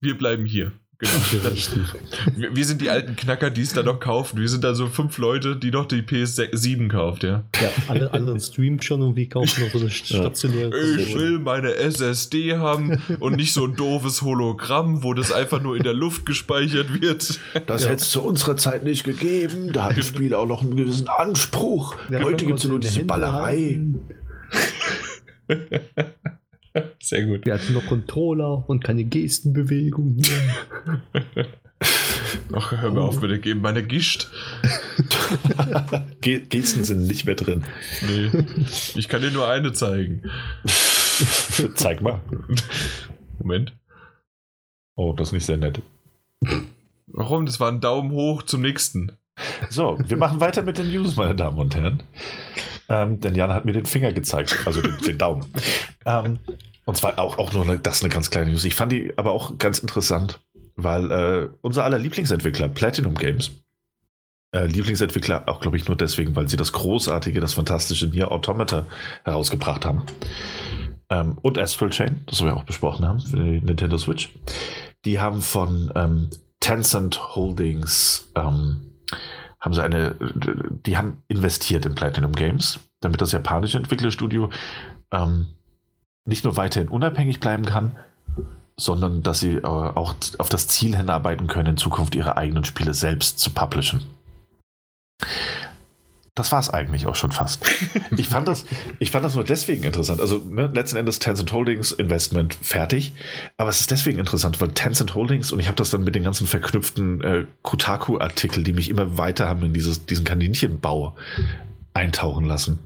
Wir bleiben hier. Genau. [LAUGHS] wir, wir, sind die alten Knacker, die es da noch kaufen. Wir sind da so fünf Leute, die noch die PS7 kauft, ja. Ja, alle anderen streamen schon und wir kaufen noch so eine stationäre. Ich will meine SSD haben und nicht so ein doofes Hologramm, wo das einfach nur in der Luft gespeichert wird. Das ja. hätte es zu unserer Zeit nicht gegeben. Da hat das Spiel auch noch einen gewissen Anspruch. Ja, Heute gibt es nur diese Ballerei. [LAUGHS] [LAUGHS] Sehr gut. Wir hatten noch Controller und keine Gestenbewegung. [LAUGHS] Ach, hör mir oh. auf bitte, geben meine Gischt. Gesten sind nicht mehr drin. Nee, ich kann dir nur eine zeigen. [LAUGHS] Zeig mal. Moment. Oh, das ist nicht sehr nett. Warum? Das war ein Daumen hoch zum nächsten. So, wir machen weiter mit den News, meine Damen und Herren. Ähm, denn Jan hat mir den Finger gezeigt, also den, den Daumen. Ähm, und zwar auch, auch nur eine, das eine ganz kleine News. Ich fand die aber auch ganz interessant, weil äh, unser aller Lieblingsentwickler, Platinum Games, äh, Lieblingsentwickler auch, glaube ich, nur deswegen, weil sie das großartige, das fantastische Nier Automata herausgebracht haben. Ähm, und Astral Chain, das wir auch besprochen haben, für die Nintendo Switch. Die haben von ähm, Tencent Holdings ähm, haben sie eine, die haben investiert in Platinum Games, damit das japanische Entwicklerstudio ähm, nicht nur weiterhin unabhängig bleiben kann, sondern dass sie äh, auch auf das Ziel hinarbeiten können, in Zukunft ihre eigenen Spiele selbst zu publishen. Das war es eigentlich auch schon fast. [LAUGHS] Ich fand das, ich fand das nur deswegen interessant. Also ne, letzten Endes Tencent Holdings Investment fertig, aber es ist deswegen interessant, weil Tencent Holdings und ich habe das dann mit den ganzen verknüpften äh, Kotaku-Artikel, die mich immer weiter haben in dieses, diesen Kaninchenbau eintauchen lassen.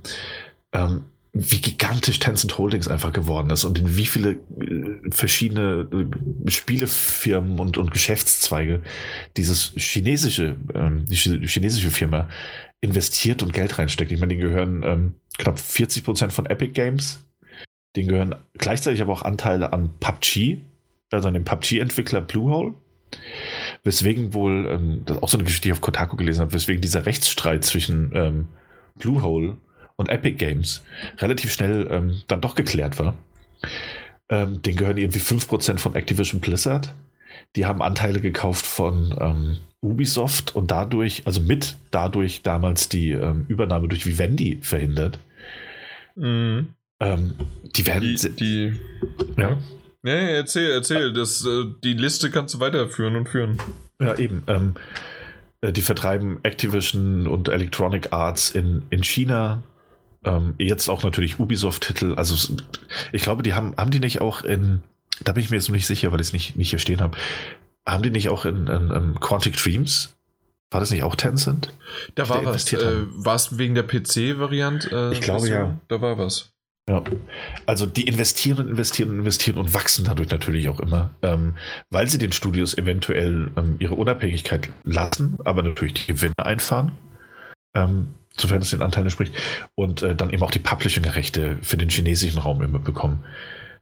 Ähm, wie gigantisch Tencent Holdings einfach geworden ist und in wie viele äh, verschiedene äh, Spielefirmen und, und Geschäftszweige dieses chinesische, ähm, die chinesische Firma investiert und Geld reinsteckt. Ich meine, denen gehören ähm, knapp 40 Prozent von Epic Games. Denen gehören gleichzeitig aber auch Anteile an PUBG, also an dem PUBG-Entwickler Bluehole. Weswegen wohl, ähm, das ist auch so eine Geschichte, die ich auf Kotaku gelesen habe, weswegen dieser Rechtsstreit zwischen ähm, Bluehole und Epic Games relativ schnell ähm, dann doch geklärt war. Ähm, denen gehören irgendwie 5% von Activision Blizzard. Die haben Anteile gekauft von ähm, Ubisoft und dadurch, also mit dadurch damals die ähm, Übernahme durch Vivendi verhindert. Mhm. Ähm, die werden. Die, die ja. Nee, erzähl, erzähl. Das, äh, die Liste kannst du weiterführen und führen. Ja, eben. Ähm, äh, die vertreiben Activision und Electronic Arts in, in China, ähm, jetzt auch natürlich Ubisoft-Titel. Also ich glaube, die haben, haben die nicht auch in, da bin ich mir jetzt noch nicht sicher, weil ich es nicht, nicht hier stehen habe, haben die nicht auch in, in, in Quantic Dreams? War das nicht auch Tencent? Da war was. Äh, war es wegen der PC-Variante? Äh, ich glaube ja. Da war was. Ja, also die investieren und investieren und investieren und wachsen dadurch natürlich auch immer, ähm, weil sie den Studios eventuell ähm, ihre Unabhängigkeit lassen, aber natürlich die Gewinne einfahren. Ähm, sofern es den Anteil entspricht, und äh, dann eben auch die Publishing-Rechte für den chinesischen Raum immer bekommen.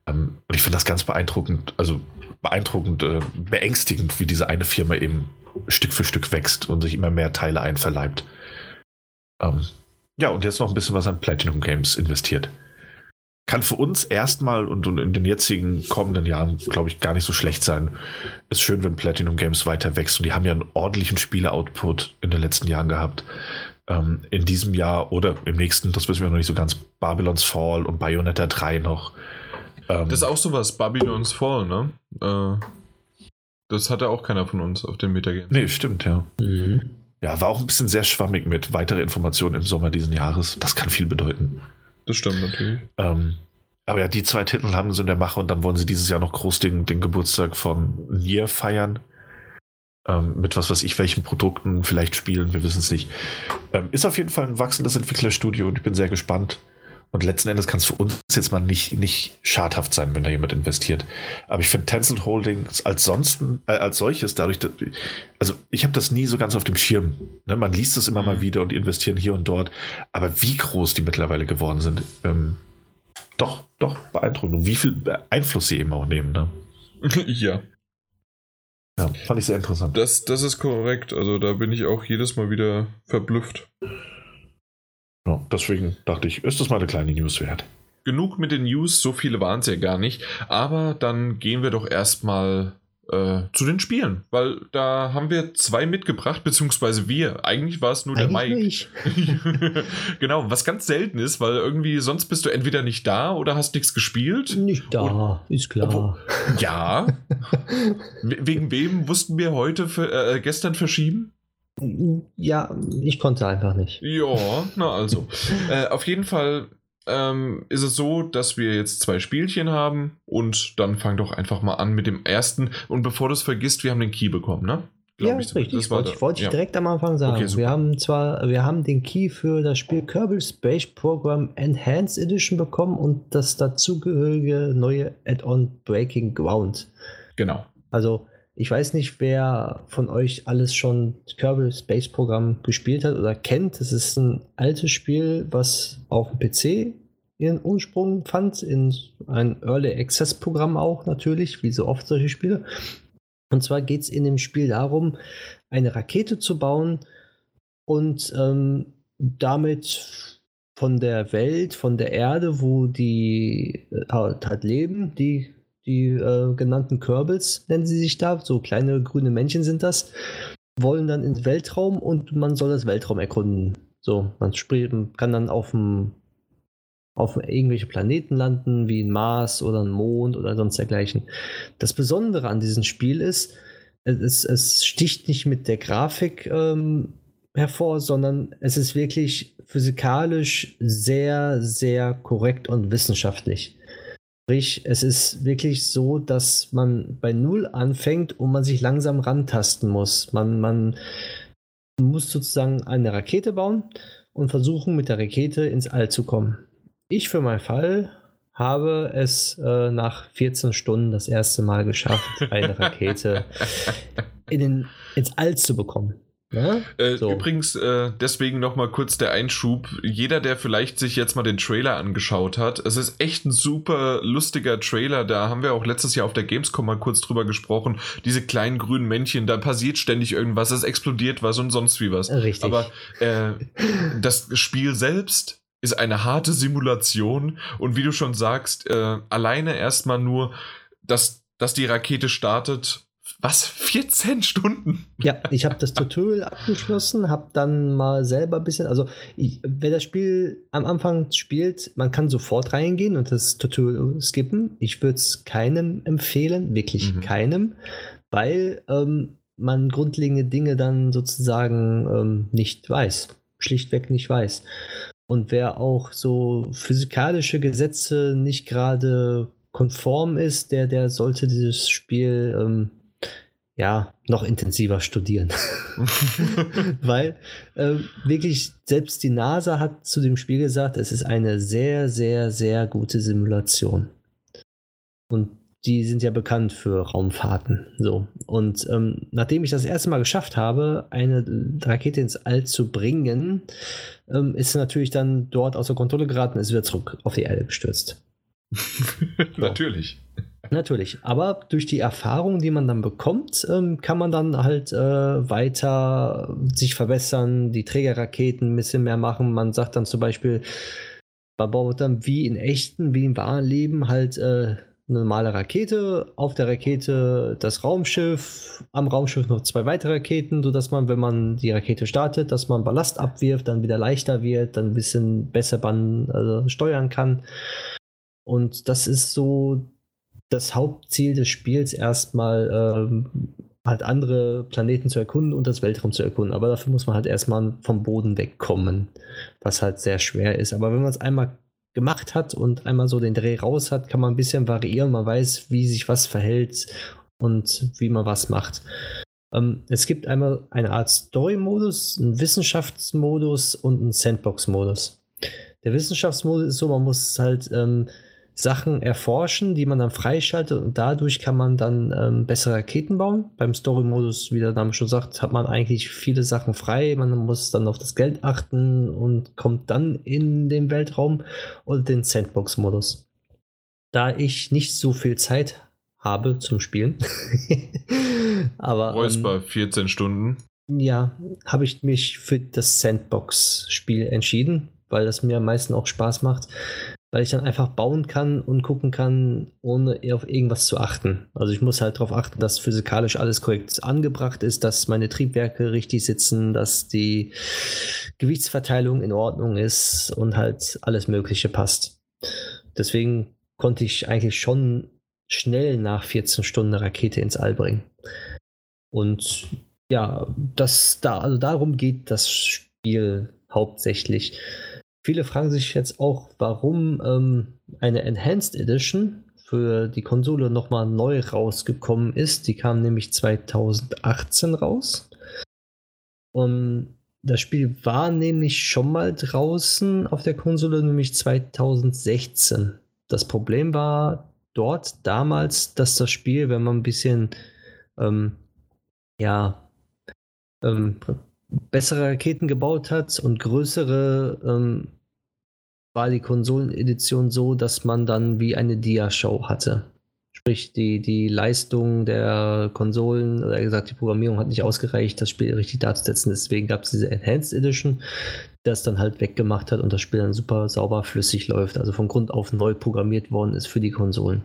Ähm, und ich finde das ganz beeindruckend, also beeindruckend, äh, beängstigend, wie diese eine Firma eben Stück für Stück wächst und sich immer mehr Teile einverleibt. Ähm, ja, und jetzt noch ein bisschen was an Platinum Games investiert. Kann für uns erstmal und, und in den jetzigen kommenden Jahren, glaube ich, gar nicht so schlecht sein. Ist schön, wenn Platinum Games weiter wächst und die haben ja einen ordentlichen Spiele-Output in den letzten Jahren gehabt ähm, in diesem Jahr oder im nächsten, das wissen wir noch nicht so ganz, Babylon's Fall und Bayonetta 3 noch. Ähm, das ist auch sowas, Babylon's Fall, ne? Äh, das hatte auch keiner von uns auf dem Metagame. Nee, stimmt, ja. Mhm. Ja, war auch ein bisschen sehr schwammig mit weitere Informationen im Sommer diesen Jahres. Das kann viel bedeuten. Das stimmt natürlich. Ähm, aber ja, die zwei Titel haben sie in der Mache und dann wollen sie dieses Jahr noch groß den, den Geburtstag von Nier feiern ähm, mit was weiß ich, welchen Produkten vielleicht spielen, wir wissen es nicht. Ähm, ist auf jeden Fall ein wachsendes Entwicklerstudio und ich bin sehr gespannt. Und letzten Endes kann es für uns jetzt mal nicht, nicht schadhaft sein, wenn da jemand investiert. Aber ich finde Tencent Holdings als sonst, äh, als solches, dadurch, dass, also ich habe das nie so ganz auf dem Schirm. Ne? Man liest es immer mal mhm. wieder und investieren hier und dort. Aber wie groß die mittlerweile geworden sind, ähm, doch, doch beeindruckend. Und wie viel Einfluss sie eben auch nehmen. Ne? [LAUGHS] ja. Ja, fand ich sehr interessant. Das, das ist korrekt. Also da bin ich auch jedes Mal wieder verblüfft. Ja, deswegen dachte ich, ist das mal eine kleine News wert. Genug mit den News, so viele waren es ja gar nicht. Aber dann gehen wir doch erstmal äh, zu den Spielen, weil da haben wir zwei mitgebracht, beziehungsweise wir. Eigentlich war es nur Eigentlich der Mike. [LAUGHS] genau, was ganz selten ist, weil irgendwie sonst bist du entweder nicht da oder hast nichts gespielt. Nicht da, Und, ist klar. Obwohl, ja. [LAUGHS] Wegen wem mussten wir heute für, äh, gestern verschieben? Ja, ich konnte einfach nicht. Ja, na also. [LAUGHS] äh, auf jeden Fall ähm, ist es so, dass wir jetzt zwei Spielchen haben und dann fang doch einfach mal an mit dem ersten. Und bevor du es vergisst, wir haben den Key bekommen, ne? Glaub ja, ich, richtig. Das wollte, ich, wollte ich direkt am Anfang sagen. Okay, wir haben zwar, wir haben den Key für das Spiel Kerbal Space Program Enhanced Edition bekommen und das dazugehörige neue Add-on Breaking Ground. Genau. Also ich weiß nicht, wer von euch alles schon Kerbal Space Program gespielt hat oder kennt. Es ist ein altes Spiel, was auf dem PC ihren Ursprung fand, in ein Early Access Programm auch natürlich, wie so oft solche Spiele. Und zwar geht es in dem Spiel darum, eine Rakete zu bauen und ähm, damit von der Welt, von der Erde, wo die äh, halt leben, die, die äh, genannten Kerbals nennen sie sich da, so kleine grüne Männchen sind das, wollen dann ins Weltraum und man soll das Weltraum erkunden. So, man spielt, kann dann auf dem auf irgendwelche Planeten landen, wie ein Mars oder ein Mond oder sonst dergleichen. Das Besondere an diesem Spiel ist, es, es sticht nicht mit der Grafik ähm, hervor, sondern es ist wirklich physikalisch sehr, sehr korrekt und wissenschaftlich. Sprich, es ist wirklich so, dass man bei Null anfängt und man sich langsam rantasten muss. Man, man muss sozusagen eine Rakete bauen und versuchen, mit der Rakete ins All zu kommen. Ich für meinen Fall habe es äh, nach 14 Stunden das erste Mal geschafft, eine Rakete [LAUGHS] in den, ins All zu bekommen. Ja? Äh, so. Übrigens, äh, deswegen nochmal kurz der Einschub. Jeder, der vielleicht sich jetzt mal den Trailer angeschaut hat, es ist echt ein super lustiger Trailer. Da haben wir auch letztes Jahr auf der Gamescom mal kurz drüber gesprochen. Diese kleinen grünen Männchen, da passiert ständig irgendwas, es explodiert was und sonst wie was. Richtig. Aber äh, das Spiel selbst ist eine harte Simulation und wie du schon sagst, äh, alleine erstmal nur, dass, dass die Rakete startet was? 14 Stunden? Ja, ich habe das Tutorial abgeschlossen, habe dann mal selber ein bisschen, also ich, wer das Spiel am Anfang spielt, man kann sofort reingehen und das Tutorial skippen. Ich würde es keinem empfehlen, wirklich mhm. keinem, weil ähm, man grundlegende Dinge dann sozusagen ähm, nicht weiß, schlichtweg nicht weiß. Und wer auch so physikalische Gesetze nicht gerade konform ist, der, der sollte dieses Spiel ähm, ja, noch intensiver studieren. [LAUGHS] [LAUGHS] Weil äh, wirklich selbst die NASA hat zu dem Spiel gesagt, es ist eine sehr, sehr, sehr gute Simulation. Und die sind ja bekannt für Raumfahrten. So. Und ähm, nachdem ich das erste Mal geschafft habe, eine Rakete ins All zu bringen, ähm, ist natürlich dann dort außer Kontrolle geraten, ist wieder zurück auf die Erde gestürzt. [LAUGHS] Natürlich. Natürlich, aber durch die Erfahrung, die man dann bekommt, ähm, kann man dann halt äh, weiter sich verbessern, die Trägerraketen ein bisschen mehr machen. Man sagt dann zum Beispiel, man baut dann wie in echten, wie im wahren Leben halt äh, eine normale Rakete, auf der Rakete das Raumschiff, am Raumschiff noch zwei weitere Raketen, sodass man, wenn man die Rakete startet, dass man Ballast abwirft, dann wieder leichter wird, dann ein bisschen besser ban, also steuern kann. Und das ist so das Hauptziel des Spiels erstmal ähm, halt andere Planeten zu erkunden und das Weltraum zu erkunden. Aber dafür muss man halt erstmal vom Boden wegkommen, was halt sehr schwer ist. Aber wenn man es einmal gemacht hat und einmal so den Dreh raus hat, kann man ein bisschen variieren. Man weiß, wie sich was verhält und wie man was macht. Ähm, es gibt einmal eine Art Story-Modus, einen Wissenschaftsmodus und einen Sandbox-Modus. Der Wissenschaftsmodus ist so, man muss halt ähm, Sachen erforschen, die man dann freischaltet und dadurch kann man dann ähm, bessere Raketen bauen. Beim Story-Modus, wie der Name schon sagt, hat man eigentlich viele Sachen frei. Man muss dann auf das Geld achten und kommt dann in den Weltraum und den Sandbox-Modus. Da ich nicht so viel Zeit habe zum Spielen, [LAUGHS] aber. Räusper, ähm, 14 Stunden. Ja, habe ich mich für das Sandbox-Spiel entschieden, weil das mir am meisten auch Spaß macht weil ich dann einfach bauen kann und gucken kann, ohne auf irgendwas zu achten. Also ich muss halt darauf achten, dass physikalisch alles korrekt angebracht ist, dass meine Triebwerke richtig sitzen, dass die Gewichtsverteilung in Ordnung ist und halt alles Mögliche passt. Deswegen konnte ich eigentlich schon schnell nach 14 Stunden eine Rakete ins All bringen. Und ja, das da, also darum geht das Spiel hauptsächlich. Viele fragen sich jetzt auch, warum ähm, eine Enhanced Edition für die Konsole nochmal neu rausgekommen ist. Die kam nämlich 2018 raus. Und das Spiel war nämlich schon mal draußen auf der Konsole, nämlich 2016. Das Problem war dort damals, dass das Spiel, wenn man ein bisschen ähm, ja, ähm, bessere Raketen gebaut hat und größere ähm, war die Konsolenedition so, dass man dann wie eine Dia-Show hatte. Sprich, die, die Leistung der Konsolen, oder gesagt, die Programmierung hat nicht ausgereicht, das Spiel richtig darzusetzen. Deswegen gab es diese Enhanced Edition, die das dann halt weggemacht hat und das Spiel dann super sauber flüssig läuft. Also von Grund auf neu programmiert worden ist für die Konsolen.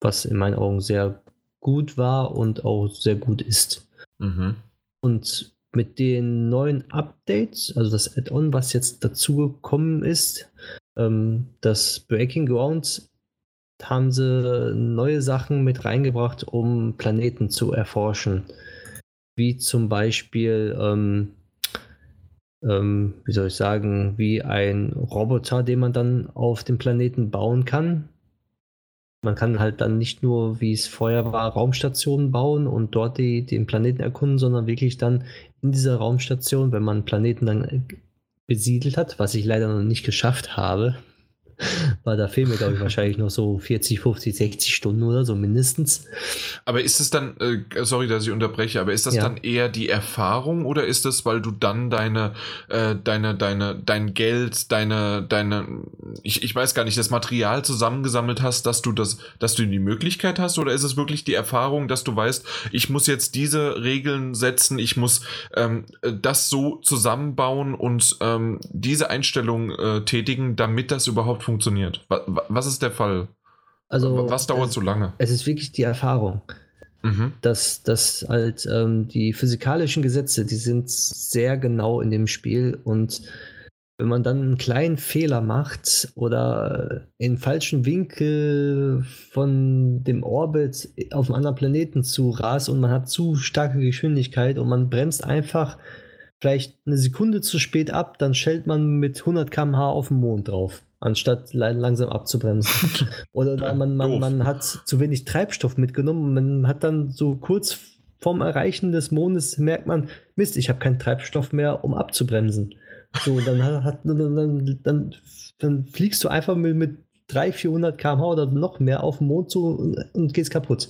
Was in meinen Augen sehr gut war und auch sehr gut ist. Mhm. Und mit den neuen Updates, also das Add-on, was jetzt dazugekommen ist, ähm, das Breaking Grounds haben sie neue Sachen mit reingebracht, um Planeten zu erforschen. Wie zum Beispiel, ähm, ähm, wie soll ich sagen, wie ein Roboter, den man dann auf dem Planeten bauen kann. Man kann halt dann nicht nur, wie es vorher war, Raumstationen bauen und dort die, den Planeten erkunden, sondern wirklich dann in dieser Raumstation, wenn man Planeten dann besiedelt hat, was ich leider noch nicht geschafft habe, weil da fehlen mir, glaube ich, wahrscheinlich noch so 40, 50, 60 Stunden oder so mindestens. Aber ist es dann, äh, sorry, dass ich unterbreche, aber ist das ja. dann eher die Erfahrung oder ist das, weil du dann deine, äh, deine, deine, dein Geld, deine, deine, ich, ich weiß gar nicht, das Material zusammengesammelt hast, dass du das, dass du die Möglichkeit hast oder ist es wirklich die Erfahrung, dass du weißt, ich muss jetzt diese Regeln setzen, ich muss ähm, das so zusammenbauen und ähm, diese Einstellung äh, tätigen, damit das überhaupt funktioniert? Was ist der Fall? Also, was dauert es, so lange? Es ist wirklich die Erfahrung. Mhm. Dass, dass halt ähm, die physikalischen Gesetze, die sind sehr genau in dem Spiel und wenn man dann einen kleinen Fehler macht oder in falschen Winkel von dem Orbit auf einem anderen Planeten zu rast und man hat zu starke Geschwindigkeit und man bremst einfach vielleicht eine Sekunde zu spät ab, dann schellt man mit 100 km/h auf den Mond drauf anstatt langsam abzubremsen. [LAUGHS] Oder man, man, man hat zu wenig Treibstoff mitgenommen. Man hat dann so kurz vorm Erreichen des Mondes merkt man, Mist, ich habe keinen Treibstoff mehr, um abzubremsen. So, dann, hat, dann, dann, dann fliegst du einfach mit, mit 300, 400 km/h oder noch mehr auf den Mond zu und, und gehst kaputt.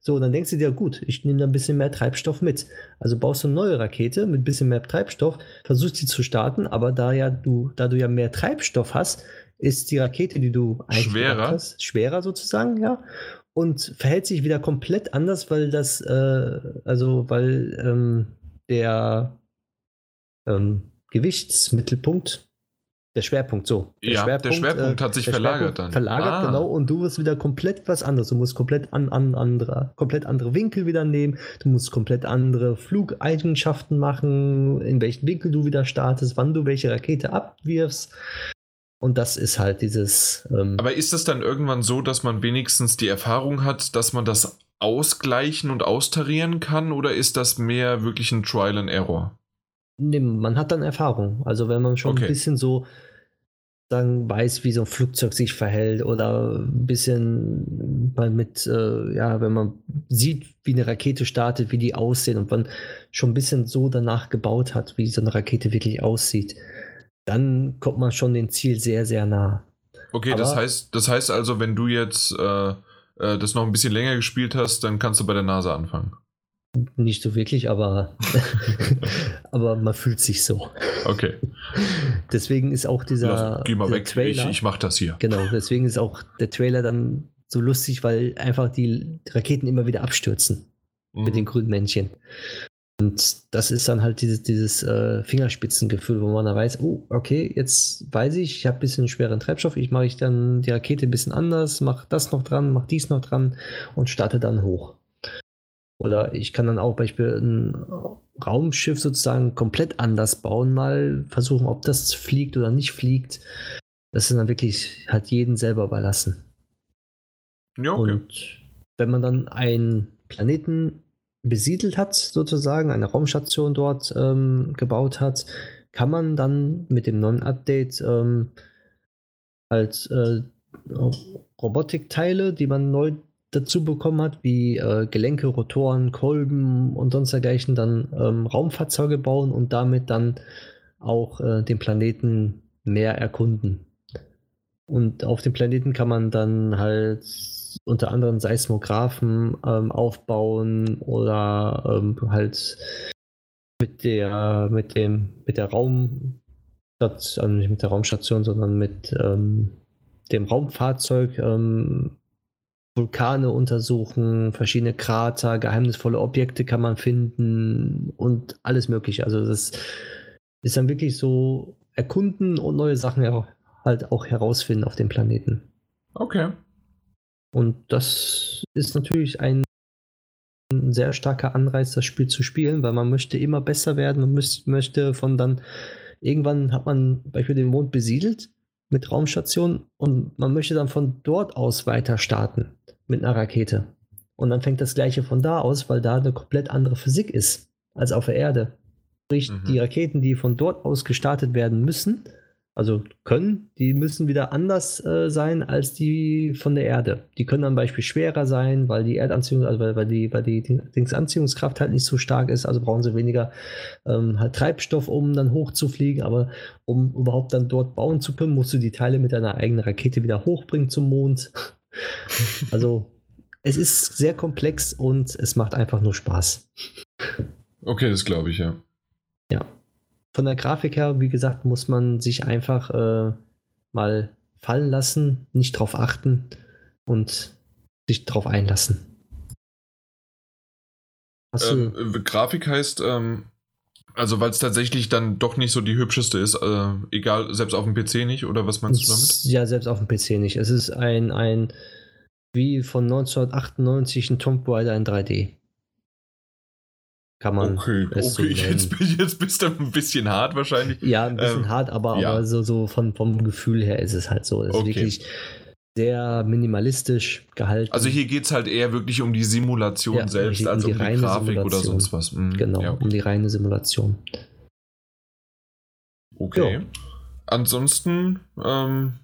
So, dann denkst du dir, gut, ich nehme da ein bisschen mehr Treibstoff mit. Also baust du eine neue Rakete mit ein bisschen mehr Treibstoff, versuchst sie zu starten, aber da ja du, da du ja mehr Treibstoff hast, ist die Rakete, die du eigentlich schwerer. hast, schwerer sozusagen, ja. Und verhält sich wieder komplett anders, weil das, äh, also weil ähm, der ähm, Gewichtsmittelpunkt, der Schwerpunkt so. Der ja, Schwerpunkt, der Schwerpunkt äh, hat sich verlagert dann. Verlagert, ah. genau, und du wirst wieder komplett was anderes. Du musst komplett an, an andere, komplett andere Winkel wieder nehmen, du musst komplett andere Flugeigenschaften machen, in welchen Winkel du wieder startest, wann du welche Rakete abwirfst. Und das ist halt dieses. Ähm Aber ist es dann irgendwann so, dass man wenigstens die Erfahrung hat, dass man das ausgleichen und austarieren kann? Oder ist das mehr wirklich ein Trial and Error? Nee, man hat dann Erfahrung. Also wenn man schon okay. ein bisschen so dann weiß, wie so ein Flugzeug sich verhält oder ein bisschen mal mit, äh, ja, wenn man sieht, wie eine Rakete startet, wie die aussehen und man schon ein bisschen so danach gebaut hat, wie so eine Rakete wirklich aussieht, dann kommt man schon dem Ziel sehr, sehr nah. Okay, Aber, das heißt, das heißt also, wenn du jetzt äh, äh, das noch ein bisschen länger gespielt hast, dann kannst du bei der Nase anfangen. Nicht so wirklich, aber, [LAUGHS] [LAUGHS] aber man fühlt sich so. Okay. [LAUGHS] Deswegen ist auch dieser. Lass, geh mal weg, Trailer, ich, ich mach das hier. Genau, deswegen ist auch der Trailer dann so lustig, weil einfach die Raketen immer wieder abstürzen mhm. mit den grünen Männchen. Und das ist dann halt dieses, dieses äh, Fingerspitzengefühl, wo man dann weiß, oh, okay, jetzt weiß ich, ich habe ein bisschen schweren Treibstoff, ich mache ich dann die Rakete ein bisschen anders, mache das noch dran, mache dies noch dran und starte dann hoch. Oder ich kann dann auch beispielsweise ein Raumschiff sozusagen komplett anders bauen, mal versuchen, ob das fliegt oder nicht fliegt. Das ist dann wirklich, hat jeden selber überlassen. Ja, okay. Und wenn man dann einen Planeten besiedelt hat, sozusagen, eine Raumstation dort ähm, gebaut hat, kann man dann mit dem neuen Update ähm, als äh, Robotikteile, die man neu dazu bekommen hat, wie äh, Gelenke, Rotoren, Kolben und sonst dergleichen, dann ähm, Raumfahrzeuge bauen und damit dann auch äh, den Planeten mehr erkunden. Und auf dem Planeten kann man dann halt unter anderem Seismographen ähm, aufbauen oder ähm, halt mit der mit dem mit der Raum also nicht mit der Raumstation, sondern mit ähm, dem Raumfahrzeug ähm, Vulkane untersuchen, verschiedene Krater, geheimnisvolle Objekte kann man finden und alles Mögliche. Also das ist dann wirklich so erkunden und neue Sachen halt auch herausfinden auf dem Planeten. Okay. Und das ist natürlich ein sehr starker Anreiz, das Spiel zu spielen, weil man möchte immer besser werden und möchte von dann, irgendwann hat man beispielsweise den Mond besiedelt mit Raumstation und man möchte dann von dort aus weiter starten mit einer Rakete. Und dann fängt das gleiche von da aus, weil da eine komplett andere Physik ist als auf der Erde. Sprich, mhm. die Raketen, die von dort aus gestartet werden müssen, also können, die müssen wieder anders äh, sein als die von der Erde. Die können dann beispielsweise schwerer sein, weil die Erdanziehung, also weil, weil die, weil die Dingsanziehungskraft halt nicht so stark ist, also brauchen sie weniger ähm, halt Treibstoff, um dann hochzufliegen. Aber um überhaupt dann dort bauen zu können, musst du die Teile mit deiner eigenen Rakete wieder hochbringen zum Mond. [LAUGHS] also es ist sehr komplex und es macht einfach nur Spaß. Okay, das glaube ich, ja. Ja von der Grafik her, wie gesagt, muss man sich einfach äh, mal fallen lassen, nicht drauf achten und sich drauf einlassen. Ähm, äh, Grafik heißt, ähm, also weil es tatsächlich dann doch nicht so die hübscheste ist, äh, egal, selbst auf dem PC nicht, oder was meinst du damit? Ja, selbst auf dem PC nicht. Es ist ein, ein wie von 1998 ein Tomb Raider in 3D. Kann man. Okay, okay. So jetzt, jetzt bist du ein bisschen hart wahrscheinlich. Ja, ein bisschen ähm, hart, aber, ja. aber so, so von, vom Gefühl her ist es halt so. Es okay. ist wirklich sehr minimalistisch gehalten. Also hier geht es halt eher wirklich um die Simulation ja, selbst, als um die, um die Grafik Simulation. oder sonst was. Mhm. Genau, ja, okay. um die reine Simulation. Okay. Ansonsten ähm,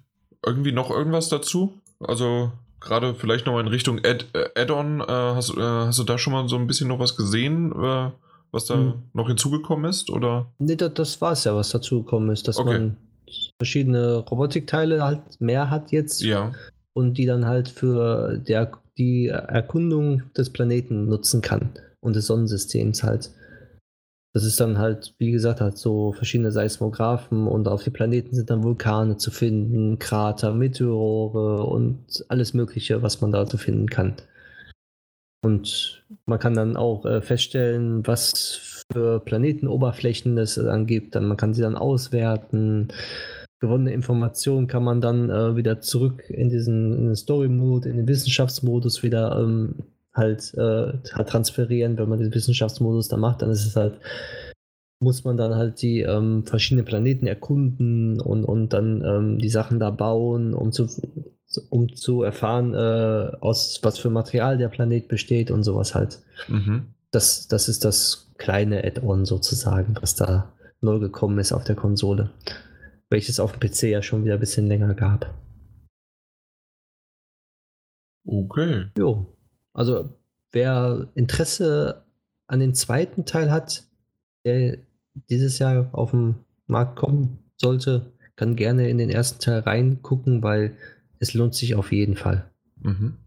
irgendwie noch irgendwas dazu? Also gerade vielleicht noch in Richtung Add, äh, Add-on, äh, hast, äh, hast, du da schon mal so ein bisschen noch was gesehen, äh, was da hm. noch hinzugekommen ist? Oder? Nee, das, das war es ja, was dazugekommen ist, dass okay. man verschiedene Robotikteile halt mehr hat jetzt. Ja. Und die dann halt für der, die Erkundung des Planeten nutzen kann und des Sonnensystems halt. Das ist dann halt, wie gesagt, halt so verschiedene Seismographen und auf den Planeten sind dann Vulkane zu finden, Krater, Meteore und alles Mögliche, was man da zu finden kann. Und man kann dann auch äh, feststellen, was für Planetenoberflächen es dann gibt. Dann man kann sie dann auswerten. Gewonnene Informationen kann man dann äh, wieder zurück in diesen Story-Mode, in den Wissenschaftsmodus wieder ähm, halt, äh, halt transferieren, wenn man den Wissenschaftsmodus da macht, dann ist es halt, muss man dann halt die ähm, verschiedenen Planeten erkunden und, und dann ähm, die Sachen da bauen, um zu, um zu erfahren, äh, aus was für Material der Planet besteht und sowas halt. Mhm. Das, das ist das kleine Add-on sozusagen, was da neu gekommen ist auf der Konsole. Welches auf dem PC ja schon wieder ein bisschen länger gab. Okay. Jo. Also wer Interesse an den zweiten Teil hat, der dieses Jahr auf den Markt kommen sollte, kann gerne in den ersten Teil reingucken, weil es lohnt sich auf jeden Fall. Mhm.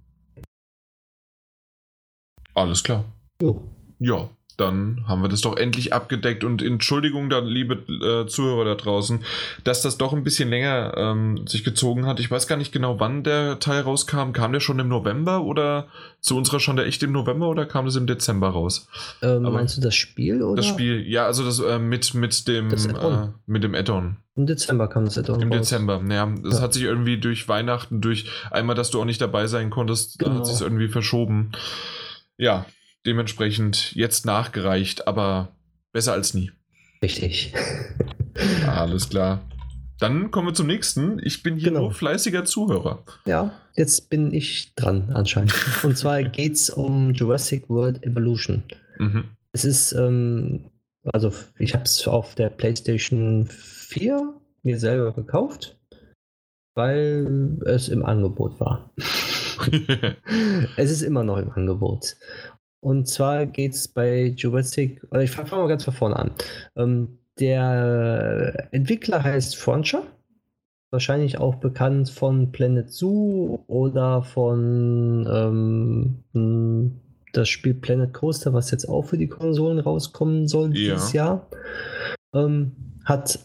Alles klar. Jo. Ja, dann haben wir das doch endlich abgedeckt. Und Entschuldigung dann, liebe äh, Zuhörer da draußen, dass das doch ein bisschen länger ähm, sich gezogen hat. Ich weiß gar nicht genau, wann der Teil rauskam. Kam der schon im November oder zu unserer schon der echt im November oder kam das im Dezember raus? Ähm, meinst du das Spiel oder? Das Spiel, ja, also das äh, mit, mit dem äh, mit dem Add-on. Im Dezember kam das Add-on. Im raus. Dezember, ja. Das ja. hat sich irgendwie durch Weihnachten, durch einmal, dass du auch nicht dabei sein konntest, genau. hat sich irgendwie verschoben. Ja, dementsprechend jetzt nachgereicht, aber besser als nie. Richtig. [LAUGHS] Alles klar. Dann kommen wir zum nächsten. Ich bin hier genau. nur fleißiger Zuhörer. Ja, jetzt bin ich dran anscheinend. Und zwar geht es um Jurassic World Evolution. Mhm. Es ist, ähm, also ich habe es auf der PlayStation 4 mir selber gekauft, weil es im Angebot war. [LAUGHS] [LAUGHS] es ist immer noch im Angebot. Und zwar geht es bei Jurassic, oder ich fange mal ganz von vorne an. Ähm, der Entwickler heißt Frontier, wahrscheinlich auch bekannt von Planet Zoo oder von ähm, das Spiel Planet Coaster, was jetzt auch für die Konsolen rauskommen soll ja. dieses Jahr. Ähm, hat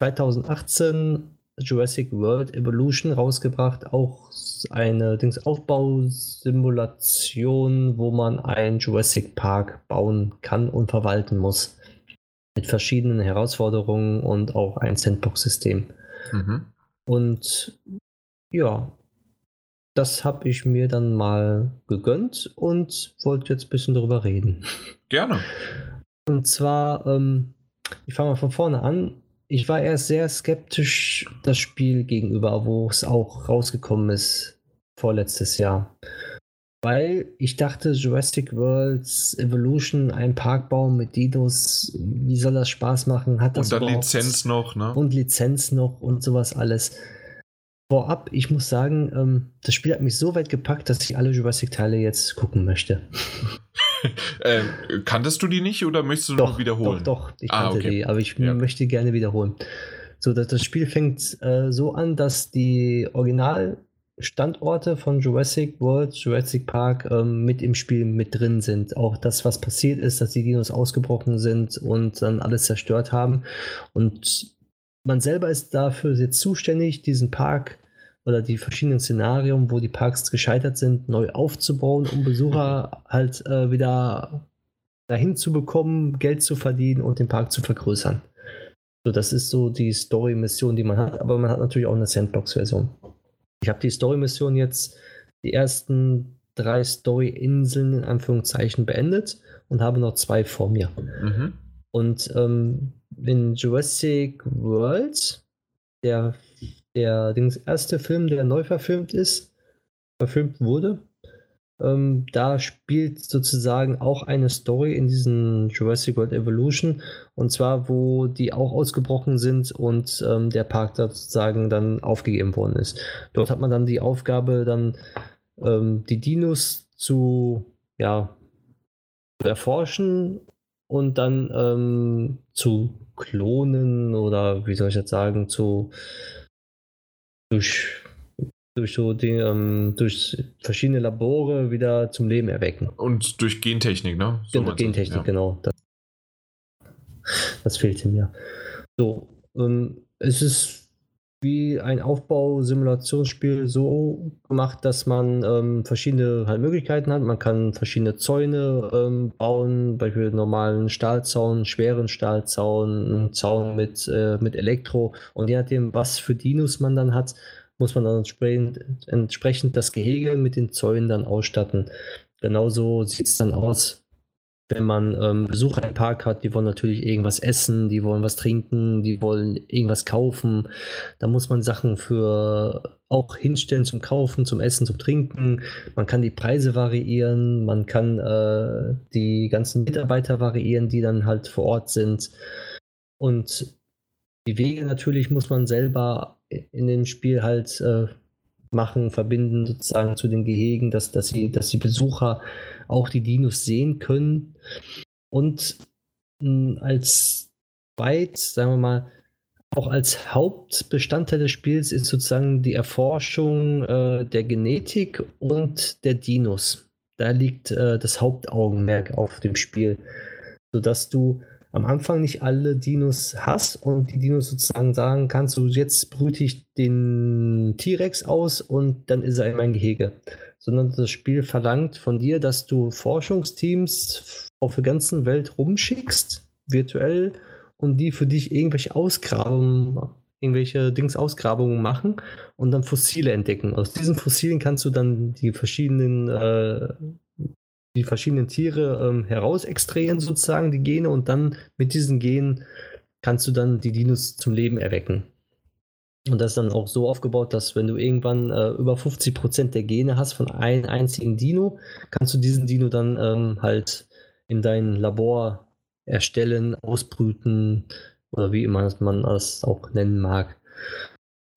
2018 Jurassic World Evolution rausgebracht, auch eine Dings Aufbausimulation, wo man einen Jurassic Park bauen kann und verwalten muss. Mit verschiedenen Herausforderungen und auch ein Sandbox-System. Mhm. Und ja, das habe ich mir dann mal gegönnt und wollte jetzt ein bisschen darüber reden. Gerne. Und zwar, ähm, ich fange mal von vorne an ich war erst sehr skeptisch das Spiel gegenüber, wo es auch rausgekommen ist vorletztes Jahr. Weil ich dachte, Jurassic Worlds Evolution, ein Parkbau mit Dinos, wie soll das Spaß machen? Hat das und dann Lizenz noch, ne? Und Lizenz noch und sowas alles. Vorab, ich muss sagen, ähm, das Spiel hat mich so weit gepackt, dass ich alle Jurassic-Teile jetzt gucken möchte. [LAUGHS] [LAUGHS] äh, kanntest du die nicht oder möchtest du doch, noch wiederholen? Doch, doch, ich ah, kannte okay. die, aber ich ja. möchte gerne wiederholen. So, das, das Spiel fängt äh, so an, dass die Original Standorte von Jurassic World, Jurassic Park ähm, mit im Spiel mit drin sind. Auch das, was passiert ist, dass die Dinos ausgebrochen sind und dann alles zerstört haben. Und man selber ist dafür jetzt zuständig, diesen Park oder die verschiedenen Szenarien, wo die Parks gescheitert sind, neu aufzubauen, um Besucher halt äh, wieder dahin zu bekommen, Geld zu verdienen und den Park zu vergrößern. So, das ist so die Story-Mission, die man hat, aber man hat natürlich auch eine Sandbox-Version. Ich habe die Story-Mission jetzt, die ersten drei Story-Inseln in Anführungszeichen beendet und habe noch zwei vor mir. Mhm. Und ähm, in Jurassic World, der, der Dings, erste Film, der neu verfilmt ist, verfilmt wurde, ähm, da spielt sozusagen auch eine Story in diesem Jurassic World Evolution. Und zwar, wo die auch ausgebrochen sind und ähm, der Park da sozusagen dann aufgegeben worden ist. Dort hat man dann die Aufgabe, dann ähm, die Dinos zu, ja, erforschen und dann ähm, zu klonen oder wie soll ich jetzt sagen, zu durch durch so die, ähm, durch verschiedene Labore wieder zum Leben erwecken. Und durch Gentechnik, ne? So genau, Gentechnik, ja. genau. Das, das fehlte mir. So, ähm, es ist wie ein Aufbausimulationsspiel so gemacht, dass man ähm, verschiedene halt Möglichkeiten hat. Man kann verschiedene Zäune ähm, bauen, beispielsweise normalen Stahlzaun, schweren Stahlzaun, einen Zaun mit, äh, mit Elektro. Und je nachdem, was für Dinos man dann hat, muss man dann entsprechend, entsprechend das Gehege mit den Zäunen dann ausstatten. Genauso sieht es dann aus, wenn man ähm, Besucher im Park hat, die wollen natürlich irgendwas essen, die wollen was trinken, die wollen irgendwas kaufen. Da muss man Sachen für auch hinstellen zum Kaufen, zum Essen, zum Trinken. Man kann die Preise variieren, man kann äh, die ganzen Mitarbeiter variieren, die dann halt vor Ort sind. Und die Wege natürlich muss man selber in dem Spiel halt äh, machen, verbinden sozusagen zu den Gehegen, dass, dass, sie, dass die Besucher auch die Dinos sehen können. Und mh, als weit, sagen wir mal, auch als Hauptbestandteil des Spiels ist sozusagen die Erforschung äh, der Genetik und der Dinos. Da liegt äh, das Hauptaugenmerk auf dem Spiel, sodass du am Anfang nicht alle Dinos hast und die Dinos sozusagen sagen kannst, du jetzt brüte ich den T-Rex aus und dann ist er in mein Gehege. Sondern das Spiel verlangt von dir, dass du Forschungsteams auf der ganzen Welt rumschickst, virtuell, und die für dich irgendwelche Ausgrabungen, irgendwelche Dings Ausgrabungen machen und dann Fossile entdecken. Aus diesen Fossilen kannst du dann die verschiedenen äh, die verschiedenen Tiere ähm, herausextrahieren, sozusagen, die Gene, und dann mit diesen Genen kannst du dann die Dinos zum Leben erwecken. Und das ist dann auch so aufgebaut, dass wenn du irgendwann äh, über 50% der Gene hast von einem einzigen Dino, kannst du diesen Dino dann ähm, halt in dein Labor erstellen, ausbrüten oder wie immer man das auch nennen mag.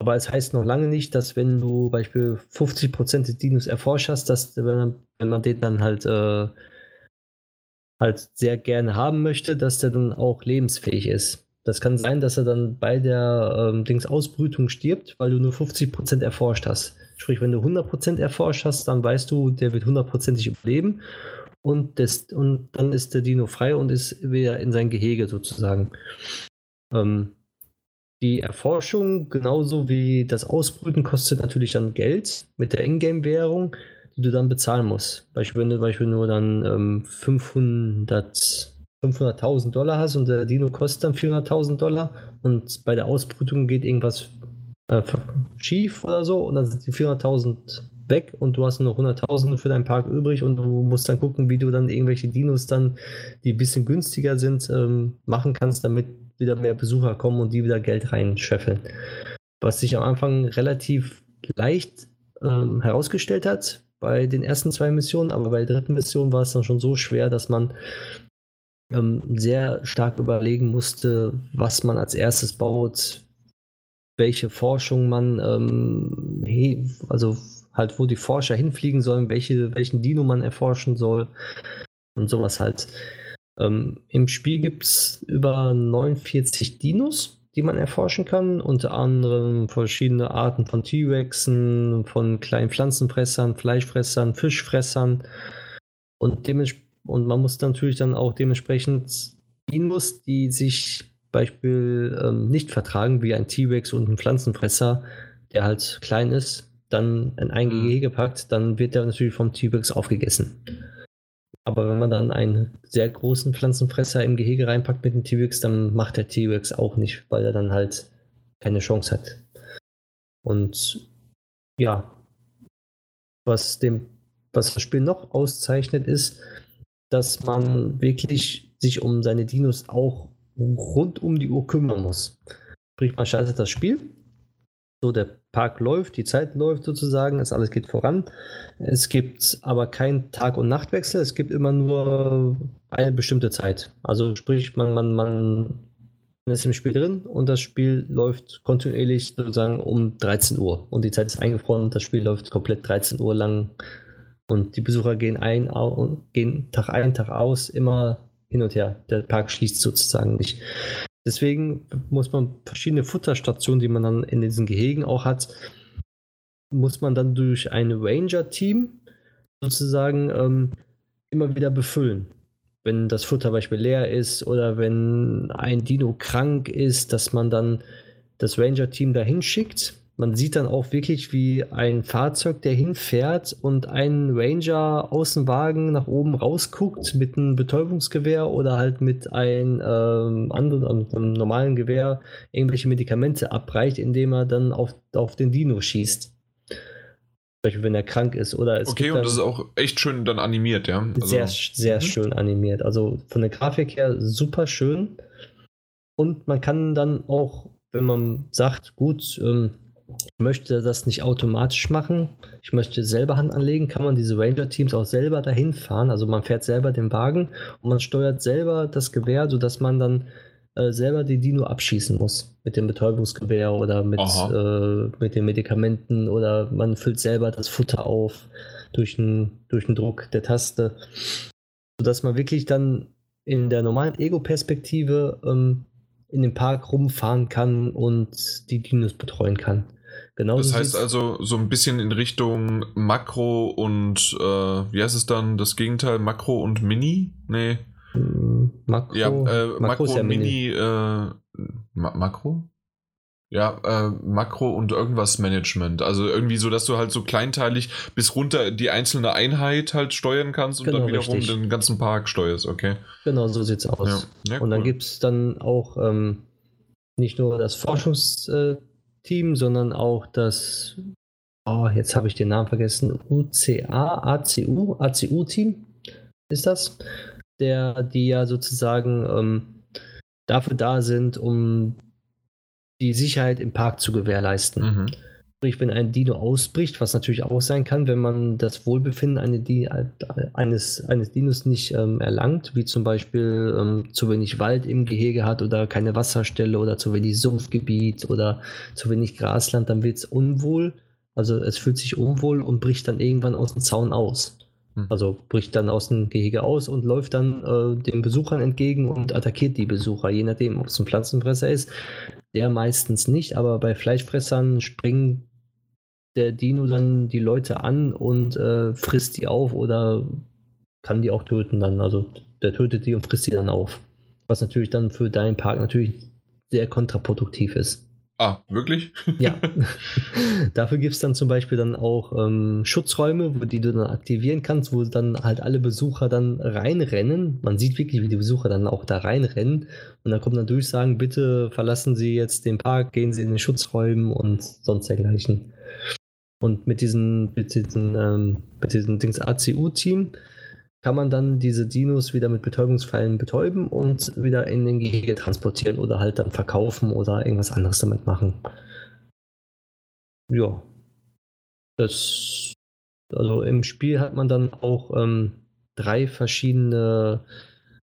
Aber es heißt noch lange nicht, dass wenn du beispielsweise 50% des Dinos erforscht hast, dass wenn man, wenn man den dann halt, äh, halt sehr gerne haben möchte, dass der dann auch lebensfähig ist. Das kann sein, dass er dann bei der ähm, Dings Ausbrütung stirbt, weil du nur 50% erforscht hast. Sprich, wenn du 100% erforscht hast, dann weißt du, der wird hundertprozentig überleben und, das, und dann ist der Dino frei und ist wieder in sein Gehege sozusagen. Ähm, die Erforschung, genauso wie das Ausbrüten, kostet natürlich dann Geld mit der Ingame-Währung, die du dann bezahlen musst. Beispiel, wenn du Beispiel nur dann ähm, 500 500.000 Dollar hast und der Dino kostet dann 400.000 Dollar und bei der Ausbrütung geht irgendwas äh, schief oder so und dann sind die 400.000 weg und du hast nur 100.000 für deinen Park übrig und du musst dann gucken, wie du dann irgendwelche Dinos dann, die ein bisschen günstiger sind, ähm, machen kannst, damit wieder mehr Besucher kommen und die wieder Geld reinscheffeln. Was sich am Anfang relativ leicht ähm, herausgestellt hat bei den ersten zwei Missionen, aber bei der dritten Mission war es dann schon so schwer, dass man ähm, sehr stark überlegen musste, was man als erstes baut, welche Forschung man, ähm, also halt, wo die Forscher hinfliegen sollen, welche, welchen Dino man erforschen soll und sowas halt. Ähm, Im Spiel gibt es über 49 Dinos, die man erforschen kann, unter anderem verschiedene Arten von T-Rexen, von kleinen Pflanzenfressern, Fleischfressern, Fischfressern und und man muss natürlich dann auch dementsprechend Dinos, die sich Beispiel ähm, nicht vertragen, wie ein T-Rex und ein Pflanzenfresser, der halt klein ist, dann in ein mhm. Gehege packt, dann wird der natürlich vom T-Rex aufgegessen. Aber wenn man dann einen sehr großen Pflanzenfresser im Gehege reinpackt mit dem T-Rex, dann macht der T-Rex auch nicht, weil er dann halt keine Chance hat. Und ja, was dem, was das Spiel noch auszeichnet, ist, dass man wirklich sich um seine Dinos auch rund um die Uhr kümmern muss. Sprich, man schaltet das Spiel. So, der Park läuft, die Zeit läuft sozusagen, es alles geht voran. Es gibt aber keinen Tag- und Nachtwechsel, es gibt immer nur eine bestimmte Zeit. Also sprich, man, man, man ist im Spiel drin und das Spiel läuft kontinuierlich sozusagen um 13 Uhr. Und die Zeit ist eingefroren und das Spiel läuft komplett 13 Uhr lang. Und die Besucher gehen ein, gehen Tag ein, Tag aus, immer hin und her. Der Park schließt sozusagen nicht. Deswegen muss man verschiedene Futterstationen, die man dann in diesen Gehegen auch hat, muss man dann durch ein Ranger-Team sozusagen ähm, immer wieder befüllen. Wenn das Futter zum Beispiel leer ist oder wenn ein Dino krank ist, dass man dann das Ranger-Team dahin schickt man sieht dann auch wirklich, wie ein Fahrzeug, der hinfährt und ein Ranger aus dem Wagen nach oben rausguckt mit einem Betäubungsgewehr oder halt mit einem ähm, anderen, einem normalen Gewehr irgendwelche Medikamente abreicht, indem er dann auf, auf den Dino schießt. Beispiel, wenn er krank ist. Oder es okay, und das ist auch echt schön dann animiert, ja. Also, sehr, sehr mhm. schön animiert. Also von der Grafik her super schön. Und man kann dann auch, wenn man sagt, gut, ähm, möchte das nicht automatisch machen. Ich möchte selber Hand anlegen. Kann man diese Ranger-Teams auch selber dahin fahren? Also man fährt selber den Wagen und man steuert selber das Gewehr, sodass man dann äh, selber die Dino abschießen muss. Mit dem Betäubungsgewehr oder mit, äh, mit den Medikamenten oder man füllt selber das Futter auf durch den, durch den Druck der Taste. Sodass man wirklich dann in der normalen Ego-Perspektive ähm, in den Park rumfahren kann und die Dinos betreuen kann. Genau das heißt also so ein bisschen in Richtung Makro und äh, wie heißt es dann das Gegenteil? Makro und Mini? Nee. Hm, Makro, ja, äh, Makro, Makro und Mini. Mini äh, Ma Makro? Ja, äh, Makro und irgendwas Management. Also irgendwie so, dass du halt so kleinteilig bis runter die einzelne Einheit halt steuern kannst und genau, dann wiederum richtig. den ganzen Park steuerst, okay? Genau, so sieht's aus. Ja. Ja, und cool. dann gibt es dann auch ähm, nicht nur das Forschungsteam, sondern auch das, oh, jetzt habe ich den Namen vergessen, UCA, ACU, ACU-Team ist das, der, die ja sozusagen ähm, dafür da sind, um die Sicherheit im Park zu gewährleisten. Mhm. Sprich, wenn ein Dino ausbricht, was natürlich auch sein kann, wenn man das Wohlbefinden eine eines, eines Dinos nicht ähm, erlangt, wie zum Beispiel ähm, zu wenig Wald im Gehege hat oder keine Wasserstelle oder zu wenig Sumpfgebiet oder zu wenig Grasland, dann wird es unwohl. Also es fühlt sich unwohl und bricht dann irgendwann aus dem Zaun aus. Mhm. Also bricht dann aus dem Gehege aus und läuft dann äh, den Besuchern entgegen und attackiert die Besucher, je nachdem, ob es ein Pflanzenfresser ist. Der meistens nicht, aber bei Fleischfressern springen der Dino dann die Leute an und äh, frisst die auf oder kann die auch töten dann. Also der tötet die und frisst die dann auf. Was natürlich dann für deinen Park natürlich sehr kontraproduktiv ist. Ah, wirklich? ja. [LAUGHS] Dafür gibt es dann zum Beispiel dann auch ähm, Schutzräume, wo die du dann aktivieren kannst, wo dann halt alle Besucher dann reinrennen. Man sieht wirklich, wie die Besucher dann auch da reinrennen. Und dann kommt dann Durchsagen, bitte verlassen Sie jetzt den Park, gehen Sie in den Schutzräumen und sonst dergleichen. Und mit diesem, mit diesem, ähm, mit diesem Dings ACU-Team kann man dann diese Dinos wieder mit Betäubungspfeilen betäuben und wieder in den Gehege transportieren oder halt dann verkaufen oder irgendwas anderes damit machen. Ja. Das, also im Spiel hat man dann auch ähm, drei verschiedene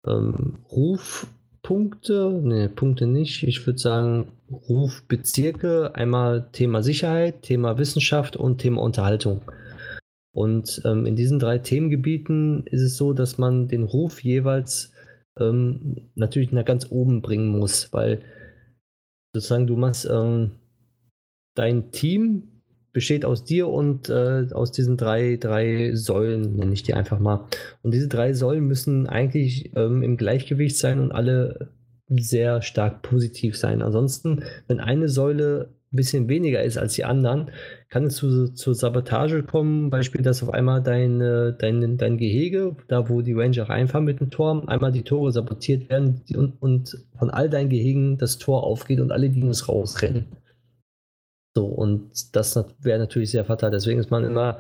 ähm, Rufpunkte, ne, Punkte nicht. Ich würde sagen Rufbezirke. Einmal Thema Sicherheit, Thema Wissenschaft und Thema Unterhaltung. Und ähm, in diesen drei Themengebieten ist es so, dass man den Ruf jeweils ähm, natürlich nach ganz oben bringen muss, weil sozusagen du machst ähm, dein Team besteht aus dir und äh, aus diesen drei, drei Säulen, nenne ich die einfach mal. Und diese drei Säulen müssen eigentlich ähm, im Gleichgewicht sein und alle sehr stark positiv sein. Ansonsten, wenn eine Säule ein bisschen weniger ist als die anderen, kann es zu, zur Sabotage kommen. Beispiel, dass auf einmal dein, dein, dein Gehege, da wo die Ranger reinfahren mit dem Tor, einmal die Tore sabotiert werden und, und von all deinen Gehegen das Tor aufgeht und alle Dinos rausrennen. So, und das wäre natürlich sehr fatal. Deswegen ist man immer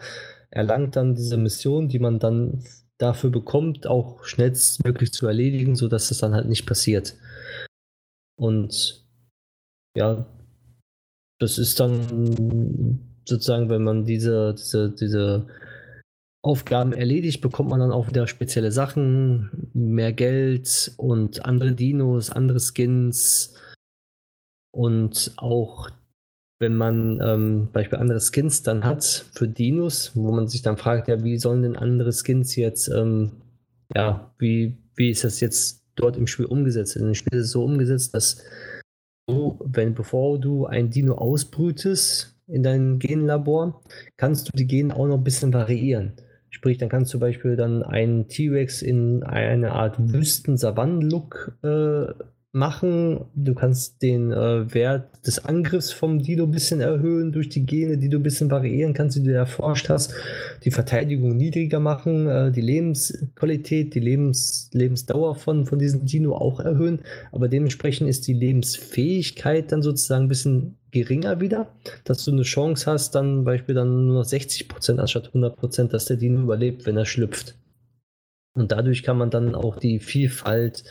erlangt dann diese Mission, die man dann dafür bekommt, auch schnellstmöglich zu erledigen, sodass das dann halt nicht passiert. Und ja, das ist dann sozusagen, wenn man diese, diese, diese Aufgaben erledigt, bekommt man dann auch wieder spezielle Sachen, mehr Geld und andere Dinos, andere Skins. Und auch wenn man ähm, Beispiel andere Skins dann hat für Dinos, wo man sich dann fragt, ja, wie sollen denn andere Skins jetzt, ähm, ja, wie, wie ist das jetzt dort im Spiel umgesetzt? In dem Spiel ist es so umgesetzt, dass du, wenn bevor du ein Dino ausbrütest in deinem Genlabor, kannst du die Gene auch noch ein bisschen variieren. Sprich, dann kannst du zum Beispiel dann einen T-Rex in eine Art Wüsten-Savannen-Look äh, machen. Du kannst den äh, Wert des Angriffs vom Dino ein bisschen erhöhen durch die Gene, die du ein bisschen variieren kannst, die du erforscht hast. Die Verteidigung niedriger machen, äh, die Lebensqualität, die Lebens Lebensdauer von, von diesem Dino auch erhöhen. Aber dementsprechend ist die Lebensfähigkeit dann sozusagen ein bisschen geringer wieder, dass du eine Chance hast, dann zum Beispiel dann nur noch 60% anstatt 100%, dass der Dino überlebt, wenn er schlüpft. Und dadurch kann man dann auch die Vielfalt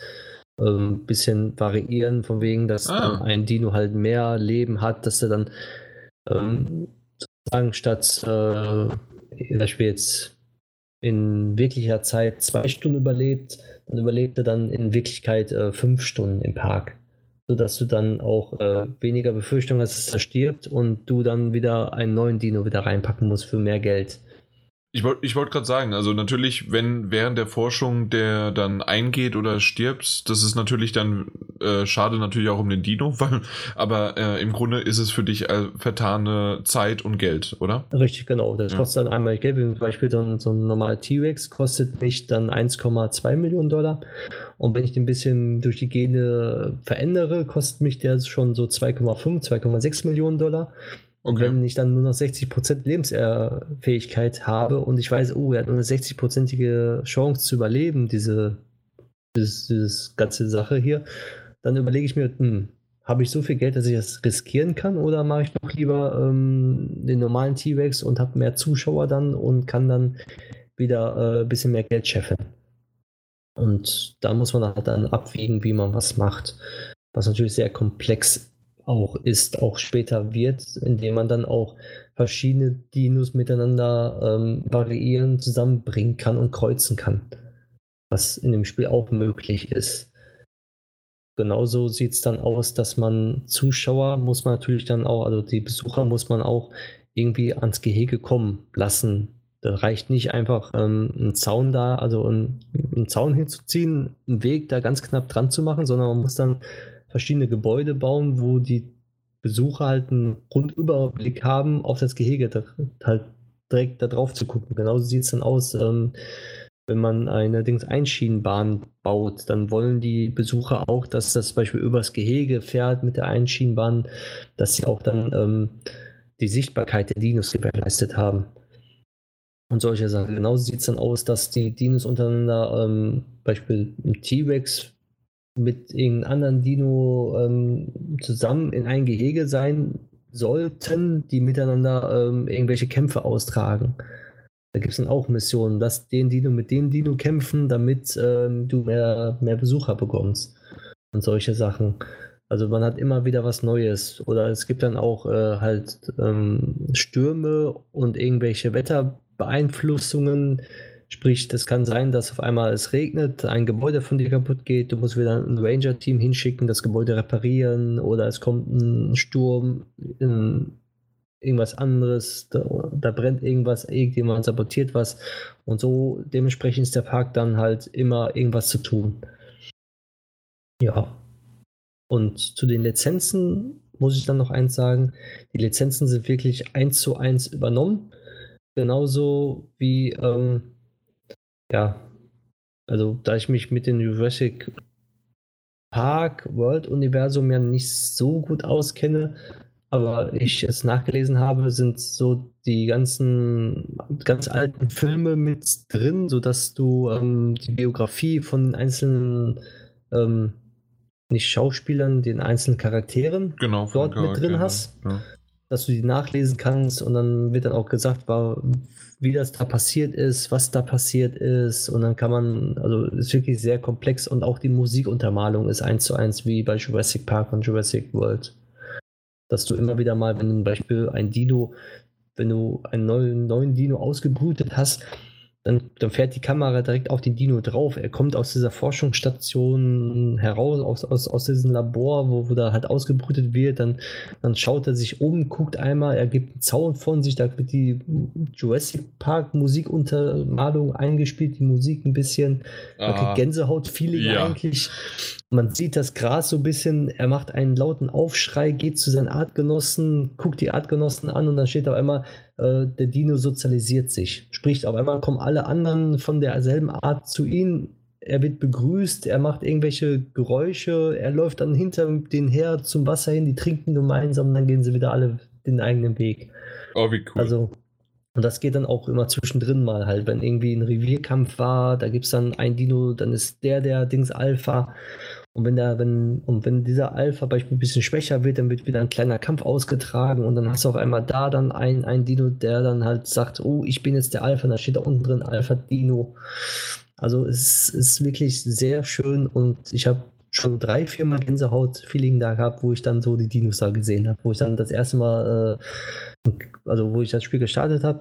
ähm, bisschen variieren, von wegen, dass ah. ein Dino halt mehr Leben hat, dass er dann ähm, sozusagen statt äh, Beispiel jetzt in wirklicher Zeit zwei Stunden überlebt, dann überlebt er dann in Wirklichkeit äh, fünf Stunden im Park. Sodass du dann auch äh, weniger Befürchtung hast, dass er stirbt und du dann wieder einen neuen Dino wieder reinpacken musst für mehr Geld. Ich wollte ich wollt gerade sagen, also natürlich, wenn während der Forschung der dann eingeht oder stirbt, das ist natürlich dann äh, schade natürlich auch um den Dino, [LAUGHS] weil, aber äh, im Grunde ist es für dich äh, vertane Zeit und Geld, oder? Richtig, genau. Das ja. kostet dann einmal Geld. Wie zum Beispiel dann so ein normaler T-Rex kostet mich dann 1,2 Millionen Dollar. Und wenn ich den ein bisschen durch die Gene verändere, kostet mich der schon so 2,5, 2,6 Millionen Dollar. Okay. wenn ich dann nur noch 60% Lebensfähigkeit habe und ich weiß, oh, er hat nur eine 60%ige Chance zu überleben, diese, dieses, dieses ganze Sache hier, dann überlege ich mir, hm, habe ich so viel Geld, dass ich das riskieren kann oder mache ich doch lieber ähm, den normalen T-Rex und habe mehr Zuschauer dann und kann dann wieder äh, ein bisschen mehr Geld scheffeln. Und da muss man halt dann abwägen, wie man was macht. Was natürlich sehr komplex auch ist, auch später wird, indem man dann auch verschiedene Dinos miteinander ähm, variieren, zusammenbringen kann und kreuzen kann. Was in dem Spiel auch möglich ist. Genauso sieht es dann aus, dass man Zuschauer muss man natürlich dann auch, also die Besucher muss man auch irgendwie ans Gehege kommen lassen. Da reicht nicht einfach ähm, einen Zaun da, also einen, einen Zaun hinzuziehen, einen Weg da ganz knapp dran zu machen, sondern man muss dann verschiedene Gebäude bauen, wo die Besucher halt einen Rundüberblick haben, auf das Gehege halt direkt da drauf zu gucken. Genauso sieht es dann aus, ähm, wenn man eine Dings Einschienenbahn baut, dann wollen die Besucher auch, dass das zum Beispiel übers Gehege fährt mit der Einschienenbahn, dass sie auch dann ähm, die Sichtbarkeit der Dinos gewährleistet haben. Und solche Sachen. Genauso sieht es dann aus, dass die Dinos untereinander, ähm, Beispiel T-Rex mit irgendeinem anderen Dino ähm, zusammen in ein Gehege sein sollten, die miteinander ähm, irgendwelche Kämpfe austragen. Da gibt es dann auch Missionen, dass den Dino mit dem Dino kämpfen, damit ähm, du mehr, mehr Besucher bekommst. Und solche Sachen. Also man hat immer wieder was Neues. Oder es gibt dann auch äh, halt ähm, Stürme und irgendwelche Wetterbeeinflussungen. Sprich, das kann sein, dass auf einmal es regnet, ein Gebäude von dir kaputt geht, du musst wieder ein Ranger-Team hinschicken, das Gebäude reparieren oder es kommt ein Sturm, in irgendwas anderes, da, da, brennt irgendwas, irgendjemand sabotiert was und so dementsprechend ist der Park dann halt immer irgendwas zu tun. Ja. Und zu den Lizenzen muss ich dann noch eins sagen, die Lizenzen sind wirklich eins zu eins übernommen, genauso wie, ähm, ja, also da ich mich mit dem Jurassic Park World Universum ja nicht so gut auskenne, aber ich es nachgelesen habe, sind so die ganzen ganz alten Filme mit drin, sodass du ähm, die Biografie von einzelnen, ähm, nicht Schauspielern, den einzelnen Charakteren genau, dort mit drin hast. Ja. Dass du die nachlesen kannst und dann wird dann auch gesagt, wie das da passiert ist, was da passiert ist. Und dann kann man, also ist wirklich sehr komplex und auch die Musikuntermalung ist eins zu eins wie bei Jurassic Park und Jurassic World dass du immer wieder mal, wenn du zum Beispiel ein Dino, wenn du einen neuen, neuen Dino ausgebrütet hast, dann, dann, fährt die Kamera direkt auf den Dino drauf. Er kommt aus dieser Forschungsstation heraus, aus, aus, aus diesem Labor, wo, wo da halt ausgebrütet wird. Dann, dann schaut er sich um, guckt einmal, er gibt einen Zaun von sich, da wird die Jurassic Park Musikuntermalung eingespielt, die Musik ein bisschen. Man kriegt Gänsehaut-Feeling ja. eigentlich. Man sieht das Gras so ein bisschen, er macht einen lauten Aufschrei, geht zu seinen Artgenossen, guckt die Artgenossen an und dann steht auf einmal, äh, der Dino sozialisiert sich. Sprich, auf einmal kommen alle anderen von derselben Art zu ihm. Er wird begrüßt, er macht irgendwelche Geräusche, er läuft dann hinter den her zum Wasser hin, die trinken gemeinsam dann gehen sie wieder alle den eigenen Weg. Oh, wie cool. Also, und das geht dann auch immer zwischendrin mal halt, wenn irgendwie ein Revierkampf war, da gibt es dann ein Dino, dann ist der der Dings Alpha und wenn der, wenn, und wenn dieser Alpha beispielsweise ein bisschen schwächer wird, dann wird wieder ein kleiner Kampf ausgetragen und dann hast du auf einmal da dann ein, ein Dino, der dann halt sagt, oh, ich bin jetzt der Alpha, und da steht da unten drin Alpha Dino. Also es ist wirklich sehr schön und ich habe schon drei, vier Mal Gänsehaut-Feeling da gehabt, wo ich dann so die Dinos da gesehen habe, wo ich dann das erste Mal, äh, also wo ich das Spiel gestartet habe,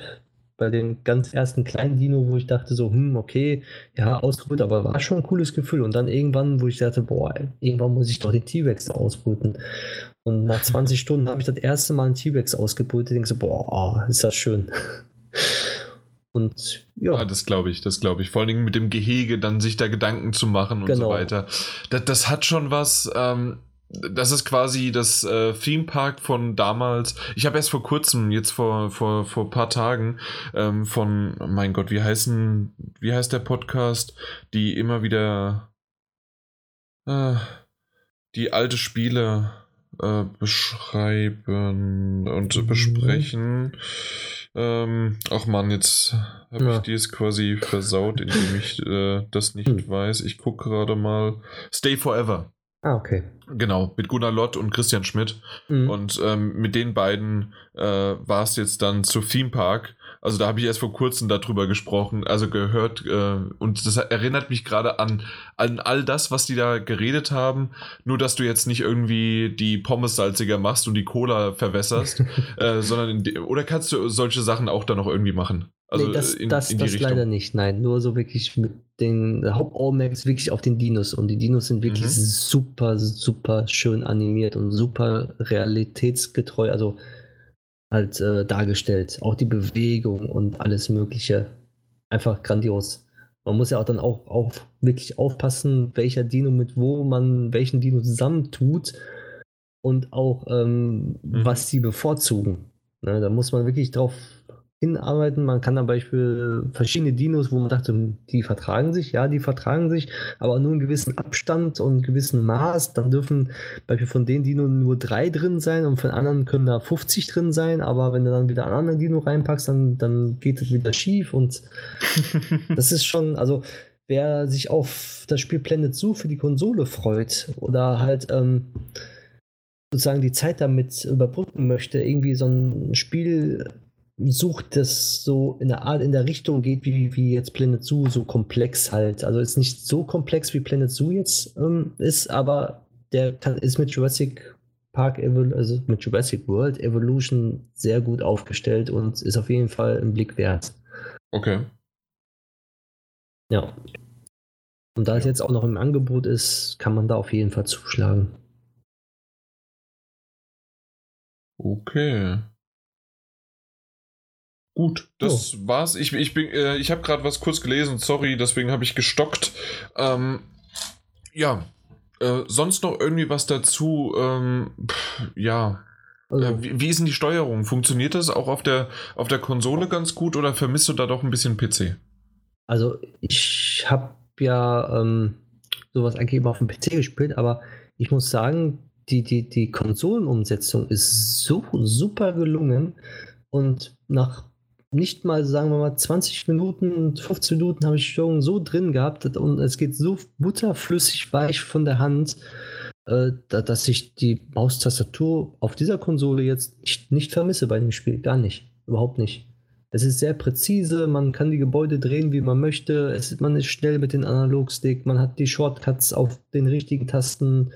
bei dem ganz ersten kleinen Dino, wo ich dachte so, hm, okay, ja, ausgebrütet, aber war schon ein cooles Gefühl. Und dann irgendwann, wo ich dachte, boah, irgendwann muss ich doch den T-Rex ausbrüten. Und nach [LAUGHS] 20 Stunden habe ich das erste Mal einen T-Rex ausgebrütet. Denke so, boah, oh, ist das schön. [LAUGHS] Und ja. ja das glaube ich, das glaube ich. Vor allen Dingen mit dem Gehege, dann sich da Gedanken zu machen und genau. so weiter. Das, das hat schon was. Ähm, das ist quasi das äh, Theme Park von damals. Ich habe erst vor kurzem, jetzt vor vor vor paar Tagen ähm, von, mein Gott, wie heißen, wie heißt der Podcast, die immer wieder äh, die alte Spiele äh, beschreiben und mhm. besprechen. Ähm, ach man, jetzt habe ja. ich dies quasi versaut, indem ich äh, das nicht hm. weiß. Ich gucke gerade mal. Stay Forever. Ah, okay. Genau, mit Gunnar Lott und Christian Schmidt. Mhm. Und ähm, mit den beiden äh, war es jetzt dann zu Theme Park. Also da habe ich erst vor kurzem darüber gesprochen, also gehört. Äh, und das erinnert mich gerade an, an all das, was die da geredet haben. Nur, dass du jetzt nicht irgendwie die Pommes salziger machst und die Cola verwässerst, [LAUGHS] äh, sondern die, oder kannst du solche Sachen auch dann noch irgendwie machen? Also nee, das, in, das, in das leider nicht, nein. Nur so wirklich mit den Hauptaugenmerk ist wirklich auf den Dinos und die Dinos sind wirklich mhm. super, super schön animiert und super realitätsgetreu, also halt äh, dargestellt. Auch die Bewegung und alles Mögliche. Einfach grandios. Man muss ja auch dann auch, auch wirklich aufpassen, welcher Dino mit wo man welchen Dino zusammentut und auch ähm, mhm. was sie bevorzugen. Ne, da muss man wirklich drauf hinarbeiten. Man kann zum Beispiel verschiedene Dinos, wo man dachte, die vertragen sich, ja, die vertragen sich, aber nur einen gewissen Abstand und einen gewissen Maß. Dann dürfen beispielsweise von den Dinos nur drei drin sein und von anderen können da 50 drin sein, aber wenn du dann wieder einen anderen Dino reinpackst, dann, dann geht es wieder schief und [LAUGHS] das ist schon, also wer sich auf das Spiel Planet Zoo für die Konsole freut oder halt ähm, sozusagen die Zeit damit überbrücken möchte, irgendwie so ein Spiel sucht, das so in der Art, in der Richtung geht, wie, wie jetzt Planet Zoo, so komplex halt. Also ist nicht so komplex, wie Planet Zoo jetzt ähm, ist, aber der kann, ist mit Jurassic Park, also mit Jurassic World Evolution sehr gut aufgestellt und ist auf jeden Fall ein Blick wert. Okay. Ja. Und da es jetzt auch noch im Angebot ist, kann man da auf jeden Fall zuschlagen. Okay. Gut, das oh. war's. Ich, ich, äh, ich habe gerade was kurz gelesen, sorry, deswegen habe ich gestockt. Ähm, ja, äh, sonst noch irgendwie was dazu? Ähm, pff, ja. Also. Äh, wie, wie, ist denn die Steuerung? Funktioniert das auch auf der, auf der Konsole ganz gut oder vermisst du da doch ein bisschen PC? Also, ich habe ja ähm, sowas eigentlich immer auf dem PC gespielt, aber ich muss sagen, die, die, die Konsolenumsetzung ist so super gelungen und nach nicht mal, sagen wir mal, 20 Minuten, 15 Minuten habe ich schon so drin gehabt und es geht so butterflüssig weich von der Hand, äh, dass ich die Maustastatur auf dieser Konsole jetzt nicht, nicht vermisse bei dem Spiel. Gar nicht. Überhaupt nicht. Es ist sehr präzise, man kann die Gebäude drehen, wie man möchte. Es, man ist schnell mit dem Analogstick, man hat die Shortcuts auf den richtigen Tasten.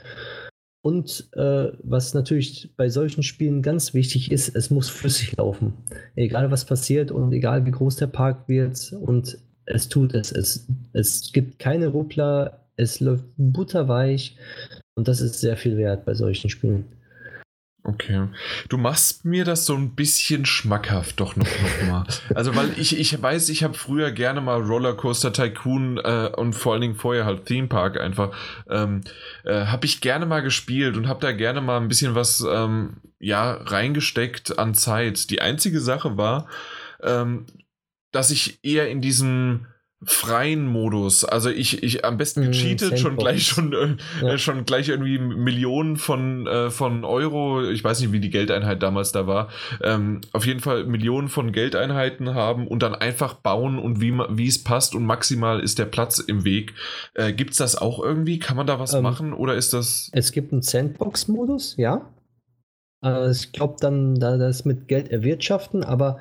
Und äh, was natürlich bei solchen Spielen ganz wichtig ist, es muss flüssig laufen. Egal was passiert und egal wie groß der Park wird und es tut es. Es, es gibt keine Ruppler, es läuft butterweich und das ist sehr viel wert bei solchen Spielen. Okay. Du machst mir das so ein bisschen schmackhaft doch noch, noch mal. Also, weil ich, ich weiß, ich habe früher gerne mal Rollercoaster Tycoon äh, und vor allen Dingen vorher halt Theme Park einfach, ähm, äh, habe ich gerne mal gespielt und habe da gerne mal ein bisschen was, ähm, ja, reingesteckt an Zeit. Die einzige Sache war, ähm, dass ich eher in diesem freien Modus. Also ich, ich am besten hm, gecheatet, mm, schon gleich schon, äh, ja. schon gleich irgendwie Millionen von, äh, von Euro, ich weiß nicht, wie die Geldeinheit damals da war, ähm, auf jeden Fall Millionen von Geldeinheiten haben und dann einfach bauen und wie, wie es passt und maximal ist der Platz im Weg. Äh, Gibt es das auch irgendwie? Kann man da was ähm, machen oder ist das. Es gibt einen Sandbox-Modus, ja. Äh, ich glaube dann, da das mit Geld erwirtschaften, aber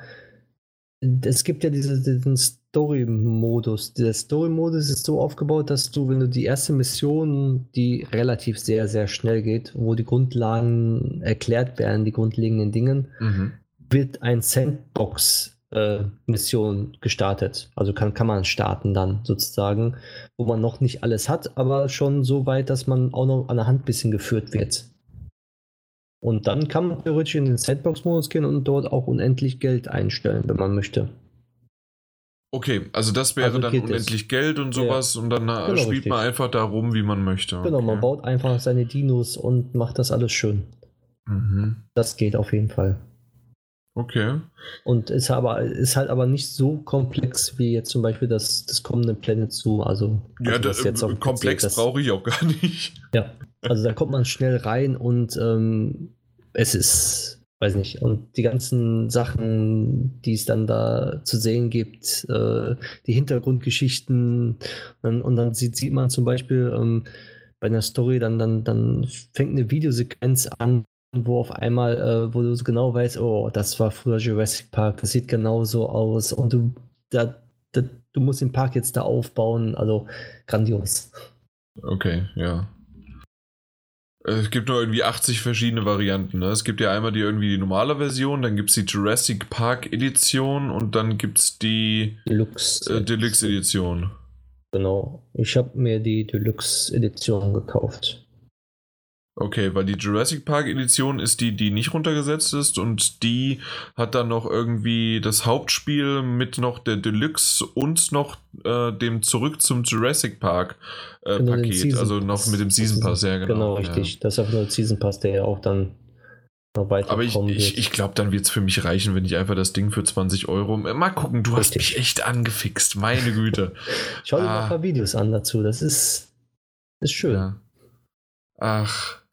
es gibt ja diese, diesen Story-Modus. Der Story-Modus ist so aufgebaut, dass du, wenn du die erste Mission, die relativ sehr, sehr schnell geht, wo die Grundlagen erklärt werden, die grundlegenden Dinge, mhm. wird ein Sandbox-Mission äh, gestartet. Also kann, kann man starten dann sozusagen, wo man noch nicht alles hat, aber schon so weit, dass man auch noch an der Hand ein bisschen geführt wird. Und dann kann man theoretisch in den Sandbox-Modus gehen und dort auch unendlich Geld einstellen, wenn man möchte. Okay, also das wäre also dann unendlich es. Geld und sowas ja. und dann äh, genau, spielt richtig. man einfach da rum, wie man möchte. Genau, okay. man baut einfach seine Dinos und macht das alles schön. Mhm. Das geht auf jeden Fall. Okay. Und ist aber ist halt aber nicht so komplex wie jetzt zum Beispiel das, das kommende Planet Zoo. Also, ja, also das jetzt äh, komplex brauche ich auch gar nicht. Ja, also da kommt man schnell rein und ähm, es ist weiß nicht, und die ganzen Sachen, die es dann da zu sehen gibt, äh, die Hintergrundgeschichten, und, und dann sieht, sieht, man zum Beispiel ähm, bei einer Story, dann, dann, dann fängt eine Videosequenz an, wo auf einmal, äh, wo du genau weißt, oh, das war früher Jurassic Park, das sieht genau so aus und du, da, da, du musst den Park jetzt da aufbauen, also grandios. Okay, ja. Es gibt nur irgendwie 80 verschiedene Varianten. Ne? Es gibt ja einmal die irgendwie die normale Version, dann gibt es die Jurassic Park Edition und dann gibt es die Deluxe, äh, Deluxe Edition. Genau. Ich habe mir die Deluxe Edition gekauft. Okay, weil die Jurassic Park Edition ist die, die nicht runtergesetzt ist und die hat dann noch irgendwie das Hauptspiel mit noch der Deluxe und noch äh, dem Zurück zum Jurassic Park äh, genau, Paket, also noch mit dem Season Pass, ja genau. Genau, richtig. Ja. Das ist auch nur der Season Pass, der ja auch dann noch weiter Aber ich, ich, ich glaube, dann wird es für mich reichen, wenn ich einfach das Ding für 20 Euro. Mal gucken, du richtig. hast mich echt angefixt, meine Güte. [LAUGHS] Schau dir ah. mal ein paar Videos an dazu, das ist, ist schön. Ja. Ach.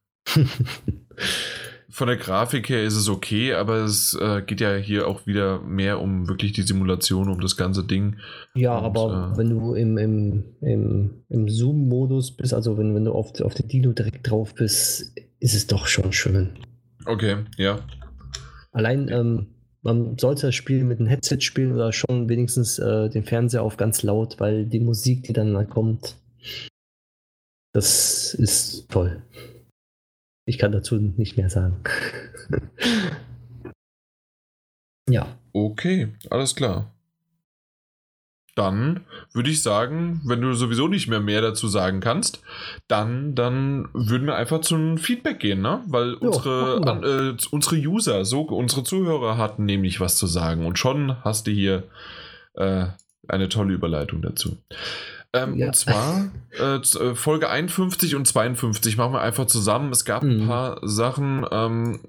Von der Grafik her ist es okay, aber es äh, geht ja hier auch wieder mehr um wirklich die Simulation, um das ganze Ding. Ja, Und, aber äh, wenn du im, im, im, im Zoom-Modus bist, also wenn, wenn du auf, auf der Dino direkt drauf bist, ist es doch schon schön. Okay, ja. Allein, ähm, man sollte das Spiel mit einem Headset spielen oder schon wenigstens äh, den Fernseher auf ganz laut, weil die Musik, die dann kommt, das ist toll. Ich kann dazu nicht mehr sagen. [LAUGHS] ja. Okay, alles klar. Dann würde ich sagen, wenn du sowieso nicht mehr mehr dazu sagen kannst, dann, dann würden wir einfach zum Feedback gehen, ne? Weil jo, unsere, an, äh, unsere User, so unsere Zuhörer hatten nämlich was zu sagen. Und schon hast du hier äh, eine tolle Überleitung dazu. Ähm, ja. Und zwar [LAUGHS] äh, äh Folge 51 und 52 machen wir einfach zusammen. Es gab mhm. ein paar Sachen. Ähm,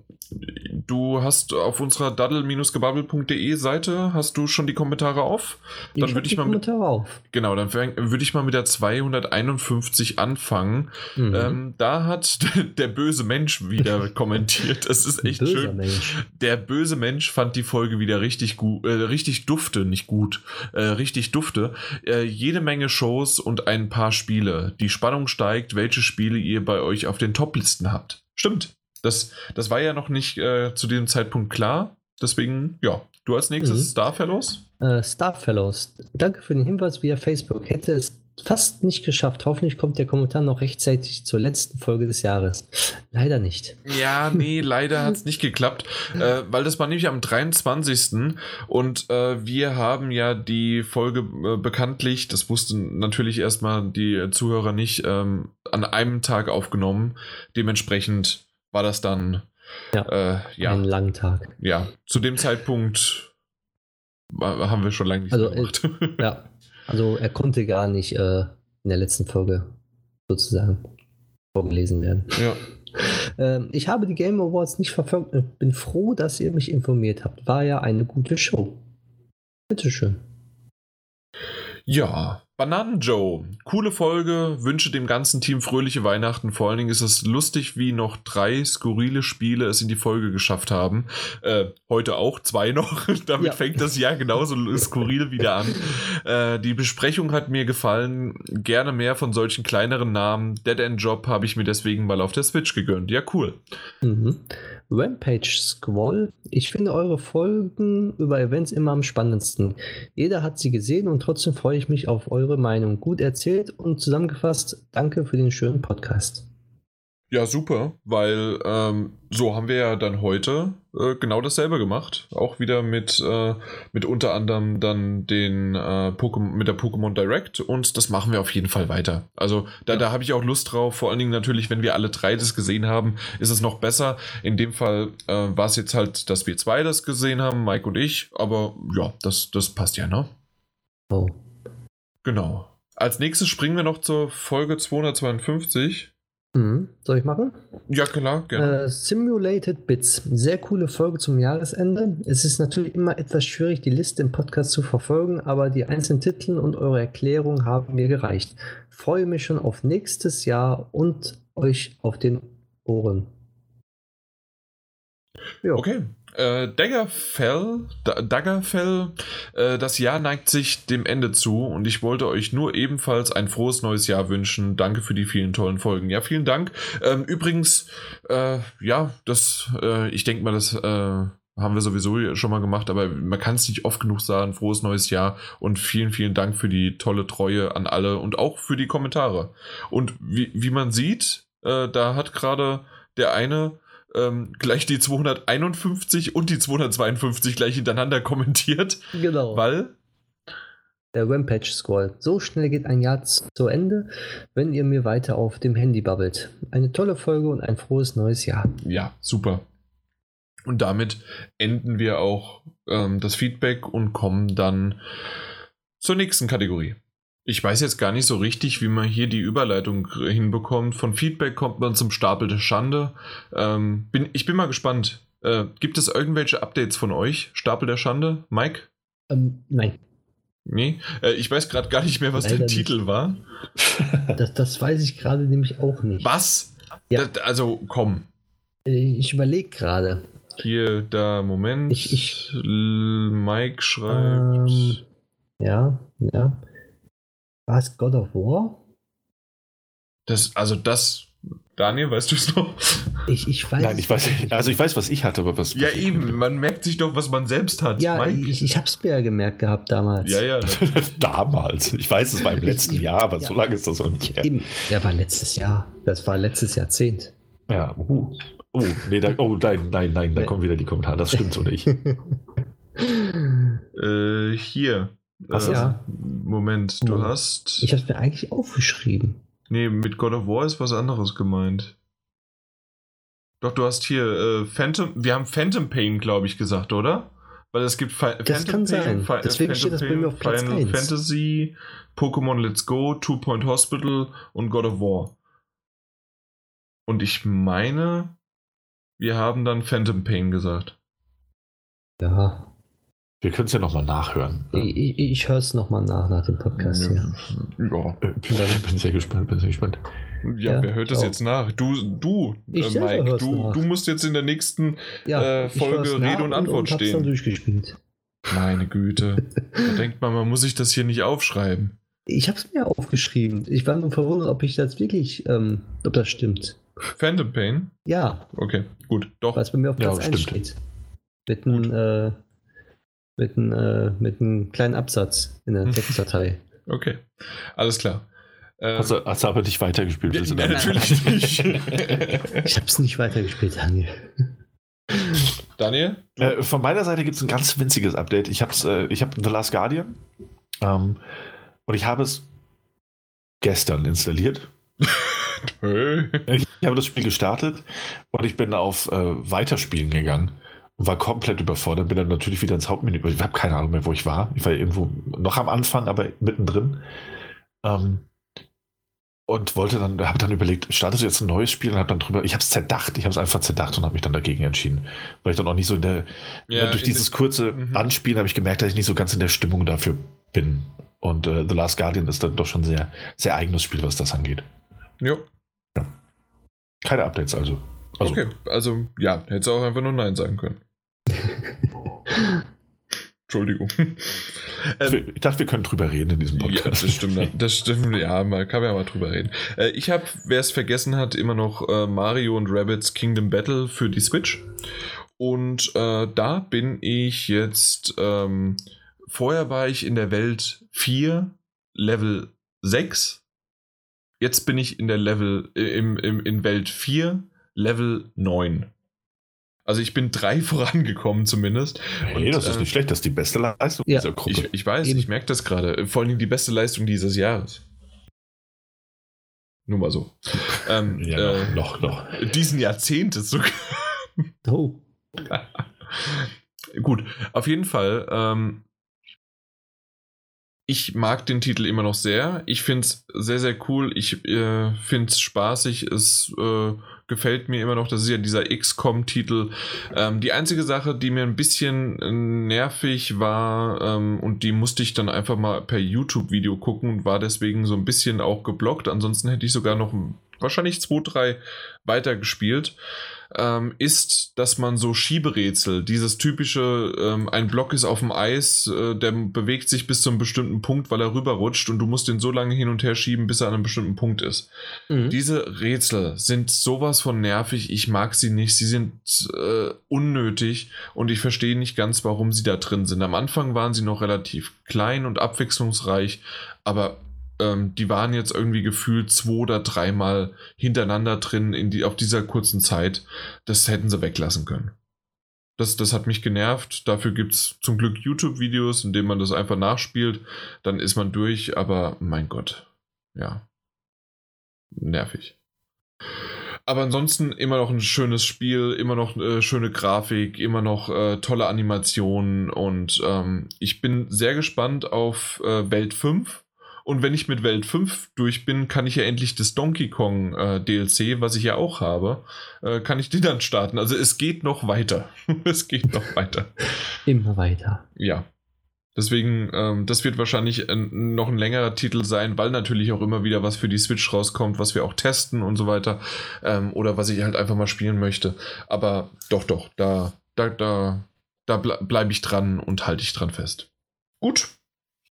du hast auf unserer daddle-gebubble.de Seite hast du schon die Kommentare auf. Dann würde ich mal mit, auf. Genau, dann würde ich mal mit der 251 anfangen. Mhm. Ähm, da hat [LAUGHS] der böse Mensch wieder [LAUGHS] kommentiert. Das ist echt Böser schön. Mensch. Der böse Mensch fand die Folge wieder richtig gut, äh, richtig dufte, nicht gut, äh, richtig dufte. Äh, jede Menge Shows und ein paar Spiele. Die Spannung steigt, welche Spiele ihr bei euch auf den Top-Listen habt. Stimmt. Das, das war ja noch nicht äh, zu dem Zeitpunkt klar. Deswegen, ja, du als nächstes mhm. Starfellows. Äh, Starfellows, danke für den Hinweis via Facebook. Hätte es fast nicht geschafft. Hoffentlich kommt der Kommentar noch rechtzeitig zur letzten Folge des Jahres. Leider nicht. Ja, nee, [LAUGHS] leider hat es nicht geklappt, äh, weil das war nämlich am 23. Und äh, wir haben ja die Folge äh, bekanntlich, das wussten natürlich erstmal die Zuhörer nicht, ähm, an einem Tag aufgenommen. Dementsprechend war das dann ja, äh, ja. ein langer Tag. Ja, zu dem Zeitpunkt haben wir schon lange nicht also, gemacht. Äh, ja, also er konnte gar nicht äh, in der letzten Folge sozusagen vorgelesen werden. Ja. [LAUGHS] Ähm, ich habe die Game Awards nicht verfolgt. und Bin froh, dass ihr mich informiert habt. War ja eine gute Show. Bitteschön. Ja, Bananen Joe, coole Folge, wünsche dem ganzen Team fröhliche Weihnachten. Vor allen Dingen ist es lustig, wie noch drei skurrile Spiele es in die Folge geschafft haben. Äh, heute auch zwei noch. [LAUGHS] Damit ja. fängt das Jahr genauso skurril wieder an. Äh, die Besprechung hat mir gefallen. Gerne mehr von solchen kleineren Namen. Dead End Job habe ich mir deswegen mal auf der Switch gegönnt. Ja, cool. Mhm. Rampage Squall. Ich finde eure Folgen über Events immer am spannendsten. Jeder hat sie gesehen und trotzdem freue ich mich auf eure Meinung. Gut erzählt und zusammengefasst. Danke für den schönen Podcast. Ja, super, weil ähm, so haben wir ja dann heute äh, genau dasselbe gemacht. Auch wieder mit, äh, mit unter anderem dann den äh, mit der Pokémon Direct und das machen wir auf jeden Fall weiter. Also da, ja. da habe ich auch Lust drauf. Vor allen Dingen natürlich, wenn wir alle drei das gesehen haben, ist es noch besser. In dem Fall äh, war es jetzt halt, dass wir zwei das gesehen haben, Mike und ich. Aber ja, das, das passt ja, ne? Oh. Genau. Als nächstes springen wir noch zur Folge 252. Mhm. Soll ich machen? Ja, klar, gerne. Äh, Simulated Bits. Sehr coole Folge zum Jahresende. Es ist natürlich immer etwas schwierig, die Liste im Podcast zu verfolgen, aber die einzelnen Titel und eure Erklärung haben mir gereicht. Freue mich schon auf nächstes Jahr und euch auf den Ohren. Jo. Okay, äh, Daggerfell, Daggerfell, äh, das Jahr neigt sich dem Ende zu und ich wollte euch nur ebenfalls ein frohes neues Jahr wünschen. Danke für die vielen tollen Folgen. Ja, vielen Dank. Ähm, übrigens, äh, ja, das, äh, ich denke mal, das äh, haben wir sowieso schon mal gemacht, aber man kann es nicht oft genug sagen. Frohes neues Jahr und vielen, vielen Dank für die tolle Treue an alle und auch für die Kommentare. Und wie, wie man sieht, äh, da hat gerade der eine ähm, gleich die 251 und die 252 gleich hintereinander kommentiert. Genau. Weil der Rampage Scroll. So schnell geht ein Jahr zu Ende, wenn ihr mir weiter auf dem Handy babbelt. Eine tolle Folge und ein frohes neues Jahr. Ja, super. Und damit enden wir auch ähm, das Feedback und kommen dann zur nächsten Kategorie. Ich weiß jetzt gar nicht so richtig, wie man hier die Überleitung hinbekommt. Von Feedback kommt man zum Stapel der Schande. Ähm, bin, ich bin mal gespannt. Äh, gibt es irgendwelche Updates von euch? Stapel der Schande? Mike? Ähm, nein. Nee, äh, ich weiß gerade gar nicht mehr, was Leider der Titel war. [LAUGHS] Das, das weiß ich gerade nämlich auch nicht. Was? Ja. Das, also, komm. Äh, ich überlege gerade. Hier, da, Moment. Ich, ich, Mike schreibt. Ähm, ja, ja. War es God of War? Das, also das Daniel, weißt du es noch? Ich, ich weiß. Nein, ich weiß, also ich weiß, was ich hatte, aber was. Ja, eben, man merkt sich doch, was man selbst hat. Ja, Mike. ich, ich hab's mir ja gemerkt gehabt damals. Ja, ja. [LAUGHS] damals. Ich weiß, es war im letzten Jahr, aber ja. so lange ist das noch nicht her. Eben. Ja, war letztes Jahr. Das war letztes Jahrzehnt. Ja, uh. Oh, nee, da, oh nein, nein, nein, da kommen wieder die Kommentare. Das stimmt so nicht. [LAUGHS] äh, hier. Was, äh, ja. Moment, du oh. hast. Ich hab's mir eigentlich aufgeschrieben. Nee, mit God of War ist was anderes gemeint. Doch, du hast hier äh, Phantom, wir haben Phantom Pain, glaube ich, gesagt, oder? Weil es gibt Fi das Phantom kann Pain, sein. Deswegen Phantom steht das bei mir auf Platz Final 1. Fantasy, Pokémon Let's Go, Two Point Hospital und God of War. Und ich meine, wir haben dann Phantom Pain gesagt. Ja. Wir können es ja nochmal nachhören. Ich, ich, ich höre es nochmal nach, nach dem Podcast. Ja, ja. Bin, bin, sehr gespannt, bin sehr gespannt. Ja, ja wer hört das auch. jetzt nach? Du, du äh, Mike, du, du musst jetzt in der nächsten ja, äh, Folge Rede und Antwort und, und stehen. Dann durchgespielt. Meine Güte. [LAUGHS] da denkt man, man muss sich das hier nicht aufschreiben. Ich habe es mir aufgeschrieben. Ich war nur verwundert, ob ich das wirklich, ähm, ob das stimmt. Phantom Pain? Ja. Okay, gut. Doch. Was bei mir auf Platz ja, 1 steht. Mit einem äh, mit einem äh, mit einem kleinen Absatz in der Textdatei. Okay, alles klar. Ähm, hast, du, hast du aber nicht weitergespielt? Ja, ja, natürlich nicht. [LAUGHS] ich habe es nicht weitergespielt, Daniel. Daniel? Äh, von meiner Seite gibt es ein ganz winziges Update. Ich habe äh, ich hab The Last Guardian ähm, und ich habe es gestern installiert. [LAUGHS] ich habe das Spiel gestartet und ich bin auf äh, Weiterspielen gegangen war komplett überfordert, bin dann natürlich wieder ins Hauptmenü. Ich habe keine Ahnung mehr, wo ich war. Ich war irgendwo noch am Anfang, aber mittendrin. Ähm, und wollte dann, habe dann überlegt, startest du jetzt ein neues Spiel und habe dann drüber, ich habe es zerdacht, ich habe es einfach zerdacht und habe mich dann dagegen entschieden, weil ich dann auch nicht so in der, ja, durch dieses kurze mhm. Anspielen habe ich gemerkt, dass ich nicht so ganz in der Stimmung dafür bin. Und äh, The Last Guardian ist dann doch schon sehr, sehr eigenes Spiel, was das angeht. Jo. Ja. Keine Updates also. Also. Okay, also ja, hättest du auch einfach nur Nein sagen können. [LAUGHS] Entschuldigung. Ähm, ich dachte, wir können drüber reden in diesem Podcast. Ja, das stimmt. Das stimmt. Ja, man kann ja mal drüber reden. Äh, ich habe, wer es vergessen hat, immer noch äh, Mario und Rabbits Kingdom Battle für die Switch. Und äh, da bin ich jetzt. Ähm, vorher war ich in der Welt 4, Level 6. Jetzt bin ich in der Level, äh, im, im, in Welt 4, Level 9. Also ich bin drei [LAUGHS] vorangekommen zumindest. Hey, und, das ist äh, nicht schlecht, das ist die beste Leistung ja, dieser Gruppe. Ich, ich weiß, Eben. ich merke das gerade. Vor allem die beste Leistung dieses Jahres. Nur mal so. [LAUGHS] ähm, ja, äh, noch, noch, noch. Diesen Jahrzehntes sogar. [LAUGHS] Oh. Gut, auf jeden Fall. Ähm, ich mag den Titel immer noch sehr. Ich finde es sehr, sehr cool. Ich äh, finde es spaßig. Es äh, gefällt mir immer noch. Das ist ja dieser XCOM-Titel. Ähm, die einzige Sache, die mir ein bisschen äh, nervig war, ähm, und die musste ich dann einfach mal per YouTube-Video gucken und war deswegen so ein bisschen auch geblockt. Ansonsten hätte ich sogar noch wahrscheinlich zwei, drei weitergespielt ähm, ist, dass man so Schieberätsel, dieses typische, ähm, ein Block ist auf dem Eis, äh, der bewegt sich bis zu einem bestimmten Punkt, weil er rüberrutscht und du musst den so lange hin und her schieben, bis er an einem bestimmten Punkt ist. Mhm. Diese Rätsel sind sowas von nervig, ich mag sie nicht, sie sind äh, unnötig und ich verstehe nicht ganz, warum sie da drin sind. Am Anfang waren sie noch relativ klein und abwechslungsreich, aber ähm, die waren jetzt irgendwie gefühlt zwei oder dreimal hintereinander drin in die, auf dieser kurzen Zeit. Das hätten sie weglassen können. Das, das hat mich genervt. Dafür gibt es zum Glück YouTube-Videos, in denen man das einfach nachspielt. Dann ist man durch, aber mein Gott. Ja. Nervig. Aber ansonsten immer noch ein schönes Spiel, immer noch äh, schöne Grafik, immer noch äh, tolle Animationen und ähm, ich bin sehr gespannt auf äh, Welt 5 und wenn ich mit Welt 5 durch bin, kann ich ja endlich das Donkey Kong äh, DLC, was ich ja auch habe, äh, kann ich den dann starten. Also es geht noch weiter. [LAUGHS] es geht noch weiter. Immer weiter. Ja. Deswegen, ähm, das wird wahrscheinlich ein, noch ein längerer Titel sein, weil natürlich auch immer wieder was für die Switch rauskommt, was wir auch testen und so weiter. Ähm, oder was ich halt einfach mal spielen möchte. Aber doch, doch, da, da, da, da bleibe ich dran und halte ich dran fest. Gut.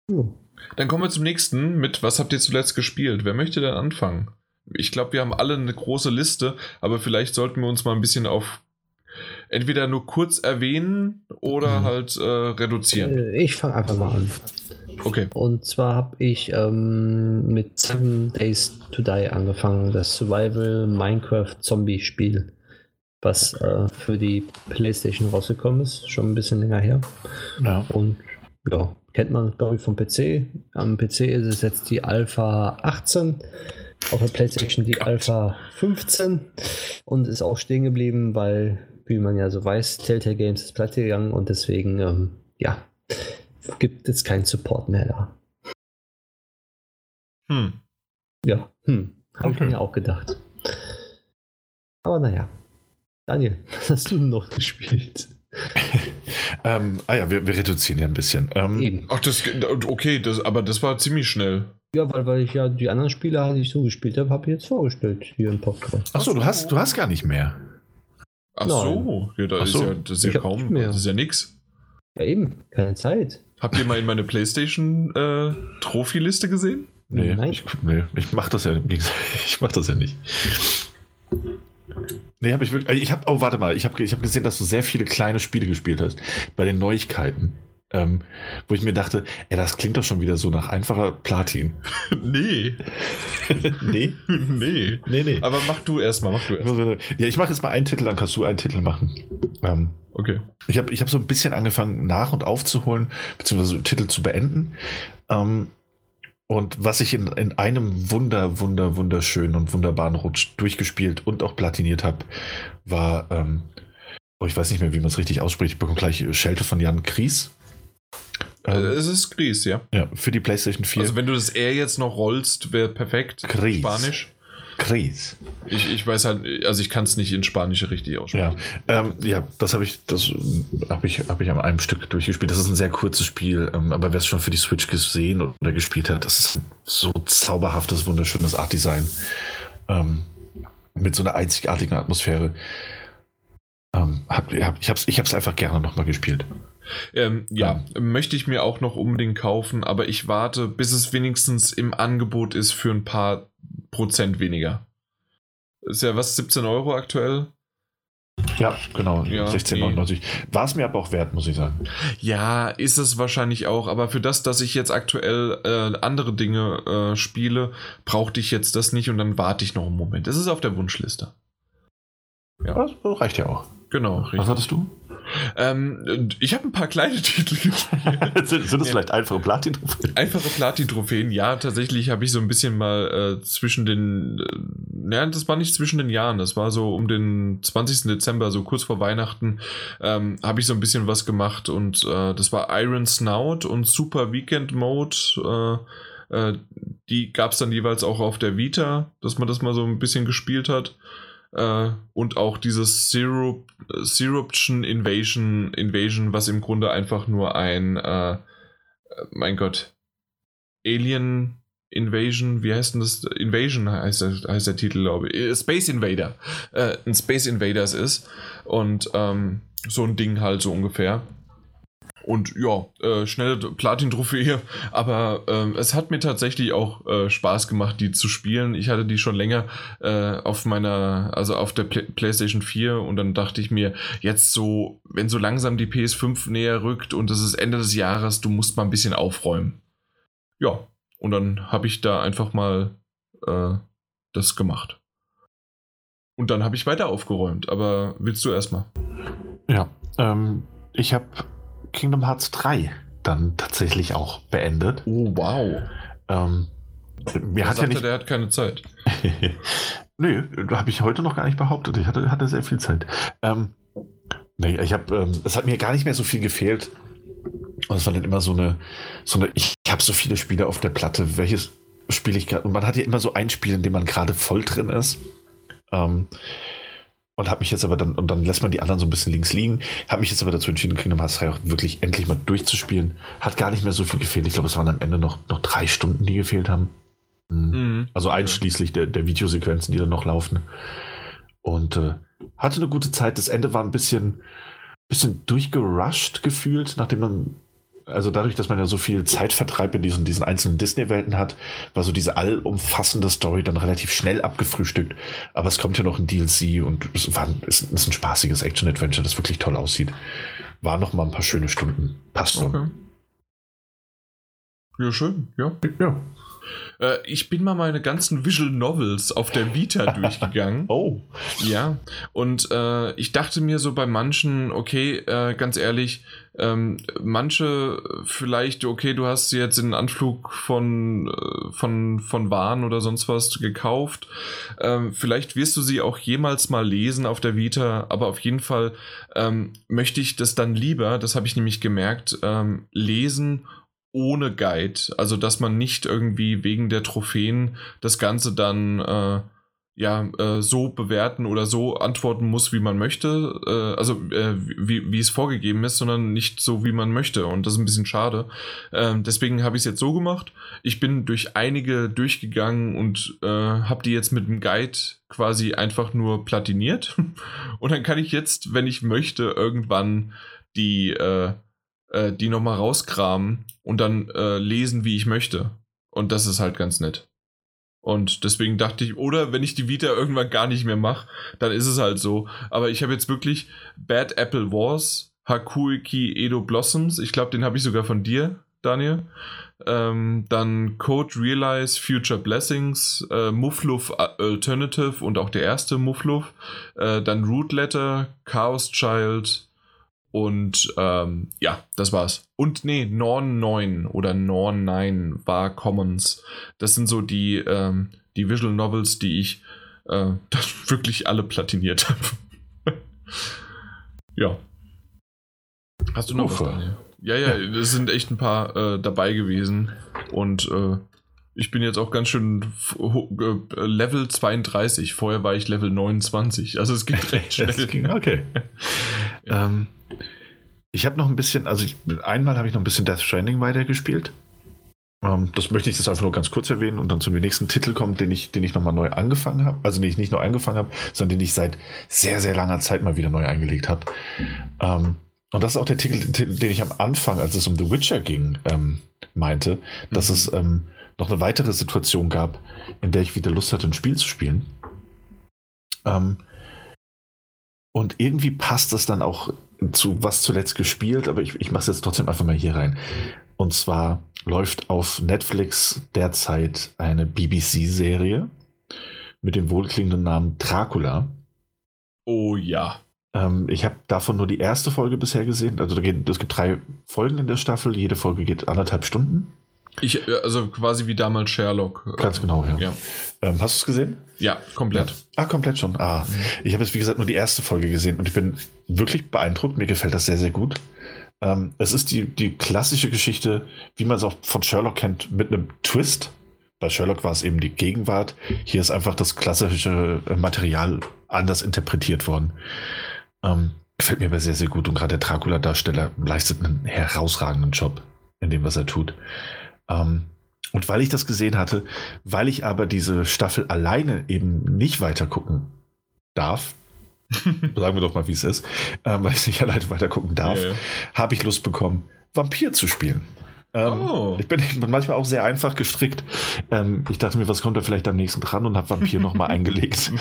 Hm. Dann kommen wir zum nächsten mit Was habt ihr zuletzt gespielt? Wer möchte denn anfangen? ich glaube, wir haben alle eine große Liste, aber vielleicht sollten wir uns mal ein bisschen auf entweder nur kurz erwähnen oder mhm. halt äh, reduzieren. Äh, ich fange einfach mal an. Okay. Und zwar habe ich ähm, mit Seven Days to Die angefangen, das Survival Minecraft Zombie Spiel, was äh, für die PlayStation rausgekommen ist, schon ein bisschen länger her. Ja. Und ja, kennt man, glaube ich, vom PC. Am PC ist es jetzt die Alpha 18, auf der PlayStation die Alpha 15 und ist auch stehen geblieben, weil, wie man ja so weiß, Telltale Games ist pleite gegangen und deswegen, ähm, ja, gibt es keinen Support mehr da. Hm. Ja, hm. Habe okay. ich mir auch gedacht. Aber naja. Daniel, [LAUGHS] was hast du noch gespielt? [LAUGHS] ähm, ah ja, wir, wir, reduzieren ja ein bisschen. Ähm, Ach, das, okay, das, aber das war ziemlich schnell. Ja, weil, weil ich ja die anderen Spiele, die ich so gespielt habe, habe ich jetzt vorgestellt hier im Podcast. Achso, du hast, du hast gar nicht mehr. Ach so, ja, da Ach ist ja, das ist ja kaum, das ist ja nix. Ja eben, keine Zeit. Habt ihr mal in meine Playstation äh, Trophy-Liste gesehen? Nee, Nein. Ich, nee, ich mach das ja, [LAUGHS] ich mach das ja nicht. Nee, habe ich wirklich. Ich habe, oh, warte mal, ich habe ich hab gesehen, dass du sehr viele kleine Spiele gespielt hast. Bei den Neuigkeiten. Ähm, wo ich mir dachte, ey, das klingt doch schon wieder so nach einfacher Platin. [LAUGHS] nee. [LAUGHS] nee? [LAUGHS] nee. Nee, nee. Aber mach du erstmal, mach du erstmal. Ja, ich mache jetzt mal einen Titel, dann kannst du einen Titel machen. Ähm, okay. Ich habe ich hab so ein bisschen angefangen, nach und aufzuholen, beziehungsweise Titel zu beenden. Ähm, und was ich in, in einem wunder, wunder, wunderschönen und wunderbaren Rutsch durchgespielt und auch platiniert habe, war, ähm, oh, ich weiß nicht mehr, wie man es richtig ausspricht, ich bekomme gleich Schelte von Jan Kries. Ähm, es ist Kries, ja. Ja, für die PlayStation 4. Also wenn du das R jetzt noch rollst, wäre perfekt. Kries. Spanisch. Kries. Ich, ich weiß halt, also ich kann es nicht in Spanisch richtig aussprechen. Ja, ähm, ja das habe ich, das habe ich, habe ich an einem Stück durchgespielt. Das ist ein sehr kurzes Spiel, ähm, aber wer es schon für die Switch gesehen oder gespielt hat, das ist so zauberhaftes, wunderschönes Art-Design. Ähm, mit so einer einzigartigen Atmosphäre. Ähm, hab, hab, ich habe es ich hab's einfach gerne nochmal gespielt. Ähm, ja, ja, möchte ich mir auch noch unbedingt kaufen, aber ich warte, bis es wenigstens im Angebot ist für ein paar Prozent weniger. Ist ja was, 17 Euro aktuell? Ja, genau. Ja, 16,99. War es mir aber auch wert, muss ich sagen. Ja, ist es wahrscheinlich auch. Aber für das, dass ich jetzt aktuell äh, andere Dinge äh, spiele, brauchte ich jetzt das nicht und dann warte ich noch einen Moment. Es ist auf der Wunschliste. Ja. Das reicht ja auch. Genau. Richtig. Was hattest du? Ähm, ich habe ein paar kleine [LAUGHS] Titel gespielt. sind, sind das ja. vielleicht einfache Platin-Trophäen? Einfache Platin-Trophäen, ja. Tatsächlich habe ich so ein bisschen mal äh, zwischen den. Äh, ja, das war nicht zwischen den Jahren. Das war so um den 20. Dezember, so kurz vor Weihnachten, ähm, habe ich so ein bisschen was gemacht. Und äh, das war Iron Snout und Super Weekend Mode. Äh, äh, die gab es dann jeweils auch auf der Vita, dass man das mal so ein bisschen gespielt hat. Äh, und auch dieses Syrup, Syruption Invasion, Invasion, was im Grunde einfach nur ein, äh, mein Gott, Alien Invasion, wie heißt denn das? Invasion heißt der, heißt der Titel, glaube ich. Äh, Space Invader. Äh, ein Space Invaders ist. Und ähm, so ein Ding halt so ungefähr. Und ja, äh, schnelle Platin-Trophäe, aber äh, es hat mir tatsächlich auch äh, Spaß gemacht, die zu spielen. Ich hatte die schon länger äh, auf meiner, also auf der Play PlayStation 4 und dann dachte ich mir, jetzt so, wenn so langsam die PS5 näher rückt und es ist Ende des Jahres, du musst mal ein bisschen aufräumen. Ja, und dann habe ich da einfach mal äh, das gemacht. Und dann habe ich weiter aufgeräumt, aber willst du erstmal? Ja, ähm, ich habe Kingdom Hearts 3 dann tatsächlich auch beendet. Oh, wow. Ähm, mir hat sagte, ja nicht... der hat keine Zeit. [LAUGHS] Nö, habe ich heute noch gar nicht behauptet. Ich hatte, hatte sehr viel Zeit. Ähm, nee, ich habe, ähm, es hat mir gar nicht mehr so viel gefehlt. Und es war dann immer so eine, so eine, ich habe so viele Spiele auf der Platte, welches spiele ich gerade? Und man hat ja immer so ein Spiel, in dem man gerade voll drin ist. Ähm, und habe mich jetzt aber dann, und dann lässt man die anderen so ein bisschen links liegen, habe mich jetzt aber dazu entschieden, Kingdom Hearts 3 auch wirklich endlich mal durchzuspielen. Hat gar nicht mehr so viel gefehlt. Ich glaube, es waren am Ende noch, noch drei Stunden, die gefehlt haben. Mhm. mhm. Also einschließlich der, der Videosequenzen, die dann noch laufen. Und äh, hatte eine gute Zeit. Das Ende war ein bisschen, bisschen durchgerusht gefühlt, nachdem man also dadurch, dass man ja so viel Zeitvertreib in diesen, diesen einzelnen Disney-Welten hat, war so diese allumfassende Story dann relativ schnell abgefrühstückt. Aber es kommt ja noch ein DLC und es, war, es ist ein spaßiges Action-Adventure, das wirklich toll aussieht. War noch mal ein paar schöne Stunden. Passt schon. Okay. Ja, schön. Ja. Ja. Äh, ich bin mal meine ganzen Visual Novels auf der Vita [LAUGHS] durchgegangen. Oh. Ja. Und äh, ich dachte mir so bei manchen, okay, äh, ganz ehrlich, ähm, manche vielleicht, okay, du hast sie jetzt in Anflug von, äh, von, von Waren oder sonst was gekauft. Ähm, vielleicht wirst du sie auch jemals mal lesen auf der Vita, aber auf jeden Fall ähm, möchte ich das dann lieber, das habe ich nämlich gemerkt, ähm, lesen ohne Guide. Also, dass man nicht irgendwie wegen der Trophäen das Ganze dann äh, ja äh, so bewerten oder so antworten muss, wie man möchte. Äh, also, äh, wie, wie es vorgegeben ist, sondern nicht so, wie man möchte. Und das ist ein bisschen schade. Ähm, deswegen habe ich es jetzt so gemacht. Ich bin durch einige durchgegangen und äh, habe die jetzt mit dem Guide quasi einfach nur platiniert. [LAUGHS] und dann kann ich jetzt, wenn ich möchte, irgendwann die äh, äh, die nochmal rauskramen und dann äh, lesen, wie ich möchte. Und das ist halt ganz nett. Und deswegen dachte ich, oder wenn ich die Vita irgendwann gar nicht mehr mache, dann ist es halt so. Aber ich habe jetzt wirklich Bad Apple Wars, Hakuiki Edo Blossoms, ich glaube, den habe ich sogar von dir, Daniel. Ähm, dann Code Realize Future Blessings, äh, Muffluff Alternative und auch der erste Muffluff. Äh, dann Root Letter, Chaos Child, und ähm, ja, das war's. Und nee, Norn 9 oder Norn 9 war Commons. Das sind so die, ähm, die Visual Novels, die ich äh, [LAUGHS] wirklich alle platiniert habe. [LAUGHS] ja. Hast du noch Ufa. was, Daniel? Ja, ja, es sind echt ein paar äh, dabei gewesen. Und äh, ich bin jetzt auch ganz schön äh, Level 32. Vorher war ich Level 29. Also es geht [LAUGHS] recht schnell. okay. Ja. ähm, ich habe noch ein bisschen, also ich, einmal habe ich noch ein bisschen Death Stranding weitergespielt. Ähm, das möchte ich jetzt einfach nur ganz kurz erwähnen und dann zum nächsten Titel kommen, den ich, den ich nochmal neu angefangen habe. Also den ich nicht neu angefangen habe, sondern den ich seit sehr, sehr langer Zeit mal wieder neu eingelegt habe. Ähm, und das ist auch der Titel, den ich am Anfang, als es um The Witcher ging, ähm, meinte, dass mhm. es ähm, noch eine weitere Situation gab, in der ich wieder Lust hatte, ein Spiel zu spielen. Ähm, und irgendwie passt das dann auch zu was zuletzt gespielt, aber ich, ich mache es jetzt trotzdem einfach mal hier rein. Und zwar läuft auf Netflix derzeit eine BBC-Serie mit dem wohlklingenden Namen Dracula. Oh ja. Ähm, ich habe davon nur die erste Folge bisher gesehen. Also es gibt drei Folgen in der Staffel. Jede Folge geht anderthalb Stunden. Ich, äh, also quasi wie damals Sherlock. Ganz genau, ja. ja. Ähm, hast du es gesehen? Ja, komplett. Ja. Ah, komplett schon. Ah, mhm. ich habe jetzt, wie gesagt, nur die erste Folge gesehen und ich bin wirklich beeindruckt. Mir gefällt das sehr, sehr gut. Ähm, es ist die, die klassische Geschichte, wie man es auch von Sherlock kennt, mit einem Twist. Bei Sherlock war es eben die Gegenwart. Hier ist einfach das klassische äh, Material anders interpretiert worden. Ähm, gefällt mir aber sehr, sehr gut und gerade der Dracula-Darsteller leistet einen herausragenden Job in dem, was er tut. Ähm, und weil ich das gesehen hatte, weil ich aber diese Staffel alleine eben nicht weiter gucken darf, [LAUGHS] sagen wir doch mal, wie es ist, ähm, weil ich nicht alleine weiter gucken darf, yeah. habe ich Lust bekommen, Vampir zu spielen. Ähm, oh. Ich bin [LAUGHS] manchmal auch sehr einfach gestrickt. Ähm, ich dachte mir, was kommt da vielleicht am nächsten dran und habe Vampir nochmal [LAUGHS] eingelegt.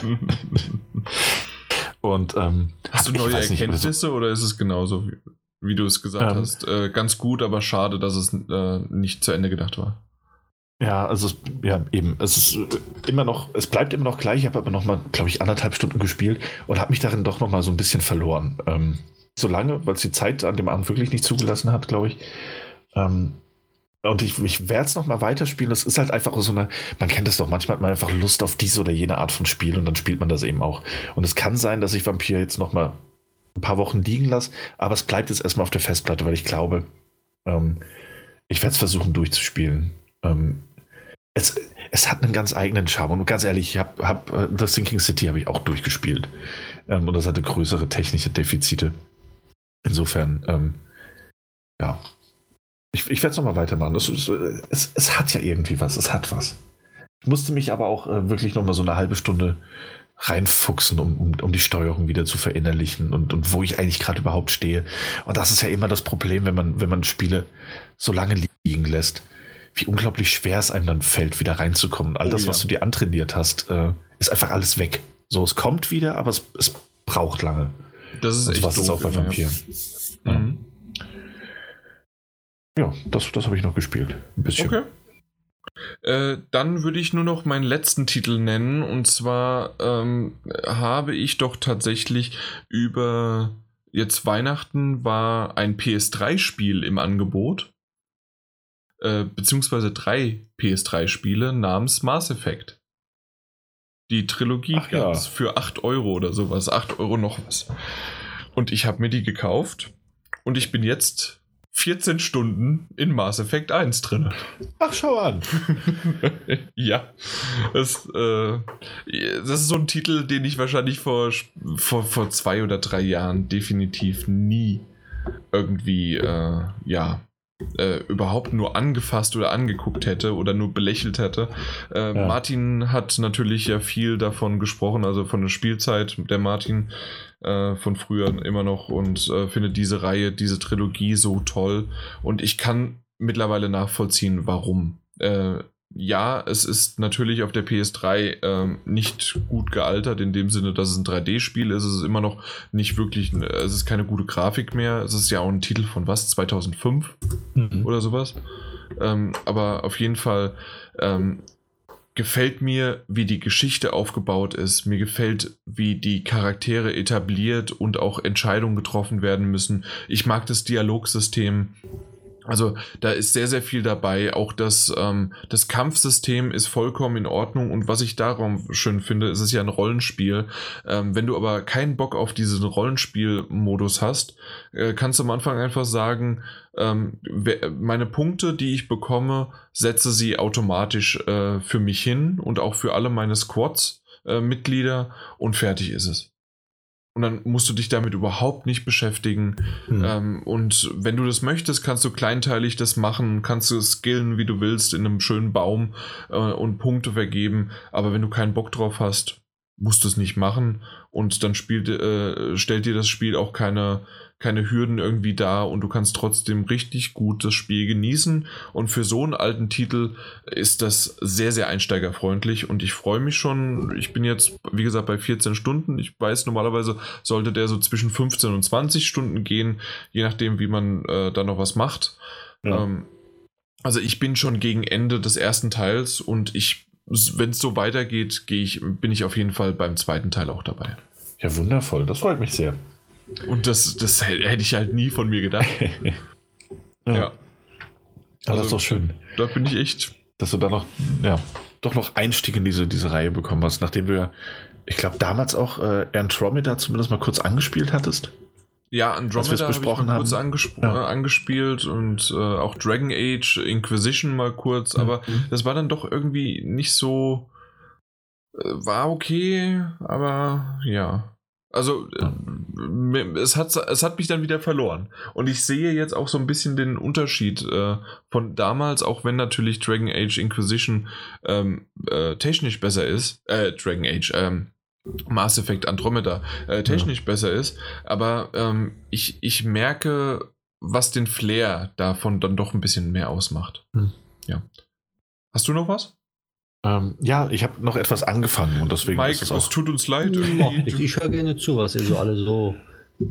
und ähm, hast du neue Erkenntnisse nicht, so, oder ist es genauso, wie, wie du es gesagt ähm. hast? Äh, ganz gut, aber schade, dass es äh, nicht zu Ende gedacht war. Ja, also es, ja, eben. Es ist äh, immer noch, es bleibt immer noch gleich. Ich habe aber noch mal, glaube ich, anderthalb Stunden gespielt und habe mich darin doch noch mal so ein bisschen verloren. Ähm, so lange, weil es die Zeit an dem Abend wirklich nicht zugelassen hat, glaube ich. Ähm, und ich, ich werde es noch mal weiterspielen. Das ist halt einfach so eine, man kennt das doch, manchmal hat man einfach Lust auf diese oder jene Art von Spiel und dann spielt man das eben auch. Und es kann sein, dass ich Vampir jetzt noch mal ein paar Wochen liegen lasse, aber es bleibt jetzt erstmal auf der Festplatte, weil ich glaube, ähm, ich werde es versuchen durchzuspielen. Ähm, es, es hat einen ganz eigenen Charme. Und ganz ehrlich, ich habe hab, uh, The Sinking City habe ich auch durchgespielt. Ähm, und das hatte größere technische Defizite. Insofern, ähm, ja. Ich, ich werde es nochmal weitermachen. Es, es, es, hat ja irgendwie was. Es hat was. Ich musste mich aber auch äh, wirklich nochmal so eine halbe Stunde reinfuchsen, um, um, um die Steuerung wieder zu verinnerlichen und, und wo ich eigentlich gerade überhaupt stehe. Und das ist ja immer das Problem, wenn man, wenn man Spiele so lange liegen lässt, wie unglaublich schwer es einem dann fällt, wieder reinzukommen. All oh, das, ja. was du dir antrainiert hast, äh, ist einfach alles weg. So, es kommt wieder, aber es, es braucht lange. Das ist echt was ist auch bei Vampiren. Ja, mhm. ja das, das habe ich noch gespielt. Ein bisschen. Okay. Äh, dann würde ich nur noch meinen letzten Titel nennen. Und zwar ähm, habe ich doch tatsächlich über jetzt Weihnachten war ein PS3-Spiel im Angebot. Äh, beziehungsweise drei PS3-Spiele namens Mass Effect. Die Trilogie gab es ja. für 8 Euro oder sowas. 8 Euro noch was. Und ich habe mir die gekauft. Und ich bin jetzt 14 Stunden in Mass Effect 1 drin. Ach, schau an. [LAUGHS] ja. Das, äh, das ist so ein Titel, den ich wahrscheinlich vor, vor, vor zwei oder drei Jahren definitiv nie irgendwie, äh, ja, äh, überhaupt nur angefasst oder angeguckt hätte oder nur belächelt hätte. Äh, ja. Martin hat natürlich ja viel davon gesprochen, also von der Spielzeit der Martin äh, von früher immer noch und äh, finde diese Reihe, diese Trilogie so toll und ich kann mittlerweile nachvollziehen, warum. Ja, es ist natürlich auf der PS3 ähm, nicht gut gealtert, in dem Sinne, dass es ein 3D-Spiel ist. Es ist immer noch nicht wirklich, es ist keine gute Grafik mehr. Es ist ja auch ein Titel von was, 2005 mhm. oder sowas. Ähm, aber auf jeden Fall ähm, gefällt mir, wie die Geschichte aufgebaut ist. Mir gefällt, wie die Charaktere etabliert und auch Entscheidungen getroffen werden müssen. Ich mag das Dialogsystem. Also da ist sehr, sehr viel dabei. Auch das, ähm, das Kampfsystem ist vollkommen in Ordnung. Und was ich darum schön finde, ist es ja ein Rollenspiel. Ähm, wenn du aber keinen Bock auf diesen Rollenspielmodus hast, äh, kannst du am Anfang einfach sagen, ähm, meine Punkte, die ich bekomme, setze sie automatisch äh, für mich hin und auch für alle meine Squads-Mitglieder äh, und fertig ist es. Und dann musst du dich damit überhaupt nicht beschäftigen. Hm. Ähm, und wenn du das möchtest, kannst du kleinteilig das machen, kannst du skillen, wie du willst, in einem schönen Baum äh, und Punkte vergeben. Aber wenn du keinen Bock drauf hast, musst du es nicht machen. Und dann spielt, äh, stellt dir das Spiel auch keine, keine Hürden irgendwie da und du kannst trotzdem richtig gut das Spiel genießen. Und für so einen alten Titel ist das sehr, sehr einsteigerfreundlich und ich freue mich schon. Ich bin jetzt, wie gesagt, bei 14 Stunden. Ich weiß, normalerweise sollte der so zwischen 15 und 20 Stunden gehen, je nachdem, wie man äh, da noch was macht. Ja. Ähm, also ich bin schon gegen Ende des ersten Teils und ich, wenn es so weitergeht, gehe ich, bin ich auf jeden Fall beim zweiten Teil auch dabei. Ja, wundervoll. Das freut mich sehr. Und das, das hätte ich halt nie von mir gedacht. [LAUGHS] ja. ja. Also, das ist doch schön. Da bin ich echt. Dass du da noch, ja, doch noch Einstieg in diese, diese Reihe bekommen hast, nachdem du ja, ich glaube, damals auch äh, Andromeda zumindest mal kurz angespielt hattest. Ja, Andromeda besprochen ich kurz angesp ja. äh, angespielt und äh, auch Dragon Age, Inquisition mal kurz, mhm. aber das war dann doch irgendwie nicht so. Äh, war okay, aber ja. Also äh, es, hat, es hat mich dann wieder verloren. Und ich sehe jetzt auch so ein bisschen den Unterschied äh, von damals, auch wenn natürlich Dragon Age Inquisition ähm, äh, technisch besser ist. Äh, Dragon Age, ähm, Mass Effect Andromeda äh, technisch ja. besser ist. Aber ähm, ich, ich merke, was den Flair davon dann doch ein bisschen mehr ausmacht. Hm. Ja. Hast du noch was? Ähm, ja, ich habe noch etwas angefangen und deswegen Mike, ist es auch. Es tut uns leid. ich, ich höre gerne zu, was ihr so alle so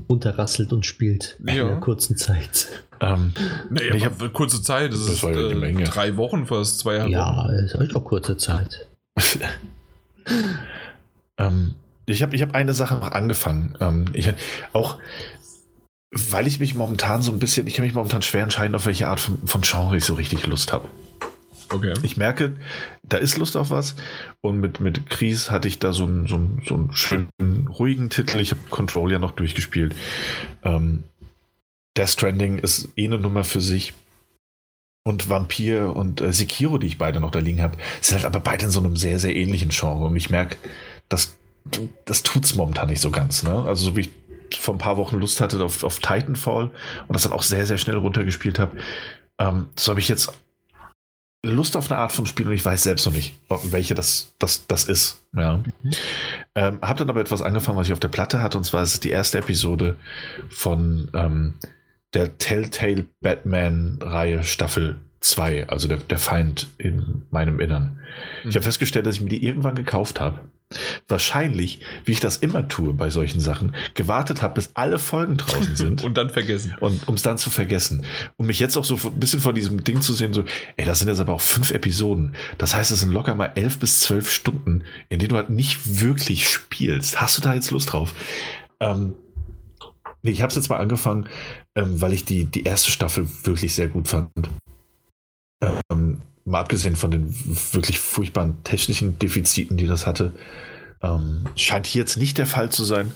runterrasselt und spielt ja. in einer kurzen Zeit. Ähm, nee, ich habe kurze Zeit, das, das ist äh, drei Wochen fast, zwei Jahre. Ja, ist euch auch kurze Zeit. [LAUGHS] ähm, ich habe ich hab eine Sache noch angefangen. Ähm, ich auch, weil ich mich momentan so ein bisschen, ich kann mich momentan schwer entscheiden, auf welche Art von, von Genre ich so richtig Lust habe. Okay. Ich merke, da ist Lust auf was. Und mit, mit Kries hatte ich da so einen, so einen, so einen schönen, ruhigen Titel. Ich habe Control ja noch durchgespielt. Ähm, Death Stranding ist eh eine Nummer für sich. Und Vampir und äh, Sekiro, die ich beide noch da liegen habe, sind halt aber beide in so einem sehr, sehr ähnlichen Genre. Und ich merke, das, das es momentan nicht so ganz. Ne? Also so wie ich vor ein paar Wochen Lust hatte auf, auf Titanfall und das dann auch sehr, sehr schnell runtergespielt habe, ähm, so habe ich jetzt Lust auf eine Art von Spiel und ich weiß selbst noch nicht, welche das, das, das ist. Ja. Mhm. Ähm, hab dann aber etwas angefangen, was ich auf der Platte hatte, und zwar ist es die erste Episode von ähm, der Telltale Batman-Reihe Staffel 2, also der, der Feind in meinem Innern. Mhm. Ich habe festgestellt, dass ich mir die irgendwann gekauft habe. Wahrscheinlich, wie ich das immer tue bei solchen Sachen, gewartet habe, bis alle Folgen draußen [LAUGHS] sind. und dann vergessen. Und um es dann zu vergessen. Um mich jetzt auch so ein bisschen vor diesem Ding zu sehen, so, ey, das sind jetzt aber auch fünf Episoden. Das heißt, es sind locker mal elf bis zwölf Stunden, in denen du halt nicht wirklich spielst. Hast du da jetzt Lust drauf? Ähm, nee, ich habe es jetzt mal angefangen, ähm, weil ich die, die erste Staffel wirklich sehr gut fand. Ähm, mal abgesehen von den wirklich furchtbaren technischen Defiziten, die das hatte, ähm, scheint hier jetzt nicht der Fall zu sein.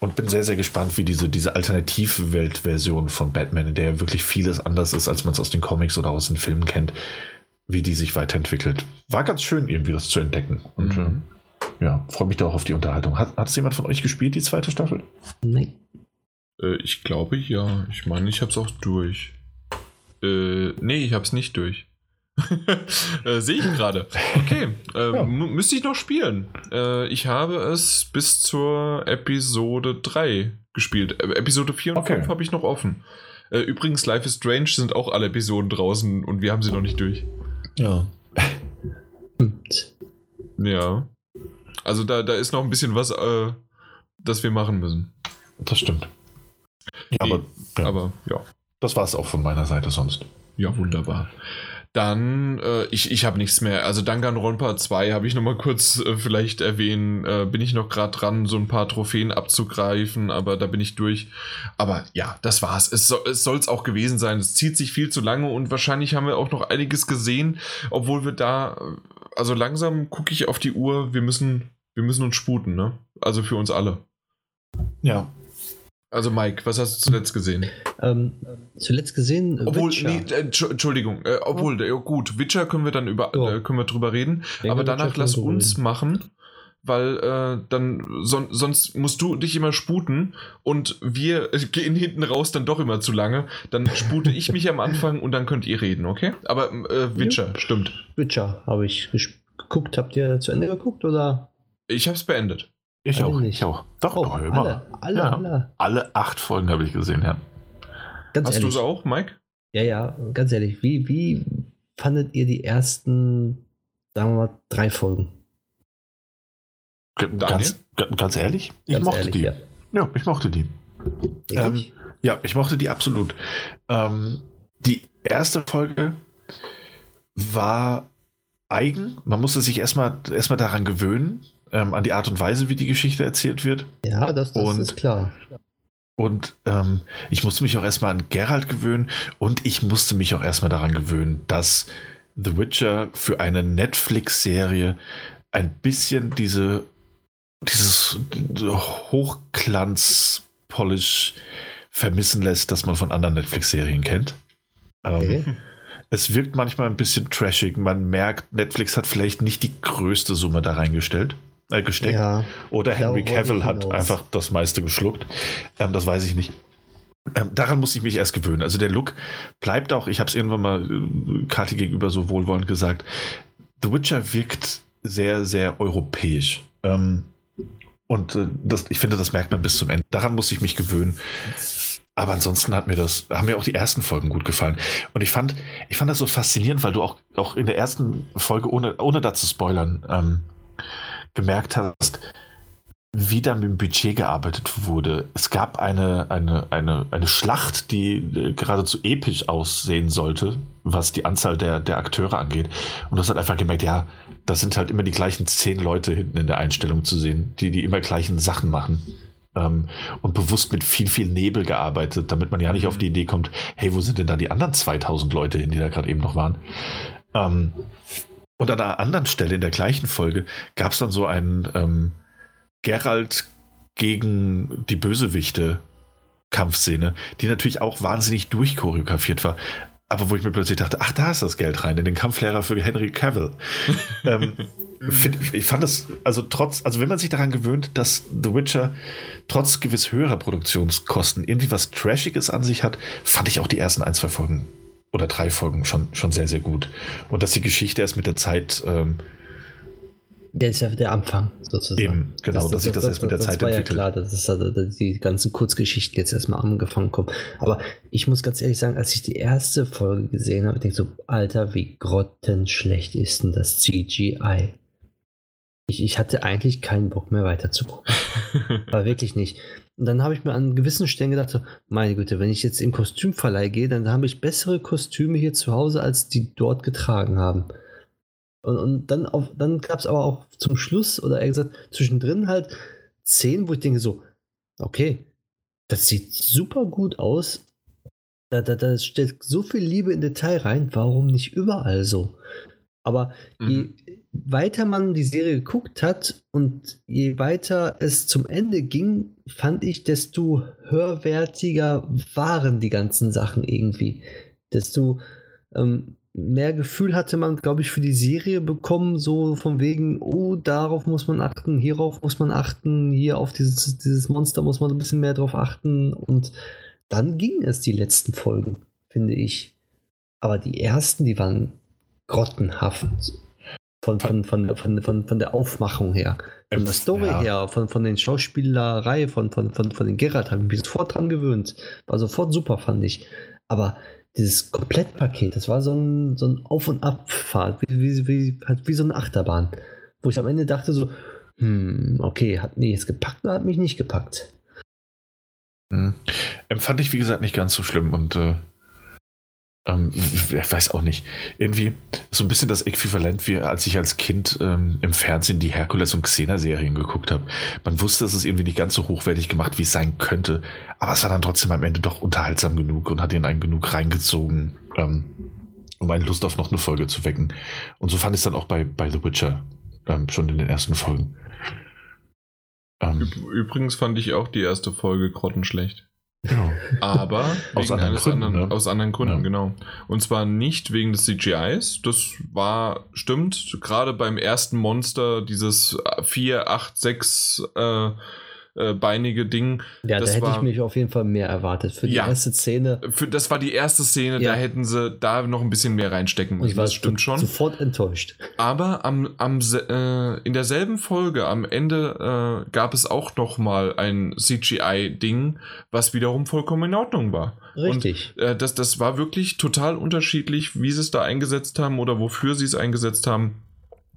Und bin sehr, sehr gespannt, wie diese, diese Alternativwelt-Version von Batman, in der wirklich vieles anders ist, als man es aus den Comics oder aus den Filmen kennt, wie die sich weiterentwickelt. War ganz schön, irgendwie das zu entdecken. Und mhm. äh, ja, freue mich da auch auf die Unterhaltung. Hat, hat es jemand von euch gespielt, die zweite Staffel? Nein. Äh, ich glaube ja. Ich meine, ich habe es auch durch. Äh, nee, ich habe es nicht durch. [LAUGHS] äh, Sehe ich gerade. Okay, äh, ja. müsste ich noch spielen. Äh, ich habe es bis zur Episode 3 gespielt. Äh, Episode 4 und okay. 5 habe ich noch offen. Äh, übrigens, Life is Strange sind auch alle Episoden draußen und wir haben sie noch nicht durch. Ja. [LAUGHS] ja. Also da, da ist noch ein bisschen was, äh, das wir machen müssen. Das stimmt. Ja, aber, ja. aber ja. Das war es auch von meiner Seite sonst. Ja, wunderbar. Dann, äh, ich, ich habe nichts mehr. Also Danganronpa 2 habe ich noch mal kurz äh, vielleicht erwähnen. Äh, bin ich noch gerade dran, so ein paar Trophäen abzugreifen, aber da bin ich durch. Aber ja, das war's. Es soll es auch gewesen sein. Es zieht sich viel zu lange und wahrscheinlich haben wir auch noch einiges gesehen, obwohl wir da, äh, also langsam gucke ich auf die Uhr, wir müssen, wir müssen uns sputen, ne? Also für uns alle. Ja, also Mike, was hast du zuletzt gesehen? Ähm, zuletzt gesehen. Äh, obwohl, nee, äh, Entschuldigung, äh, obwohl, oh. gut, Witcher können wir dann über, oh. äh, können wir drüber reden, aber danach lass uns reden. machen, weil äh, dann son sonst musst du dich immer sputen und wir [LAUGHS] gehen hinten raus dann doch immer zu lange. Dann spute ich mich am Anfang und dann könnt ihr reden, okay? Aber äh, Witcher, ja. stimmt. Witcher habe ich geguckt. Habt ihr zu Ende geguckt oder? Ich habe es beendet. Ich auch, ich auch. Doch, oh, doch immer. Alle, alle, ja. alle. Alle acht Folgen habe ich gesehen, ja. Ganz Hast du es auch, Mike? Ja, ja, ganz ehrlich. Wie, wie fandet ihr die ersten, sagen wir mal, drei Folgen? Ganz, ganz ehrlich? Ich ganz mochte ehrlich, die. Ja. ja. ich mochte die. Ähm, ja, ich mochte die absolut. Ähm, die erste Folge war eigen. Man musste sich erstmal erstmal daran gewöhnen, ähm, an die Art und Weise, wie die Geschichte erzählt wird. Ja, das, das und, ist klar. Und ähm, ich musste mich auch erstmal an Geralt gewöhnen und ich musste mich auch erstmal daran gewöhnen, dass The Witcher für eine Netflix-Serie ein bisschen diese dieses Hochglanz-Polish vermissen lässt, das man von anderen Netflix-Serien kennt. Ähm, okay. Ähm, es wirkt manchmal ein bisschen trashig. Man merkt, Netflix hat vielleicht nicht die größte Summe da reingestellt äh, gesteckt. Ja, Oder Henry Cavill hat einfach das meiste geschluckt. Ähm, das weiß ich nicht. Ähm, daran muss ich mich erst gewöhnen. Also der Look bleibt auch, ich habe es irgendwann mal äh, Kati gegenüber so wohlwollend gesagt, The Witcher wirkt sehr, sehr europäisch. Ähm, und äh, das, ich finde, das merkt man bis zum Ende. Daran muss ich mich gewöhnen. Aber ansonsten hat mir das, haben mir auch die ersten Folgen gut gefallen. Und ich fand, ich fand das so faszinierend, weil du auch, auch in der ersten Folge, ohne, ohne da zu spoilern, ähm, gemerkt hast, wie da mit dem Budget gearbeitet wurde. Es gab eine, eine, eine, eine Schlacht, die äh, geradezu episch aussehen sollte, was die Anzahl der, der Akteure angeht. Und das hat einfach gemerkt, ja, da sind halt immer die gleichen zehn Leute hinten in der Einstellung zu sehen, die die immer gleichen Sachen machen. Ähm, und bewusst mit viel, viel Nebel gearbeitet, damit man ja nicht auf die Idee kommt, hey, wo sind denn da die anderen 2000 Leute hin, die da gerade eben noch waren? Ähm, und an einer anderen Stelle in der gleichen Folge gab es dann so einen ähm, Geralt gegen die Bösewichte Kampfszene, die natürlich auch wahnsinnig durchchoreografiert war. Aber wo ich mir plötzlich dachte, ach, da ist das Geld rein, in den Kampflehrer für Henry Cavill. [LAUGHS] ähm, ich fand das, also trotz, also wenn man sich daran gewöhnt, dass The Witcher trotz gewiss höherer Produktionskosten irgendwie was Trashiges an sich hat, fand ich auch die ersten ein, zwei Folgen oder drei Folgen schon, schon sehr, sehr gut. Und dass die Geschichte erst mit der Zeit. Ähm, der ist ja der Anfang sozusagen. Eben, genau, das, dass das, sich das, das, erst mit der das Zeit war entwickelt. Ja klar, dass, es, also, dass die ganzen Kurzgeschichten jetzt erstmal angefangen kommen. Aber ich muss ganz ehrlich sagen, als ich die erste Folge gesehen habe, denke ich so, Alter, wie grottenschlecht ist denn das CGI? Ich, ich hatte eigentlich keinen Bock mehr weiter zu gucken. [LAUGHS] Aber wirklich nicht. Und dann habe ich mir an gewissen Stellen gedacht, so, meine Güte, wenn ich jetzt im Kostümverleih gehe, dann habe ich bessere Kostüme hier zu Hause, als die dort getragen haben. Und, und dann, dann gab es aber auch zum Schluss, oder eher gesagt, zwischendrin halt Szenen, wo ich denke so, okay, das sieht super gut aus. Da, da, da steckt so viel Liebe in Detail rein, warum nicht überall so? Aber mhm. je weiter man die Serie geguckt hat und je weiter es zum Ende ging, fand ich, desto höherwertiger waren die ganzen Sachen irgendwie. Desto ähm, mehr Gefühl hatte man, glaube ich, für die Serie bekommen, so von wegen, oh, darauf muss man achten, hierauf muss man achten, hier auf dieses, dieses Monster muss man ein bisschen mehr drauf achten. Und dann ging es die letzten Folgen, finde ich. Aber die ersten, die waren grottenhaft. Von, von, von, von, von, von der Aufmachung her. Von der Story ja. her, von, von den Schauspielerei, von, von, von, von den Gerard habe ich mich sofort dran gewöhnt. War sofort super, fand ich. Aber dieses Komplettpaket, das war so ein, so ein Auf- und Abfahrt, wie, wie, wie, halt wie so eine Achterbahn. Wo ich am Ende dachte so, hm, okay, hat mich jetzt gepackt oder hat mich nicht gepackt? Hm. Empfand ich, wie gesagt, nicht ganz so schlimm und äh, ähm, ich weiß auch nicht. Irgendwie so ein bisschen das Äquivalent, wie als ich als Kind ähm, im Fernsehen die Herkules- und Xena-Serien geguckt habe. Man wusste, es ist irgendwie nicht ganz so hochwertig gemacht, wie es sein könnte, aber es war dann trotzdem am Ende doch unterhaltsam genug und hat ihn einen genug reingezogen, ähm, um eine Lust auf noch eine Folge zu wecken. Und so fand ich es dann auch bei, bei The Witcher ähm, schon in den ersten Folgen. Ähm, Übrigens fand ich auch die erste Folge grottenschlecht. Genau. Aber aus anderen Gründen, anderen, ne? aus anderen Gründen, Ja. genau. Und zwar nicht wegen des CGIs. Das war, stimmt, gerade beim ersten Monster, dieses 4, 8, 6 äh, äh, beinige Ding. Ja, das da hätte war, ich mich auf jeden Fall mehr erwartet. Für die Ja. erste Szene. Für, das war die erste Szene, Ja. da hätten sie da noch ein bisschen mehr reinstecken Und ich müssen. war Das stimmt schon. sofort enttäuscht. Aber am, am, äh, in derselben Folge, am Ende, äh, gab es auch noch mal ein CGI-Ding, was wiederum vollkommen in Ordnung war. Richtig. Und äh, das, das war wirklich total unterschiedlich, wie sie es da eingesetzt haben oder wofür sie es eingesetzt haben.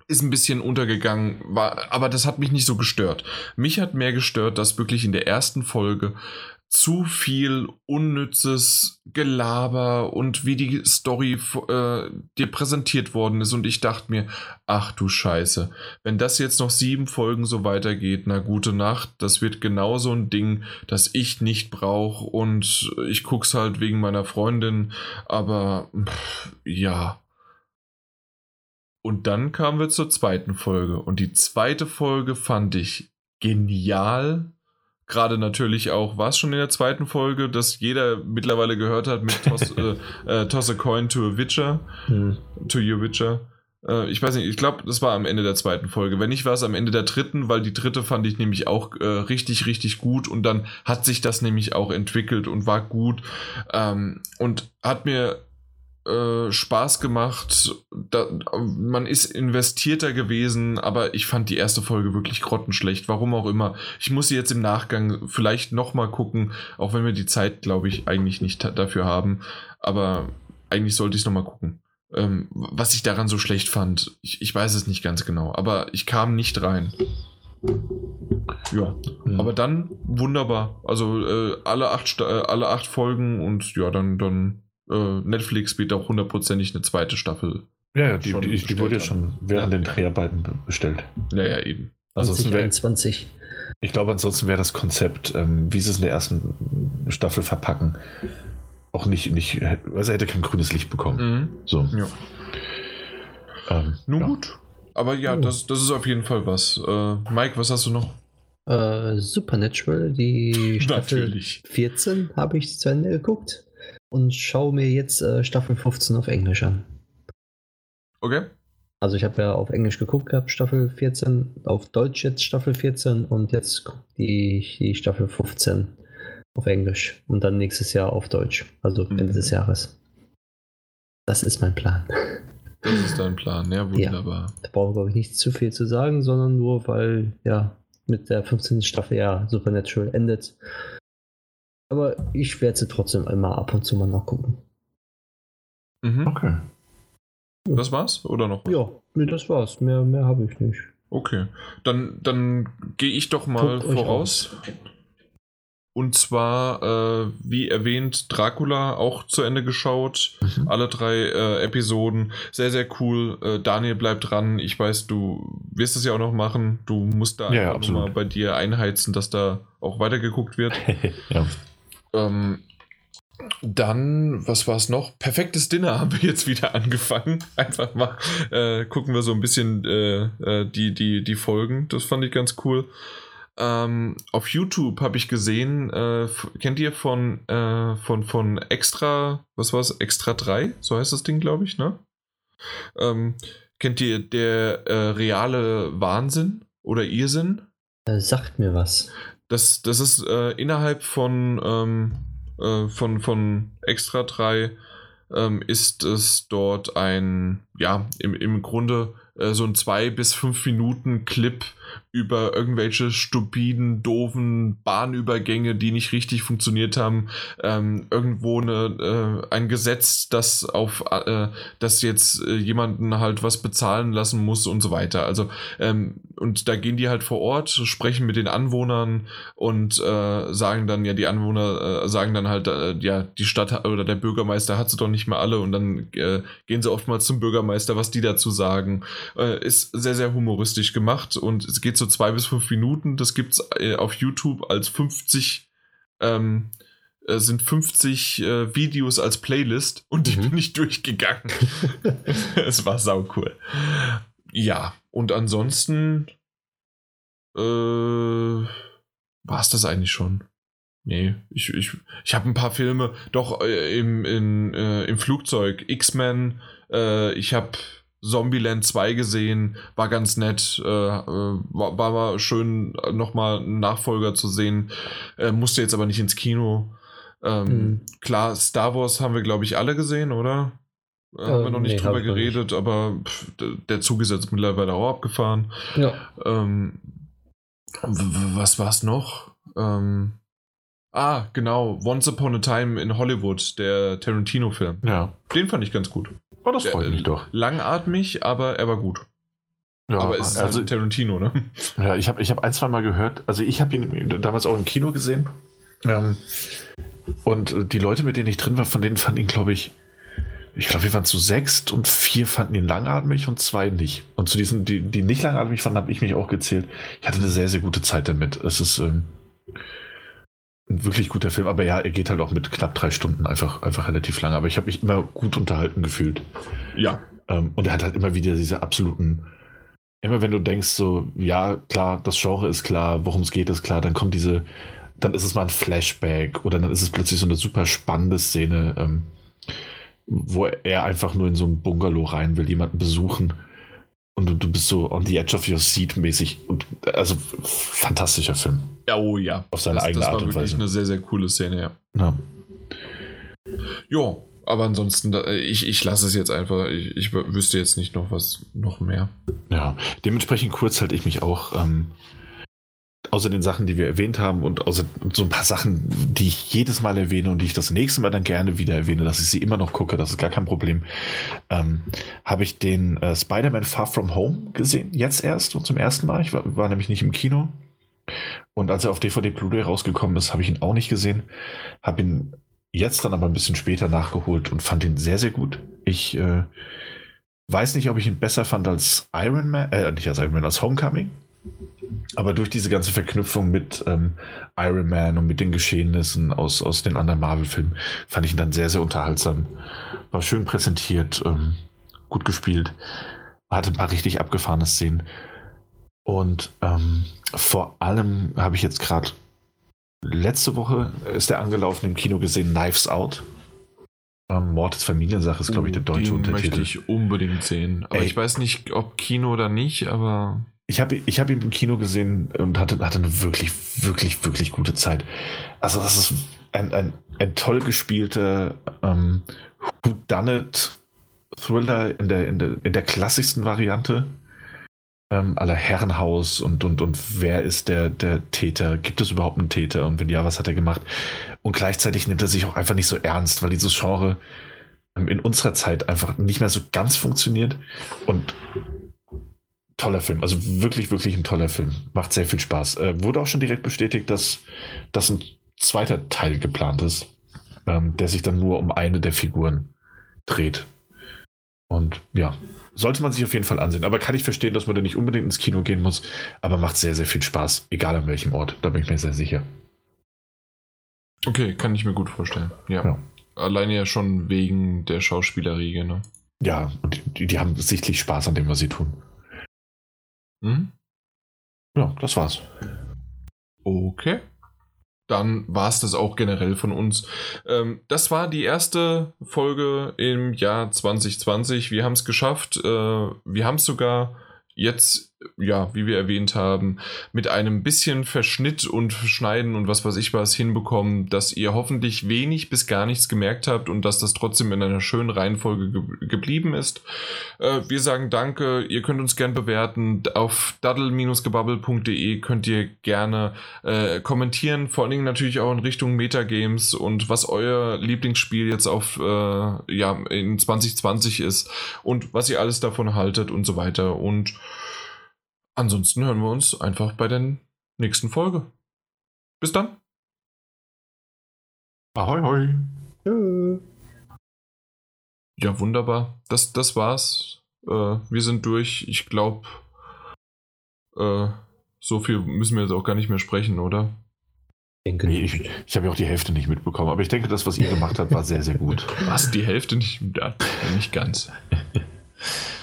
Ist ein bisschen untergegangen, war, aber das hat mich nicht so gestört. Mich hat mehr gestört, dass wirklich in der ersten Folge zu viel unnützes Gelaber und wie die Story äh, dir präsentiert worden ist. Und ich dachte mir, ach du Scheiße, wenn das jetzt noch sieben Folgen so weitergeht, na gute Nacht, das wird genau so ein Ding, das ich nicht brauche und ich guck's halt wegen meiner Freundin, aber pff, ja. Und dann kamen wir zur zweiten Folge und die zweite Folge fand ich genial. Gerade natürlich auch, war es schon in der zweiten Folge, dass jeder mittlerweile gehört hat mit Toss, [LAUGHS] äh, äh, Toss a Coin to a Witcher, Hm. to your Witcher. Äh, ich weiß nicht, ich glaube, das war am Ende der zweiten Folge. Wenn nicht, war es am Ende der dritten, weil die dritte fand ich nämlich auch äh, richtig, richtig gut und dann hat sich das nämlich auch entwickelt und war gut ähm, und hat mir äh, Spaß gemacht. Da, man ist investierter gewesen, aber ich fand die erste Folge wirklich grottenschlecht. Warum auch immer. Ich muss sie jetzt im Nachgang vielleicht nochmal gucken, auch wenn wir die Zeit, glaube ich, eigentlich nicht dafür haben. Aber eigentlich sollte ich es nochmal gucken. Ähm, was ich daran so schlecht fand, ich, ich weiß es nicht ganz genau, aber ich kam nicht rein. Ja, Mhm. aber dann wunderbar. Also äh, alle, acht, äh, alle acht Folgen und ja, dann, dann äh, Netflix wird auch hundertprozentig eine zweite Staffel. Ja, ja, die, die, die wurde ja schon während Ja. den Dreharbeiten be- bestellt. Naja, eben. Ansonsten wär, 2021. ich glaube, ansonsten wäre das Konzept, ähm, wie sie es in der ersten Staffel verpacken, auch nicht, nicht also er hätte kein grünes Licht bekommen. Mhm. So. Ja. Ähm, Nun ja. gut. Aber ja, Oh. das, das ist auf jeden Fall was. Äh, Mike, was hast du noch? Äh, Supernatural, die Staffel Natürlich. 14 habe ich zu Ende geguckt und schaue mir jetzt äh, Staffel 15 auf Englisch an. Okay. Also ich habe ja auf Englisch geguckt gehabt, Staffel 14, auf Deutsch jetzt Staffel 14 und jetzt gucke ich die Staffel 15 auf Englisch und dann nächstes Jahr auf Deutsch, also Mhm. Ende des Jahres. Das ist mein Plan. Das ist dein Plan, ja, wunderbar. Ja, da brauchen wir, glaube ich, nicht zu viel zu sagen, sondern nur, weil, ja, mit der 15. Staffel ja Supernatural endet. Aber ich werde sie trotzdem einmal ab und zu mal nachgucken. Mhm. Okay. Das war's oder noch? Ja, nee, das war's. Mehr, mehr habe ich nicht. Okay. Dann, dann gehe ich doch mal Guckt voraus. Und zwar, äh, wie erwähnt, Dracula auch zu Ende geschaut. Mhm. Alle drei äh, Episoden. Sehr, sehr cool. Äh, Daniel bleibt dran. Ich weiß, du wirst es ja auch noch machen. Du musst da ja, einfach mal bei dir einheizen, dass da auch weitergeguckt wird. [LAUGHS] ja. Ähm, dann, was war es noch? Perfektes Dinner [LAUGHS] haben wir jetzt wieder angefangen. Einfach mal äh, gucken wir so ein bisschen äh, äh die, die, die Folgen. Das fand ich ganz cool. Ähm, auf YouTube habe ich gesehen, äh, kennt ihr von, äh, von, von Extra, was war es? Extra 3? So heißt das Ding, glaube ich, ne? Ähm, kennt ihr der äh, reale Wahnsinn oder Irrsinn? Sagt mir was. Das, das ist äh, innerhalb von, ähm, äh, von, von Extra 3 ähm, ist es dort ein, ja, im, im Grunde so ein 2 bis 5 Minuten Clip über irgendwelche stupiden, doofen Bahnübergänge, die nicht richtig funktioniert haben, ähm, irgendwo eine, äh, ein Gesetz, das auf äh, das jetzt äh, jemanden halt was bezahlen lassen muss und so weiter. Also ähm, und da gehen die halt vor Ort, sprechen mit den Anwohnern und äh, sagen dann ja die Anwohner äh, sagen dann halt äh, ja die Stadt oder der Bürgermeister hat sie doch nicht mehr alle und dann gehen sie oftmals zum Bürgermeister, was die dazu sagen. ist sehr sehr humoristisch gemacht und es geht so zwei bis fünf Minuten. Das gibt es äh, auf YouTube als 50, ähm, äh, sind 50 äh, Videos als Playlist und die mhm. bin ich durchgegangen. [LAUGHS] es war sau cool. Ja, und ansonsten äh, war es das eigentlich schon. Nee, ich, ich, ich habe ein paar Filme, doch äh, im, in, äh, im Flugzeug, X-Men, äh, ich habe Zombieland 2 gesehen, war ganz nett, äh, äh, war, war schön, nochmal einen Nachfolger zu sehen, äh, musste jetzt aber nicht ins Kino. Ähm, mhm. Klar, Star Wars haben wir, glaube ich, alle gesehen, oder? Äh, haben wir noch nicht nee, drüber geredet, nicht. aber pff, der Zug ist jetzt mittlerweile auch abgefahren. Ja. Ähm, was war es noch? Ähm, ah, genau, Once Upon a Time in Hollywood, der Tarantino-Film. Ja. Den fand ich ganz gut. Oh, das freut mich doch. Langatmig, aber er war gut. Ja, aber es ist also halt Tarantino, ne? Ja, ich habe ich hab ein, zwei Mal gehört, also ich habe ihn damals auch im Kino gesehen. Ähm, und die Leute, mit denen ich drin war, von denen fanden ihn, glaube ich, ich glaube, wir waren zu sechst und vier fanden ihn langatmig und zwei nicht. Und zu diesen, die, die nicht langatmig fanden, habe ich mich auch gezählt. Ich hatte eine sehr, sehr gute Zeit damit. Es ist, ähm, ein wirklich guter Film, aber ja, er geht halt auch mit knapp drei Stunden einfach, einfach relativ lang. Aber ich habe mich immer gut unterhalten gefühlt. Ja. Ähm, und er hat halt immer wieder diese absoluten, immer wenn du denkst, so, ja, klar, das Genre ist klar, worum es geht, ist klar, dann kommt diese, dann ist es mal ein Flashback oder dann ist es plötzlich so eine super spannende Szene, ähm, wo er einfach nur in so ein Bungalow rein will, jemanden besuchen und du, du bist so on the edge of your seat mäßig. Und, also fantastischer Film. Ja, oh ja. Auf seine das, eigene das Art und Weise. Das war wirklich eine sehr, sehr coole Szene, ja. Ja. Jo, aber ansonsten, ich, ich lasse es jetzt einfach. Ich, ich wüsste jetzt nicht noch was, noch mehr. Ja, dementsprechend kurz halte ich mich auch. Ähm, außer den Sachen, die wir erwähnt haben und außer so ein paar Sachen, die ich jedes Mal erwähne und die ich das nächste Mal dann gerne wieder erwähne, dass ich sie immer noch gucke, das ist gar kein Problem, ähm, habe ich den äh, Spider-Man Far From Home gesehen, jetzt erst und zum ersten Mal. Ich war, war nämlich nicht im Kino. Und als er auf DVD Blu-ray rausgekommen ist, habe ich ihn auch nicht gesehen. Habe ihn jetzt dann aber ein bisschen später nachgeholt und fand ihn sehr, sehr gut. Ich äh, weiß nicht, ob ich ihn besser fand als Iron Man, äh, nicht als Iron Man, als Homecoming. Aber durch diese ganze Verknüpfung mit ähm, Iron Man und mit den Geschehnissen aus, aus den anderen Marvel-Filmen fand ich ihn dann sehr, sehr unterhaltsam. War schön präsentiert, ähm, gut gespielt, hatte ein paar richtig abgefahrene Szenen. Und ähm, vor allem habe ich jetzt gerade letzte Woche ist der angelaufen im Kino gesehen, Knives Out. Ähm, Mord ist Familiensache ist, glaube ich, der deutsche Den Untertitel. möchte ich unbedingt sehen. Aber Ey. ich weiß nicht, ob Kino oder nicht, aber. Ich habe ich hab ihn im Kino gesehen und hatte, hatte eine wirklich, wirklich, wirklich gute Zeit. Also das ist ein, ein, ein toll gespielter ähm, Whodunit Thriller in der, in der, in der klassischsten Variante. Ähm, aller Herrenhaus und, und, und wer ist der, der Täter? Gibt es überhaupt einen Täter? Und wenn ja, was hat er gemacht? Und gleichzeitig nimmt er sich auch einfach nicht so ernst, weil dieses Genre ähm, in unserer Zeit einfach nicht mehr so ganz funktioniert. Und toller Film, also wirklich, wirklich ein toller Film. Macht sehr viel Spaß. Äh, wurde auch schon direkt bestätigt, dass, dass ein zweiter Teil geplant ist, ähm, der sich dann nur um eine der Figuren dreht. Und ja, sollte man sich auf jeden Fall ansehen. Aber kann ich verstehen, dass man da nicht unbedingt ins Kino gehen muss, aber macht sehr, sehr viel Spaß, egal an welchem Ort. Da bin ich mir sehr sicher. Okay, kann ich mir gut vorstellen. Ja. ja. Alleine ja schon wegen der Schauspielerriege, ne? Ja, und die, die haben sichtlich Spaß an dem, was sie tun. Mhm. Ja, das war's. Okay dann war es das auch generell von uns. Ähm, das war die erste Folge im Jahr 2020. Wir haben es geschafft. Äh, wir haben es sogar jetzt, ja, wie wir erwähnt haben, mit einem bisschen Verschnitt und Schneiden und was weiß ich was hinbekommen, dass ihr hoffentlich wenig bis gar nichts gemerkt habt und dass das trotzdem in einer schönen Reihenfolge ge geblieben ist. Äh, wir sagen danke, ihr könnt uns gern bewerten. Auf daddle-gebubble.de könnt ihr gerne äh, kommentieren, vor allen Dingen natürlich auch in Richtung Metagames und was euer Lieblingsspiel jetzt auf, äh, ja, in 2020 ist und was ihr alles davon haltet und so weiter und Ansonsten hören wir uns einfach bei der nächsten Folge. Bis dann. Ahoi, hoi. Tschö. Ja, wunderbar. Das, das war's. Äh, wir sind durch. Ich glaube, äh, so viel müssen wir jetzt auch gar nicht mehr sprechen, oder? Denke nee, ich, ich habe ja auch die Hälfte nicht mitbekommen, aber ich denke, das, was ihr gemacht habt, war sehr, sehr gut. [LAUGHS] Was? Die Hälfte nicht? Ja, nicht ganz. [LAUGHS]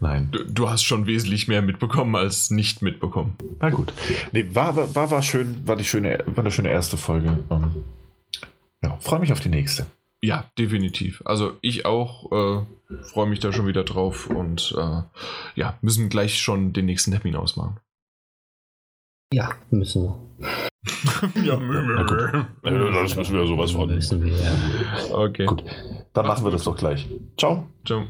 Nein. Du, du, hast schon wesentlich mehr mitbekommen als nicht mitbekommen. Na gut. Nee, war, war, war schön, war die schöne, war eine schöne erste Folge. Um, ähm, ja, freue mich auf die nächste. Ja, definitiv. Also ich auch äh, freue mich da schon wieder drauf und äh, ja, müssen gleich schon den nächsten Termin ausmachen. Ja, müssen wir. [LAUGHS] ja, das müssen wir sowas von. Müssen wir, ja. Okay. Gut, dann machen wir das doch gleich. Ciao. Ciao.